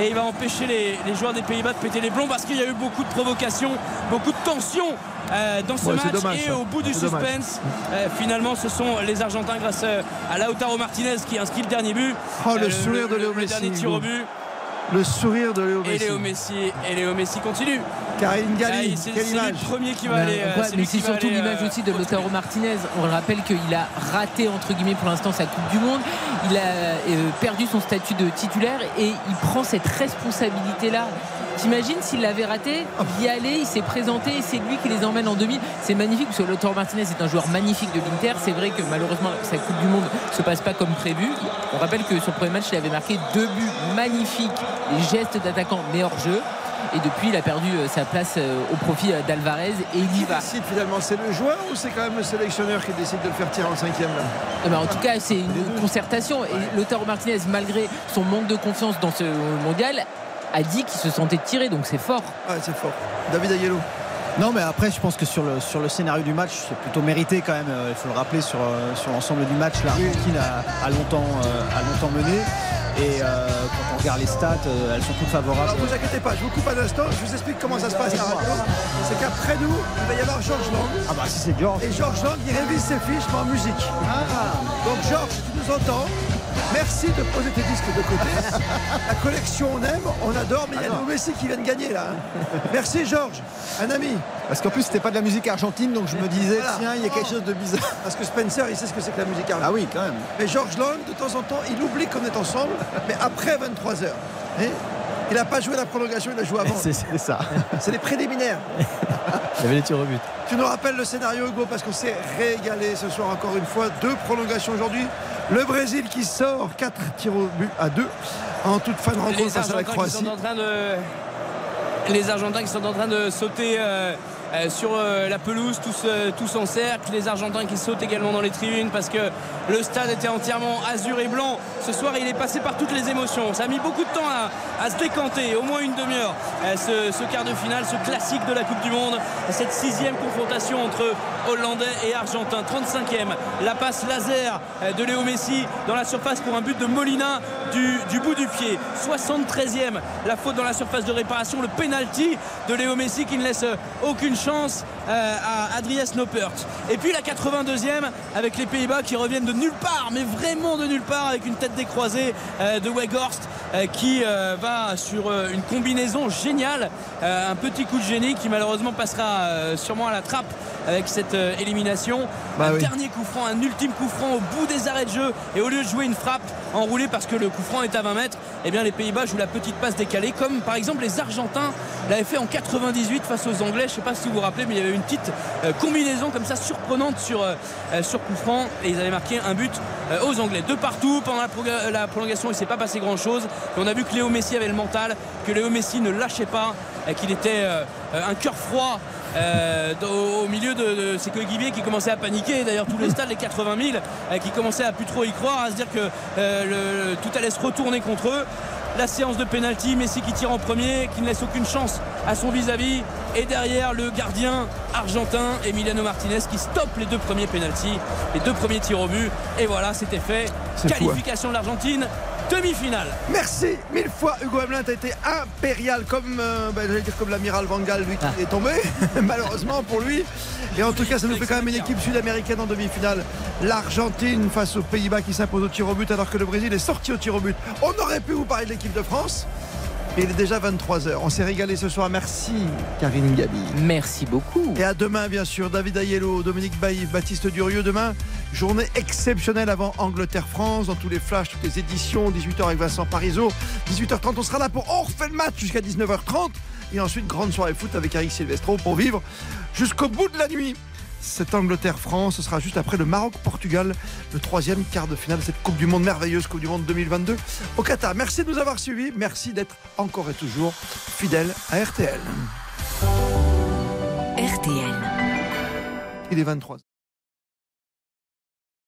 Speaker 4: et il va empêcher les, les joueurs des Pays-Bas de péter les plombs parce qu'il y a eu beaucoup de provocations, beaucoup de tensions euh, dans ce
Speaker 3: Ouais,
Speaker 4: match
Speaker 3: dommage,
Speaker 4: et au bout du suspense, euh, finalement ce sont les Argentins grâce à Lautaro Martinez qui inscrit le dernier but.
Speaker 3: Oh, le
Speaker 4: Euh,
Speaker 3: sourire de Léo Messi,
Speaker 4: dernier tir au but.
Speaker 3: Le sourire de Léo
Speaker 4: Et
Speaker 3: Messi.
Speaker 4: Léo Messi, et Léo Messi continue.
Speaker 3: Karine
Speaker 4: Ah,
Speaker 3: Galli,
Speaker 4: c'est
Speaker 3: quelle
Speaker 4: c'est
Speaker 3: image
Speaker 4: le premier qui va
Speaker 9: Ben,
Speaker 4: aller. euh,
Speaker 9: ouais,
Speaker 4: c'est
Speaker 9: mais c'est surtout
Speaker 4: aller,
Speaker 9: l'image
Speaker 4: euh,
Speaker 9: aussi de
Speaker 4: au
Speaker 9: Lautaro Martinez. On le rappelle qu'il a raté entre guillemets pour l'instant sa Coupe du Monde. Il a euh, perdu son statut de titulaire et il prend cette responsabilité là. T'imagines s'il l'avait raté, il y allait, il s'est présenté et c'est lui qui les emmène en demi. C'est magnifique parce que Lautaro Martinez est un joueur magnifique de l'Inter. C'est vrai que malheureusement sa Coupe du Monde se passe pas comme prévu. On rappelle que sur le premier match il avait marqué deux buts magnifiques, les gestes d'attaquant mais hors jeu. Et depuis, il a perdu euh, sa place euh, au profit euh, d'Alvarez et il y
Speaker 3: Qui
Speaker 9: va.
Speaker 3: décide finalement C'est le joueur ou c'est quand même le sélectionneur qui décide de le faire tirer en cinquième là?
Speaker 9: Eh ben, en tout cas, c'est une concertation. Et Lautaro Martinez, malgré son manque de confiance dans ce mondial, a dit qu'il se sentait tiré, donc c'est fort.
Speaker 3: Ouais, c'est fort. David Ayello.
Speaker 6: Non, mais après, je pense que sur le, sur le scénario du match, c'est plutôt mérité quand même. Il faut le rappeler sur, sur l'ensemble du match. L'Argentine a, a longtemps, euh, a longtemps mené. Et euh, quand on regarde les stats, euh, elles sont toutes favorables.
Speaker 3: Alors vous inquiétez pas, je vous coupe un instant, je vous explique comment ça se passe la radio. C'est qu'après nous, il va y avoir Georges Lang.
Speaker 6: Ah bah si c'est Georges.
Speaker 3: Et Georges Lang, il révise ses fiches mais en musique. Donc Georges, tu nous entends Merci de poser tes disques de côté. La collection on aime, on adore, mais il y a
Speaker 6: Alors.
Speaker 3: le Messi qui vient de gagner là. Merci Georges, un ami.
Speaker 6: Parce qu'en plus, c'était pas de la musique argentine, donc je me disais,
Speaker 3: Voilà.
Speaker 6: tiens, il y a quelque chose de bizarre.
Speaker 3: Parce que Spencer, il sait ce que c'est que la musique argentine.
Speaker 6: Ah oui, quand même.
Speaker 3: Mais Georges Lang, de temps en temps, il oublie qu'on est ensemble, mais après 23h. il n'a pas joué la prolongation, il a joué avant.
Speaker 6: C'est c'est ça.
Speaker 3: C'est les préliminaires.
Speaker 10: Il y avait les tirs au but.
Speaker 3: Tu nous rappelles le scénario, Hugo, parce qu'on s'est régalé ce soir encore une fois. Deux prolongations aujourd'hui. Le Brésil qui sort 4 tirs au but à 2 en toute fin de rencontre face à la Croatie.
Speaker 4: sont en train de Les Argentins qui sont en train de sauter euh, euh, sur euh, la pelouse, tous, tous en cercle. Les Argentins qui sautent également dans les tribunes parce que le stade était entièrement azur et blanc. Ce soir, il est passé par toutes les émotions. Ça a mis beaucoup de temps à, se décanter, au moins une demi-heure. Ce, ce, quart de finale, ce classique de la Coupe du Monde, cette sixième confrontation entre Hollandais et Argentins. 35e, la passe laser de Léo Messi dans la surface pour un but de Molina du, du bout du pied. 73e, la faute dans la surface de réparation, le penalty de Léo Messi qui ne laisse aucune chance à Adrien Noppert. Et puis la 82e avec les Pays-Bas qui reviennent de nulle part, mais vraiment de nulle part avec une tête décroisée euh, de Weghorst euh, qui va sur une combinaison géniale, un petit coup de génie qui malheureusement passera sûrement à la trappe avec cette élimination.
Speaker 3: Bah
Speaker 4: un
Speaker 3: oui.
Speaker 4: dernier coup franc, un ultime coup franc au bout des arrêts de jeu et au lieu de jouer une frappe enroulée parce que le coup franc est à 20 mètres, eh bien les Pays-Bas jouent la petite passe décalée comme par exemple les Argentins l'avaient fait en 98 face aux Anglais. Je ne sais pas si vous vous rappelez, mais il y avait une petite euh, combinaison comme ça surprenante sur, euh, sur coup franc et ils avaient marqué un but euh, aux Anglais. De partout pendant la, prolongation, il ne s'est pas passé grand chose. Et on a vu que Léo Messi avait le mental, que Léo Messi ne lâchait pas, qu'il était un cœur froid euh, au milieu de, de, ses coéquipiers qui commençaient à paniquer. D'ailleurs, tous les stades, les 80 000, euh, qui commençaient à plus trop y croire, à se dire que euh, tout allait se retourner contre eux. La séance de pénalty, Messi qui tire en premier, qui ne laisse aucune chance à son vis-à-vis. Et derrière, le gardien argentin, Emiliano Martinez, qui stoppe les deux premiers pénalty, les deux premiers tirs au but. Et voilà, c'était fait. Qualification de l'Argentine demi-finale.
Speaker 3: Merci mille fois Hugo Hamelin, t'as été impérial comme euh, bah, j'allais dire comme l'amiral Van Gaal lui qui
Speaker 4: Ah.
Speaker 3: est tombé malheureusement pour lui. Et en tout cas ça nous fait quand même une équipe sud-américaine en demi-finale. L'Argentine face aux Pays-Bas qui s'impose au tir au but alors que le Brésil est sorti au tir au but. On aurait pu vous parler de l'équipe de France. Mais il est déjà 23h. On s'est régalé ce soir. Merci Karine Gabi.
Speaker 9: Merci beaucoup.
Speaker 3: Et à demain, bien sûr. David Ayello, Dominique Bailly, Baptiste Durieux. Demain, journée exceptionnelle avant Angleterre-France, dans tous les flashs, toutes les éditions. 18h avec Vincent Parisot. 18h30, on sera là pour On refait le match jusqu'à 19h30. Et ensuite, grande soirée foot avec Eric Silvestro pour vivre jusqu'au bout de la nuit. Cette Angleterre-France, ce sera juste après le Maroc-Portugal, le troisième quart de finale de cette Coupe du Monde, merveilleuse Coupe du Monde 2022 au Qatar. Merci de nous avoir suivis. Merci d'être encore et toujours fidèles à RTL.
Speaker 2: RTL.
Speaker 3: Il est 23.